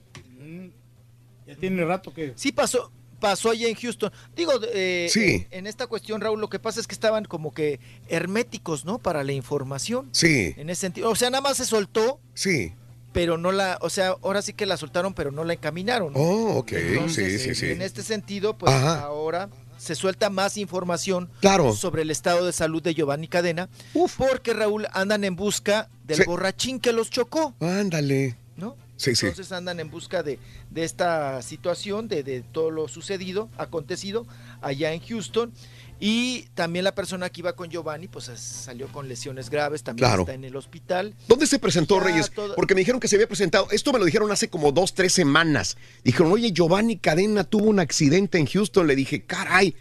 Ya tiene rato que. Sí, pasó, pasó allá en Houston. Digo, eh, Sí. en, esta cuestión, Raúl, lo que pasa es que estaban como que herméticos, ¿no? Para la información. Sí. En ese sentido. O sea, nada más se soltó, Sí. pero no la, o sea, ahora sí que la soltaron, pero no la encaminaron. Oh, ok. Entonces, sí, sí, sí. En este sentido, pues Ajá. ahora se suelta más información Claro. sobre el estado de salud de Giovanni Cadena, porque Raúl andan en busca del Sí. borrachín que los chocó, Ándale. ¿no? Sí, sí. Entonces andan en busca de, de esta situación, de, de todo lo sucedido, acontecido allá en Houston. Y también la persona que iba con Giovanni, pues es- salió con lesiones graves, también Claro. está en el hospital. ¿Dónde se presentó Ya, Reyes? todo- Porque me dijeron que se había presentado. Esto me lo dijeron hace como dos, tres semanas. Dijeron, oye, Giovanni Cadena tuvo un accidente en Houston. Le dije, caray,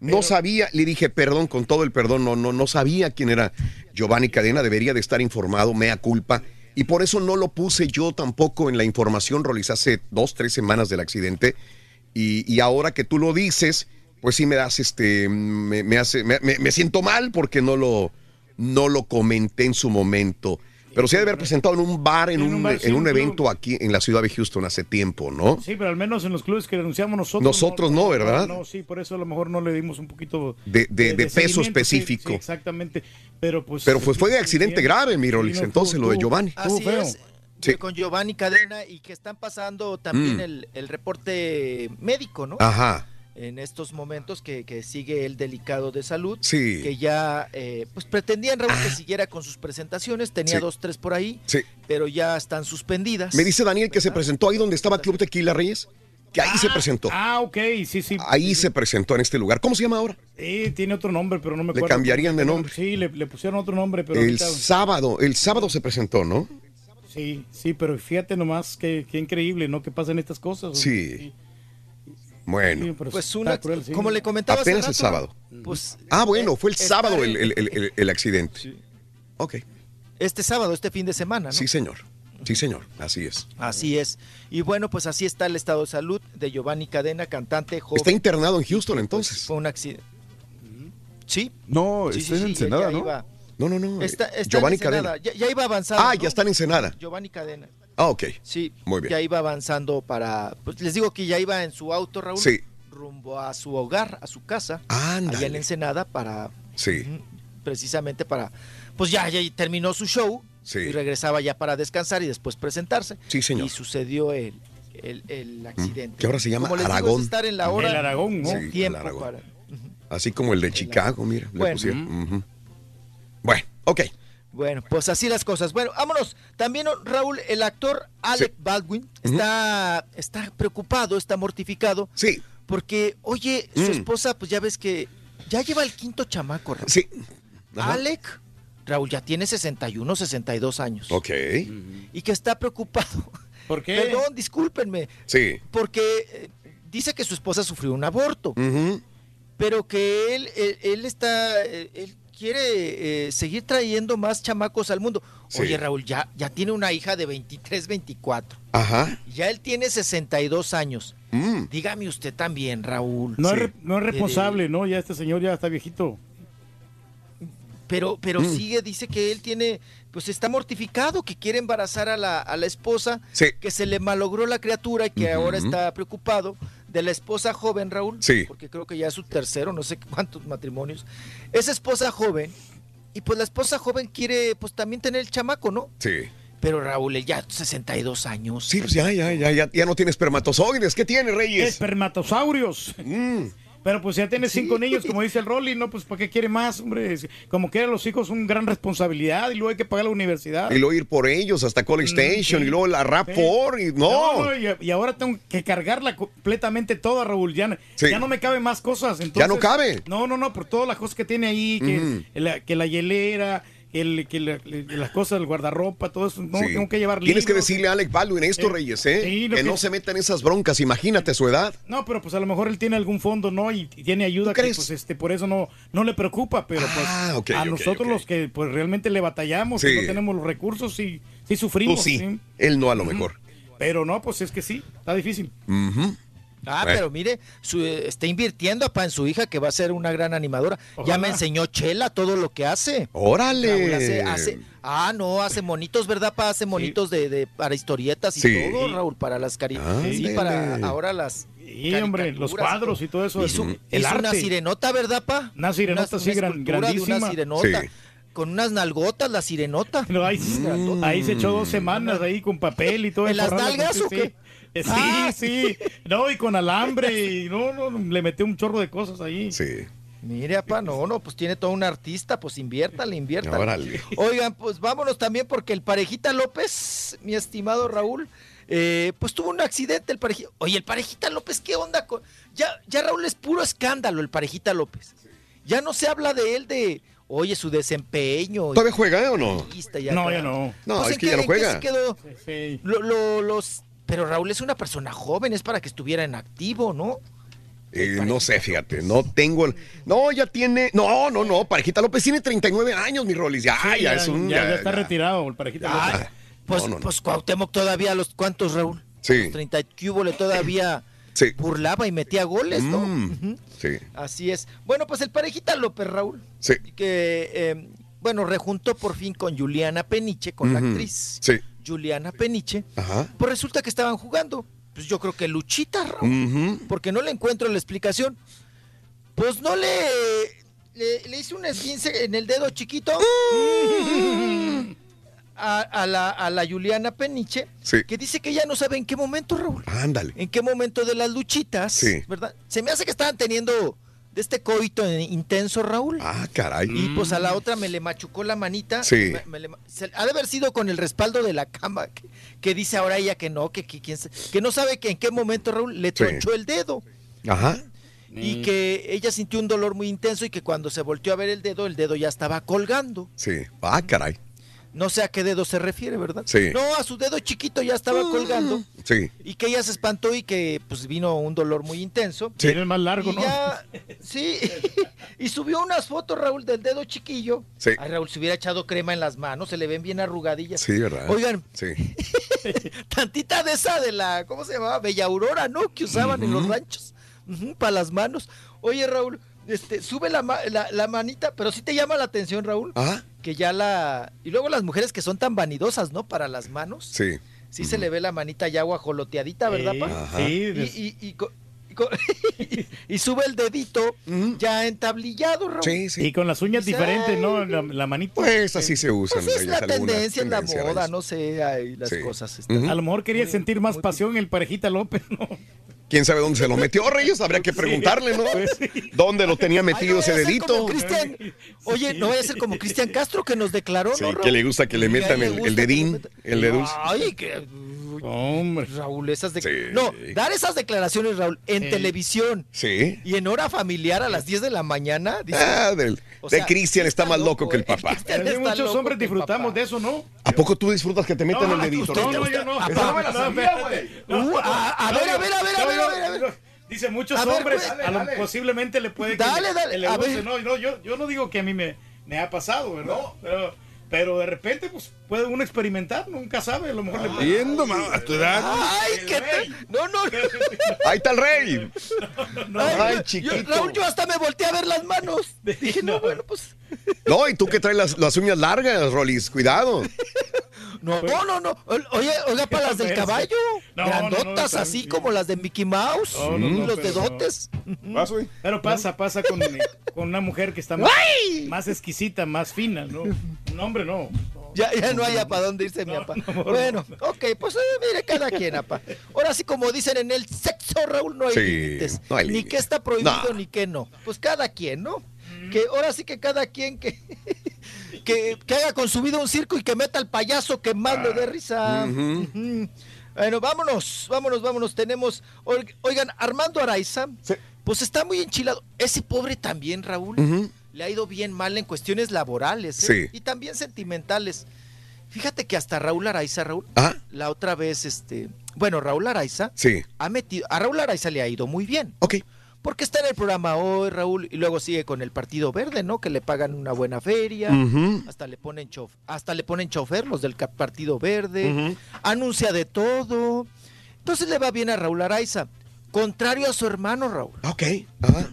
no sabía. Le dije, perdón, con todo el perdón, no, no, no sabía quién era Giovanni Cadena. Debería de estar informado, mea culpa. Y por eso no lo puse yo tampoco en la información, Rolis, hace dos, tres semanas del accidente. Y, y ahora que tú lo dices, pues sí me das este, me, me hace, me, me- me siento mal porque no lo, no lo comenté en su momento. Pero sí de haber presentado en un bar, en, En un un, bar, sí, en un un club. evento aquí en la ciudad de Houston hace tiempo, ¿no? Sí, pero al menos en los clubes que denunciamos nosotros. Nosotros no, ¿verdad? No, sí, por eso a lo mejor no le dimos un poquito De, de- de peso sí, específico. sí, exactamente. Pero pues. Pero pues fue de sí, accidente sí, grave, mi sí, Rolis, no, entonces lo de Giovanni. Así feo. es. Sí. Con Giovanni Cadena y que están pasando también Mm. el, el reporte médico, ¿no? Ajá. En estos momentos que, que sigue el delicado de salud. Sí. Ah. Que ya, eh, pues pretendían Raúl que siguiera con sus presentaciones. Tenía Sí. dos, tres por ahí. Sí. Pero ya están suspendidas. Me dice Daniel que se presentó ahí donde estaba Club Tequila Reyes. Que ahí se presentó. Ah, ok, sí, sí. Ahí se presentó en este lugar. ¿Cómo se llama ahora? Sí, tiene otro nombre, pero no me Le acuerdo. cambiarían de nombre. Sí, le, le pusieron otro nombre, pero. El ahorita- sábado, el sábado se presentó, ¿no? Sí, sí, pero fíjate nomás qué, qué increíble, ¿no? Que pasan estas cosas. Sí. Bueno. Pues una, cruel, sí. como le comentaba hace Apenas el sábado. Pues Ah, bueno, fue el sábado el, el- el- el- el accidente. Ok. este sábado, este fin de semana, ¿no? Sí, señor. Sí, señor. Así es. Así es. Y bueno, pues así está el estado de salud de Giovanni Cadena, cantante joven. Está internado en Houston entonces. Fue un accidente. Sí. No, Sí, está sí, en sí, Ensenada, ¿no? iba- No, no, no. Está, eh, está Giovanni en. Cadena. Ya, ya iba avanzando. Ah, ¿no? ya está en Ensenada. Giovanni Cadena. Ah, ok. Sí. Muy bien. Ya iba avanzando para. Pues les digo que ya iba en su auto, Raúl. Sí. Rumbo a su hogar, a su casa. Ándale. Allá en Ensenada para. Sí. Precisamente para. Pues ya, ya terminó su show. Sí. Y regresaba ya para descansar y después presentarse. Sí, señor. Y sucedió el, el, el accidente. Que ahora se llama Como les digo, es Aragón. estar en la hora. El Aragón, ¿no? Sí, el tiempo Aragón. para. Así como el de Chicago, mira. le Bueno. Ujú. Bueno, ok. Bueno, pues así las cosas. Bueno, vámonos. También, Raúl, el actor Alec Baldwin está, está preocupado, está mortificado. Sí. Porque, oye, su Mm. esposa, pues ya ves que ya lleva el quinto chamaco, Raúl. Sí. Ajá. Alec, Raúl, ya tiene 61, 62 años. Ok. Y que está preocupado. <laughs> ¿Por qué? Perdón, discúlpenme. Sí. Porque eh, dice que su esposa sufrió un aborto. Ujú. pero que él, él, él está, eh, él quiere eh, seguir trayendo más chamacos al mundo. Sí. Oye, Raúl, ya, ya tiene una hija de 23, 24. Ajá. Ya él tiene 62 años. Mm. Dígame usted también, Raúl. No, Sí. es, no es Eh, responsable, ¿no? Ya este señor ya está viejito. pero pero Mm. sigue, dice que él tiene, pues está mortificado, que quiere embarazar a la, a la esposa, Sí. que se le malogró la criatura y que ahora está preocupado de la esposa joven, Raúl. Sí. Porque creo que ya es su tercero, no sé <laughs> cuántos matrimonios. Esa esposa joven, y pues la esposa joven quiere pues también tener el chamaco, ¿no? Sí. Pero Raúl, él ya 62 años. Sí, pues ya, ya, ya, ya, ya no tiene espermatozoides. ¿Qué tiene, Reyes? Espermatosaurios. Mm. Pero pues ya tiene cinco niños, como dice el Rolly, no, pues ¿para qué quiere más, hombre? Como que los hijos son gran responsabilidad y luego hay que pagar la universidad. Y luego ir por ellos hasta College Mm, Station sí. y luego la rap Sí. for y no. y, y ahora tengo que cargarla completamente toda, Raúl. Ya, ya no me cabe más cosas. Ya entonces- no cabe. No, no, no, por todas las cosas que tiene ahí, que, la, que la hielera, el, que la- las cosas del guardarropa, todo eso. No, Sí. tengo que llevar Tienes que decirle a Alec Baldwin esto, Eh, Reyes, ¿eh? sí, que que- no se meta en esas broncas. Imagínate su edad. No, pero pues a lo mejor él tiene algún fondo, ¿no? Y, tiene ayuda que pues este por eso no no le preocupa, pero pues Ah, a nosotros los que pues realmente le batallamos, Sí. que no tenemos los recursos sí sí sufrimos, Tú sí, él no a lo mejor. Pero no, pues es que sí, está difícil. Ah, pero mire, su- eh, está invirtiendo pa, en su hija que va a ser una gran animadora. Ya me enseñó Chela todo lo que hace. Órale. Raúl hace- hace- ah, no, hace monitos, ¿verdad? Pa? Hace monitos de, de- para historietas y Sí. todo, Raúl, para las cari Ándele. Sí, para ahora las. Sí, hombre, los caricaturas cuadros y todo eso. Hizo, el hizo una arte. sirenota, ¿verdad, pa? Una sirenota, sí, gran- grandísima. Una sirenota. Sí. Con unas nalgotas, la sirenota. <laughs> No, ahí, ahí se echó dos semanas ahí con papel y todo. ¿En las nalgas o qué? Sí, <laughs> sí, Ah. sí. No, y con alambre y no, no, le metió un chorro de cosas ahí. Sí. Mire, apa, no, no, pues tiene todo un artista, pues inviértale, inviértale. Órale. Oigan, pues vámonos también porque el parejita López, mi estimado Raúl, eh, pues tuvo un accidente el parejita. Oye, el parejita López, ¿qué onda? con- Ya, ya Raúl es puro escándalo el parejita López. Ya no se habla de él de, oye, su desempeño. ¿Todavía juega eh, o no? No, ya no. No, Pues, es ¿en que qué- ya no juega. se quedó? Sí. Lo- lo- los, pero Raúl es una persona joven, es para que estuviera en activo, ¿no? Eh, no sé, fíjate, no tengo el... No, ya tiene... No, no, no, Parejita López tiene 39 años, mi Rolis. Ya, Sí, ya, es un... ya, ya está retirado el parejita. Ah, López. Pues, No, no, no. pues Cuauhtémoc todavía, los ¿cuántos, Raúl? Sí. Los 30 cúbole todavía <clears throat> Sí. burlaba y metía goles, ¿no? Mm. Sí, Así es. Bueno, pues el parejita López, Raúl, sí. que, eh, bueno, rejuntó por fin con Juliana Peniche, con la actriz Sí. Juliana Peniche. Ajá. Pues resulta que estaban jugando. Pues yo creo que Luchita, Raúl. Porque no le encuentro la explicación. Pues no le... Le, le hice un esguince en el dedo chiquito. A, a la, a la Juliana Peniche, Sí. que dice que ya no sabe en qué momento, Raúl. Ándale. En qué momento de las luchitas, Sí. ¿verdad? Se me hace que estaban teniendo de este coito intenso, Raúl. Ah, caray. Y pues a la otra me le machucó la manita. Sí. Me- me le se- ha de haber sido con el respaldo de la cama, que, que dice ahora ella que no, que, que, que no sabe que en qué momento Raúl le Sí. tronchó el dedo. Ajá. Y que ella sintió un dolor muy intenso y que cuando se volteó a ver el dedo, el dedo ya estaba colgando. Sí. Ah, caray. No sé a qué dedo se refiere, ¿verdad? Sí. No, a su dedo chiquito ya estaba colgando. Sí. Y que ella se espantó y que pues vino un dolor muy intenso. Sí. Era el más largo, Y ¿no? ya, sí, <laughs> y subió unas fotos, Raúl, del dedo chiquillo. Sí. Ay, Raúl, se hubiera echado crema en las manos, se le ven bien arrugadillas. Sí, ¿verdad? Oigan, Sí. <laughs> tantita de esa de la, ¿cómo se llamaba? Bella Aurora, ¿no? Que usaban en los ranchos para las manos. Oye, Raúl, este, sube la, ma- la, la manita, pero sí te llama la atención, Raúl, Ajá. Que ya la... Y luego las mujeres que son tan vanidosas, ¿no? Para las manos. Sí. Sí se le ve la manita ya guajoloteadita, ¿verdad, pa? Sí, Y, y, y co- y co- <laughs> y sube el dedito ya entablillado, Raúl. Sí, sí. Y con las uñas diferentes. ¿no? La, la manita. Pues así se usan. Pues es la tendencia, es la moda, no sé, hay las Sí. cosas. Están- A lo mejor quería sentir más pasión el parejita López, ¿no? ¿Quién sabe dónde se lo metió, Reyes? Habría que preguntarle, ¿no? <laughs> ¿Dónde lo tenía Ay, metido no ese dedito? Oye, no vaya a ser como Cristian Castro que nos declaró, Sí, ¿no, que le gusta que le metan el, dedín, el deduz. Ay, que... Hombre. Raúl, esas de... Sí. No, dar esas declaraciones, Raúl, en Sí. televisión Sí. y en hora familiar a las 10 de la mañana. dice, Ah, del, O de Cristian está está más loco que el eh. papá. Muchos hombres disfrutamos de eso, ¿no? ¿A poco tú disfrutas que te metan el dedito? usted- No, no, yo no. Uh, a, ver, a ver, a ver, a ver, yo-. Dice muchos A ver, hombres, pues, a lo- dale. posiblemente le puede que Dale, le- dale, le a guste. ver. No, no, yo, yo no digo que a mí me, me ha pasado, ¿verdad? Pero, pero de repente, pues, puede uno experimentar, nunca sabe, a lo mejor le puede... Viendo, mamá, a tu edad. Ay, qué te... No, no. <laughs> Ahí está el rey. <laughs> Ay, yo- chiquito. Raúl, yo hasta me volteé a ver las manos. <laughs> Dije, no, bueno, pues. No, y tú que traes las, las uñas largas, Rolis, cuidado. No, no, no. Oye, oiga, para las del caballo. No, no, no, Grandotas, así como las de Mickey Mouse. No, no, no, los dedotes. Güey. Pero pasa, pasa con, con una mujer que está más, más exquisita, más fina, ¿no? Un hombre no. No, Ya, ya no haya para dónde irse mi papá. <laughs> Bueno, ok, pues eh, mire, cada quien, apa. Ahora sí, como dicen en el sexo, Raúl, no hay Sí, límites. no hay ni límites. que está prohibido, No. ni que no. Pues cada quien, ¿no? Que ahora sí que cada quien que, que, que haga con su vida un circo y que meta al payaso que más le dé risa. Bueno, vámonos, vámonos, vámonos. Tenemos, oig- oigan, Armando Araiza, pues está muy enchilado. Ese pobre también, Raúl, le ha ido bien mal en cuestiones laborales ¿eh? Sí. y también sentimentales. Fíjate que hasta Raúl Araiza, Raúl, Ah. la otra vez, este, bueno, Raúl Araiza Sí. ha metido, a Raúl Araiza le ha ido muy bien. Ok. Porque está en el programa hoy, Raúl, y luego sigue con el Partido Verde, ¿no? Que le pagan una buena feria, hasta le ponen chof, hasta le ponen chofer los del Partido Verde, anuncia de todo. Entonces le va bien a Raúl Araiza, contrario a su hermano Raúl. Ok. Ajá.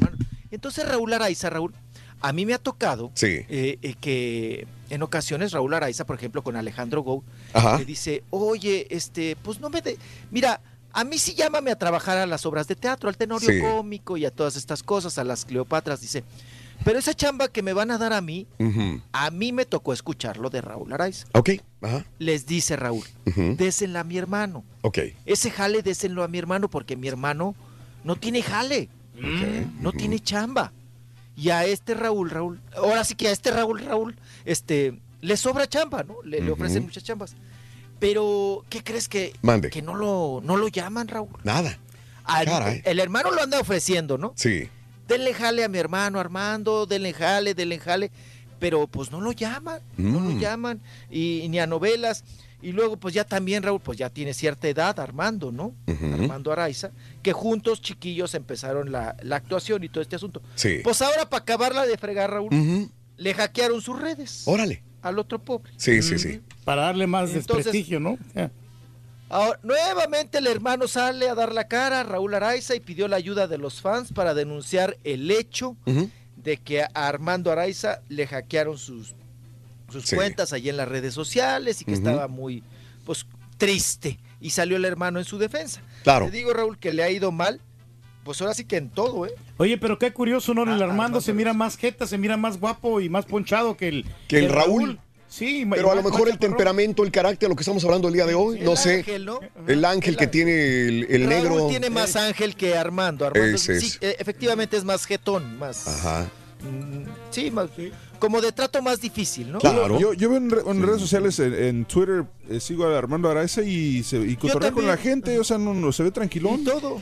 Entonces Raúl Araiza, Raúl, a mí me ha tocado Sí. eh, eh, que en ocasiones Raúl Araiza, por ejemplo, con Alejandro Gou, le dice, oye, este, pues no me de... Mira, a mí sí llámame a trabajar a las obras de teatro, al tenorio Sí. cómico y a todas estas cosas, a las Cleopatras, dice, pero esa chamba que me van a dar a mí, a mí me tocó escucharlo de Raúl Araiza. Ok. Ajá. Les dice Raúl, Ujú. désenla a mi hermano. Ok. Ese jale désenlo a mi hermano porque mi hermano no tiene jale, no tiene chamba. Y a este Raúl, Raúl, ahora sí que a este Raúl, Raúl, este, le sobra chamba, ¿no? Le, le ofrecen muchas chambas. Pero, ¿qué crees que, Mande. que no lo, no lo llaman, Raúl? Nada. Al- Caray. el hermano lo anda ofreciendo, ¿no? Sí. Denle jale a mi hermano Armando, denle jale, denle jale. Pero pues no lo llaman, no lo Mm. llaman, y, ni a novelas. Y luego, pues ya también, Raúl, pues ya tiene cierta edad, Armando, ¿no? Armando Araiza, que juntos, chiquillos, empezaron la, la actuación y todo este asunto. Sí. Pues ahora, para acabarla de fregar, Raúl, le hackearon sus redes Órale. al otro pobre. Sí, sí, sí. Para darle más Entonces- desprestigio, ¿no? Ahora, nuevamente el hermano sale a dar la cara, Raúl Araiza, y pidió la ayuda de los fans para denunciar el hecho de que a Armando Araiza le hackearon sus, sus Sí. cuentas allí en las redes sociales y que estaba muy pues triste y salió el hermano en su defensa. Claro. Te digo Raúl que le ha ido mal, pues ahora sí que en todo, ¿eh? Oye, pero qué curioso, ¿no? Ah, El Armando se mira más jeta, se mira más guapo y más ponchado que el, Que el Raúl. Sí, Pero a lo mejor el temperamento, el carácter, lo que estamos hablando el día de hoy, no El sé. ángel, ¿no? El ángel que tiene el, el Raúl negro. tiene más ángel que Armando. Armando es. eh, efectivamente es más jetón, más Ajá. mm, sí, más como de trato más difícil, ¿no? Yo, yo veo en, re- en redes sociales, en, en Twitter, eh, sigo a Armando Araiza y, se, y cotorrea con la gente, o sea, no, no se ve tranquilón. todo.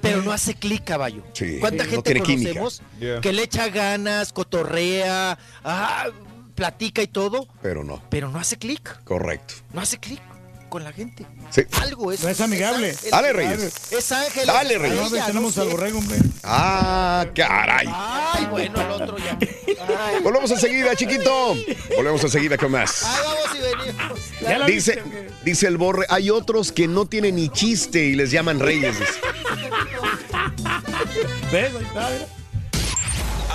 Pero no hace clic, caballo. Sí. ¿Cuánta Sí, gente no conocemos Yeah. que le echa ganas, cotorrea, ah, platica y todo, Pero no. pero no hace clic? Correcto. No hace clic con la gente. Sí. Algo es. No es amigable. ángel. Dale, Reyes. Es ángel. Dale, es Reyes. ella, No, no tenemos sé. al borrego, hombre. Ah, caray. Ay, bueno, el otro ya. Ay, Volvemos enseguida, chiquito. Volvemos enseguida con más. ay, vamos y venimos. Ya la Dice, viste, dice el borre, hay otros que no tienen ni chiste y les llaman reyes. ¿Ves? Ahí está, mira.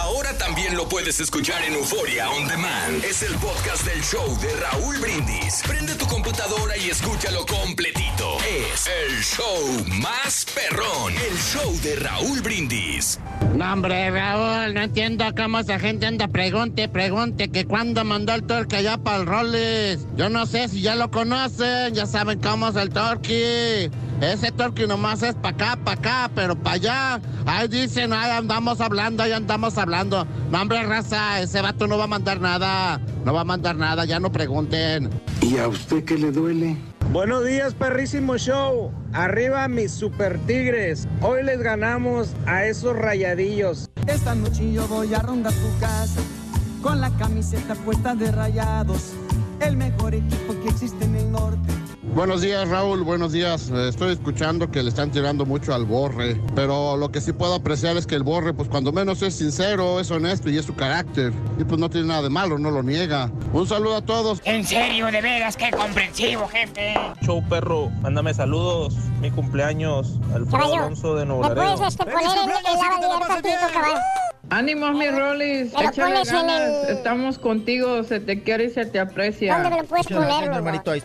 Ahora también lo puedes escuchar en Euforia On Demand. Es el podcast del show de Raúl Brindis. Prende tu computadora y escúchalo completito. Es el show más perrón. El show de Raúl Brindis. No, hombre, Raúl, no entiendo cómo esa gente anda pregunte, pregunte que cuándo mandó el torque allá para el Rollis. Yo no sé si ya lo conocen, ya saben cómo es el torque. Ese torque nomás es para acá, para acá, pero para allá. Ahí dicen, ahí andamos hablando, ahí andamos hablando. No, hombre, raza, ese vato no va a mandar nada. No va a mandar nada, ya no pregunten. ¿Y a usted qué le duele? Buenos días, perrísimo show. Arriba mis super tigres. Hoy les ganamos a esos rayadillos. Esta noche yo voy a rondar tu casa con la camiseta puesta de rayados. El mejor equipo que existe en el norte. Buenos días, Raúl. Buenos días. Eh, Estoy escuchando que le están tirando mucho al Borre, pero lo que sí puedo apreciar es que el Borre, pues cuando menos es sincero, es honesto y es su carácter. Y pues no tiene nada de malo, no lo niega. Un saludo a todos. En serio, de veras, qué comprensivo, jefe. Show perro, mándame saludos. Mi cumpleaños, Alfredo Alonso de Nuevo ¿Me puedes este, poner en, la? Ánimos, mi Rolis. Échale ganas. el- Estamos contigo. Se te quiere y se te aprecia. ¿Dónde me lo puedes Échale poner, hermanito, ahí.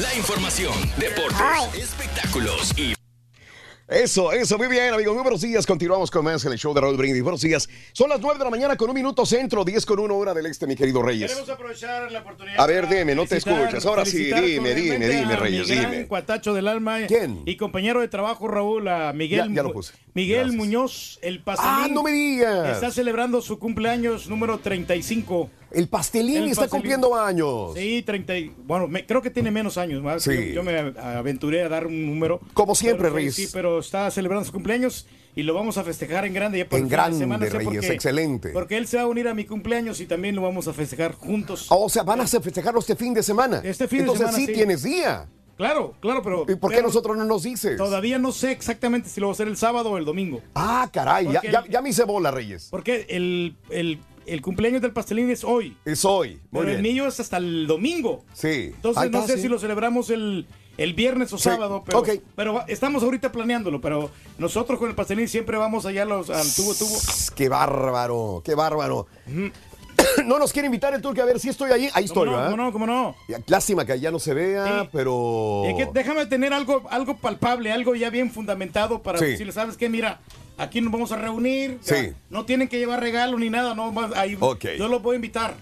La información, deportes, espectáculos y Eso, eso, muy bien, amigos. Muy buenos días. Continuamos con más en el show de Raúl Brindis. Buenos días. Son las 9 de la mañana con un minuto centro, 10 con 1 hora del este, mi querido Reyes. Queremos aprovechar la oportunidad. A ver, dime, no te escuchas. Ahora sí, dime, dime, dime, Reyes, dime. cuatacho del alma. ¿Quién? Y compañero de trabajo, Raúl, a Miguel, Ya- ya lo puse. Miguel Gracias. Muñoz, el pastelín. Ah, no me digas. Está celebrando su cumpleaños número 35. El pastelín está cumpliendo años. Sí, 30. y- Bueno, me- creo que tiene menos años más. Sí. Yo, yo me aventuré a dar un número. Como siempre, Pero, Reyes. Sí, pero está celebrando su cumpleaños y lo vamos a festejar en grande. Ya por En el fin de grande, semana. Reyes, Porque- excelente. Porque él se va a unir a mi cumpleaños y también lo vamos a festejar juntos. O sea, van a festejarlo este fin de semana. Este fin de Entonces semana, sí, sí. tienes día. Claro, claro, pero. ¿Y por qué pero nosotros no nos dices? Todavía no sé exactamente si lo va a hacer el sábado o el domingo. Ah, caray, ya, ya, me hice bola, Reyes. Porque el, el, el cumpleaños del pastelín es hoy. Es hoy. Muy Pero el mío es hasta el domingo. Sí. Entonces no sé sí. si lo celebramos el, el viernes o Sí, sábado, pero, pero estamos ahorita planeándolo. Pero nosotros con el pastelín siempre vamos allá a los, al tubo tubo. Qué bárbaro, qué bárbaro. <clears throat> no nos quiere invitar el turque a ver si estoy ahí. Ahí estoy, ¿Cómo no? ¿verdad? ¿Cómo no? ¿Cómo no? Lástima que ya no se vea, pero. Es que déjame tener algo, algo palpable, algo ya bien fundamentado para decirle, ¿sabes qué? Mira, aquí nos vamos a reunir. Sí. No tienen que llevar regalo ni nada, no, ahí, Ok. yo los voy a invitar.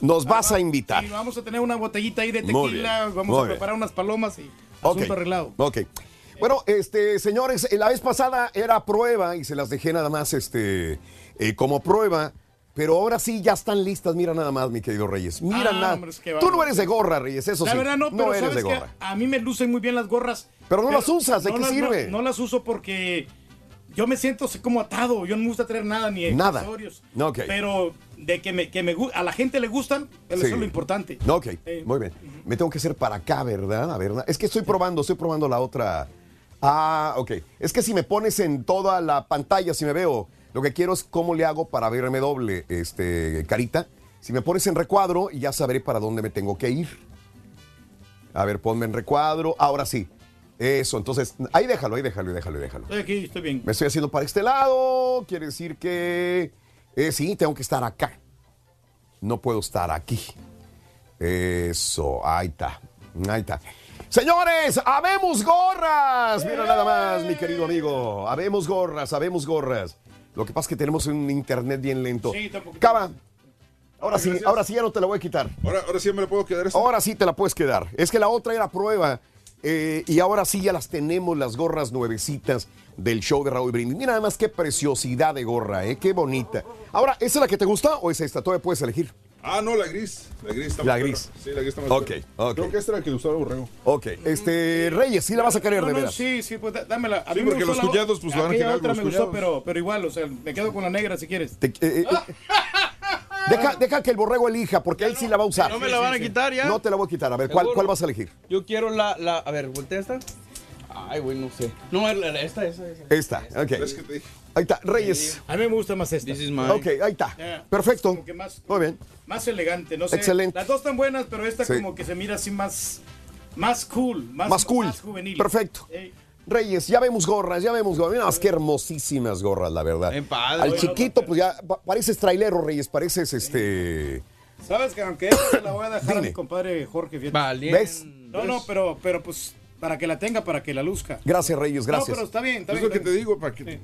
Nos vas a invitar. Y vamos a tener una botellita ahí de tequila, bien, vamos a bien. preparar unas palomas y asunto arreglado. Ok. Bueno, este, señores, la vez pasada era prueba y se las dejé nada más este, eh, como prueba. Pero ahora sí ya están listas. Mira nada más, mi querido Reyes. Mira Ah, nada. hombre, es que Tú no eres de gorra, Reyes, eso La sí. verdad no, pero eres sabes de que gorra. a mí me lucen muy bien las gorras. Pero no las usas, ¿de qué las- sirve? No, no las uso porque yo me siento como atado. Yo no me gusta traer nada ni Nada. accesorios. No. Pero de que, me, que me, a la gente le gustan, eso Sí. es lo importante. No, ok, Eh, muy bien. Me tengo que hacer para acá, ¿verdad? A ver, es que estoy probando, estoy probando la otra. Ah, ok. Es que si me pones en toda la pantalla, si me veo, lo que quiero es cómo le hago para verme doble, este, carita. Si me pones en recuadro, ya sabré para dónde me tengo que ir. A ver, ponme en recuadro. Ahora sí. Eso, entonces, ahí déjalo, ahí déjalo, ahí déjalo, ahí déjalo. Estoy aquí, estoy bien. Me estoy haciendo para este lado. Quiere decir que eh, sí, tengo que estar acá. No puedo estar aquí. Eso, ahí está. Ahí está. Señores, habemos gorras. Mira nada más, mi querido amigo. Habemos gorras, habemos gorras. Lo que pasa es que tenemos un internet bien lento. Sí, poquito- Cava. Ahora sí, ahora sí ya no te la voy a quitar. Ahora, ahora sí me le puedo quedar esta. Ahora sí te la puedes quedar. Es que la otra era prueba. Eh, y ahora sí ya las tenemos, las gorras nuevecitas del show de Raúl Brindis. Mira nada más qué preciosidad de gorra, ¿eh? Qué bonita. Ahora, ¿esa es la que te gusta o es esta? Todavía puedes elegir. Ah, no, la gris. La gris está La gris. perra. Sí, la gris está más Ok, perra. ok. Creo que esta era la que le gustaba a Borrego. Ok, este, Reyes, sí la vas a querer No, de no, veras. sí, sí, pues dá- dámela. A Sí, me porque gustó los la- cuñados, pues, van a aquella querer otra los me gustó, cuñados. pero, pero igual, o sea, me quedo con la negra si quieres. Te- eh, eh, eh, deja, deja que el borrego elija, porque él sí la va a usar. ¿No me la van a quitar ya? No te la voy a quitar. A ver, ¿cuál, cuál vas a elegir? Yo quiero la, la... A ver, ¿voltea esta? Ay, güey, no sé. No, la- esta, esa, esa. Esta, ok. ¿Ves que te dije? Ahí está, Reyes. A mí me gusta más esta. This is mine. Ok, ahí está. Perfecto. Como que más, Muy bien. más elegante, no sé. Excelente. Las dos están buenas, pero esta Sí. como que se mira así más, más cool, más, Más cool. juvenil. Perfecto. Reyes, ya vemos gorras, ya vemos gorras. Mira más que hermosísimas gorras, la verdad. Bien padre. Al chiquito, pues ya pa- pareces trailero, Reyes, pareces este. Sabes que aunque esta la voy a dejar a mi compadre Jorge. Valiente. ¿Ves? No, no, pero, pero pues para que la tenga, para que la luzca. Gracias, Reyes, No, gracias. pero está bien, está Es bien. lo que te digo, para que...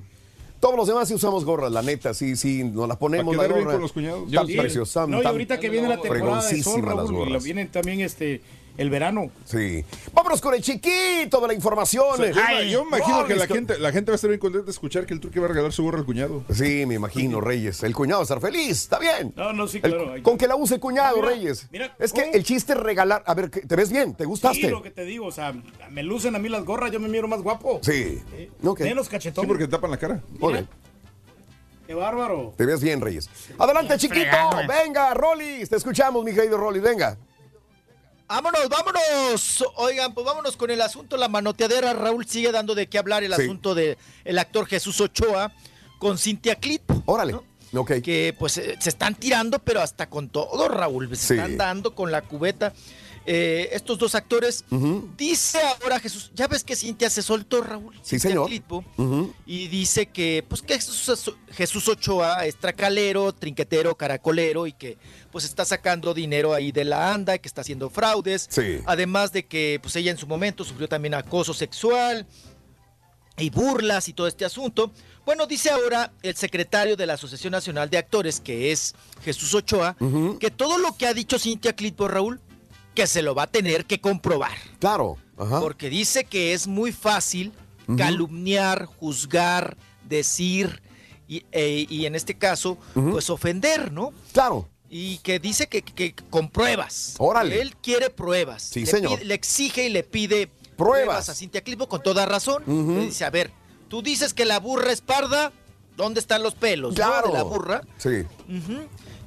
Todos los demás sí usamos gorras, la neta, sí, sí, nos la ponemos Para la quedar bien gorra. con los cuñados. Tan Sí. preciosa, No, y ahorita que viene la temporada de sol, las Raúl, y gorras. lo viene también este el verano. Sí. Vámonos con el chiquito de la información. O sea, yo, Ay, yo imagino que la gente, la gente va a estar bien contenta de escuchar que el truque va a regalar su gorra al cuñado. Sí, me imagino, Reyes. El cuñado va a estar feliz, está bien. No, no, sí, El- claro. con que la use el cuñado, Mira, Reyes. mira, es que ¿cómo? el chiste es regalar. A ver, ¿qué- ¿te ves bien? ¿Te Sí, gustaste? lo que te digo, o sea, me lucen a mí las gorras, yo me miro más guapo. Sí. Eh, Ok. Menos Sí, cachetón. porque te tapan la cara. Bien. Qué bárbaro. Te ves bien, Reyes. Adelante, chiquito. eh. Venga, Rollis. Te escuchamos, mi querido Rollis. Venga. Vámonos, vámonos. Oigan, pues vámonos con el asunto, la manoteadera. Raúl sigue dando de qué hablar el Sí. asunto del el actor Jesús Ochoa con Cintia Clip. Órale. ¿no? Ok. Que pues eh, se están tirando, pero hasta con todo, Raúl. Se Sí. están dando con la cubeta. Eh, estos dos actores. Dice ahora Jesús, ya ves que Cintia se soltó, Raúl. Sí, Cintia señor. Clitbo, y dice que pues que Jesús, Jesús Ochoa es tracalero, trinquetero, caracolero y que pues está sacando dinero ahí de la anda, que está haciendo fraudes. Sí. Además de que pues ella en su momento sufrió también acoso sexual. y burlas y todo este asunto. Bueno, dice ahora el secretario de la Asociación Nacional de Actores, que es Jesús Ochoa, que todo lo que ha dicho Cintia Clitbo, Raúl, que se lo va a tener que comprobar. Claro. Ajá. Porque dice que es muy fácil calumniar, juzgar, decir y, e- y en este caso, pues ofender, ¿no? Claro. Y que dice que, que con pruebas. Órale. Él quiere pruebas. Sí, le, señor. pide- le exige y le pide Pruebas. a Cintia Clitbo con toda razón. Le dice, a ver, tú dices que la burra es parda, ¿dónde están los pelos no, Claro. de la burra? Sí.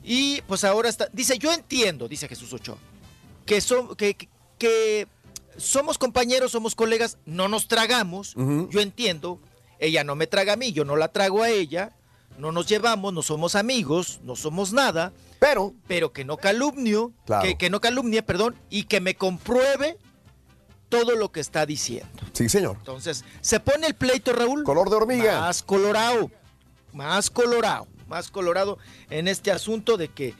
Y pues ahora está, dice, yo entiendo, dice Jesús Ochoa, que, son, que, somos compañeros, somos colegas, no nos tragamos, yo entiendo, ella no me traga a mí, yo no la trago a ella, no nos llevamos, no somos amigos, no somos nada, pero, pero que no calumnio, Claro. que, que no calumnie, perdón, y que me compruebe todo lo que está diciendo. Sí, señor. Entonces, se pone el pleito, Raúl. Color de hormiga. Más colorado. Más colorado. Más colorado en este asunto de que,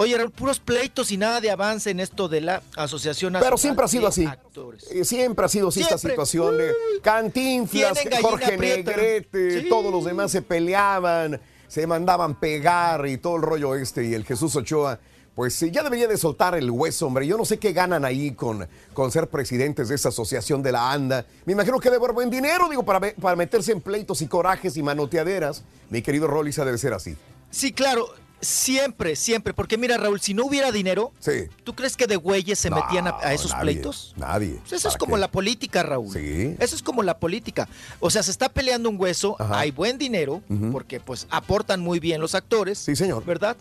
oye, Raúl, puros pleitos y nada de avance en esto de la Asociación Pero Nacional siempre ha sido así. Actores. Eh, Siempre ha sido así esta Siempre. situación de Cantinflas, Jorge prieta. Negrete, Sí. todos los demás se peleaban, se mandaban pegar y todo el rollo este y el Jesús Ochoa. Pues ya debería de soltar el hueso, hombre. Yo no sé qué ganan ahí con, con ser presidentes de esa asociación de la ANDA. Me imagino que debe haber buen dinero, digo, para, para meterse en pleitos y corajes y manoteaderas. Mi querido Rolisa debe ser así. Sí, claro. Siempre, siempre. Porque mira, Raúl, si no hubiera dinero, Sí. ¿tú crees que de güeyes se No, metían a, a esos nadie, pleitos? Nadie. Pues eso es ¿Para como qué? la política, Raúl. Sí. Eso es como la política. O sea, se está peleando un hueso, Ajá. hay buen dinero, porque pues aportan muy bien los actores. Sí, señor. ¿Verdad?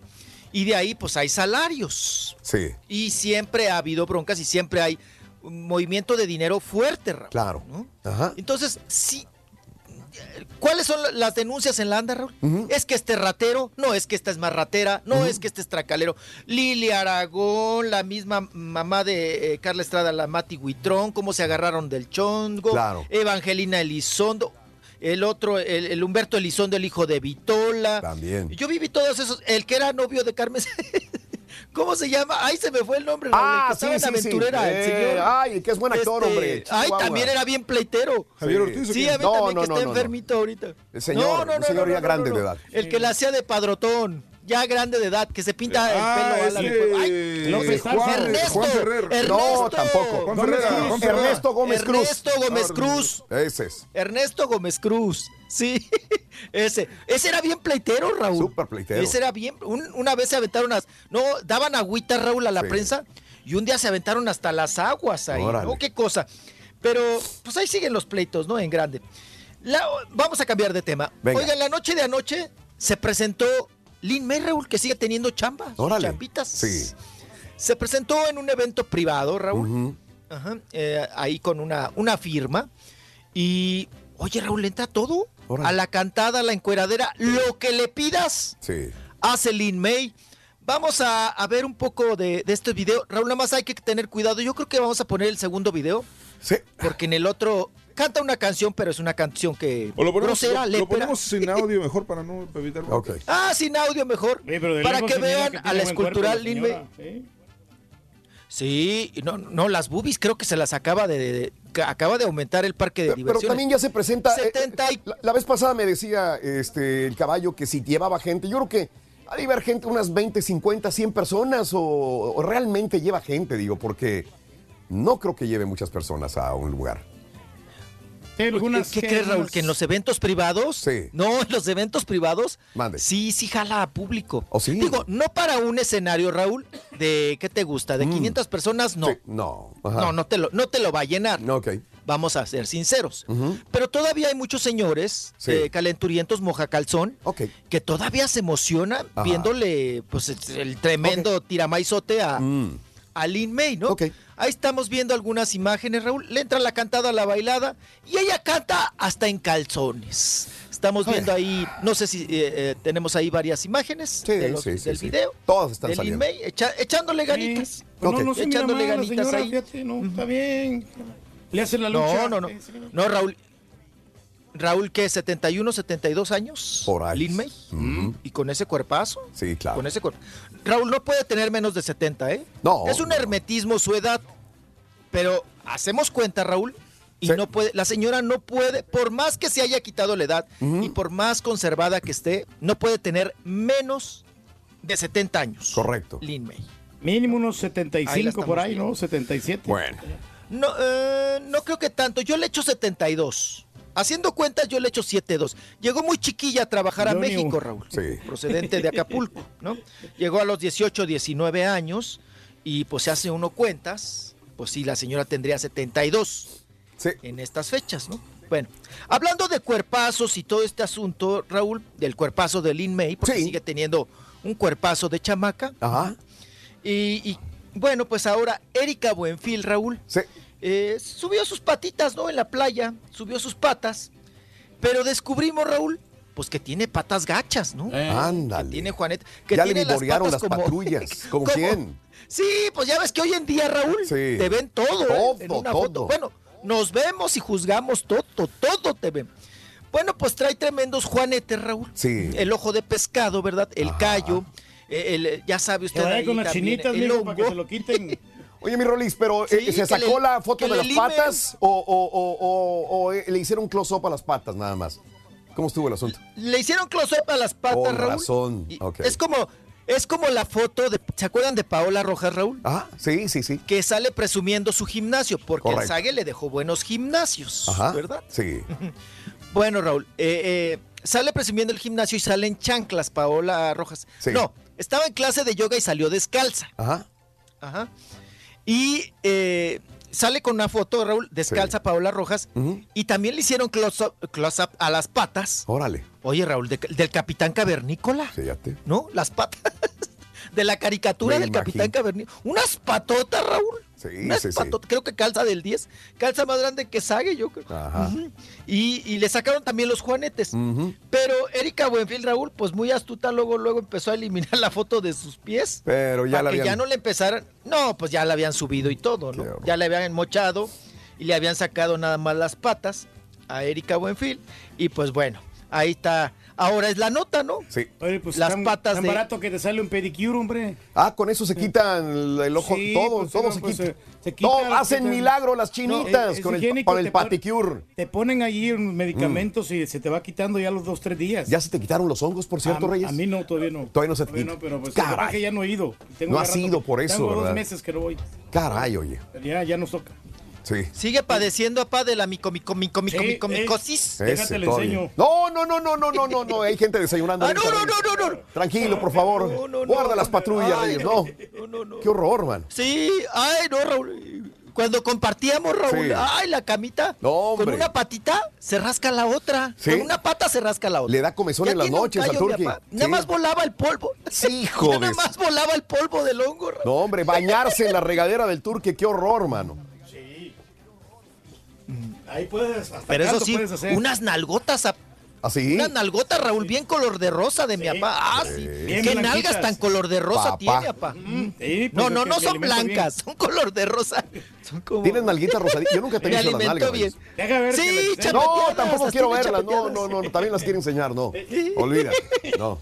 Y de ahí pues hay salarios. Sí, Y siempre ha habido broncas y siempre hay un movimiento de dinero fuerte, Raúl. claro. Ajá. Entonces, sí. ¿Cuáles son la- las denuncias en la ANDA, Raúl? Es que este ratero, no es que esta es más ratera, no es que este es tracalero. Lili Aragón, la misma mamá de eh, Carla Estrada, la Mati Huitrón, cómo se agarraron del chongo. Claro. Evangelina Elizondo, el otro, el, el Humberto Elizondo, el hijo de Vitola. También. Yo viví todos esos, el que era novio de Carmen. <laughs> ¿Cómo se llama? Ay, se me fue el nombre. El Ah, que estaba en sí, sí. Aventurera, el Eh, señor. ay, que es buen actor, Este, hombre. Ay, Chihuahua. también era bien pleitero. Javier Ortiz, ¿o Sí, a mí No, también no, que no, está no, no. enfermito ahorita. El señor, un señor ya grande de edad. El que la hacía de padrotón, ya grande de edad, que se pinta Ah, el pelo. ala, ese. Ay, López Juan, Ernesto, Juan Ferrer. Ernesto. No, tampoco. Juan Ferrera, Juan Ferrera. Ernesto Gómez Cruz. Ernesto Gómez Cruz. Ese es. Ernesto Gómez Cruz. Sí, <laughs> ese. Ese era bien pleitero, Raúl. Súper pleitero. Ese era bien. un- una vez se aventaron unas. No, daban agüita, Raúl, a la Sí. prensa. Y un día se aventaron hasta las aguas ahí. Órale. ¿no? Qué cosa. Pero, pues ahí siguen los pleitos, ¿no? En grande. La- vamos a cambiar de tema. Venga. Oigan, la noche de anoche se presentó Lin May, Raúl, que sigue teniendo chamba. sus Órale. Chambitas. Sí. Se presentó en un evento privado, Raúl. Ajá, eh, ahí con una, una firma. Y, oye, Raúl, le entra todo. Órale. A la cantada, a la encueradera, lo que le pidas, Sí. hace Lin May. Vamos a, a ver un poco de, de este video. Raúl, nada más hay que tener cuidado. Yo creo que vamos a poner el segundo video. Sí. Porque en el otro canta una canción, pero es una canción que O lo ponemos, grosera, lo- ponemos sin <laughs> audio mejor para no para evitar. Ok. Ah, sin audio mejor. Para que vean que a la escultural la Lin May. señora, ¿sí? Sí, no, no, las boobies creo que se las acaba de, acaba de aumentar el parque de Pero, pero también ya se presenta. eh, 70 y- la, la vez pasada me decía este el caballo que si llevaba gente, yo creo que ha de haber gente, unas 20, 50, 100 personas o, o realmente lleva gente, digo, porque no creo que lleve muchas personas a un lugar. Algunas ¿Qué crees, Raúl? ¿Que en los eventos privados? Sí. No, en los eventos privados. Mande. Sí, sí jala a público. ¿Oh, sí? Digo, no para un escenario, Raúl, de, ¿qué te gusta? De 500 personas, no. Mm. Sí, no. ajá. No, no te, lo, no te lo va a llenar. No, ok. Vamos a ser sinceros. Pero todavía hay muchos señores Sí. eh, calenturientos mojacalzón Ok. que todavía se emocionan Ajá. viéndole pues el, el tremendo tiramaizote a, Mm. A Lin May, ¿no? Ok. Ahí estamos viendo algunas imágenes, Raúl. Le entra la cantada a la bailada y ella canta hasta en calzones. Estamos viendo ahí, no sé si eh, eh, tenemos ahí varias imágenes Sí, de los- sí, sí, del sí. video. Todas están de Lin saliendo. May, echa- echándole ganitas. Pues. No, no se mira Echándole mal ganitas señora, ahí. fíjate, no, está bien. Le hace la lucha. No, no, no. No, Raúl. Raúl, ¿qué? ¿71, 72 años? Por ahí. Lin May. Y con ese cuerpazo. Sí, claro. Con ese cuerpo. Raúl no puede tener menos de 70, ¿eh? No, Es un hermetismo su edad. Pero hacemos cuenta, Raúl, Y no puede, la señora no puede, por más que se haya quitado la edad y por más conservada que esté, no puede tener menos de 70 años. Correcto. Lin May. Mínimo unos Ahí la 75 estamos por ahí, viendo. ¿no? 77. Bueno. No, eh, no creo que tanto. Yo le echo 72. Haciendo cuentas, yo le echo 7-2. Llegó muy chiquilla a trabajar a Yo México, un- Raúl. Sí. Procedente de Acapulco, ¿no? Llegó a los 18, 19 años y pues se hace uno cuentas. Pues sí, la señora tendría 72 en estas fechas, ¿no? Bueno, hablando de cuerpazos y todo este asunto, Raúl, del cuerpazo de Lin May, porque sigue teniendo un cuerpazo de chamaca. Ajá. Y, y, bueno, pues ahora Erika Buenfil, Raúl, eh, subió sus patitas, ¿no? En la playa, subió sus patas, pero descubrimos, Raúl, pues que tiene patas gachas, ¿no? Ándale. Que tiene Juanet, que ya le las patas las como- patrullas. <laughs> ¿Como como- quién? Sí, pues ya ves que hoy en día, Raúl, Sí. te ven todo, ¿eh? Todo, en una todo. foto. Bueno, nos vemos y juzgamos todo, todo te ven. Bueno, pues trae tremendos juanetes, Raúl. Sí. El ojo de pescado, ¿verdad? El callo, eh, el- ya sabe Que usted vaya ahí con las también, chinitas, el mijo, para que se lo quiten. <laughs> Oye, mi Rolis, pero eh, Sí, ¿se que sacó le- la foto que de las limen. patas o, o- o- o- o, eh, le hicieron un close-up a las patas nada más? ¿Cómo estuvo el asunto? Le hicieron close-up a las patas, Con Raúl. razón. Es como, es como la foto de, ¿se acuerdan de Paola Rojas, Raúl? Ah, sí, sí, sí. Que sale presumiendo su gimnasio, porque el. Sague le dejó buenos gimnasios, Ajá. ¿verdad? Sí. <laughs> Bueno, Raúl, eh, eh, sale presumiendo el gimnasio y sale en chanclas, Paola Rojas. Sí. No, estaba en clase de yoga y salió descalza. Ajá. Ajá. Y eh, sale con una foto, Raúl, descalza Paola Rojas. Y también le hicieron close-up a las patas. Órale. Oye, Raúl, de- del capitán cavernícola. Fíjate. ¿No? Las patas. <laughs> De la caricatura Me del imagino. capitán cavernícola. Unas patotas, Raúl. Sí, Unas sí, sí. patotas. Creo que calza del 10. Calza más grande que Sague, yo creo. Ajá. Y, y le sacaron también los juanetes. Pero Erika Buenfil, Raúl, pues muy astuta, luego, luego empezó a eliminar <laughs> la foto de sus pies. Pero ya para la que habían... ya no le empezaran. No, pues ya la habían subido y todo, ¿no? Ya le habían mochado y le habían sacado nada más las patas a Erika Buenfil. Y pues bueno, ahí está. Ahora es la nota, ¿no? Sí. Oye, pues Las tan, patas tan de- barato que te sale un pedicure, hombre. Ah, con eso se quitan el, el ojo, Sí, todo, pues, todo no, se pues, quita. se- se quita, No, se hacen milagro las No, chinitas es- es con el, con el te pon- paticure. Te ponen allí medicamentos y se te va quitando ya los dos, tres días. ¿Ya se te quitaron los hongos, por cierto, a, Reyes? A mí no, todavía no. Todavía no se te quita. no, pero pues Caray. que ya no he ido. Tengo No has rato- ido por eso, Tengo ¿verdad? dos meses que no voy. Caray, oye. Ya, ya nos toca. Sí. Sigue padeciendo, apá, de la mico, mico, mico, mico, Sí, mico, eh, micosis. Ese todavía. No, no, no, no, no, no, no, no. Hay gente desayunando. Ah, no, no, no, no, no. Tranquilo, por favor. Guarda las patrullas, Ay, Reyes. No. Qué horror, man. Sí, ay, no, Raúl. Cuando compartíamos, Raúl, Sí. ay, la camita. No, hombre. Con una patita se rasca la otra. Sí. Con una pata se rasca la otra. Le da comezón en las noches al callo, mi turqui. papá. Nada más volaba el polvo. Sí, joder. nada más volaba el polvo del hongo, Raúl. No, hombre, bañarse en la regadera del turque, qué horror, mano. Ahí puedes. Hasta Pero eso sí, puedes hacer. unas nalgotas. a- ¿Así? Unas nalgotas, Raúl, bien color de rosa de mi papá. Ah, sí. Bien ¿Qué blanquitas. nalgas tan color de rosa Papá. tiene, papá? Sí, pues No, no, no son bien. blancas, son color de rosa. Son como... Tienes nalguitas rosaditas. Yo nunca te he <laughs> visto las nalgas. bien. Deja ver. que Sí, le- No, tampoco quiero verlas. No, no, no. También las quiero enseñar, no. <laughs> Olvídate. No.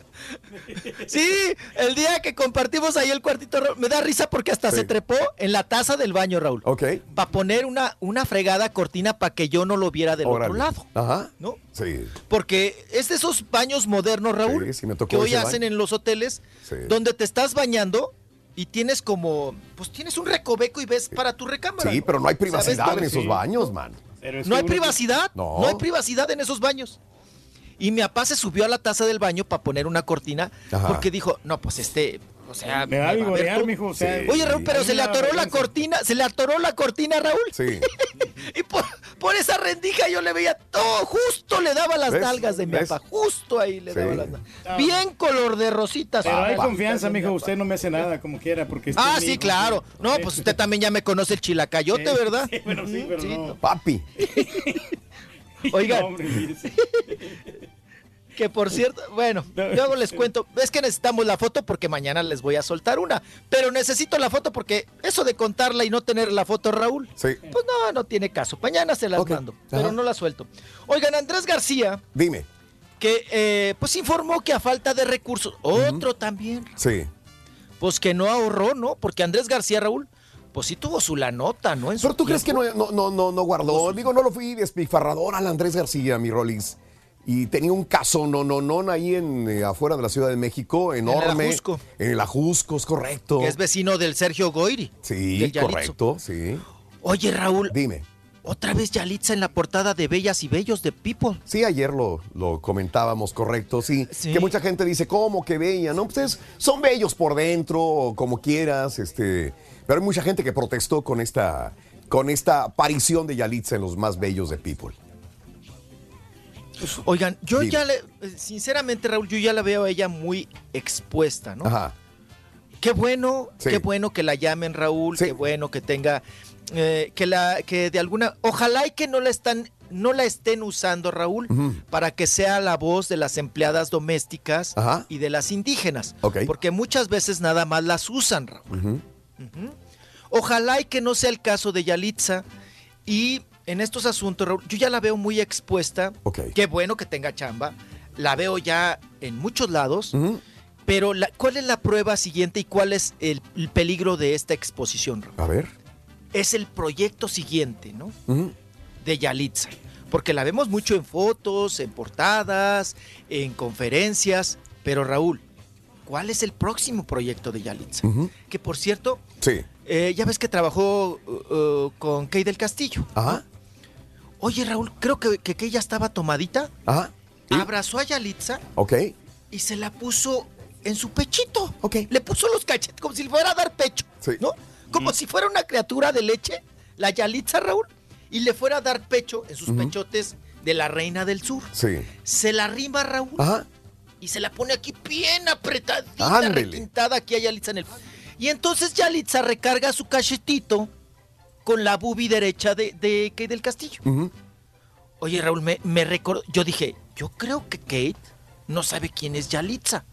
Sí, el día que compartimos ahí el cuartito, me da risa porque hasta Sí. se trepó en la taza del baño, Raúl. Ok. Para poner una, una fregada cortina para que yo no lo viera del Órale. otro lado. Ajá. ¿No? Sí. Porque es de esos baños modernos, Raúl, Sí, sí me tocó que hoy hacen en los hoteles, donde te estás bañando y tienes como, pues tienes un recoveco y ves para tu recámara. Sí, pero no hay ¿Sabes privacidad en esos Sí. baños, man. Es No hay privacidad. No. No. hay privacidad en esos baños. Y mi papá se subió a la taza del baño para poner una cortina Ajá. porque dijo, no, pues este, o sea, Me va a vivorear, todo". mijo. O sea, Sí. Oye, Raúl, pero se le atoró la cortina, se le atoró la cortina, Raúl. Sí. <laughs> Y por, por esa rendija yo le veía todo, justo le daba las ¿Ves? nalgas de mi ¿Ves? papá, justo ahí le Sí. daba las nalgas. Bien color de rositas. Pero hay confianza, mijo. Usted no me hace nada como quiera. porque este Ah, sí, hijo. claro. No, pues usted también ya me conoce el chilacayote, Sí. ¿verdad? Sí, bueno, sí, pero no. Papi. Oigan. <laughs> <laughs> Que por cierto, bueno, luego les cuento, es que necesitamos la foto porque mañana les voy a soltar una, pero necesito la foto porque eso de contarla y no tener la foto, Raúl, Sí. pues no, no tiene caso. Mañana se las Ok, mando, pero ajá. no la suelto. Oigan, Andrés García, Dime. que eh, pues informó que a falta de recursos, otro también, Sí. pues que no ahorró, ¿no? Porque Andrés García, Raúl, pues sí tuvo su la nota, ¿no? En su Pero tú crees que no, no, no, no, no guardó. Digo, no lo fui despilfarrador al Andrés García, mi Rolis. Y tenía un caso no, no, no ahí en eh, afuera de la Ciudad de México, enorme. Ajusco. En el Ajusco, es correcto. Que es vecino del Sergio Goyri. Sí, correcto, sí. Oye, Raúl. Dime. Otra vez Yalitza en la portada de Bellas y Bellos de People. Sí, ayer lo, lo comentábamos, correcto, sí. Sí. Que mucha gente dice, ¿cómo que bella? No, pues es- son bellos por dentro, como quieras, este. Pero hay mucha gente que protestó con esta, con esta aparición de Yalitza en los más bellos de People. Oigan, yo Dime. ya le, eh, sinceramente, Raúl, yo ya la veo a ella muy expuesta, ¿no? Ajá. Qué bueno, Sí. qué bueno que la llamen, Raúl, qué bueno que tenga, eh, que la, que de alguna, ojalá y que no la están, no la estén usando, Raúl, para que sea la voz de las empleadas domésticas Ajá. y de las indígenas, porque muchas veces nada más las usan, Raúl. Ojalá y que no sea el caso de Yalitza. Y en estos asuntos, Raúl, yo ya la veo muy expuesta. Ok. Qué bueno que tenga chamba. La veo ya en muchos lados. Pero la- ¿cuál es la prueba siguiente y cuál es el, el peligro de esta exposición, Raúl? A ver. Es el proyecto siguiente, ¿no? Ujú. De Yalitza. Porque la vemos mucho en fotos, en portadas, en conferencias. Pero Raúl, ¿cuál es el próximo proyecto de Yalitza? Que por cierto, Sí. eh, ya ves que trabajó uh, uh, con Kay del Castillo. Ajá. Oye, Raúl, creo que, que ya estaba tomadita. Ajá. Abrazó a Yalitza Ok. y se la puso en su pechito. Ok. Le puso los cachetes como si fuera a dar pecho. Sí. ¿No? Como si fuera una criatura de leche, la Yalitza, Raúl, y le fuera a dar pecho en sus pechotes de la reina del sur. Sí. Se la arrima, Raúl, Ajá. y se la pone aquí bien apretadita, Ándele. requintada aquí a Yalitza en el... Y entonces Yalitza recarga su cachetito con la bubi derecha de, de Kate del Castillo. Oye, Raúl, me, me recordó... Yo dije, yo creo que Kate no sabe quién es Yalitza.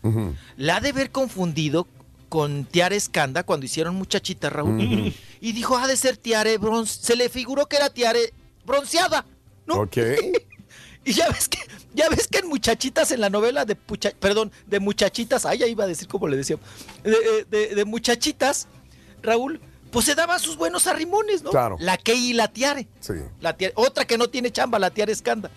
La ha de haber confundido con Tiare Escanda cuando hicieron muchachita, Raúl. Y dijo, ha de ser Tiare bronce. Se le figuró que era Tiare bronceada. Ok. <laughs> Y ya ves que, ya ves que en muchachitas en la novela de Pucha- perdón, de muchachitas, ay, ya iba a decir como le decía, de, de- de muchachitas, Raúl, pues se daban sus buenos arrimones, ¿no? Claro. La Key y la Tiare. Sí. La Tiare- otra que no tiene chamba, la Tiare Escanda.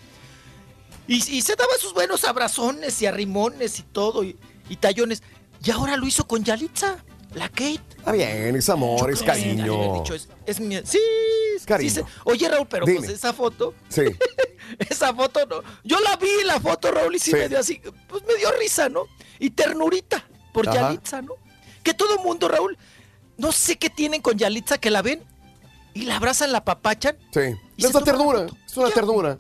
Y, y se daba sus buenos abrazones y arrimones y todo, y, y tallones. Y ahora lo hizo con Yalitza, la Kate. Está bien, es amor, es cariño. dicho, es, es mi- sí, Cariño. sí oye, Raúl, pero pues esa foto, Sí. <laughs> esa foto no. Yo la vi la foto, Raúl, y sí, Sí. me dio así, pues me dio risa, ¿no? Y ternurita por Ajá. Yalitza, ¿no? Que todo mundo, Raúl, no sé qué tienen con Yalitza que la ven y la abrazan, la papachan, Sí. Les da ternura. Es una ternura.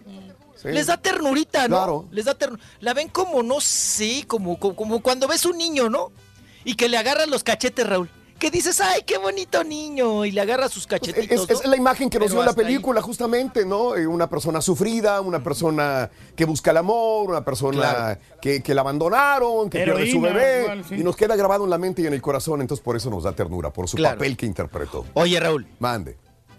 Sí. les da ternurita, ¿no? Claro. Les da ternura. La ven como, no sé, como, como, como cuando ves un niño, ¿no? Y que le agarran los cachetes, Raúl. Que dices, ay, qué bonito niño. Y le agarra sus cachetitos. Es, es ¿no? la imagen que nos dio la ahí. película, justamente, ¿no? Eh, Una persona sufrida, una persona que busca el amor, una persona Claro. que, que la abandonaron, que pierde su bebé. igual, sí. Y nos queda grabado en la mente y en el corazón, entonces por eso nos da ternura, por su Claro. papel que interpretó. Oye, Raúl, Mande.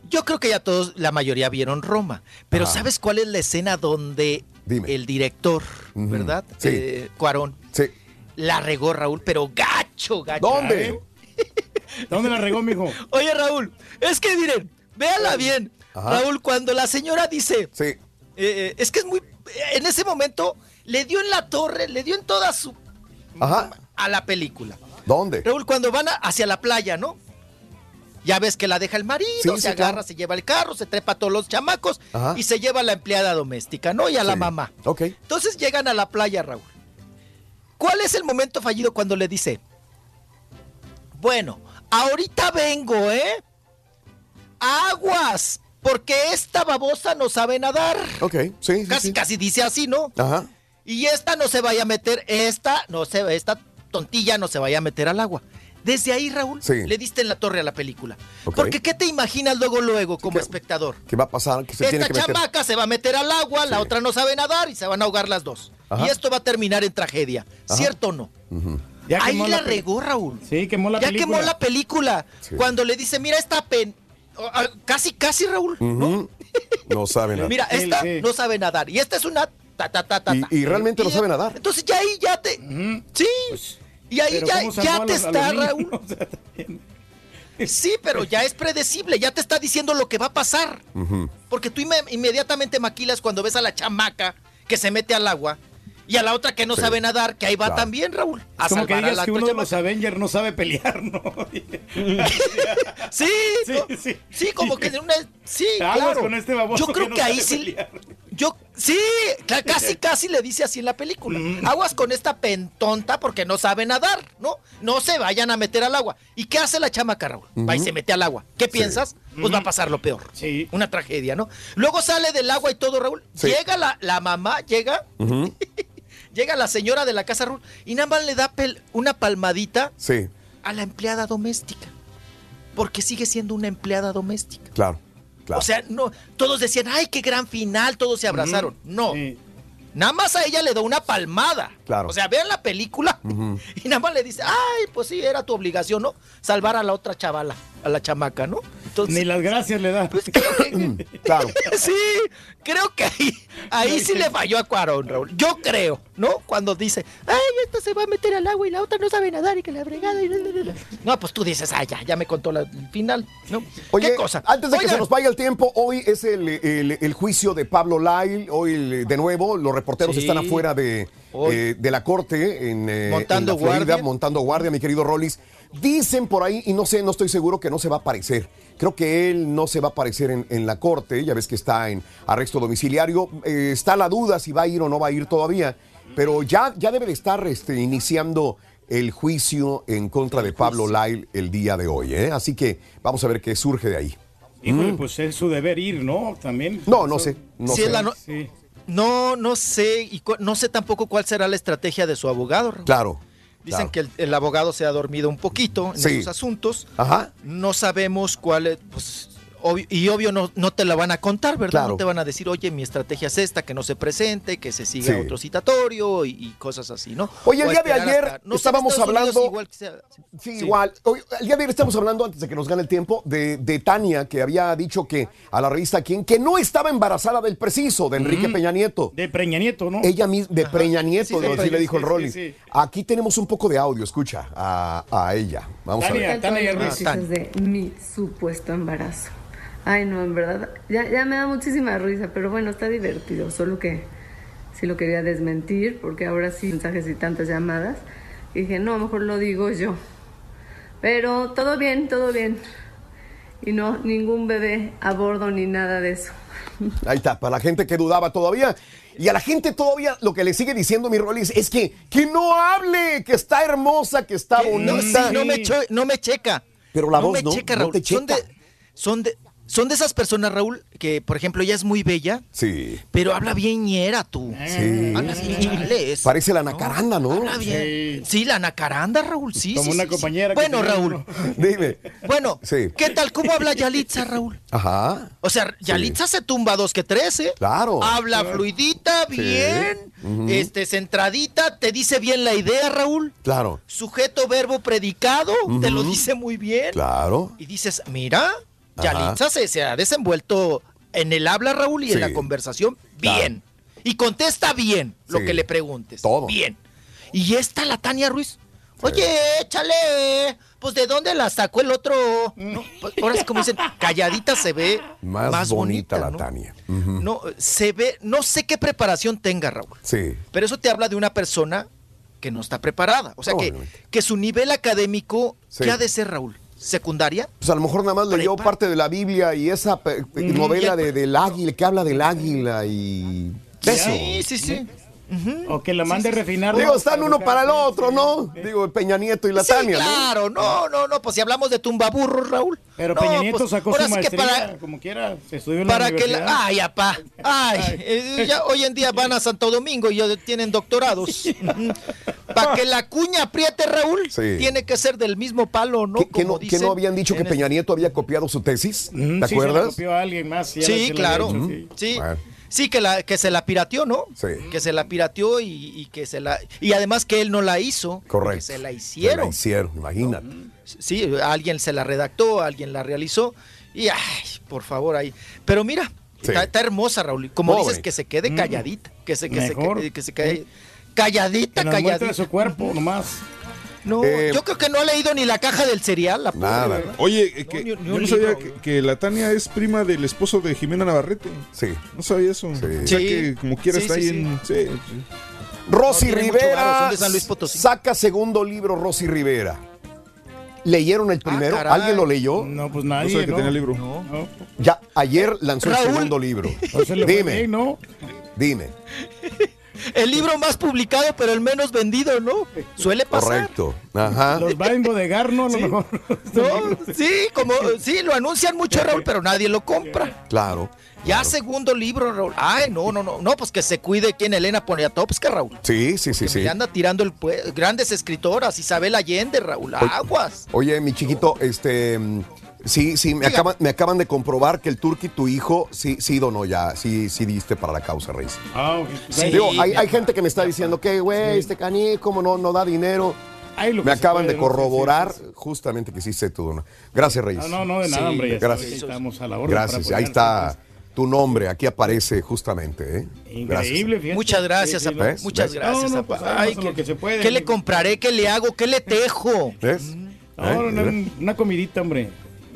yo creo que ya todos, la mayoría vieron Roma. Pero Ajá. ¿sabes cuál es la escena donde Dime. el director. ¿verdad? Sí. Eh, Cuarón, Sí. la regó, Raúl, pero gacho, gacho. ¿Dónde? ¿Dónde la regó, mijo? Oye, Raúl, es que miren, véala bien. Ajá. Raúl, cuando la señora dice, Sí. eh, eh, es que es muy, en ese momento le dio en la torre, le dio en toda su, Ajá. a la película. ¿Dónde? Raúl, cuando van a- hacia la playa, ¿no? Ya ves que la deja el marido, Sí, se sí, agarra, claro. se lleva el carro, se trepa a todos los chamacos Ajá. y se lleva a la empleada doméstica, ¿no? Y a la Sí. mamá. Ok. Entonces llegan a la playa, Raúl. ¿Cuál es el momento fallido cuando le dice? Bueno, ahorita vengo, ¿eh? Aguas, porque esta babosa no sabe nadar. Ok. Sí, sí, Casi, sí. casi dice así, ¿no? Ajá. Y esta no se vaya a meter, esta no se, esta tontilla no se vaya a meter al agua. Desde ahí, Raúl, Sí. le diste en la torre a la película. Porque ¿qué te imaginas luego, luego, como que- espectador? ¿Qué va a pasar? Que se tiene Esta que meter. chamaca se va a meter al agua, la otra no sabe nadar y se van a ahogar las dos. Ajá. Y esto va a terminar en tragedia. Ajá. ¿Cierto o no? Ujú. Ya Ahí la regó, Raúl. Sí, quemó la ya película. quemó la película. Sí. Cuando le dice, mira esta pen... Casi, casi, Raúl. No sabe nada. Mira, esta sí. no sabe nadar. Y esta es una... Ta, ta, ta, ta, Y- ta. y realmente no sabe nadar. Entonces ya ahí ya te... Sí. y ahí ya, ¿cómo salvó ya te los- está? Raúl. <laughs> O sea. Sí, pero ya es predecible, ya te está diciendo lo que va a pasar. Porque tú inme- inmediatamente maquilas cuando ves a la chamaca que se mete al agua y a la otra que no Sí. sabe nadar, que ahí va Claro. también, Raúl. A Es como que salvar a digas la que uno de los Avengers no sabe pelear, ¿no? <laughs> Sí, co- sí, como que de una. Sí, Aguas claro. con este baboso Yo creo que ahí sí. Yo, sí, casi, <laughs> casi le dice así en la película. Aguas con esta pentonta porque no sabe nadar, ¿no? No se vayan a meter al agua. ¿Y qué hace la chamaca, Raúl? Va y se mete al agua. ¿Qué piensas? Pues va a pasar lo peor. Sí. Una tragedia, ¿no? Luego sale del agua y todo, Raúl. Sí. Llega la, la mamá, llega, <laughs> llega la señora de la casa, Raúl, y nada más le da pel- una palmadita Sí, a la empleada doméstica. Porque sigue siendo una empleada doméstica. claro, claro. O sea, no, todos decían, ay, qué gran final, todos se abrazaron. No. Nada más a ella le da una palmada. Claro. O sea, vean la película <laughs> y nada más le dice, ay, pues sí, era tu obligación, ¿no? Salvar a la otra chavala, a la chamaca, ¿no? Entonces, Ni las gracias le da. claro. <laughs> sí, creo que ahí, ahí sí le falló a Cuarón, Raúl. Yo creo, ¿no? Cuando dice, ay, esta se va a meter al agua y la otra no sabe nadar y que la fregada. Y... No, pues tú dices, ay, ya, ya me contó la- el final, ¿no? Oye, ¿Qué cosa? antes de que se nos vaya el tiempo, hoy es el, el- el juicio de Pablo Lyle. Hoy, el- de nuevo, los reporteros Sí. están afuera de, eh, de la corte en, eh, Montando en la Florida, guardia. montando guardia, mi querido Rollis. Dicen por ahí, y no sé, no estoy seguro que no se va a aparecer. Creo que él no se va a aparecer en, en la corte. Ya ves que está en arresto domiciliario. Eh, está la duda si va a ir o no va a ir todavía. Pero ya, ya debe de estar este, iniciando el juicio en contra de Pablo Lyle el día de hoy. ¿eh? Así que vamos a ver qué surge de ahí. Híjole, Mm. pues es su deber ir, ¿no? También. No, no sé. No Sí, sé. la no- Sí. No, no sé, y no sé tampoco cuál será la estrategia de su abogado. Raúl. Claro. Dicen claro. que el, el abogado se ha dormido un poquito en Sí. esos asuntos. Ajá. No sabemos cuál es, pues, obvio- y obvio no, no te la van a contar, ¿verdad? Claro. No te van a decir, oye, mi estrategia es esta, que no se presente, que se siga Sí. otro citatorio y, y cosas así, ¿no? Oye, el O día de ayer hasta- no estábamos hablando- igual que sea- Sí, igual. El día de ayer estamos hablando, antes de que nos gane el tiempo, de, de Tania, que había dicho que a la revista Quién, que no estaba embarazada del preciso, de Enrique Mm. Peña Nieto. De Preña Nieto, ¿no? Ella misma, de Preña Nieto, Sí, así sí, le dijo sí, el sí. Aquí tenemos un poco de audio, escucha a, a ella. Vamos a ver. Tania Ah, noticias de mi supuesto embarazo. Ay, no, en verdad, ya, ya me da muchísima risa, pero bueno, está divertido, solo que sí lo quería desmentir, porque ahora sí, mensajes y tantas llamadas. Y dije, no, mejor lo digo yo. Pero todo bien, todo bien. Y no, ningún bebé a bordo ni nada de eso. <laughs> Ahí está, para la gente que dudaba todavía. Y a la gente todavía lo que le sigue diciendo mi Rolly es que, que no hable, que está hermosa, que está No, bonita. sí, no me, cho- no me checa. Pero la no voz me no, checa, no Raúl. te Son de, checa. son de, son de esas personas, Raúl, que por ejemplo ella es muy bella, Sí. pero habla bien ñera tú. Sí. Habla bien chales. Parece la nacaranda, ¿no? Habla bien. Sí, la nacaranda, Raúl, sí. Como sí, una sí, compañera que Bueno, Raúl. <laughs> Dime. Bueno, Sí. ¿qué tal? ¿Cómo habla Yalitza, Raúl? Ajá. O sea, Yalitza se tumba dos que tres, ¿eh? Claro. Habla fluidita, Sí. bien, este, centradita, te dice bien la idea, Raúl. Claro. Sujeto, verbo, predicado, te lo dice muy bien. Claro. Y dices, mira. Yalitza se, se ha desenvuelto en el habla, Raúl, y Sí. en la conversación Claro. bien. Y contesta bien lo Sí. que le preguntes. Todo. Bien. Y esta la Tania Ruiz. Oye, échale. Pues de dónde la sacó el otro. No, pues, ahora es como dicen, calladita se ve Más, más, bonita, la ¿no? Tania. No, se ve, no sé qué preparación tenga, Raúl. Sí. Pero eso te habla de una persona que no está preparada. O sea, que, que su nivel académico, Sí. ¿qué ha de ser, Raúl? ¿Secundaria? Pues a lo mejor nada más leyó Prepa. parte de la Biblia y esa Mm, novela de, del águila, que habla del águila y eso. Sí, sí, sí. O que la mande a refinar. Digo, están uno para el otro, ¿no? Digo, Peña Nieto y la Sí, Tania, claro, no, no, no, pues si hablamos de tumbaburros, Raúl. Pero No, Peña Nieto pues, sacó ahora su que maestría, para, como quiera, se estudió en la para que universidad. la, ay, apá, ay, eh, ya hoy en día van a Santo Domingo y ya tienen doctorados. <laughs> para que la cuña apriete, Raúl, Sí. tiene que ser del mismo palo, ¿no? ¿Que, que Como no, que habían dicho que Peña Nieto había copiado su tesis? ¿Te sí, se la acuerdas? copió a alguien más. la- Sí, la claro. sí. Sí. Bueno. Sí, que, la, que se la pirateó, ¿no? Sí. Que se la pirateó y, y que se la. Y además que él no la hizo. Correcto. Que se la Se hicieron. la hicieron, imagínate. Sí, alguien se la redactó, alguien la realizó. Y, ay, por favor, ahí. Pero mira, Sí. está, está hermosa, Raúl. Como dices, que se quede Mm. calladita. Que se, que se, Mejor. que, que se quede calladita, Que calladita. su cuerpo nomás. No, Eh, yo creo que no ha leído ni la caja del cereal. La pobre, Nada. ¿verdad? Oye, eh, que, ni- ni yo no sabía libro, que, que la Tania es prima del esposo de Jimena Navarrete. Sí. No sabía eso. O sea Sí. que como quiera Sí, está sí, ahí sí. en... Sí, sí. Rosy No, varo, Rivera San Luis saca segundo libro Rosy Rivera. ¿Leyeron el primero? Ah, caray. ¿Alguien lo leyó? No, pues No nadie, sabía que ¿no? tenía libro. No. Ya, ayer lanzó el segundo libro. <laughs> Dime, ¿no? dime. El libro más publicado, pero el menos vendido, ¿no? Suele pasar. Correcto. Ajá. Los va a embodegar, ¿no? A lo mejor. No, sí, como sí, lo anuncian mucho, Raúl, pero nadie lo compra. Claro. Ya segundo libro, Raúl. Ay, no, no, no, no, pues que se cuide quien Elena Poniatowska, Raúl. Sí, sí, sí, sí. Le anda tirando el pue- grandes escritoras, Isabel Allende, Raúl. Aguas. Oye, mi chiquito, este. Sí, sí, me acaban, me acaban de comprobar que el Turqui, tu hijo, sí, sí donó ya, sí, sí diste para la causa, Reyes. Ah, ok. Sí. Digo, hay, hay gente que me está diciendo que, güey, este caní, como no, no da dinero. Ay, lo Me se acaban puede, de ¿no? corroborar Sí, sí, justamente que hiciste tu dono. Gracias, Reyes. No, no, no, de nada, Sí, hombre. Ya gracias. estamos a la orden. Gracias. para Ahí está tu nombre, aquí aparece justamente, ¿eh? Increíble, fíjate. Muchas gracias, Sí, sí, apa. ¿ves? Muchas ¿Ves? gracias, No, no, pues, Ay, ¿qué, que se puede, qué le compraré? ¿Qué le hago? ¿Qué le tejo? ¿Ves? No, ¿Eh? una comidita, hombre.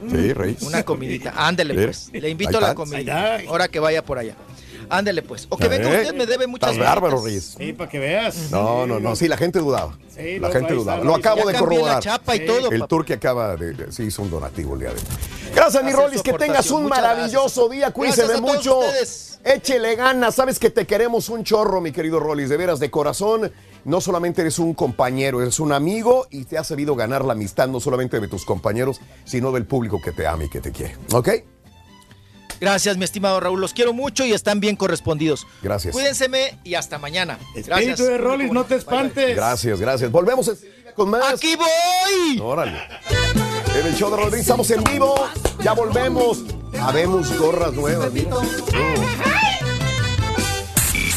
Sí, Reyes. Una comidita. <laughs> Ándele, pues. Le invito a la comida. Ahora que vaya por allá. Ándele, pues. O que venga ¿Eh? usted, me debe muchas Estás bárbaro. Reyes. Sí, para que veas. No, no, no. Sí, la gente dudaba. Sí, la gente dudaba. Lo acabo Ya de cambié la corroborar. chapa y todo. El papá. Turqui acaba de, sí hizo un donativo el día de hoy. Gracias, mi Rolis, que tengas un maravilloso día. Cuídense Gracias a todos mucho. ustedes. Échele ganas. Sabes que te queremos un chorro, mi querido Rolis. De veras, de corazón. No solamente eres un compañero, eres un amigo y te has sabido ganar la amistad no solamente de tus compañeros, sino del público que te ama y que te quiere. ¿Ok? Gracias, mi estimado Raúl. Los quiero mucho y están bien correspondidos. Gracias. Cuídenseme y hasta mañana. Gracias. Espíritu de Rollis, no te Bye, bye. espantes. Gracias, gracias. Volvemos enseguida con más. ¡Aquí voy! Órale. En el show de Rodríguez estamos en vivo. Ya volvemos. Habemos gorras nuevas. Y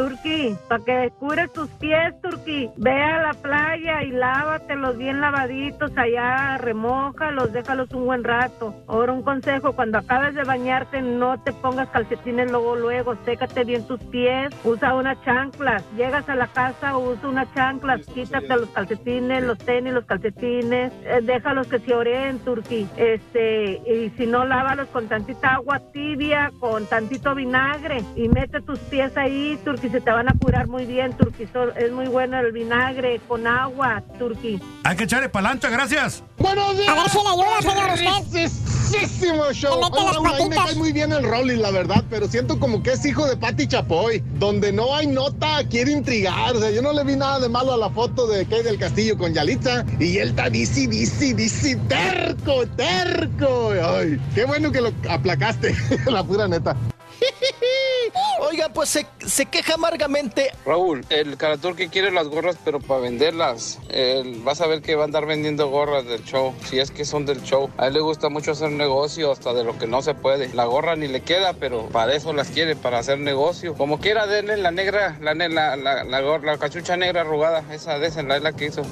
Turqui, para que cures tus pies, Turqui, ve a la playa y lávatelos bien lavaditos allá, remójalos, déjalos un buen rato. Ahora un consejo, cuando acabes de bañarte no te pongas calcetines luego, luego, sécate bien tus pies, usa unas chanclas, llegas a la casa, usa unas chanclas, quítate los calcetines, los tenis, los calcetines, eh, déjalos que se oreen, Turqui, este, y si no, lávalos con tantita agua tibia, con tantito vinagre. Y mete tus pies ahí, Turqui, se te van a curar muy bien, Turqui, es muy bueno el vinagre con agua, Turqui. Hay que echarle palancha, gracias. Buenos días. A ver si le ayuda, señor, usted. Show. Oye, las Raúl, a mí me cae muy bien el Rolly, la verdad, pero siento como que es hijo de Pati Chapoy. Donde no hay nota, quiere intrigar. O sea, yo no le vi nada de malo a la foto de Kay del Castillo con Yalitza. Y él está dici, dici, dici, terco, terco. Ay, qué bueno que lo aplacaste, <laughs> la pura neta. <laughs> Oiga, pues se, se queja amargamente. Raúl, el Caraturque quiere las gorras, pero para venderlas. Él- vas a ver que va a andar vendiendo gorras del show, si es que son del show. A él le gusta mucho hacer negocio hasta de lo que no se puede. La gorra ni le queda, pero para eso las quiere, para hacer negocio. Como quiera, denle la negra, la, la, la, la, la cachucha negra arrugada. Esa, de esa, la la que hizo.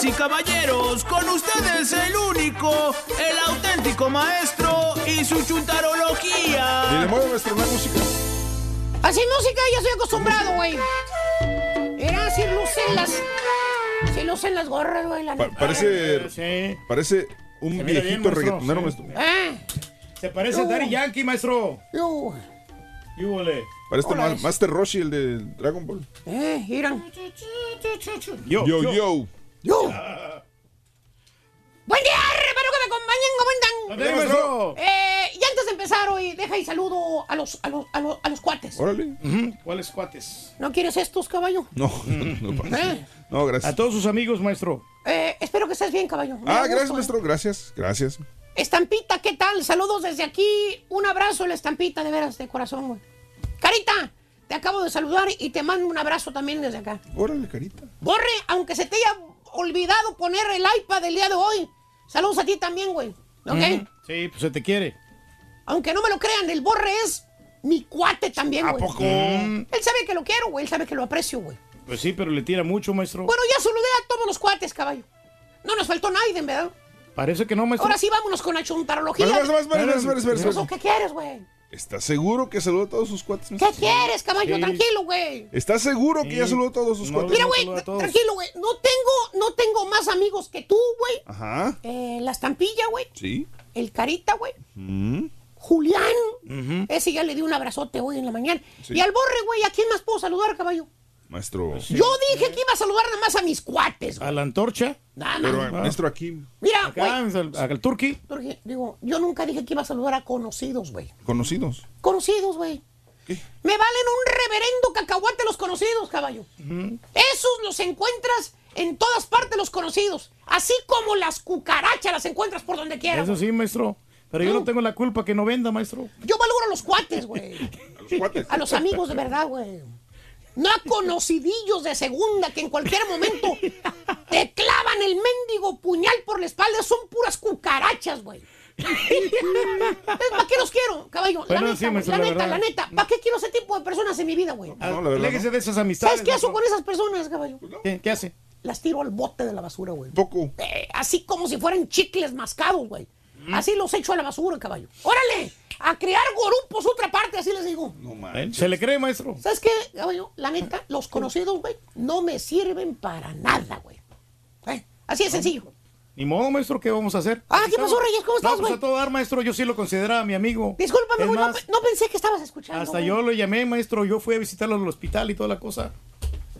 Damas y caballeros, con ustedes el único, el auténtico maestro y su Y le chuntarología. mueve nuestra nueva música. Así música, ya estoy acostumbrado, güey. Era si lucen las. Si lucen las gorras, güey, la Pa- neta. parece, parece un Se bien, viejito maestro, reggaetonero, sí. maestro. Ah, Se parece a Daddy Yankee, maestro. yo. ¿Qué huele? Parece Hola, Ma- es- Master Roshi, el de Dragon Ball. Eh, miran. Yo, Yo, yo. yo. Yo. Buen día, espero que me acompañen, ¿cómo maestro. Eh, y antes de empezar hoy, deja y saludo a los, a los, a los, a los cuates. Órale. ¿Cuáles cuates? ¿No quieres estos, caballo? No, <laughs> no, pasa. Eh, no, A gracias. todos sus amigos, maestro. eh, espero que estés bien, caballo. Me Ah, gracias, gusto, maestro. Gracias, gracias. eh. Estampita, ¿qué tal? Saludos desde aquí. Un abrazo, la estampita, de veras, de corazón, güey. Carita, te acabo de saludar y te mando un abrazo también desde acá. Órale, carita. Borre, aunque se te haya olvidado poner el iPad del día de hoy, Saludos a ti también, güey. ¿Ok? Sí, pues se te quiere. Aunque no me lo crean, el borre es mi cuate también, ¿A güey. poco? Mm. Él sabe que lo quiero, güey. Él sabe que lo aprecio, güey. Pues sí, pero le tira mucho, maestro. Bueno, ya saludé a todos los cuates, caballo. No nos faltó nadie, ¿verdad? Parece que no, maestro. Ahora sí, vámonos con la chuntarología. Espera, ¿Qué quieres, güey? ¿Estás seguro que saludó a todos sus cuates? ¿Qué quieres, caballo? Sí. Tranquilo, güey. ¿Estás seguro que ya saludó a todos sus cuates? Mira, güey, tranquilo, güey. No tengo, no tengo más amigos que tú, güey. Ajá. Eh, la estampilla, güey. Sí. El carita, güey. Mm. Julián. Ese ya le di un abrazote hoy en la mañana. Sí. Y al borre, güey, ¿a quién más puedo saludar, caballo? Maestro. Yo dije que iba a saludar nada más a mis cuates, güey. ¿A la antorcha? Nada Pero, más. maestro, aquí. Mira, Acá, güey. al, al turqui. Digo, yo nunca dije que iba a saludar a conocidos, güey. Conocidos. Conocidos, güey. Me valen un reverendo cacahuate los conocidos, caballo. Esos los encuentras en todas partes los conocidos. Así como las cucarachas las encuentras por donde quieras. Eso sí, maestro. Pero yo no tengo la culpa que no venda, maestro. Yo valoro a los cuates, güey. <laughs> los cuates? A los amigos de verdad, güey. No a conocidillos de segunda que en cualquier momento <laughs> te clavan el mendigo puñal por la espalda. Son puras cucarachas, güey. ¿Para qué los quiero, caballo? La neta, sí, la la neta, la neta. ¿Para qué quiero ese tipo de personas en mi vida, güey? No, no. de esas amistades, ¿Sabes qué hago con esas personas, caballo? ¿Qué, qué hace? Las tiro al bote de la basura, güey. Poco. Eh, así como si fueran chicles mascados, güey. Así los echo a la basura, caballo. ¡Órale! A criar gorupos otra parte, así les digo. ¿Eh? ¿Se le cree, maestro? ¿Sabes qué, caballo? La neta, los conocidos, güey, no me sirven para nada, güey. ¿Eh? Así de sencillo. Ni modo, maestro, ¿qué vamos a hacer? Ah, ¿qué pasó, Reyes? ¿Cómo estás, No, pues güey? a todo dar, maestro, yo sí lo consideraba mi amigo. Discúlpame, güey, no, no pensé que estabas escuchando. Hasta yo lo llamé, maestro, yo fui a visitarlo al hospital y toda la cosa.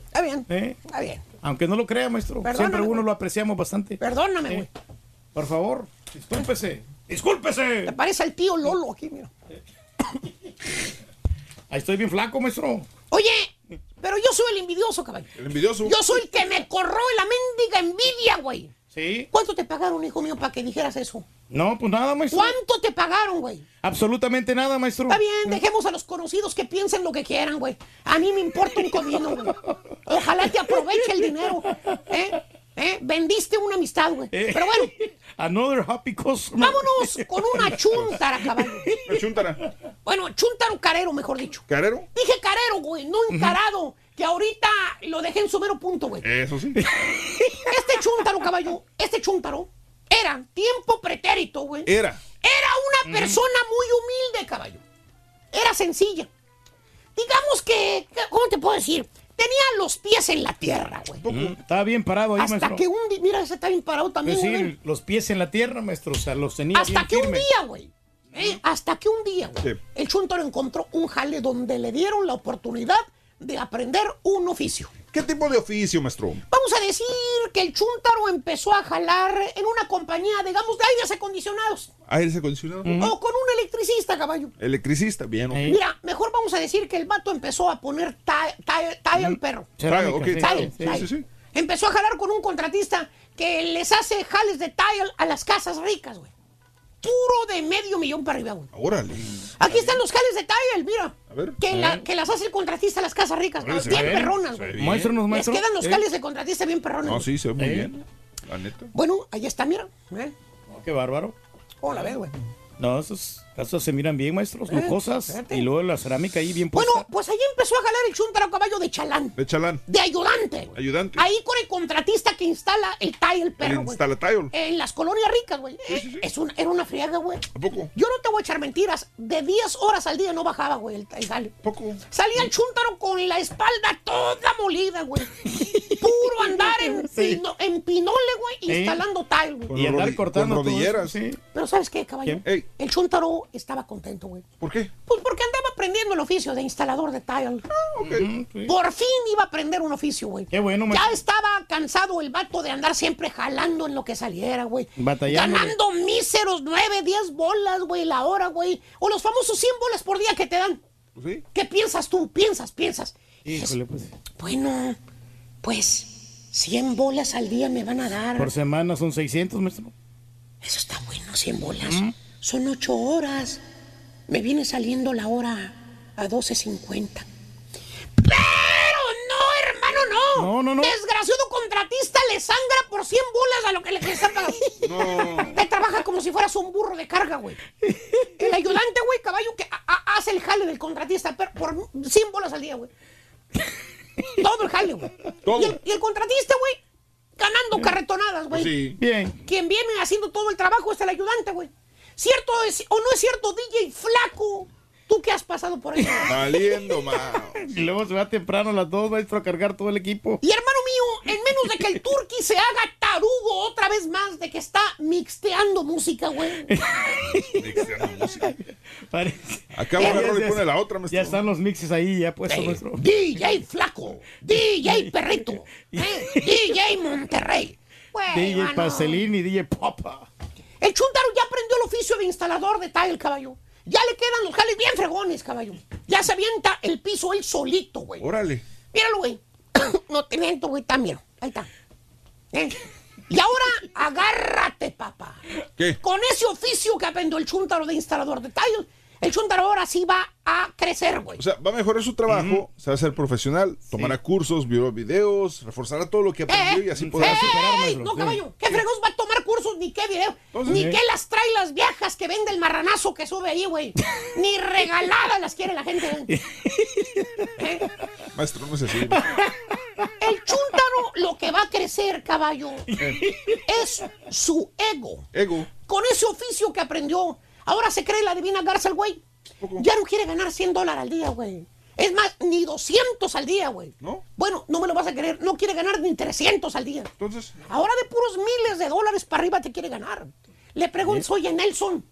Está bien, ¿Eh? está bien. Aunque no lo crea, maestro. Perdóname, Siempre uno lo apreciamos bastante. Perdóname, ¿Eh? güey. Por favor, discúlpese. ¡Discúlpese! Te parece al tío Lolo aquí, mira. Ahí estoy bien flaco, maestro. Oye, pero yo soy el envidioso, caballo. El envidioso. Yo soy el que me corroe la mendiga envidia, güey. ¿Sí? ¿Cuánto te pagaron, hijo mío, para que dijeras eso? No, pues nada, maestro. ¿Cuánto te pagaron, güey? Absolutamente nada, maestro. Está bien, dejemos a los conocidos que piensen lo que quieran, güey. A mí me importa un comino, güey. Ojalá te aproveche el dinero. ¿Eh? ¿Eh? Vendiste una amistad, güey. Eh. Pero bueno, Another happy customer. vámonos con una <laughs> chuntara, caballo. La chuntara. Bueno, chuntaro carero, mejor dicho. ¿Carero? Dije carero, güey, no encarado. Que ahorita lo dejé en su mero punto, güey. Eso sí. <laughs> Este chúntaro, caballo, este chúntaro era tiempo pretérito, güey. Era. Era una persona muy humilde, caballo. Era sencilla. Digamos que, ¿cómo te puedo decir? Tenía los pies en la tierra, güey. Mm, Estaba bien parado ahí, Hasta maestro. que un día, mira, ese está bien parado también, güey. sí, los pies en la tierra, maestro. O sea, los tenía Hasta bien que un día, güey. ¿eh? Hasta que un día, güey. Sí. El chúntaro encontró un jale donde le dieron la oportunidad de aprender un oficio. ¿Qué tipo de oficio, maestro? Vamos a decir que el chúntaro empezó a jalar en una compañía, digamos, de aires acondicionados. Aires acondicionados. O con un electricista, caballo. Electricista, bien. ok. Mira, mejor vamos a decir que el vato empezó a poner tile, tile, tile al perro. Cerámica, ok. Tile, Sí, tile. sí, sí. Empezó a jalar con un contratista que les hace jales de tile a las casas ricas, güey. Puro de medio millón para arriba, güey. Órale. Aquí están los jales de tile, mira. A ver. Que, A la- ver. que las hace el contratista a las casas ricas, bien ve, perronas, güey. Muéstranos, Les maestro. quedan los Eh. jales de contratista bien perrones. No, sí, se ve muy Eh. bien. La neta. Bueno, ahí está, mira. ¿eh? Oh, qué bárbaro. Hola, ve, güey. No, esas casas se miran bien, maestros, Eh, lujosas. fíjate. Y luego la cerámica ahí bien puesta. Bueno, pues ahí empezó a jalar el chúntaro a caballo de chalán. De chalán. De ayudante. Ayudante. Ahí con el contratista que instala el tile, perro, El güey. instalatile. En las colonias ricas, güey. Eh, Es una, era una friega, güey. ¿A poco? Yo no te voy a echar mentiras. De 10 horas al día no bajaba, güey, el, el jale. ¿Poco? Salía el chúntaro con la espalda toda molida, güey. <laughs> Puro andar en, Sí. pino- en pinole, güey, instalando tile, güey. Y andar cortando rodilleras. sí. Pero ¿sabes qué, caballo? Ey. El chúntaro estaba contento, güey. ¿Por qué? Pues porque andaba aprendiendo el oficio de instalador de tile. Ujú, sí. Por fin iba a aprender un oficio, güey. Qué bueno, Ya estaba cansado el vato de andar siempre jalando en lo que saliera, güey. Batallando. Ganando míseros 9, 10 bolas, güey, la hora, güey. O los famosos 100 bolas por día que te dan. ¿Sí? ¿Qué piensas tú? Piensas, piensas. Híjole, pues. Bueno, pues 100 bolas al día me van a dar. Por semana son 600, maestro. Eso está bueno, 100 bolas. Son 8 horas. Me viene saliendo la hora a 12.50. Pero no, hermano, no. No, No, no, no. Desgraciado contratista le sangra por 100 bolas a lo que le está <laughs> pagando. No. Te trabaja como si fueras un burro de carga, güey. El ayudante, güey, caballo, que hace el jale del contratista pero por 100 bolas al día, güey. Todo el jale, güey. Y el, y el contratista, güey, ganando carretonadas, güey. Sí. Bien. Quien viene haciendo todo el trabajo es el ayudante, güey. ¿Cierto es, o no es cierto, DJ Flaco? ¿Tú qué has pasado por ahí? <laughs> Valiendo, ma. <laughs> Y luego se va temprano a las dos, maestro, a cargar todo el equipo. Y hermano mío, en menos de que el turqui se haga tarugo otra vez más de que está mixteando música, güey. Parece- Acá Ya, agarró ya, y pone la otra, maestro. Ya están los mixes ahí, ya puestos, <laughs> Eh, maestro. DJ Flaco, DJ Perrito, eh, DJ Monterrey. Bueno, DJ Pastelín y DJ Papa. El Chuntaro ya aprendió el oficio de instalador de tile, caballo. Ya le quedan los jales bien fregones, caballo. Ya se avienta el piso él solito, güey. Órale. Míralo, güey. <coughs> no te miento, güey. Está, mira. Ahí está. Eh. Y ahora, agárrate, papá. ¿Qué? Con ese oficio que aprendió el Chuntaro de instalador de tile, el Chuntaro ahora sí va a crecer, güey. O sea, va a mejorar su trabajo, se va a hacer profesional, tomará cursos, vio videos, reforzará todo lo que aprendió y así podrá ¡Ey! No, caballo, ¿qué fregos va a tomar cursos? Ni qué video, Entonces, ni ¿eh? qué las trae las viejas que vende el marranazo que sube ahí, güey. <laughs> ni regaladas las quiere la gente. güey. <laughs> Maestro, no es así. <laughs> El chúntaro lo que va a crecer, caballo, es su ego. Ego. Con ese oficio que aprendió, ahora se cree la divina garza el güey. Ya no quiere ganar 100 dólares al día, güey. Es más, ni 200 al día, güey. ¿No? Bueno, no me lo vas a creer. No quiere ganar ni 300 al día. Entonces, Ahora de puros miles de dólares para arriba te quiere ganar. Le pregunto, oye, Nelson,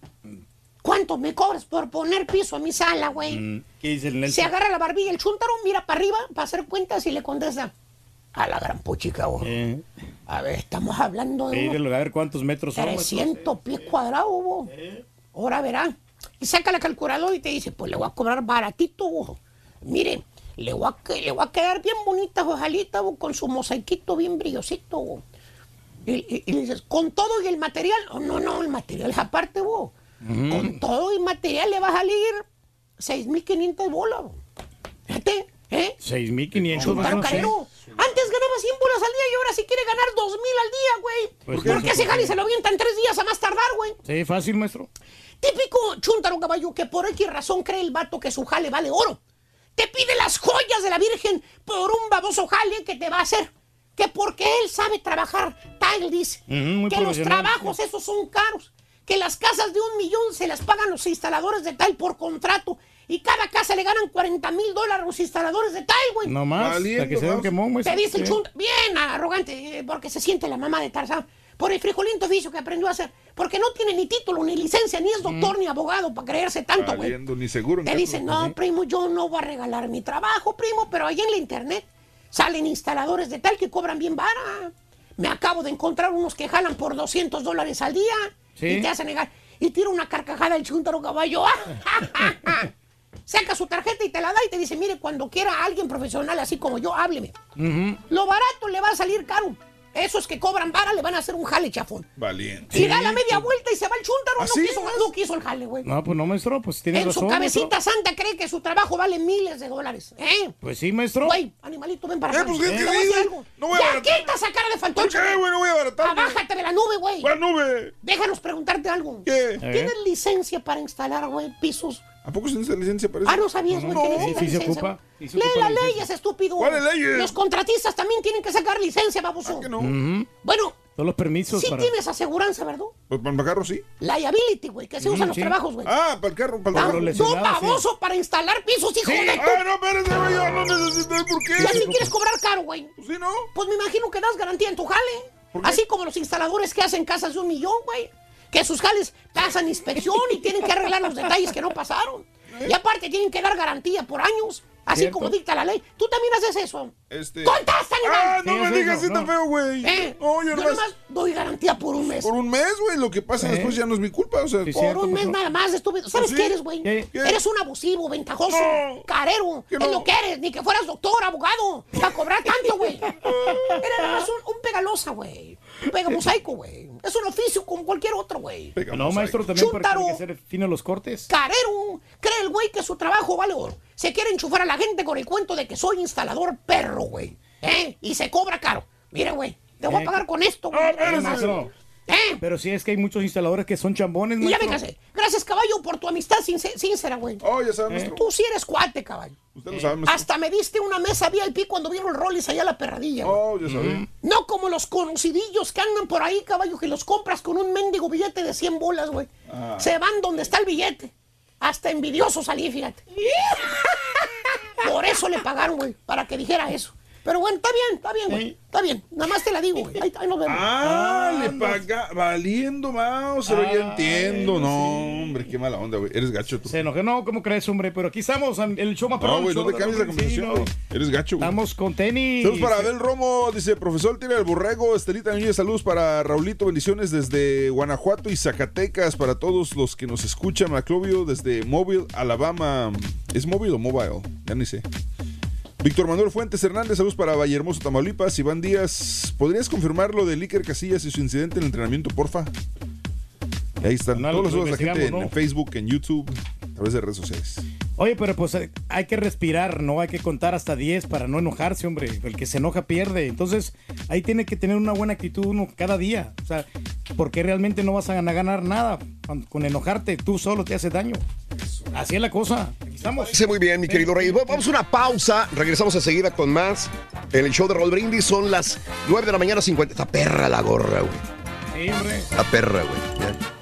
¿cuánto me cobras por poner piso a mi sala, güey? Mm, ¿Qué dice el Se Nelson? agarra la barbilla el chúntaro, mira para arriba para hacer cuentas y le contesta. A la gran puchica, güey. Eh, A ver, estamos hablando de unos a ver cuántos metros son. maestro. 300 pies cuadrados, güey. Ahora verá. Y saca la calculadora y te dice, pues le voy a cobrar baratito, güey. Mire, le voy a, le voy a quedar bien bonita, ojalita, con su mosaiquito bien brillosito, güey. Y, y- y le dices, con todo y el material. Oh, no, no, el material es aparte, güey. Con todo y material le va a salir 6.500 bolas, güey. Fíjate, ¿eh? 6.500 Chúntaro maestro, sí. carero. Antes ganaba 100 bolas al día y ahora sí quiere ganar 2.000 al día, güey. Pues Porque sí. ese jale se lo avienta en tres días a más tardar, güey. Sí, fácil, maestro. Típico chúntaro caballo que por X razón cree el vato que su jale vale oro. Te pide las joyas de la Virgen por un baboso jale que te va a hacer. Que porque él sabe trabajar, tal dice. Que los trabajos esos son caros. Que las casas de un millón se las pagan los instaladores de tal por contrato. Y cada casa le ganan 40 mil dólares los instaladores de tal, güey. No más. Valiendo, que se quemón. Te dice el Sí. chunta, bien arrogante, eh, porque se siente la mamá de Tarzán, por el frijolito oficio que aprendió a hacer, porque no tiene ni título, ni licencia, ni es doctor, ni abogado para creerse tanto, güey. ni seguro. Te dicen, no, primo, yo no voy a regalar mi trabajo, primo, pero ahí en la internet salen instaladores de tal que cobran bien vara. Me acabo de encontrar unos que jalan por 200 dólares al día Sí. y te hacen negar. Y tira una carcajada el chuntaro caballo. <laughs> Saca su tarjeta y te la da y te dice, mire, cuando quiera alguien profesional así como yo, hábleme. Lo barato le va a salir caro. Esos que cobran vara le van a hacer un jale chafón. Valiente. Y da la media vuelta y se va el chúntaro. ¿Ah, no, quiso, no quiso el jale, güey. No, pues no, maestro, pues tiene En razón. su maestro. cabecita santa cree que su trabajo vale miles de dólares. ¿Eh? Pues sí, maestro. Güey, animalito, ven para Eh, acá. pues, ¿qué- Te qué voy a decir dices? algo. No voy a ya abaratar. quita esa cara de ¿Por fantoche. qué, güey? No voy a abaratar. Abájate de la nube, güey. ¿Cuál nube? Déjanos preguntarte algo. ¿Qué? ¿Tienes licencia para instalar, güey, pisos? ¿A poco se necesita licencia para eso? Ah, no sabías, güey, No. que Sí, se ocupa. Sí se Lee ocupa las licencia. leyes, estúpido. ¿Cuáles leyes? Los contratistas también tienen que sacar licencia, baboso. ¿A que no? Bueno, Todos los permisos sí para... tienes aseguranza, ¿verdad? Pues para el carro sí. Liability, güey, que se Mm, usa en los sí. trabajos, güey. Ah, para el carro, para el Ah, carro. los no, lesionados, sí. baboso, para instalar pisos, hijo de tu... Ah, no, espérese, güey, yo no necesito el por Y así qué. quieres cobrar caro, güey. Pues sí, ¿no? Pues me imagino que das garantía en tu jale. ¿Por qué? Así como los instaladores que hacen casas de un millón, güey. Que sus jales pasan inspección y tienen que arreglar los detalles que no pasaron. Y aparte tienen que dar garantía por años. Así Cierto. como dicta la ley. Tú también haces eso. Este... ¡Contesta, Ah, no Sí, me es digas eso, así tan no. feo, güey. Eh, No, yo yo nomás... nomás doy garantía por un mes. Por un mes, güey. Lo que pasa Eh. después ya no es mi culpa, o sea... Sí, Por cierto, un mes nada más, estúpido. ¿Sabes ¿Sí? qué eres, güey? Eres un abusivo, ventajoso, No. carero. Es no. lo que eres, ni que fueras doctor, abogado, para cobrar tanto, güey. <laughs> Eres nomás un, un pegalosa, güey. Un pegamosaico, güey. Es un oficio como cualquier otro, güey. Pega, No, mosaico. maestro, también tiene que ser fino los cortes. Carero, cree el güey que su trabajo vale oro. Se quiere enchufar a la gente con el cuento de que soy instalador perro, güey. ¿eh? Y se cobra caro. Mira, güey, te voy a Eh, pagar con esto, güey. Eh, Maestro. Pero sí es que hay muchos instaladores que son chambones, Y ya maestro. véngase. Gracias, caballo, por tu amistad since- sincera, güey. Oh, ya sabes, maestro. Tú sí eres cuate, caballo. Usted lo sabe, maestro. Hasta me diste una mesa VIP cuando vieron el Rollis allá a la perradilla. güey. Oh, ya sabía. No como los conocidillos que andan por ahí, caballo, que los compras con un mendigo billete de 100 bolas, güey. Ah. Se van donde está el billete. Hasta envidioso salí, fíjate. <laughs> Por eso le pagaron, güey, para que dijera eso. Pero bueno, está bien, está bien, güey. Está bien. Nada más te la digo, güey. Ahí, ahí nos vemos. Ah, le paga valiendo mouse, pero ya Ah, entiendo. No, hombre, qué mala onda, güey. Eres gacho tú. Se enojó, no, ¿cómo crees, hombre? Pero aquí estamos, en el show más No, güey, no te de cambies la conversación. sí, no. güey. Eres gacho, güey. Estamos con tenis. Saludos para Abel Romo, dice profesor Tira el Borrego, Estelita Núñez, saludos para Raulito, bendiciones desde Guanajuato y Zacatecas, para todos los que nos escuchan, Maclovio desde Mobile, Alabama. ¿Es móvil o mobile? Ya ni sé. Víctor Manuel Fuentes Hernández, saludos para Vallehermoso, Tamaulipas. Iván Díaz, ¿podrías confirmar lo de Iker Casillas y su incidente en el entrenamiento, porfa? Y ahí están No, todos los lo saludos de la gente en Facebook, en YouTube, a través de redes sociales. Oye, pero pues eh, hay que respirar, ¿no? Hay que contar hasta 10 para no enojarse, hombre. El que se enoja pierde. Entonces, ahí tiene que tener una buena actitud uno cada día. O sea, porque realmente no vas a ganar, nada con, enojarte. Tú solo te haces daño. Así es la cosa. Aquí estamos. Dice muy bien, mi querido Rey. Bueno, Vamos a una pausa. Regresamos enseguida con más. En el show de Roll Brindis son las 9 de la mañana 50. Está perra la gorra, güey. Sí, hombre. Está perra, güey. Ya.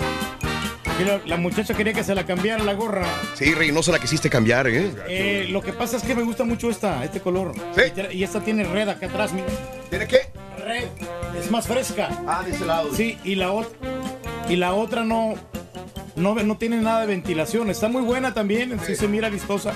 La, muchacha quería que se la cambiara la gorra. Sí, Rey, no se la quisiste cambiar, ¿eh? Eh, lo que pasa es que me gusta mucho esta, este color. Y tra- Y esta tiene red acá atrás, mira. ¿Tiene qué? Red. Es más fresca. Ah, de ese lado. Sí, y la otra y la otra no, no no tiene nada de ventilación. Está muy buena también, sí se mira vistosa,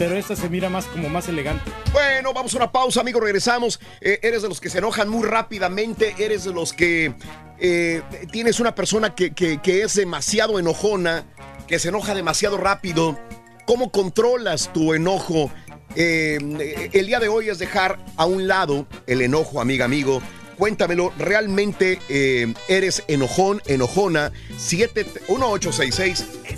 pero esta se mira más como más elegante. Bueno, vamos a una pausa, amigos. Regresamos. Eh, eres de los que se enojan muy rápidamente. Eres de los que eh, tienes una persona que, es demasiado enojona, que se enoja demasiado rápido. ¿Cómo controlas tu enojo? Eh, el día de hoy es dejar a un lado el enojo, amiga, amigo. Cuéntamelo, ¿realmente eres enojón, enojona? 7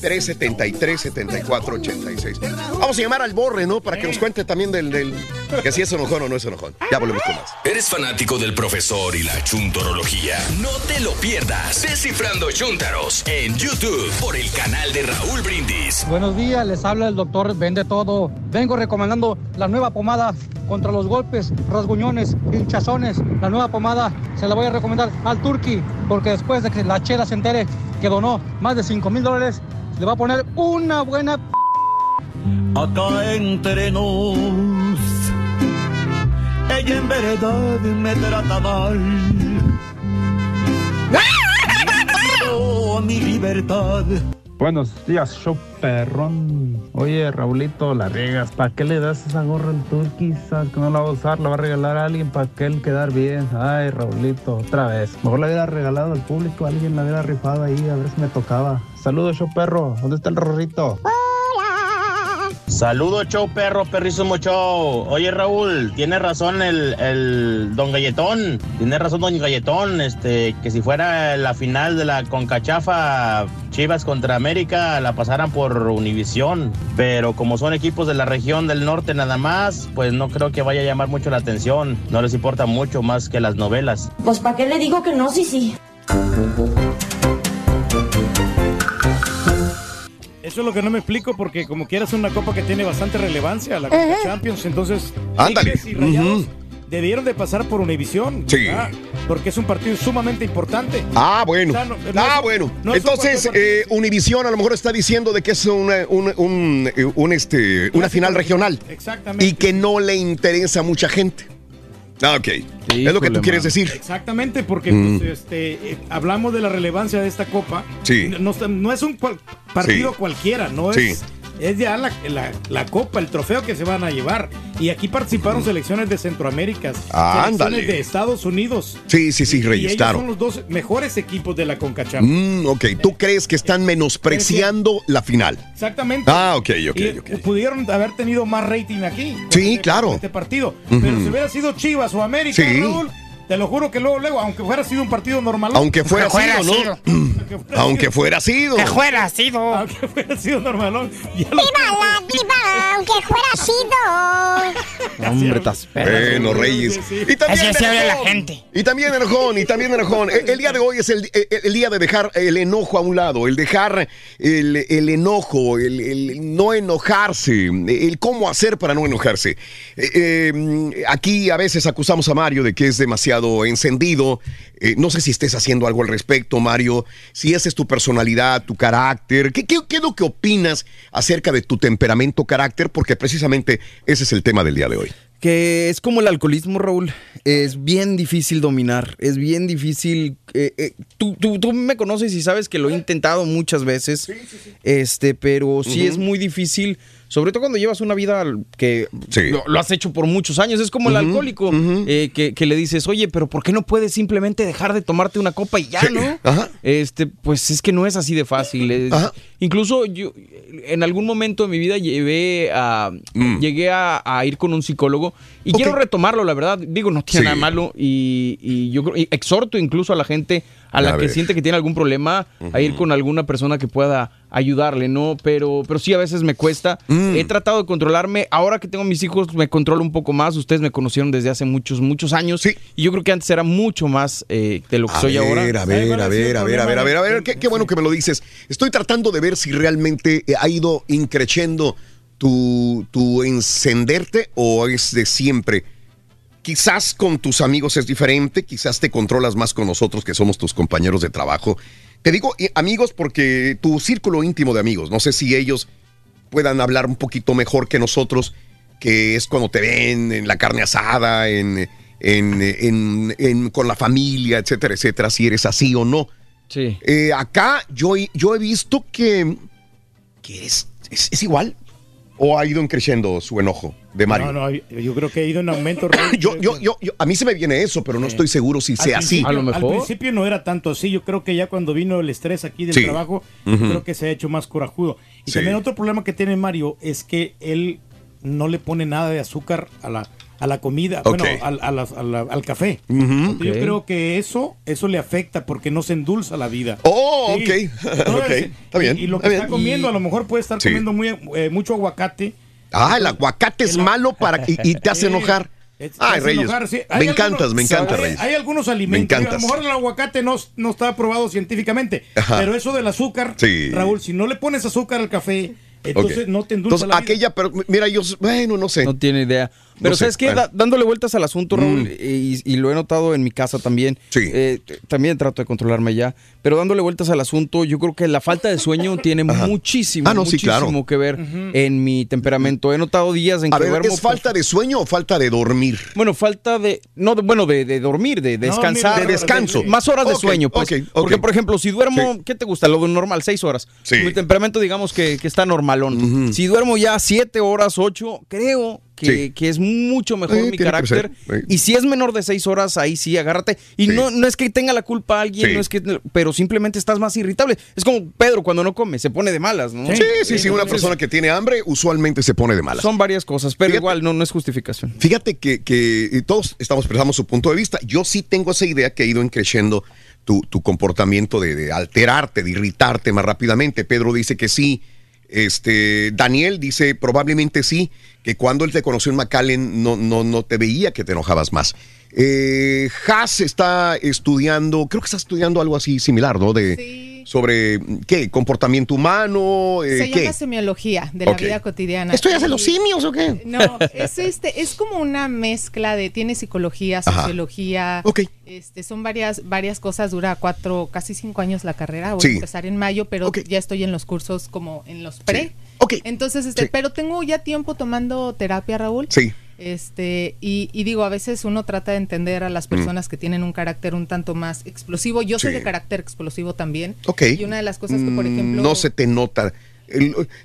1866-373-7486. Vamos a llamar al Borre, ¿no? Para que nos cuente también del, del que si es enojón o no es enojón. Ya volvemos con más. ¿Eres fanático del profesor y la chuntorología? No te lo pierdas. Descifrando Chuntaros en YouTube por el canal de Raúl Brindis. Buenos días, les habla el doctor Vende Todo. Vengo recomendando la nueva pomada contra los golpes, rasguñones, hinchazones. La nueva pomada se la voy a recomendar al Turqui, porque después de que la chela se entere que donó más de 5 mil dólares, le va a poner una buena... Acá entre nos, ella en verdad me trata mal. <laughs> Mi libertad. Buenos días, show perrón. Oye, Raulito, la riegas. ¿Para qué le das esa gorra al turqui? Sabes que no la va a usar, la va a regalar a alguien para que él quedar bien. Ay, Raulito, otra vez. Mejor la hubiera regalado al público, alguien la hubiera rifado ahí, a ver si me tocaba. Saludos, show perro. ¿Dónde está el rorrito? Saludos, show perro, perrísimo show. Oye, Raúl, tiene razón el, el don Galletón. Tiene razón don Galletón. Este, que si fuera la final de la Concachafa Chivas contra América, la pasaran por Univisión. Pero como son equipos de la región del norte nada más, pues no creo que vaya a llamar mucho la atención. No les importa mucho más que las novelas. Pues ¿para qué le digo que no? Sí, sí. Eso es lo que no me explico porque como quieras una copa que tiene bastante relevancia, la Copa Champions, entonces Ándale. Tigres y Rayados Ujú. debieron de pasar por Univisión. Sí. ¿verdad? Porque es un partido sumamente importante. Ah, bueno. O sea, no- no ah, es- bueno. no es un Entonces, cualquier eh, Univisión a lo mejor está diciendo de que es una, un, un- eh, un, este, una final regional. Exactamente. Y que no le interesa a mucha gente. Ah, ok. es lo que tú quieres decir. Exactamente, porque Mm. pues, este, eh, hablamos de la relevancia de esta copa. Sí. No, no- no es un cual- partido Sí. cualquiera, no Sí. es. Es ya la, la- la copa, el trofeo que se van a llevar. Y aquí participaron selecciones de Centroamérica, Ah, selecciones ándale. de Estados Unidos. Sí, sí, sí, y Reyes, ellos claro. son los dos mejores equipos de la CONCACHAF. Mm, ok, tú crees que están menospreciando la final. Exactamente. Ah, ok, ok, Y ok. Pudieron haber tenido más rating aquí. Sí, este- claro. Este partido. Pero si hubiera sido Chivas o América, Sí. Raúl, Te lo juro que luego, luego, aunque fuera sido un partido normal. Aunque fuera sido, ¿no? <clears throat> Aunque fuera sido. Que fuera sido. Aunque fuera sido normalón. ¡Viva la diva! Aunque fuera sido. <laughs> Hombre, estás. Bueno, Reyes. Y también, Así se habla la gente. Y también enojón, y también enojón. El, el día de hoy es el, el- el día de dejar el enojo a un lado, el dejar el, el enojo, el, el no enojarse, el cómo hacer para no enojarse. Eh, eh, aquí a veces acusamos a Mario de que es demasiado encendido. Eh, no sé si estés haciendo algo al respecto, Mario. Si esa es tu personalidad, tu carácter. ¿Qué, qué, qué es lo que opinas acerca de tu temperamento, carácter? Porque precisamente ese es el tema del día de hoy. Que es como el alcoholismo, Raúl. Es bien difícil dominar. Es bien difícil. eh, eh, tú, tú- tú me conoces y sabes que lo he intentado muchas veces. Este, pero sí es muy difícil. Sobre todo cuando llevas una vida que lo, lo has hecho por muchos años. Es como el alcohólico eh, que, que le dices, oye, pero ¿por qué no puedes simplemente dejar de tomarte una copa y ya, no? <laughs> Este, pues es que no es así de fácil. es- incluso yo en algún momento de mi vida llevé a, Mm. llegué a, a ir con un psicólogo y quiero retomarlo, la verdad. Digo, no tiene Sí. nada malo y, y yo creo- y exhorto incluso a la gente a la A que ver. siente que tiene algún problema a ir con alguna persona que pueda ayudarle, ¿no? Pero, pero sí a veces me cuesta. Mm. He tratado de controlarme. Ahora que tengo mis hijos me controlo un poco más. Ustedes me conocieron desde hace muchos, muchos años. Y yo creo que antes era mucho más eh, de lo que A soy ver, ahora. A ver, a ver, a ver, a ver, a ver, a ver, qué, qué bueno que me lo dices. Estoy tratando de ver si realmente eh, ha ido increciendo tu, tu encenderte o es de siempre. Quizás con tus amigos es diferente, quizás te controlas más con nosotros que somos tus compañeros de trabajo. Te digo eh, amigos porque tu círculo íntimo de amigos, no sé si ellos puedan hablar un poquito mejor que nosotros, que es cuando te ven en la carne asada, en, en- en- en- con la familia, etcétera, etcétera, si eres así o no. Sí. Eh, acá yo, he- yo he visto que, que es, es, es igual o ha ido creciendo su enojo de Mario. No, no, yo creo que ha ido en aumento. <clears throat> Yo, yo, yo, yo- a mí se me viene eso, pero no estoy seguro si sea así. principio- Al principio no era tanto así. Yo creo que ya cuando vino el estrés aquí del Sí. trabajo, Ujú. creo que se ha hecho más corajudo. Y Sí. también otro problema que tiene Mario es que él no le pone nada de azúcar a la, a la comida, bueno, al, a las- a la- al café. Yo creo que eso, eso le afecta porque no se endulza la vida. Oh, Sí. ok. <laughs> Ok, está bien, Y, y lo que está comiendo, Y- a lo mejor puede estar Sí. comiendo muy, eh, mucho aguacate. Ah, el aguacate es malo para y, y te hace enojar. Ay, Reyes. enojar, sí. Me Hay encantas, algunos- me encanta, hay- Reyes. Hay algunos Me alimentos. A lo mejor el aguacate no, no está probado científicamente. Ajá. Pero eso del azúcar, Sí. Raúl, si no le pones azúcar al café, entonces no te endulza Entonces, la vida. aquella, pero mira, yo, bueno, no sé. No tiene idea. Pero No sé, ¿sabes qué? Da- dándole vueltas al asunto, Raúl, Mm. y, y lo he notado en mi casa también. eh, t- también trato de controlarme ya. Pero dándole vueltas al asunto, yo creo que la falta de sueño <laughs> tiene muchísimo, Ah, no, sí, muchísimo claro. que ver en mi temperamento. He notado días en A que ver, duermo... ¿es falta de sueño o falta de dormir? Bueno, falta de. No, de- bueno, de, de dormir, de, de No, descansar. mira, de descanso. Más horas de sueño, pues. ok, ok. Porque, por ejemplo, si duermo, ¿qué te gusta? Lo normal, seis horas. Sí. Mi temperamento, digamos que, que está normalón. Si duermo ya siete horas, ocho, creo que, Sí. que es mucho mejor Sí, mi carácter. Y si es menor de seis horas, ahí sí, agárrate. Y no, no es que tenga la culpa alguien, no es que. Pero simplemente estás más irritable. Es como Pedro cuando no come, se pone de malas, ¿no? Sí, sí, sí. Una persona que tiene hambre usualmente se pone de malas. Son varias cosas, pero igual no, no es justificación. Fíjate que, que, todos estamos expresando su punto de vista. Yo sí tengo esa idea que ha ido creciendo tu, tu comportamiento de, de alterarte, de irritarte más rápidamente. Pedro dice que sí. Este, Daniel dice probablemente sí, que cuando él te conoció en McAllen no, no, no te veía que te enojabas más. Eh, Haas está estudiando, creo que está estudiando algo así similar, ¿no? De, Sobre, ¿qué? ¿Comportamiento humano? eh, Se ¿Qué? llama semiología de la vida cotidiana. ¿Estudias de los simios o qué? No, es este, es como una mezcla de tiene psicología, Ajá. sociología, este, son varias, varias cosas, dura cuatro, casi cinco años la carrera, voy Sí. a empezar en mayo, pero ya estoy en los cursos como en los pre. Entonces, este, Sí. pero tengo ya tiempo tomando terapia, Raúl. Sí. Este, y, y digo, a veces uno trata de entender a las personas que tienen un carácter un tanto más explosivo. Yo soy Mm. De carácter explosivo también. Ok. Y una de las cosas que, por Mm, ejemplo. No se te nota.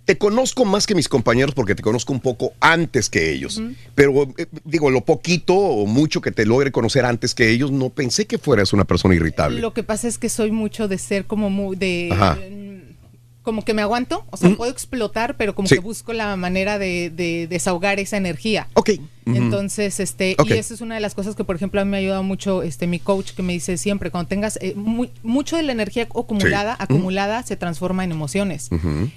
Te conozco más que mis compañeros porque te conozco un poco antes que ellos. Pero eh, digo, lo poquito o mucho que te logre conocer antes que ellos, no pensé que fueras una persona irritable. Lo que pasa es que soy mucho de ser como muy de Ajá. Mm, como que me aguanto, o sea, puedo explotar, pero como Sí. que busco la manera de, de desahogar esa energía. Ok. Entonces, este, y esa es una de las cosas que, por ejemplo, a mí me ha ayudado mucho este mi coach que me dice siempre, cuando tengas eh, muy- mucho de la energía acumulada, Sí. acumulada se transforma en emociones.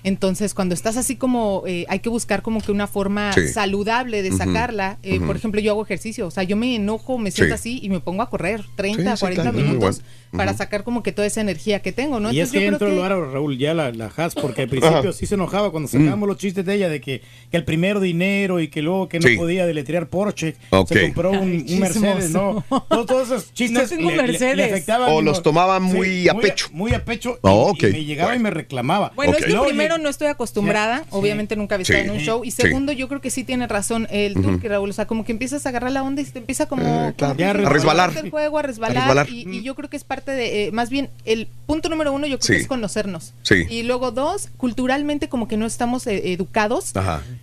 Entonces, cuando estás así como, eh, hay que buscar como que una forma Sí. saludable de sacarla. Eh. Por ejemplo, yo hago ejercicio, o sea, yo me enojo, me siento Sí. así y me pongo a correr 30, Sí, sí, 40 claro, minutos para sacar como que toda esa energía que tengo, ¿no? Y es Entonces, que yo creo que- lugar, Raúl, ya la, la Haas, porque al principio Ajá. sí se enojaba cuando sacábamos los chistes de ella de que, que el primero dinero y que luego que no Sí. podía deletrear Porsche, Ok. se compró un, un Mercedes, ¿no? Todos, todos esos chistes No tengo le, le- le Mercedes. afectaban. O y los no- tomaba muy a pecho. Muy a pecho. y- Oh, y, ok. me llegaba Bueno. y me reclamaba. Bueno, Ok. es que Luego primero no estoy acostumbrada, obviamente nunca había Sí. estado en un show. Y Sí. segundo, yo creo que sí tiene razón el Ujú. turque, Raúl. O sea, como que empiezas a agarrar la onda y se te empieza como, Eh, claro. que a resbalar. El juego, a resbalar. A resbalar. Y, y yo creo que es parte de, eh, más bien, el punto número uno, yo creo Sí. que es conocernos. Sí. Y luego dos, culturalmente como que no estamos eh, educados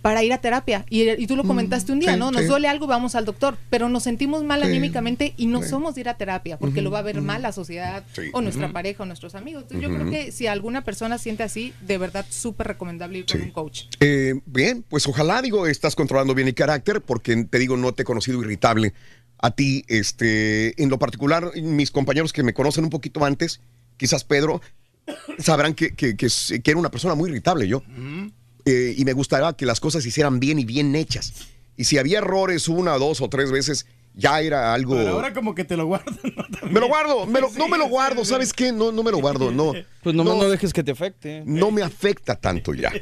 para ir a terapia. Y, y tú lo comentaste un día, sí, ¿no? Nos sí. Duele algo, vamos al doctor, pero nos sentimos mal Sí. anímicamente y no Sí. somos de ir a terapia porque lo va a ver mal la sociedad Sí. o nuestra pareja o nuestros amigos. Entonces yo creo que si alguna persona siente así, de verdad súper recomendable ir con Sí. un coach. Eh, bien, pues ojalá, digo, estás controlando bien el carácter, porque te digo, no te he conocido irritable a ti. Este, en lo particular, mis compañeros que me conocen un poquito antes, quizás Pedro, sabrán que, que, que era una persona muy irritable yo. Eh, y me gustaría que las cosas se hicieran bien y bien hechas. Y si había errores una, dos o tres veces, ya era algo... Pero ahora como que te lo guardan. <laughs> ¿no? Me lo guardo, me lo- no me lo guardo, ¿sabes qué? No, no me lo guardo, no. <laughs> Pues nomás no, dejes que te afecte. no me afecta tanto ya.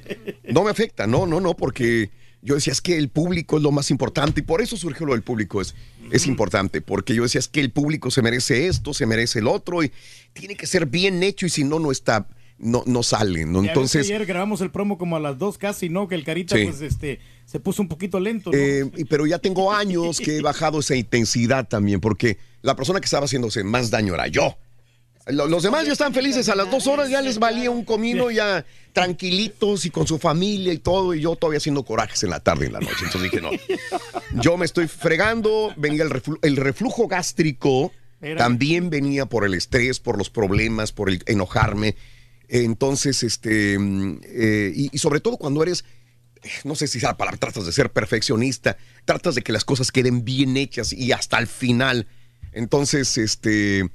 No me afecta, no, no, no, porque yo decía, es que el público es lo más importante y por eso surgió lo del público, es, es importante, porque yo decía, es que el público se merece esto, se merece el otro y tiene que ser bien hecho y si no, no está, no, no sale, ¿no? Entonces, ayer grabamos el promo como a las dos casi, ¿no? Que el carita Sí. pues este se puso un poquito lento, ¿no? eh, pero ya tengo años que he bajado esa intensidad también, porque la persona que estaba haciéndose más daño era yo. Lo- Los demás ya están felices, a las dos horas ya les valía un comino ya tranquilitos y con su familia y todo, y yo todavía haciendo corajes en la tarde y en la noche. Entonces dije, no, <laughs> yo me estoy fregando, venía el, reflu- el reflujo gástrico, también venía por el estrés, por los problemas, por el enojarme. Entonces, este, mm, eh, y, y sobre todo cuando eres, no sé si la palabra, tratas de ser perfeccionista, tratas de que las cosas queden bien hechas y hasta el final. Entonces, este,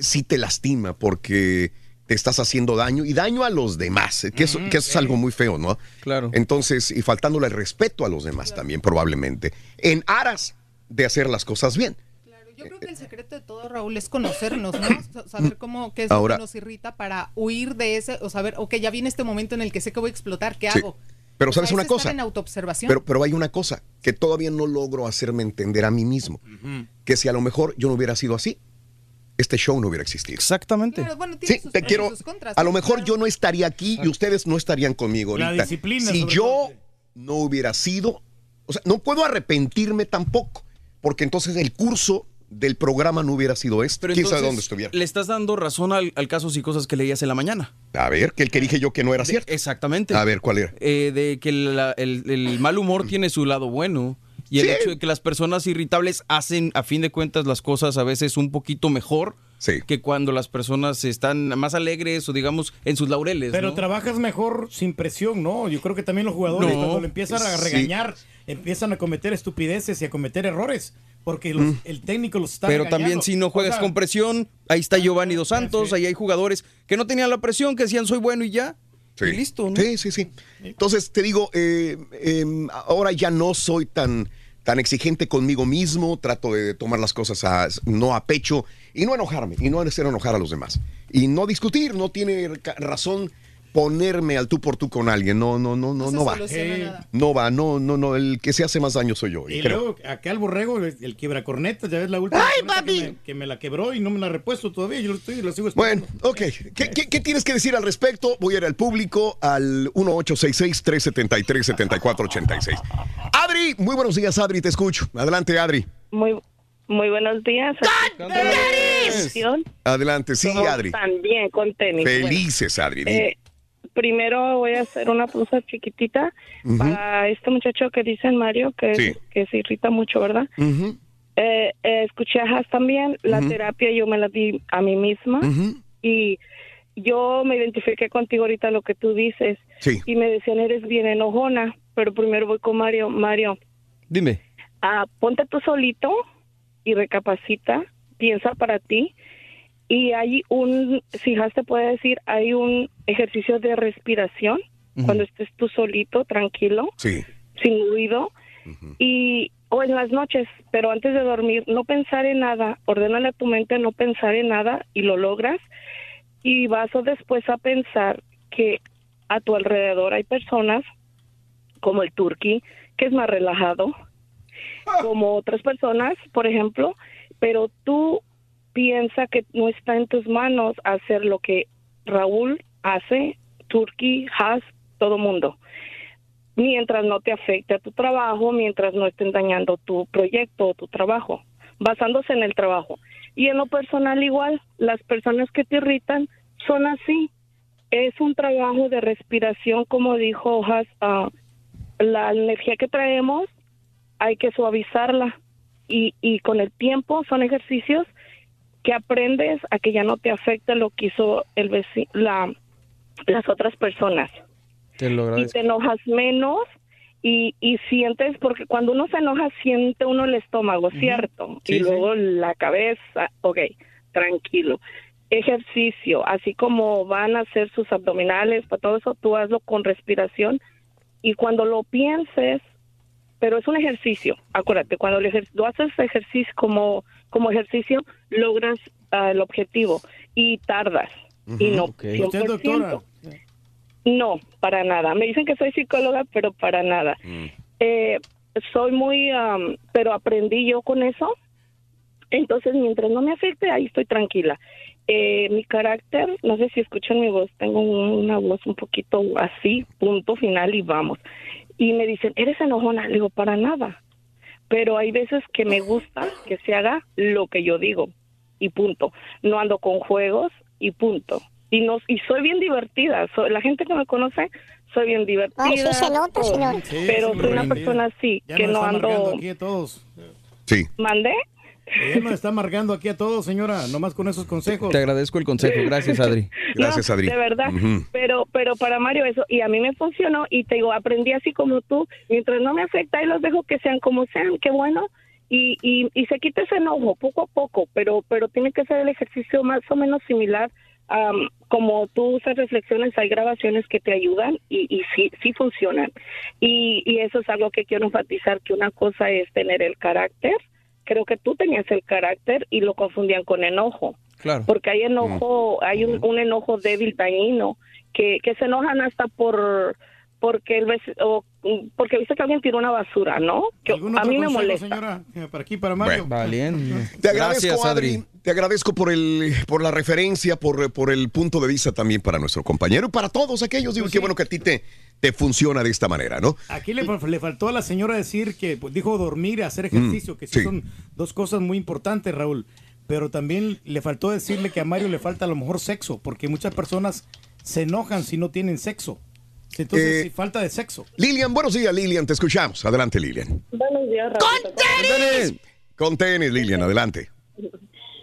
sí te lastima porque te estás haciendo daño y daño a los demás, eh, que, eso, que eso es algo muy feo, ¿no? Claro. Entonces, y faltándole el respeto a los demás también, probablemente, en aras de hacer las cosas bien. Yo creo que el secreto de todo, Raúl, es conocernos, ¿no? <coughs> Sa- Saber cómo, qué es Ahora- lo que nos irrita para huir de ese, o saber, ok, ya viene este momento en el que sé que voy a explotar, ¿qué Sí. hago? Pero sabes es una cosa. en autoobservación. Pero, pero hay una cosa que todavía no logro hacerme entender a mí mismo. Que si a lo mejor yo no hubiera sido así, este show no hubiera existido. Exactamente. Claro, bueno, tiene Sí, sus te quiero. sus contras, A lo ¿no? mejor Claro. yo no estaría aquí y ustedes no estarían conmigo La disciplina, Si yo todo. no hubiera sido, o sea, no puedo arrepentirme tampoco, porque entonces el curso del programa no hubiera sido este. Pero ¿Quién sabe dónde estuviera? Le estás dando razón al, al caso y cosas que leías en la mañana. A ver, que el que dije yo que no era cierto. Exactamente. A ver, ¿cuál era? Eh, de que la- el, el mal humor <clears throat> tiene su lado bueno. Y el Sí. hecho de que las personas irritables hacen, a fin de cuentas, las cosas a veces un poquito mejor Sí. que cuando las personas están más alegres o, digamos, en sus laureles. Pero ¿no? trabajas mejor sin presión, ¿no? Yo creo que también los jugadores No. cuando le empiezan a Sí. regañar, empiezan a cometer estupideces y a cometer errores, porque los- el técnico los está Mm. Pero regañando. también si no juegas O sea, con presión, ahí está Giovanni Dos Santos, ahí hay jugadores que no tenían la presión, que decían soy bueno y ya. Sí. Y listo, ¿no? Sí, sí, sí. Entonces te digo, eh, eh, ahora ya no soy tan, tan exigente conmigo mismo, trato de tomar las cosas a- no a pecho y no enojarme y no hacer enojar a los demás. Y no discutir, no tiene razón ponerme al tú por tú con alguien, no, no, no, no, no va. No va, no, no, no, el que se hace más daño soy yo, Y creo. luego acá al borrego, el, el quiebracornetas, ya ves la última ¡Ay, papi! Que, me, que me la quebró y no me la ha repuesto todavía, yo lo estoy, lo sigo esperando. Bueno, ok. ¿Qué, qué, qué tienes que decir al respecto? Voy a ir al público al 1866-373-7486. Adri, muy buenos días, Adri, te escucho. Adelante, Adri. Muy, muy buenos días. Atención. Adelante, sí, Adri. También con tenis. Felices, Adri. Eh, primero voy a hacer una pausa chiquitita Ujú. para este muchacho que dicen Mario, que, Sí. que se irrita mucho, ¿verdad? Ujú, Eh, eh, escuché a Haas también. La terapia yo me la di a mí misma y yo me identifiqué contigo ahorita lo que tú dices Sí. y me decían eres bien enojona, pero primero voy con Mario. Mario, Dime. ah, ponte tú solito y recapacita, piensa para ti. Y hay un, si te puede decir, hay un ejercicio de respiración cuando estés tú solito, tranquilo, Sí. sin ruido. Y, o en las noches, pero antes de dormir, no pensar en nada. Ordénale a tu mente no pensar en nada y lo logras. Y vas o después a pensar que a tu alrededor hay personas como el turqui, que es más relajado, como otras personas, por ejemplo, pero tú piensa que no está en tus manos hacer lo que Raúl hace, Turki, Has, todo mundo. Mientras no te afecte a tu trabajo, mientras no estén dañando tu proyecto o tu trabajo, basándose en el trabajo. Y en lo personal igual, las personas que te irritan son así. Es un trabajo de respiración, como dijo Has, ah, la energía que traemos hay que suavizarla y, y con el tiempo son ejercicios que aprendes a que ya no te afecte lo que hizo el la, las otras personas Te lo y te enojas menos y, y sientes, porque cuando uno se enoja siente uno el estómago, ¿cierto? Sí, y sí. luego la cabeza, ok, tranquilo. Ejercicio, así como van a hacer sus abdominales, para todo eso, tú hazlo con respiración y cuando lo pienses, pero es un ejercicio, acuérdate, cuando lo, ejer- lo haces ejercicio como, como ejercicio, logras ah, el objetivo y tardas. Y no, ¿Usted es 100%. doctora? No, para nada. Me dicen que soy psicóloga, pero para nada. Eh, soy muy, am, pero aprendí yo con eso. Entonces, mientras no me afecte, ahí estoy tranquila. Eh, mi carácter, no sé si escuchan mi voz, tengo una voz un poquito así, punto final y vamos. Y me dicen, ¿eres enojona? Le digo, para nada. Pero hay veces que me gusta que se haga lo que yo digo y punto. No ando con juegos y punto. Y no y soy bien divertida. Soy, la gente que me conoce, soy bien divertida. Ay, sí se nota, todo. señor. Pero soy una persona así, Ya que no ando... aquí todos. Sí. ¿Mandé? Ella nos está amargando aquí a todos, señora, nomás con esos consejos. Te agradezco el consejo. Gracias, Adri. <laughs> No, De verdad. Pero, pero para Mario eso, y a mí me funcionó, y te digo, aprendí así como tú, mientras no me afecta y los dejo que sean como sean, qué bueno, y, y, y se quita ese enojo poco a poco, pero, pero tiene que ser el ejercicio más o menos similar. am, como tú usas reflexiones, hay grabaciones que te ayudan y, y sí, sí funcionan. Y, y eso es algo que quiero enfatizar, que una cosa es tener el carácter, creo que tú tenías el carácter y lo confundían con enojo. Claro. porque hay enojo, hay un, un enojo débil, dañino, que, que se enojan hasta por porque el o, porque viste que alguien tiró una basura, ¿no? Que ¿Algún a mí me molesta. señora? Eh, Para aquí, para Mario. Te agradezco, Adri. Te agradezco por el, por la referencia, por, por el punto de vista también para nuestro compañero y para todos aquellos. Digo, qué bueno que a ti te, te funciona de esta manera, ¿no? Aquí le, le faltó a la señora decir que pues, dijo dormir y hacer ejercicio, Mm, que sí, sí. son dos cosas muy importantes, Raúl. Pero también le faltó decirle que a Mario le falta a lo mejor sexo, porque muchas personas se enojan si no tienen sexo. Entonces, Eh, sí, falta de sexo. Lilian, buenos días, Lilian, te escuchamos. Adelante, Lilian. Buenos días, ¡Con tenis! Con tenis, Lilian, adelante.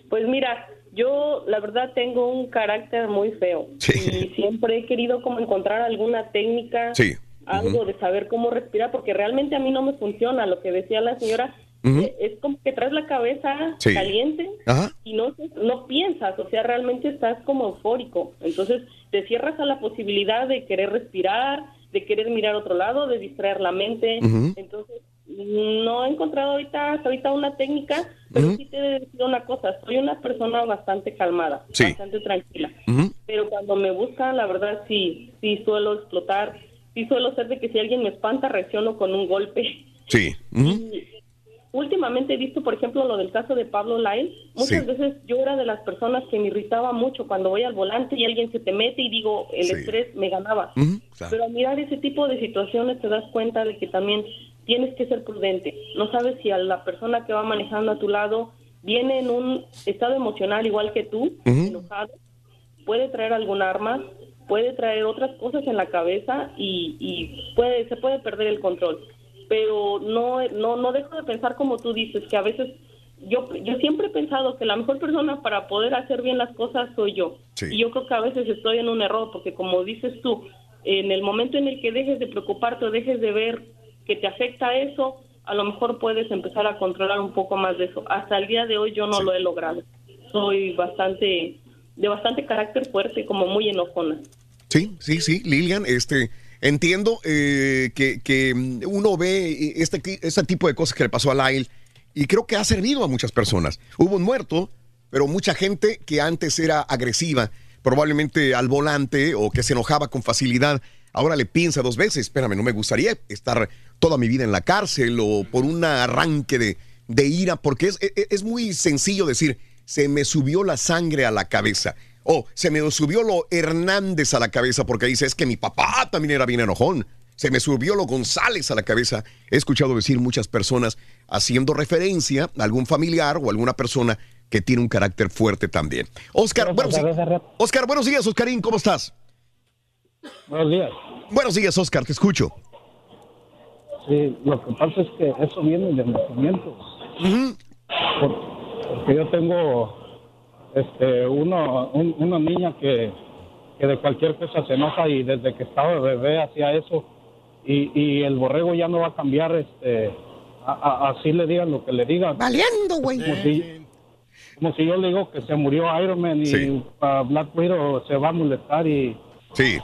Pues mira, yo la verdad tengo un carácter muy feo y siempre he querido como encontrar alguna técnica, Sí. algo de saber cómo respirar, porque realmente a mí no me funciona. Lo que decía la señora Eh, es como que traes la cabeza Sí. caliente Ajá. y no no piensas, o sea, realmente estás como eufórico. Entonces te cierras a la posibilidad de querer respirar, de querer mirar otro lado, de distraer la mente. Entonces no he encontrado ahorita hasta ahorita una técnica, pero Ujú. sí te decir una cosa, soy una persona bastante calmada, Sí. bastante tranquila. Pero cuando me buscan, la verdad sí, sí suelo explotar, sí suelo ser de que si alguien me espanta reacciono con un golpe. Sí. Últimamente he visto, por ejemplo, lo del caso de Pablo Lyle. Muchas Sí. veces yo era de las personas que me irritaba mucho cuando voy al volante y alguien se te mete y digo, el Sí. estrés me ganaba. Claro. Pero al mirar ese tipo de situaciones te das cuenta de que también tienes que ser prudente. No sabes si a la persona que va manejando a tu lado viene en un estado emocional igual que tú, enojado, puede traer algún arma, puede traer otras cosas en la cabeza y, y puede se puede perder el control. Pero no no no dejo de pensar como tú dices que a veces yo yo siempre he pensado que la mejor persona para poder hacer bien las cosas soy yo. Y yo creo que a veces estoy en un error porque como dices tú, en el momento en el que dejes de preocuparte o dejes de ver que te afecta eso, a lo mejor puedes empezar a controlar un poco más de eso. Hasta el día de hoy yo no lo he logrado. Soy bastante, de bastante carácter fuerte, como muy enojona. Sí, sí, sí, Lilian, este, entiendo eh, que, que uno ve este, este tipo de cosas que le pasó a Lyle y creo que ha servido a muchas personas. Hubo un muerto, pero mucha gente que antes era agresiva, probablemente al volante o que se enojaba con facilidad, ahora le piensa dos veces, espérame, no me gustaría estar toda mi vida en la cárcel o por un arranque de, ira, porque es, es, es muy sencillo decir, se me subió la sangre a la cabeza. O se me subió lo Hernández a la cabeza porque dice, es que mi papá también era bien enojón. Se me subió lo González a la cabeza. He escuchado decir muchas personas haciendo referencia a algún familiar o alguna persona que tiene un carácter fuerte también. Oscar, buenos, Oscar, buenos días, Oscarín, ¿cómo estás? Buenos días. Buenos días, Oscar, te escucho. Sí, lo que pasa es que eso viene de nacimiento. porque yo tengo este, uno, un- una niña que, que de cualquier cosa se enoja y desde que estaba bebé hacía eso y, y el borrego ya no va a cambiar, este, a- a- así le digan lo que le digan. Valiendo, güey. Como si, como si yo le digo que se murió Iron Man y Black Widow se va a molestar y, Sí.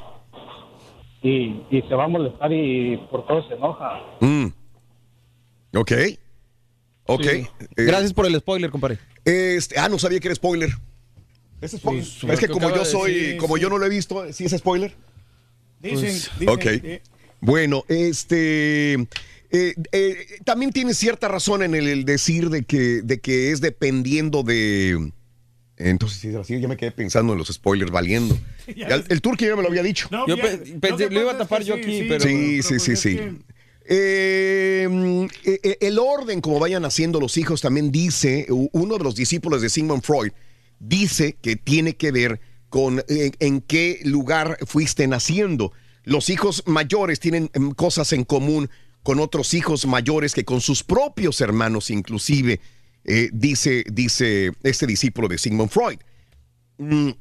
y, y se va a molestar y por todo se enoja. Mm. Ok. Ok. Eh, Gracias por el spoiler, compadre. Este, ah, no sabía que era spoiler. ¿Es, spoiler? Sí, es que como yo soy, decir, como yo no lo he visto, ¿sí es spoiler? Dicen, Pues, dicen, ok. eh, Bueno, este eh, eh, también tiene cierta razón en el, el decir de que, de que es dependiendo de. Entonces, así, ya me quedé pensando en los spoilers valiendo. <laughs> El, el turco ya me lo había dicho. No, Yo ya- pe- lo iba a tapar yo sí, aquí, sí, pero- Sí, pero sí, pues sí, es sí. Eh, eh, eh, el orden como vayan naciendo los hijos también dice, uno de los discípulos de Sigmund Freud dice que tiene que ver con en qué lugar fuiste naciendo. Los hijos mayores tienen em, cosas en común con otros hijos mayores que con sus propios hermanos inclusive, dice, dice este discípulo de Sigmund Freud. Mm,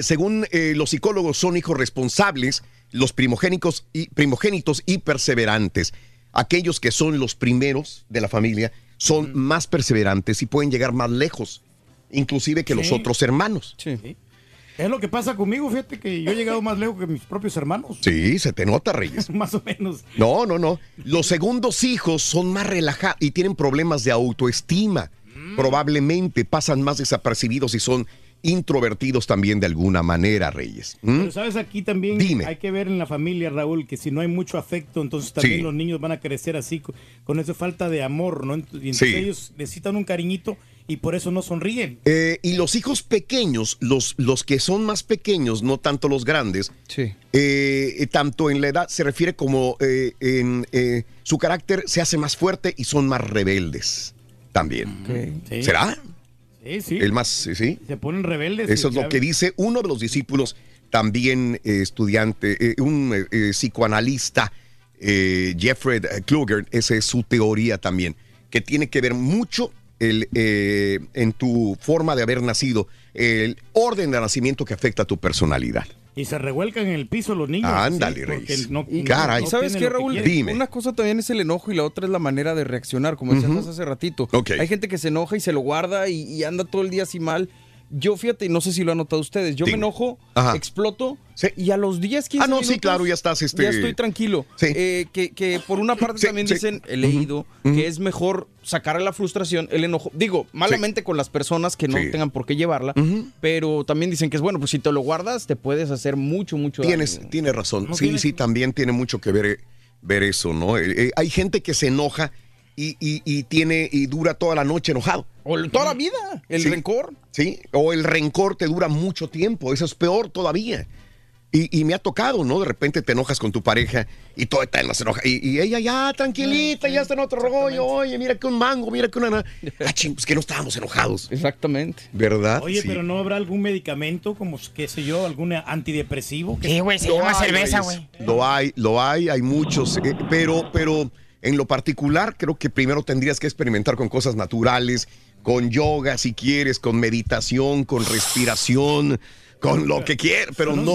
según los psicólogos, son hijos responsables, los primogénicos y, primogénitos y perseverantes. Aquellos que son los primeros de la familia son más perseverantes y pueden llegar más lejos, inclusive que los Sí. otros hermanos. Es lo que pasa conmigo, fíjate que yo he llegado más lejos que mis propios hermanos. Sí, se te nota, Reyes. <laughs> más o menos. No, no, no. Los segundos hijos son más relajados y tienen problemas de autoestima. Probablemente pasan más desapercibidos y son introvertidos también de alguna manera, Reyes. ¿Mm? Pero sabes, aquí también Dime. hay que ver en la familia, Raúl, que si no hay mucho afecto, entonces también Sí. los niños van a crecer así, co- con esa falta de amor, ¿no? Y entonces Sí. ellos necesitan un cariñito y por eso no sonríen. Eh, y los hijos pequeños, los, los que son más pequeños, no tanto los grandes, eh, eh, tanto en la edad se refiere como eh, en eh, su carácter se hace más fuerte y son más rebeldes también. Sí. ¿Será? Sí, sí. El más, sí. Se ponen rebeldes. Eso es lo que dice uno de los discípulos, también eh, estudiante, eh, un eh, psicoanalista, Jeffrey Kluger, esa es su teoría también, que tiene que ver mucho el, en tu forma de haber nacido, el orden de nacimiento que afecta a tu personalidad. Y se revuelcan en el piso los niños. Ándale, sí, Reyes. no- Y no- caray. no ¿Y sabes qué, que Raúl? Dime. Una cosa también es el enojo y la otra es la manera de reaccionar, como decías Ujú. hace ratito. Ok. Hay gente que se enoja y se lo guarda y, y anda todo el día así mal. Yo, fíjate, no sé si lo han notado ustedes, yo Dime. me enojo, Ajá. exploto y a los 10, 15 Ah, no, sí, claro, ya estás, este- Ya estoy tranquilo. Eh, que, que por una parte Sí, también sí. dicen, he leído, que es mejor sacar la frustración, el enojo. Digo, malamente con las personas que no Sí. tengan por qué llevarla, pero también dicen que es bueno, pues si te lo guardas, te puedes hacer mucho, mucho Tienes, daño. tienes razón. No sí, tienes- sí, también tiene mucho que ver, ver eso, ¿no? Eh, eh, hay gente que se enoja y, y- y tiene y dura toda la noche enojado. O toda la vida, el Sí. rencor. Sí, o el rencor te dura mucho tiempo, eso es peor todavía. Y, y me ha tocado, ¿no? De repente te enojas con tu pareja y todo está en las enojas. Y, y ella ya, tranquilita, ya está en otro rollo. Oye, mira que un mango, mira que una... na- Ah, ching, pues que no estábamos enojados. Exactamente. ¿Verdad? Oye, Sí. pero ¿no habrá algún medicamento como, qué sé yo, algún antidepresivo? que- Sí, güey, se llama hay, cerveza, güey. Lo hay, lo hay, hay muchos, eh, pero, pero en lo particular creo que primero tendrías que experimentar con cosas naturales, con yoga si quieres, con meditación, con respiración, con lo que quieras, pero no,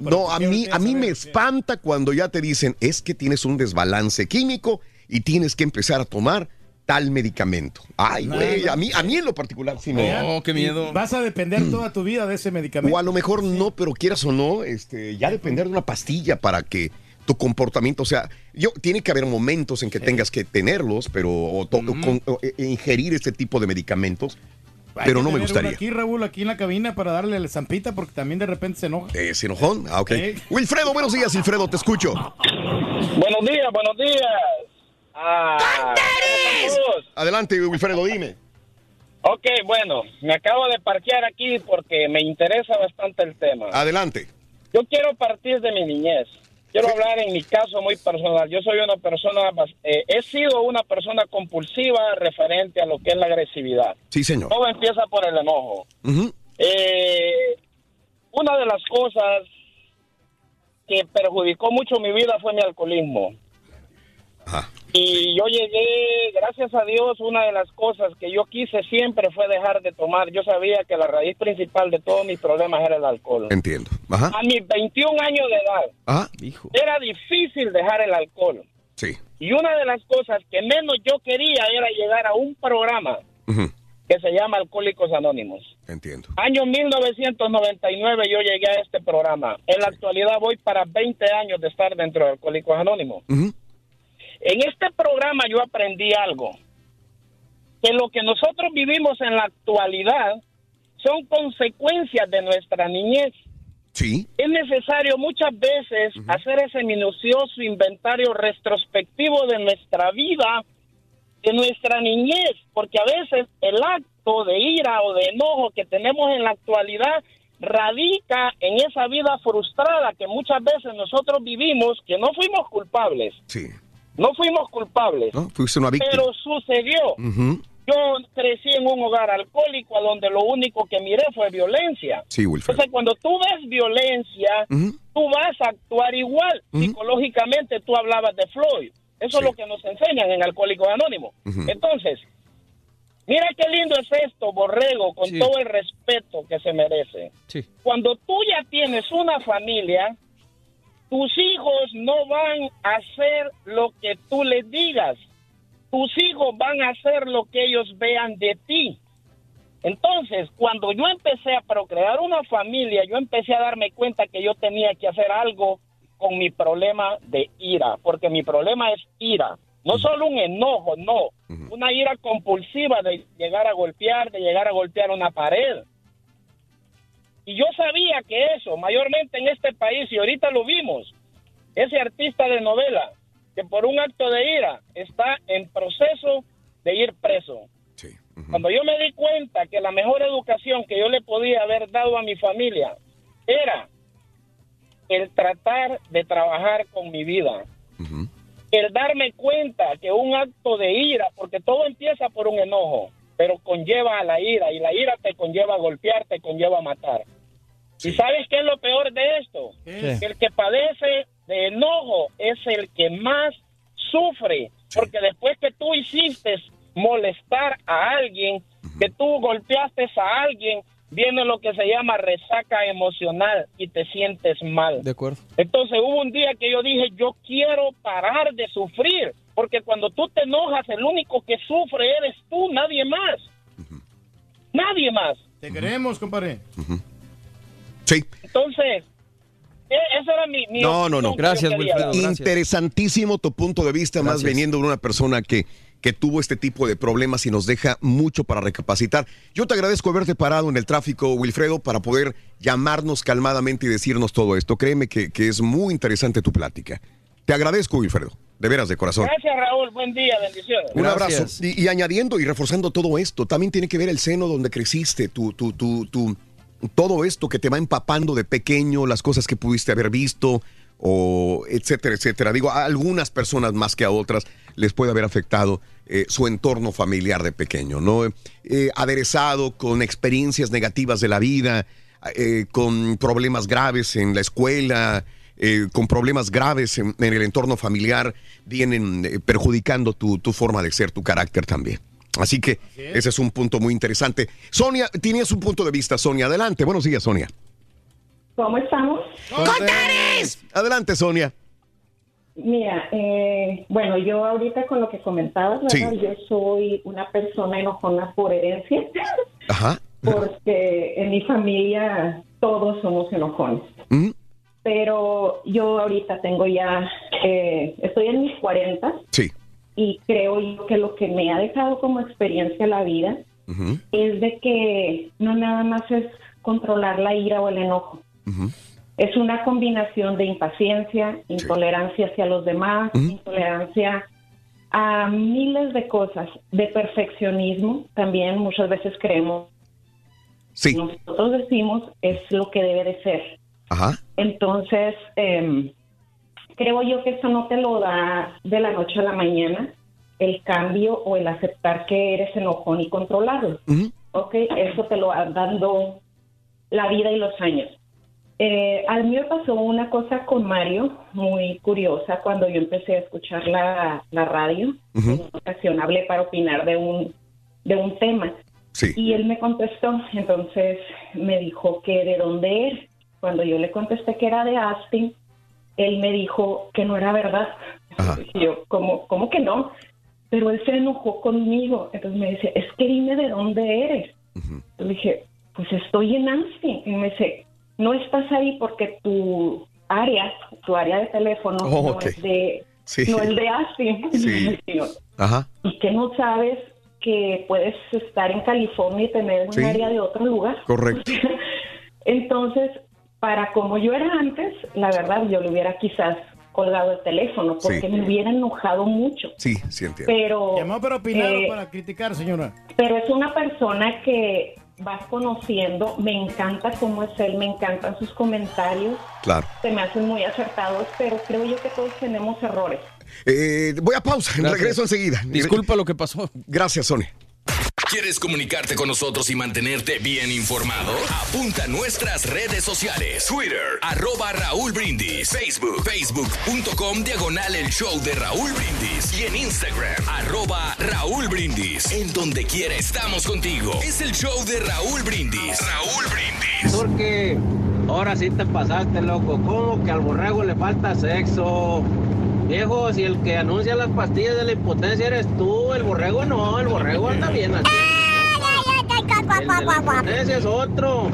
no, a mí, a mí me espanta cuando ya te dicen es que tienes un desbalance químico y tienes que empezar a tomar tal medicamento. Ay, güey, a mí, a mí en lo particular sí me... Oh, qué miedo. Vas a depender toda tu vida de ese medicamento. O a lo mejor no, pero quieras o no, este, ya depender de una pastilla para que tu comportamiento, o sea, yo tiene que haber momentos en que tengas que tenerlos, pero o to- o con- o, eh, ingerir este tipo de medicamentos, Hay pero que no me gustaría. Aquí, Raúl, aquí en la cabina para darle la zampita porque también de repente se enoja. ¿Es enojón? Ah, ok. Wilfredo, buenos días, Wilfredo, te escucho. Buenos días, buenos días. Ah. Adelante, Wilfredo, dime. Ok, bueno, me acabo de parquear aquí porque me interesa bastante el tema. Adelante. Yo quiero partir de mi niñez. Quiero hablar en mi caso muy personal. Yo soy una persona, eh, he sido una persona compulsiva referente a lo que es la agresividad. Sí, señor. Todo empieza por el enojo. Eh, una de las cosas que perjudicó mucho mi vida fue mi alcoholismo. Y yo llegué, gracias a Dios, una de las cosas que yo quise siempre fue dejar de tomar. Yo sabía que la raíz principal de todos mis problemas era el alcohol. Entiendo. Ajá. A mis 21 años de edad, Ajá. era difícil dejar el alcohol. Sí. Y una de las cosas que menos yo quería era llegar a un programa que se llama Alcohólicos Anónimos. Entiendo. Año 1999 yo llegué a este programa. En la actualidad voy para 20 años de estar dentro de Alcohólicos Anónimos. Ujú. En este programa yo aprendí algo. Que lo que nosotros vivimos en la actualidad son consecuencias de nuestra niñez. Sí. Es necesario muchas veces hacer ese minucioso inventario retrospectivo de nuestra vida, de nuestra niñez, porque a veces el acto de ira o de enojo que tenemos en la actualidad radica en esa vida frustrada que muchas veces nosotros vivimos, que no fuimos culpables. Sí. No fuimos culpables. ¿No? Fuiste una víctima. Pero sucedió. Yo crecí en un hogar alcohólico a donde lo único que miré fue violencia. Sí, Wilfredo. Entonces, cuando tú ves violencia, Ujú. tú vas a actuar igual. Psicológicamente, tú hablabas de Floyd. Eso es lo que nos enseñan en Alcohólicos Anónimos. Entonces, mira qué lindo es esto, Borrego, con Sí. todo el respeto que se merece. Sí. Cuando tú ya tienes una familia, tus hijos no van a hacer lo que tú les digas. Tus hijos van a hacer lo que ellos vean de ti. Entonces, cuando yo empecé a procrear una familia, yo empecé a darme cuenta que yo tenía que hacer algo con mi problema de ira, porque mi problema es ira. No solo un enojo, no. Una ira compulsiva de llegar a golpear, de llegar a golpear una pared. Y yo sabía que eso, mayormente en este país, y ahorita lo vimos, ese artista de novela, que por un acto de ira está en proceso de ir preso. Cuando yo me di cuenta que la mejor educación que yo le podía haber dado a mi familia era el tratar de trabajar con mi vida, el darme cuenta que un acto de ira, porque todo empieza por un enojo, pero conlleva a la ira y la ira te conlleva a golpear, te conlleva a matar. ¿Y sabes qué es lo peor de esto? El que padece de enojo es el que más sufre, porque después que tú hiciste molestar a alguien, que tú golpeaste a alguien, viene lo que se llama resaca emocional y te sientes mal. De acuerdo. Entonces hubo un día que yo dije, yo quiero parar de sufrir, porque cuando tú te enojas, el único que sufre eres tú, nadie más. Nadie más. Te queremos, compadre. Sí. Entonces, e- esa era mi... mi No, no, no. quería dar. Interesantísimo tu punto de vista, más Gracias. veniendo de una persona que, que tuvo este tipo de problemas y nos deja mucho para recapacitar. Yo te agradezco haberte parado en el tráfico, Wilfredo, para poder llamarnos calmadamente y decirnos todo esto. Créeme que, que es muy interesante tu plática. Te agradezco, Wilfredo, de veras, de corazón. Gracias, Raúl. Buen día, bendiciones. Un abrazo. Y, y añadiendo y reforzando todo esto, también tiene que ver el seno donde creciste, tu, tu, tu, tu- todo esto que te va empapando de pequeño, las cosas que pudiste haber visto, o etcétera, etcétera. Digo, a algunas personas más que a otras les puede haber afectado eh, su entorno familiar de pequeño, ¿no? Eh, aderezado con experiencias negativas de la vida, eh, con problemas graves en la escuela, eh, con problemas graves en, en el entorno familiar, vienen eh, perjudicando tu, tu forma de ser, tu carácter también. Así que ese es un punto muy interesante. Sonia, tienes un punto de vista, Sonia. Adelante. Buenos días, Sonia. ¿Cómo estamos? Adelante, Sonia. Mira, eh, bueno, yo ahorita con lo que comentabas, ¿verdad? yo soy una persona enojona por herencia, Ajá. <laughs> porque en mi familia todos somos enojones. Mm. Pero yo ahorita tengo ya, eh, estoy en mis 40 Sí. y creo yo que lo que me ha dejado como experiencia la vida es de que no nada más es controlar la ira o el enojo. Es una combinación de impaciencia, intolerancia hacia los demás, intolerancia a miles de cosas, de perfeccionismo. También muchas veces creemos, Sí. nosotros decimos, es lo que debe de ser. Ajá. Entonces, em, creo yo que eso no te lo da de la noche a la mañana, el cambio o el aceptar que eres enojón y controlarlo. Ok, eso te lo va dando la vida y los años. Eh, al mí me pasó una cosa con Mario muy curiosa cuando yo empecé a escuchar la, la radio. En una ocasión hablé para opinar de un, de un tema. Y él me contestó, entonces me dijo que de dónde era. Cuando yo le contesté que era de Austin, él me dijo que no era verdad. Y yo, ¿cómo, ¿cómo que no? Pero él se enojó conmigo. Entonces me dice, es que dime de dónde eres. Yo le dije, pues estoy en Austin. Y me dice, no estás ahí porque tu área, tu área de teléfono Oh, no es de, Sí. no es de Austin. Sí. <laughs> Ajá. y que no sabes que puedes estar en California y tener un Sí. área de otro lugar. Correcto. <laughs> Entonces, para como yo era antes, la verdad, yo le hubiera quizás colgado el teléfono porque Sí. me hubiera enojado mucho. Sí, sí entiendo. Pero, Llamó para opinar eh, o para criticar, señora. pero es una persona que vas conociendo, me encanta cómo es él, me encantan sus comentarios, Claro. se me hacen muy acertados, pero creo yo que todos tenemos errores. Eh, voy a pausa, Gracias. regreso enseguida. Disculpa lo que pasó. Gracias, Sony. ¿Quieres comunicarte con nosotros y mantenerte bien informado? Apunta a nuestras redes sociales. Twitter, arroba Raúl Brindis. Facebook, facebook.com, diagonal el show de Raúl Brindis. Y en Instagram, arroba Raúl Brindis. En donde quiera estamos contigo. Es el show de Raúl Brindis. Raúl Brindis. Porque ahora sí te pasaste, loco. ¿Cómo que al borrego le falta sexo? Viejo, si el que anuncia las pastillas de la impotencia eres tú, el borrego no, el borrego anda bien así. Impotencia es otro.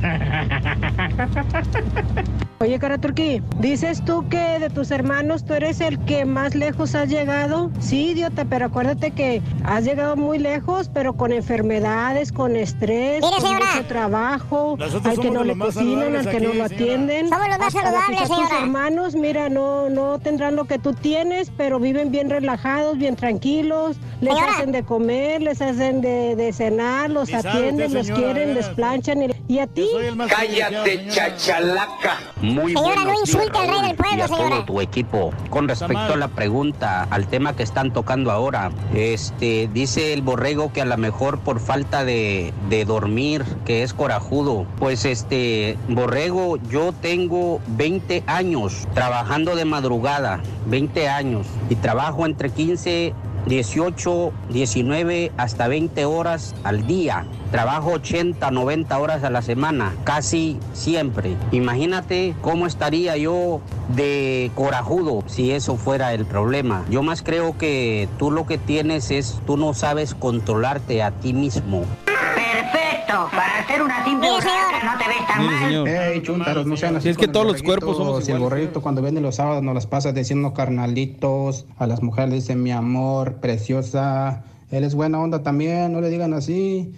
<laughs> Oye, cara Turquí, ¿dices tú que de tus hermanos tú eres el que más lejos has llegado? Sí, idiota, pero acuérdate que has llegado muy lejos, pero con enfermedades, con estrés, Mire, con señora. mucho trabajo, Nosotros al que no le cocinan, al que no lo señora. atienden. Somos los más saludables, quizás tus señora. hermanos, mira, no, no tendrán lo que tú tienes, pero viven bien relajados, bien tranquilos, les Señora. hacen de comer, les hacen de, de cenar, los atienden, usted, los señora, quieren, les planchan. Y, y a ti... Cállate, chachalaca. Muy Señora, no buenos días, insulte al rey del pueblo, y a señora. todo tu equipo. Con respecto a la pregunta, al tema que están tocando ahora, este, dice el borrego que a lo mejor por falta de, de dormir, que es corajudo. Pues este, borrego, yo tengo 20 años trabajando de madrugada, 20 años, y trabajo entre 15 18, 19 hasta 20 horas al día. Trabajo 80, 90 horas a la semana, casi siempre. Imagínate cómo estaría yo de corajudo si eso fuera el problema. Yo más creo que tú lo que tienes es, tú no sabes controlarte a ti mismo. Perfecto, para hacer una simple no te ves tan Mire, mal. señor. Ey, chúntaros, no sean así. Sí, es que todos los cuerpos somos Si el borreguito cuando viene los sábados nos las pasa diciendo carnalitos, a las mujeres le dicen mi amor, preciosa. Él es buena onda también, no le digan así.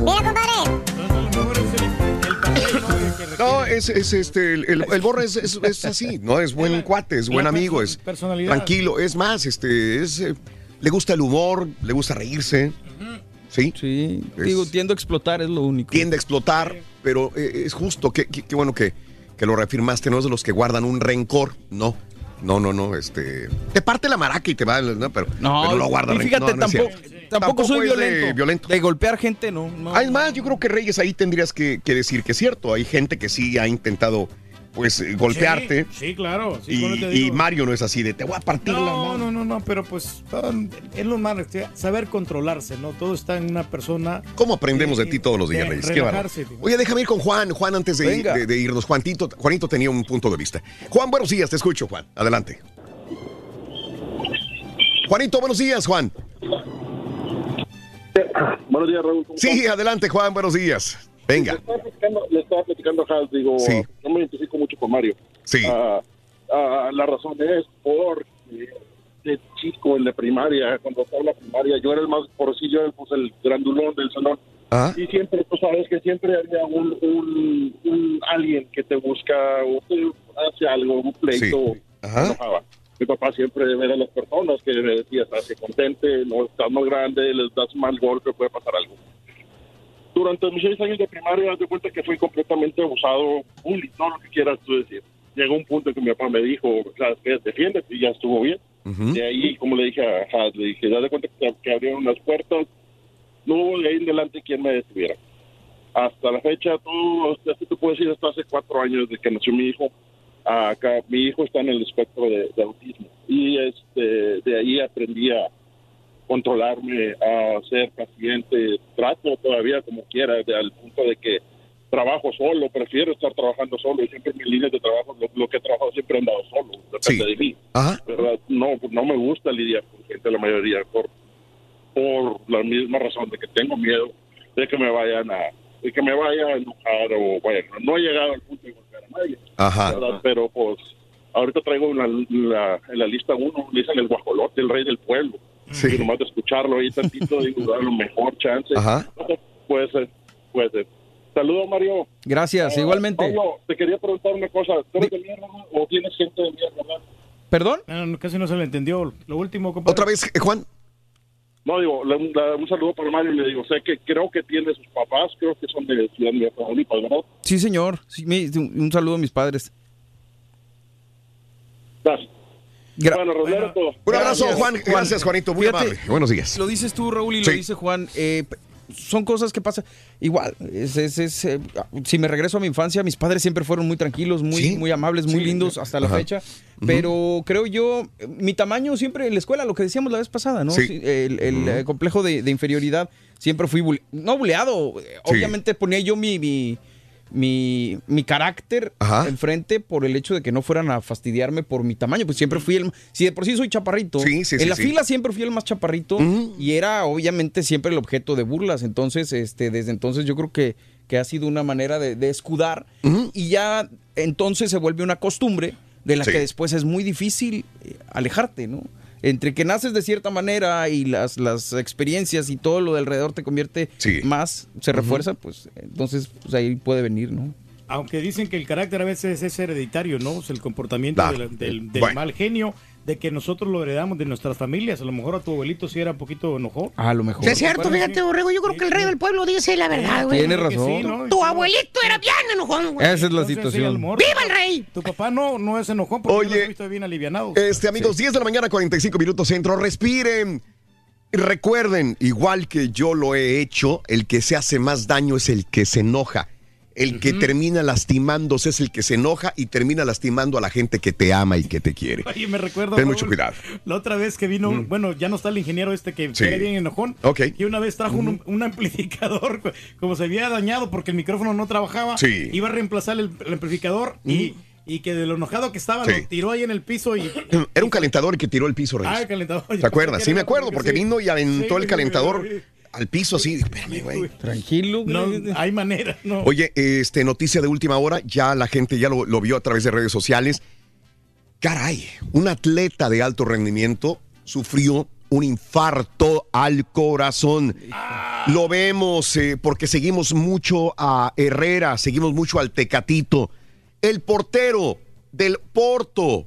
Mira, compadre. No, es, es este, el, el, el borre es, es- es así, ¿no? Es buen cuate, es buen amigo, es personalidad. tranquilo, es más, este, es, eh, le gusta el humor, le gusta reírse, ¿sí? Sí, Es- digo, tiendo a explotar, es lo único. tiende a explotar, pero eh, es justo, qué qué- qué bueno que, que lo reafirmaste, no es de los que guardan un rencor, no. No, no, no, este. Te parte la maraca y te va, ¿no? Pero No, pero lo guarda y fíjate, No, no es tampoco, tampoco, soy de violento. De golpear gente, no. no. Ah, yo creo que Reyes ahí tendrías que, que decir que es cierto. Hay gente que sí ha intentado, pues, eh, golpearte. Sí, sí, claro. sí, y. Mario no es así de te voy a partir la No, mano. no, no, no, pero pues es lo más, este, saber controlarse, ¿no? Todo está en una persona. ¿Cómo aprendemos de ti todos los días, Reyes? Qué. Oye, déjame ir con Juan. Juan, antes de, de- de irnos. Juanito, Juanito tenía un punto de vista. Juan, buenos días, te escucho, Juan. Adelante. Juanito, buenos días, Juan. Buenos días, Raúl. ¿cómo Sí, adelante, Juan, buenos días. Venga. Le estaba platicando, le estaba platicando a Hal, digo, Sí. no me identifico mucho con Mario. Sí. Ah, ah, la razón es por de chico en la primaria, cuando estaba en la primaria, yo era el más, por si yo era pues, el grandulón del salón. Ah. Y siempre, tú sabes que siempre había un, un, un alguien que te busca o te hace algo, un pleito. Sí. Ajá. Mi papá siempre era de las personas que me decía, estás contente, no estás más grande, les das mal golpe, puede pasar algo. Durante mis seis años de primaria, de cuenta que fui completamente abusado, bully, todo lo que quieras tú decir. Llegó un punto en que mi papá me dijo, que defiéndete y ya estuvo bien. De ahí, como le dije a Haz, le dije, haz de cuenta que, que abrieron las puertas, no hubo de ahí en adelante quien me detuviera. Hasta la fecha, tú, esto te puedo decir, hasta hace cuatro años de que nació mi hijo, acá mi hijo está en el espectro de, de autismo. Y este, de ahí aprendí a controlarme, a ser paciente, trato todavía como quiera, al punto de que trabajo solo, prefiero estar trabajando solo y siempre en mis líneas de trabajo, lo, lo que he trabajado siempre he andado solo, depende de mí. ¿verdad? No, no me gusta lidiar con gente, la mayoría, por, por la misma razón de que tengo miedo de que me vayan a, de que me vaya a enojar o bueno, no he llegado al punto de golpear a nadie, Ajá. ¿verdad? pero pues ahorita traigo la, la- en la lista uno, le dicen el guajolote, el rey del pueblo. Y nomás de escucharlo ahí tantito, digo, <laughs> a lo mejor chance. Ajá. Puede ser, puede ser. Saludos, Mario. Gracias, Ah, igualmente. Pablo, te quería preguntar una cosa. ¿Tú eres de mierda o tienes gente de mierda? verdad? ¿Perdón? Ah, no, casi no se le entendió. Lo último, compadre. ¿Otra vez, eh, Juan? No, digo, la- la- un saludo para Mario. Le digo, sé que creo que tiene sus papás, creo que son de Ciudad de Tamaulipas, ¿verdad? Sí, señor. Sí, mi- un saludo a mis padres. Gracias. Bueno, Rodero, todo. Un abrazo, Juan. Gracias, Juanito. Muy Fíjate, amable. Buenos días. Lo dices tú, Raúl, y Sí. lo dice Juan. eh, son cosas que pasan. Igual, es, es- es, eh, si me regreso a mi infancia, mis padres siempre fueron muy tranquilos, muy, muy amables, muy lindos hasta la Ajá. fecha. Pero creo yo, mi tamaño siempre en la escuela, lo que decíamos la vez pasada, ¿no? Sí. Sí, El, el, complejo de, de inferioridad, siempre fui, bule- no buleado. eh, Sí. Obviamente ponía yo mi, mi, mi, mi carácter enfrente por el hecho de que no fueran a fastidiarme por mi tamaño. Pues siempre fui el. Si de por sí soy chaparrito, Sí, sí, en sí, la fila siempre fui el más chaparrito y era obviamente siempre el objeto de burlas. Entonces, este, desde entonces yo creo que, que ha sido una manera de, de escudar y ya entonces se vuelve una costumbre de la que después es muy difícil eh, alejarte, ¿no? Entre que naces de cierta manera y las, las experiencias y todo lo de alrededor te convierte más, se refuerza, pues entonces pues, ahí puede venir, ¿no? Aunque dicen que el carácter a veces es hereditario, ¿no? O sea, el comportamiento del, del bueno. mal genio, de que nosotros lo heredamos de nuestras familias. A lo mejor a tu abuelito sí era un poquito enojón. A lo mejor. Sí, es cierto, fíjate, Borrego, yo creo que el rey del pueblo dice la verdad, güey. Tiene razón. ¿no? Tu abuelito era bien enojón, güey. Esa es la Entonces, sí, situación. mejor- ¡Viva el rey! Tu papá no, no es enojón porque yo lo he visto bien alivianado. Este, amigos, 10 de la mañana, 45 minutos centro. Respiren. Recuerden, igual que yo lo he hecho, el que se hace más daño es el que se enoja. El que termina lastimándose es el que se enoja y termina lastimando a la gente que te ama y que te quiere. Oye, me recuerdo. Ten Raúl, mucho cuidado. La otra vez que vino, bueno, ya no está el ingeniero este que Sí. era bien enojón. Ok. Y una vez trajo un, un amplificador, <laughs> como se había dañado porque el micrófono no trabajaba. Sí. Iba a reemplazar el, el amplificador y, y que de lo enojado que estaba Sí. lo tiró ahí en el piso y. Era un calentador que tiró el piso, Reyes. Ah, el calentador. <laughs> ¿Te acuerdas? Sí, me acuerdo, porque Sí. vino y aventó Sí, el calentador al piso así. Espérame, güey. Tranquilo. No, hay manera, no. Oye, este, noticia de última hora, ya la gente ya lo, lo vio a través de redes sociales. Caray, un atleta de alto rendimiento sufrió un infarto al corazón. Lo vemos eh, porque seguimos mucho a Herrera, seguimos mucho al Tecatito. El portero del Porto,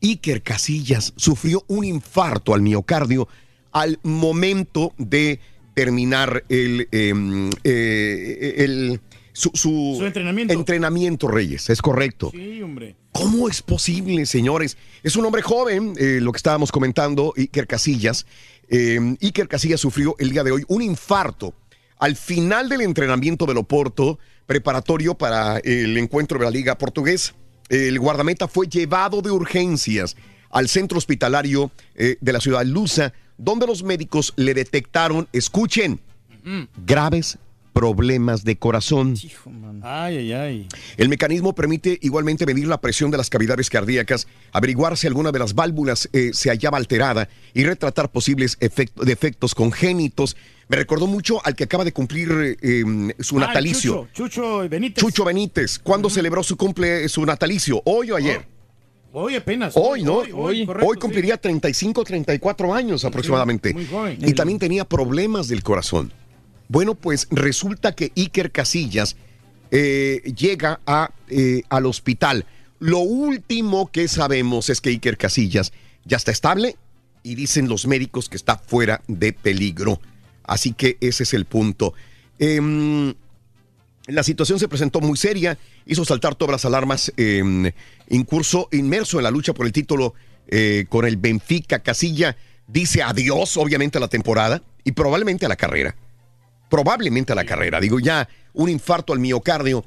Iker Casillas, sufrió un infarto al miocardio al momento de terminar el, em, eh, el su, su Su entrenamiento. entrenamiento, Reyes, es correcto. Sí, hombre. ¿Cómo es posible, señores? Es un hombre joven, eh, lo que estábamos comentando, Iker Casillas. Eh, Iker Casillas sufrió el día de hoy un infarto al final del entrenamiento del Oporto, preparatorio para el encuentro de la Liga Portuguesa. El guardameta fue llevado de urgencias al centro hospitalario eh, de la ciudad Lusa, donde los médicos le detectaron, escuchen, graves problemas de corazón. Ay, ay, ay. El mecanismo permite igualmente medir la presión de las cavidades cardíacas, averiguar si alguna de las válvulas eh, se hallaba alterada y retratar posibles efect- defectos congénitos. Me recordó mucho al que acaba de cumplir eh, em, su natalicio. Chucho, Chucho Benítez. Chucho Benítez. ¿Cuándo celebró su cumple, su natalicio? ¿Hoy o ayer? Hoy apenas. Hoy, ¿no? Hoy, hoy, correcto, Hoy cumpliría 35, 34 años aproximadamente. muy joven. Y también tenía problemas del corazón. Bueno, pues resulta que Iker Casillas eh, llega a, eh, al hospital. Lo último que sabemos es que Iker Casillas ya está estable y dicen los médicos que está fuera de peligro. Así que ese es el punto. Em, la situación se presentó muy seria, hizo saltar todas las alarmas, eh, incurso inmerso en la lucha por el título eh, con el Benfica. Casilla dice adiós, obviamente, a la temporada y probablemente a la carrera. Probablemente a la carrera. Digo, ya un infarto al miocardio.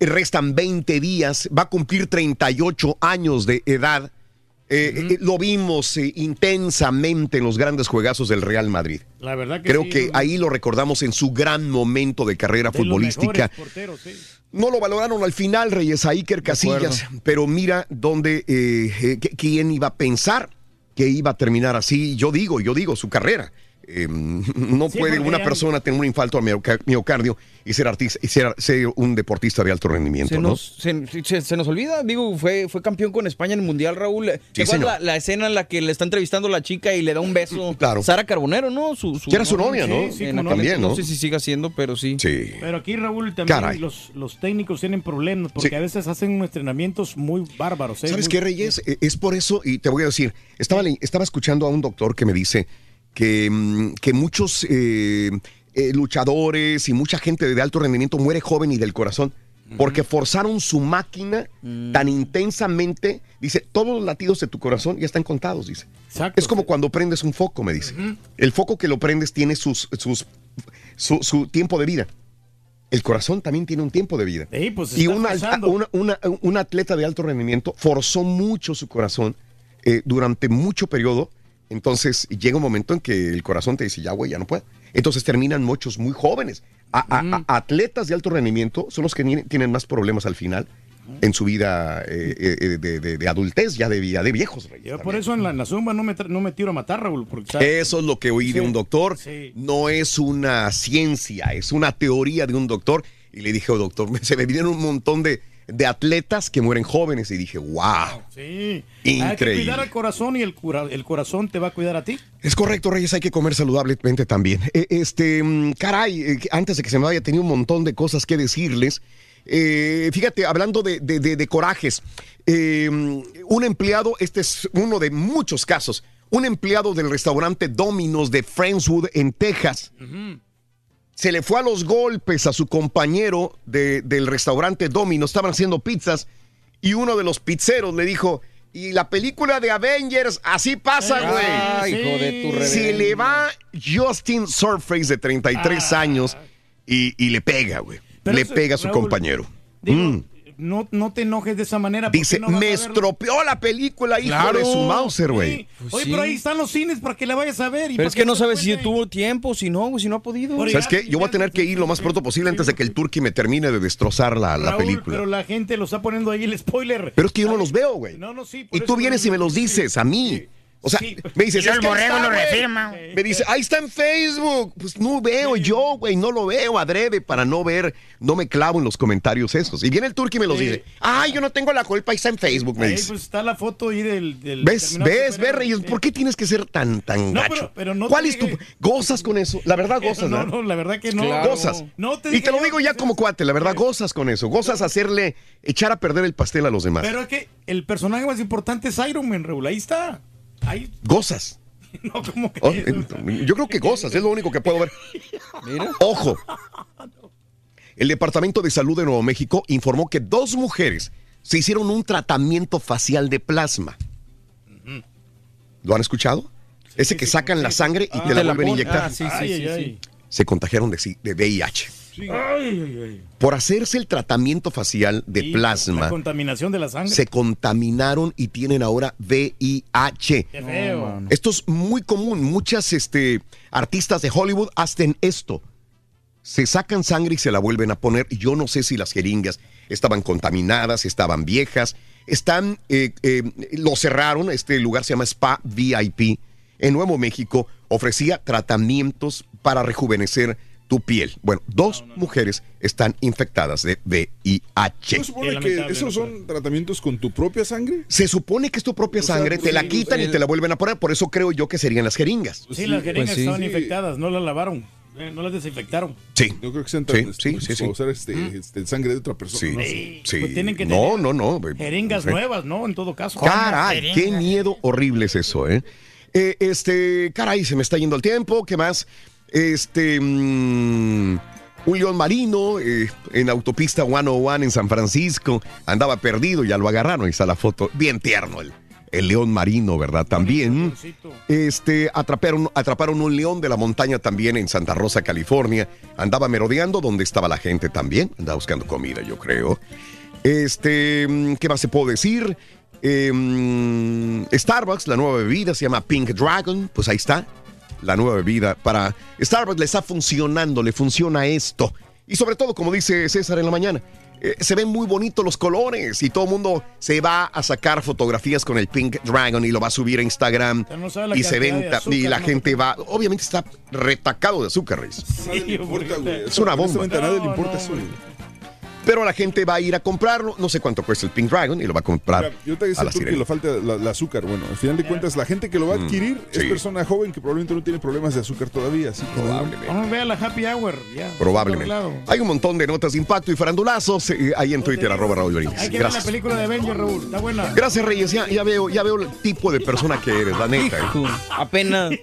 Restan 20 días, va a cumplir 38 años de edad. Eh, eh, lo vimos eh, intensamente en los grandes juegazos del Real Madrid. La verdad que Creo sí, que ahí lo recordamos en su gran momento de carrera de futbolística. mejores porteros, sí. No lo valoraron al final, Reyes, a Iker Casillas, pero mira dónde, qu- quién iba a pensar que iba a terminar así. Yo digo, yo digo, su carrera. Eh, <laughs> no Sí, puede una persona tener un infarto al mioca- miocardio y ser artista y ser, ser un deportista de alto rendimiento, Se ¿no? nos, se, se- se nos olvida, digo, fue, fue campeón con España en el Mundial, Raúl. ¿Te Sí, la, la escena en la que le está entrevistando la chica y le da un beso? <clears throat> Claro. Sara Carbonero, ¿no? Su, Que era su novia, ¿no? Sí, no. También, ¿no? No sé si siga siendo, pero sí. Sí. Pero aquí, Raúl, también los, los técnicos tienen problemas porque Sí. a veces hacen unos entrenamientos muy bárbaros. ¿eh? ¿Sabes Muy- qué, Reyes? Eh, Es por eso, y te voy a decir, estaba, le- estaba escuchando a un doctor que me dice que, mm, que muchos eh, eh, luchadores y mucha gente de alto rendimiento muere joven y del corazón. Porque forzaron su máquina tan intensamente, dice, todos los latidos de tu corazón ya están contados, dice. es como cuando prendes un foco, me dice. El foco que lo prendes tiene sus, sus, su, su tiempo de vida. El corazón también tiene un tiempo de vida. Sí, pues y alta- una, una- un atleta de alto rendimiento forzó mucho su corazón eh, durante mucho periodo. Entonces llega un momento en que el corazón te dice, ya, güey, ya no puedo. Entonces terminan muchos muy jóvenes. A- a- a- atletas de alto rendimiento son los que tienen más problemas al final en su vida eh, eh, de, de- de adultez, ya de, vida de viejos. Reyes, Yo por eso en la, en la zumba no me, no me tiro a matar, Raúl. Porque, ¿sabes? Eso es lo que oí de un doctor. sí. No es una ciencia, es una teoría de un doctor. Y le dije, oh, doctor, <laughs> se me vienen un montón de, de atletas que mueren jóvenes. Y dije, wow. Sí. Hay que Increíble. cuidar al corazón y el, cura- el corazón te va a cuidar a ti. Es correcto, Reyes, hay que comer saludablemente también. Eh, Este, mm, caray, eh, antes de que se me vaya, tenía un montón de cosas que decirles. Eh, fíjate, hablando de, de- de- de corajes, eh, un empleado, este es uno de muchos casos, un empleado del restaurante Domino's de Friendswood en Texas se le fue a los golpes a su compañero de- del restaurante Domino's, estaban haciendo pizzas y uno de los pizzeros le dijo, y la película de Avengers, así pasa, güey. Ay, hijo de tu Se le va Justin Surface de 33 años y, y le pega, güey. Le eso, pega a su Raúl, compañero. Digo, Mm. No, no te enojes de esa manera. Dice, no me a verlo". estropeó la película, hijo Claro. de su Mauser, güey. Sí. Oye, pero ahí están los cines para que la vayas a ver. y Pero es que no sabes si tuvo tiempo, si no, güey, si no ha podido. ¿Sabes qué? Yo voy a tener que ir lo más pronto posible antes de que el Turqui me termine de destrozar la, la Raúl, película. Pero la gente lo está poniendo ahí el spoiler. Pero es que yo no los veo, güey. No, no, sí. por Y tú vienes y me los dices a mí. O sea, me dices, Y el "Es que ahí borrego está, lo güey". refirma. Me dice, ahí está en Facebook. Pues no veo yo, güey, no lo veo adrede para no ver, no me clavo en los comentarios esos. Y viene el turqui y me los Sí. dice, ay, yo no tengo la culpa, ahí está en Facebook, me Ahí dice. pues está la foto ahí del... del ¿Ves? ¿Ves? ¿Ves. Reyes? ¿Por qué tienes que ser tan, tan No, gacho? pero- pero no ¿Cuál es tu... Gozas con eso? La verdad, gozas, <laughs> No, ¿verdad? no, la verdad que no. Gozas. No te y te lo digo ya como cuate, la verdad, gozas con eso. Gozas hacerle, echar a perder el pastel a los demás. Pero es que el personaje más importante es Iron Man, Raúl. Ahí está. Ahí, Gozas. <laughs> no, como que... Oh, yo creo que gozas, es lo único que puedo ver. <laughs> Ojo. <laughs> El Departamento de Salud de Nuevo México informó que dos mujeres se hicieron un tratamiento facial de plasma. ¿Lo han escuchado? Ese que sacan la sangre y te la te la vuelven a inyectar. Ah, sí, sí, Ay, sí, ay, sí. ay. Se contagiaron de, sí- de VIH. Ay, ay, ay. Por hacerse el tratamiento facial de Sí, plasma, La contaminación de la sangre. se contaminaron y tienen ahora VIH. Qué feo. Esto es muy común. Muchas este, artistas de Hollywood hacen esto. se sacan sangre y se la vuelven a poner. Yo no sé si las jeringas estaban contaminadas, estaban viejas, están, eh, eh, lo cerraron, este lugar se llama Spa VIP en Nuevo México, ofrecía tratamientos para rejuvenecer tu piel. Bueno, dos mujeres están infectadas de VIH. ¿No supone que esos son tratamientos con tu propia sangre? Se supone que es tu propia O sea, sangre, te la sí, quitan y te la vuelven a poner, por eso creo yo que serían las jeringas. Sí, las jeringas Pues sí. estaban Sí. infectadas, no las lavaron, eh, no las desinfectaron. Sí. Yo creo que sean Sí, sí, usar este, este, sangre de otra persona. Sí, no sí. Pues tienen que no, no, no. Jeringas nuevas, ¿no? En todo caso. Caray, qué miedo horrible es eso, ¿eh? Eh, Este, caray, se me está yendo el tiempo. ¿Qué más? Este, mm, un león marino eh, en autopista 101 en San Francisco. Andaba perdido, ya lo agarraron. Ahí está la foto. Bien tierno el, el león marino, ¿verdad? También. Este, atraparon, atraparon un león de la montaña también en Santa Rosa, California. Andaba merodeando donde estaba la gente también. Andaba buscando comida, yo creo. Este, mm, ¿qué más se puede decir? Eh, mm, Starbucks, la nueva bebida se llama Pink Dragon. Pues ahí está. La nueva bebida para Starbucks le está funcionando, le funciona esto. Y sobre todo, como dice César en la mañana, eh, se ven muy bonitos los colores y todo el mundo se va a sacar fotografías con el Pink Dragon y lo va a subir a Instagram no y se azúcar, y la ¿no? gente va, obviamente está retacado de azúcar, importa, güey. Es una bomba. A nadie le importa eso. Pero la gente va a ir a comprarlo, no sé cuánto cuesta el Pink Dragon y lo va a comprar Mira, yo te a decía la tú que le falta la- el azúcar. Bueno, al final de cuentas, la gente que lo va a Mm, adquirir es sí. persona joven que probablemente no tiene problemas de azúcar todavía. Así que Vamos a ver la happy hour. Ya, Probablemente. Hay un montón de notas de impacto y farandulazos eh, ahí en Twitter, arroba Raúl Brindis. Hay que ver la Gracias. película de Avengers, Raúl. Está buena. Gracias, Reyes. Ya, ya veo, ya veo el tipo de persona que eres, la neta. ¿eh? Apenas. <laughs>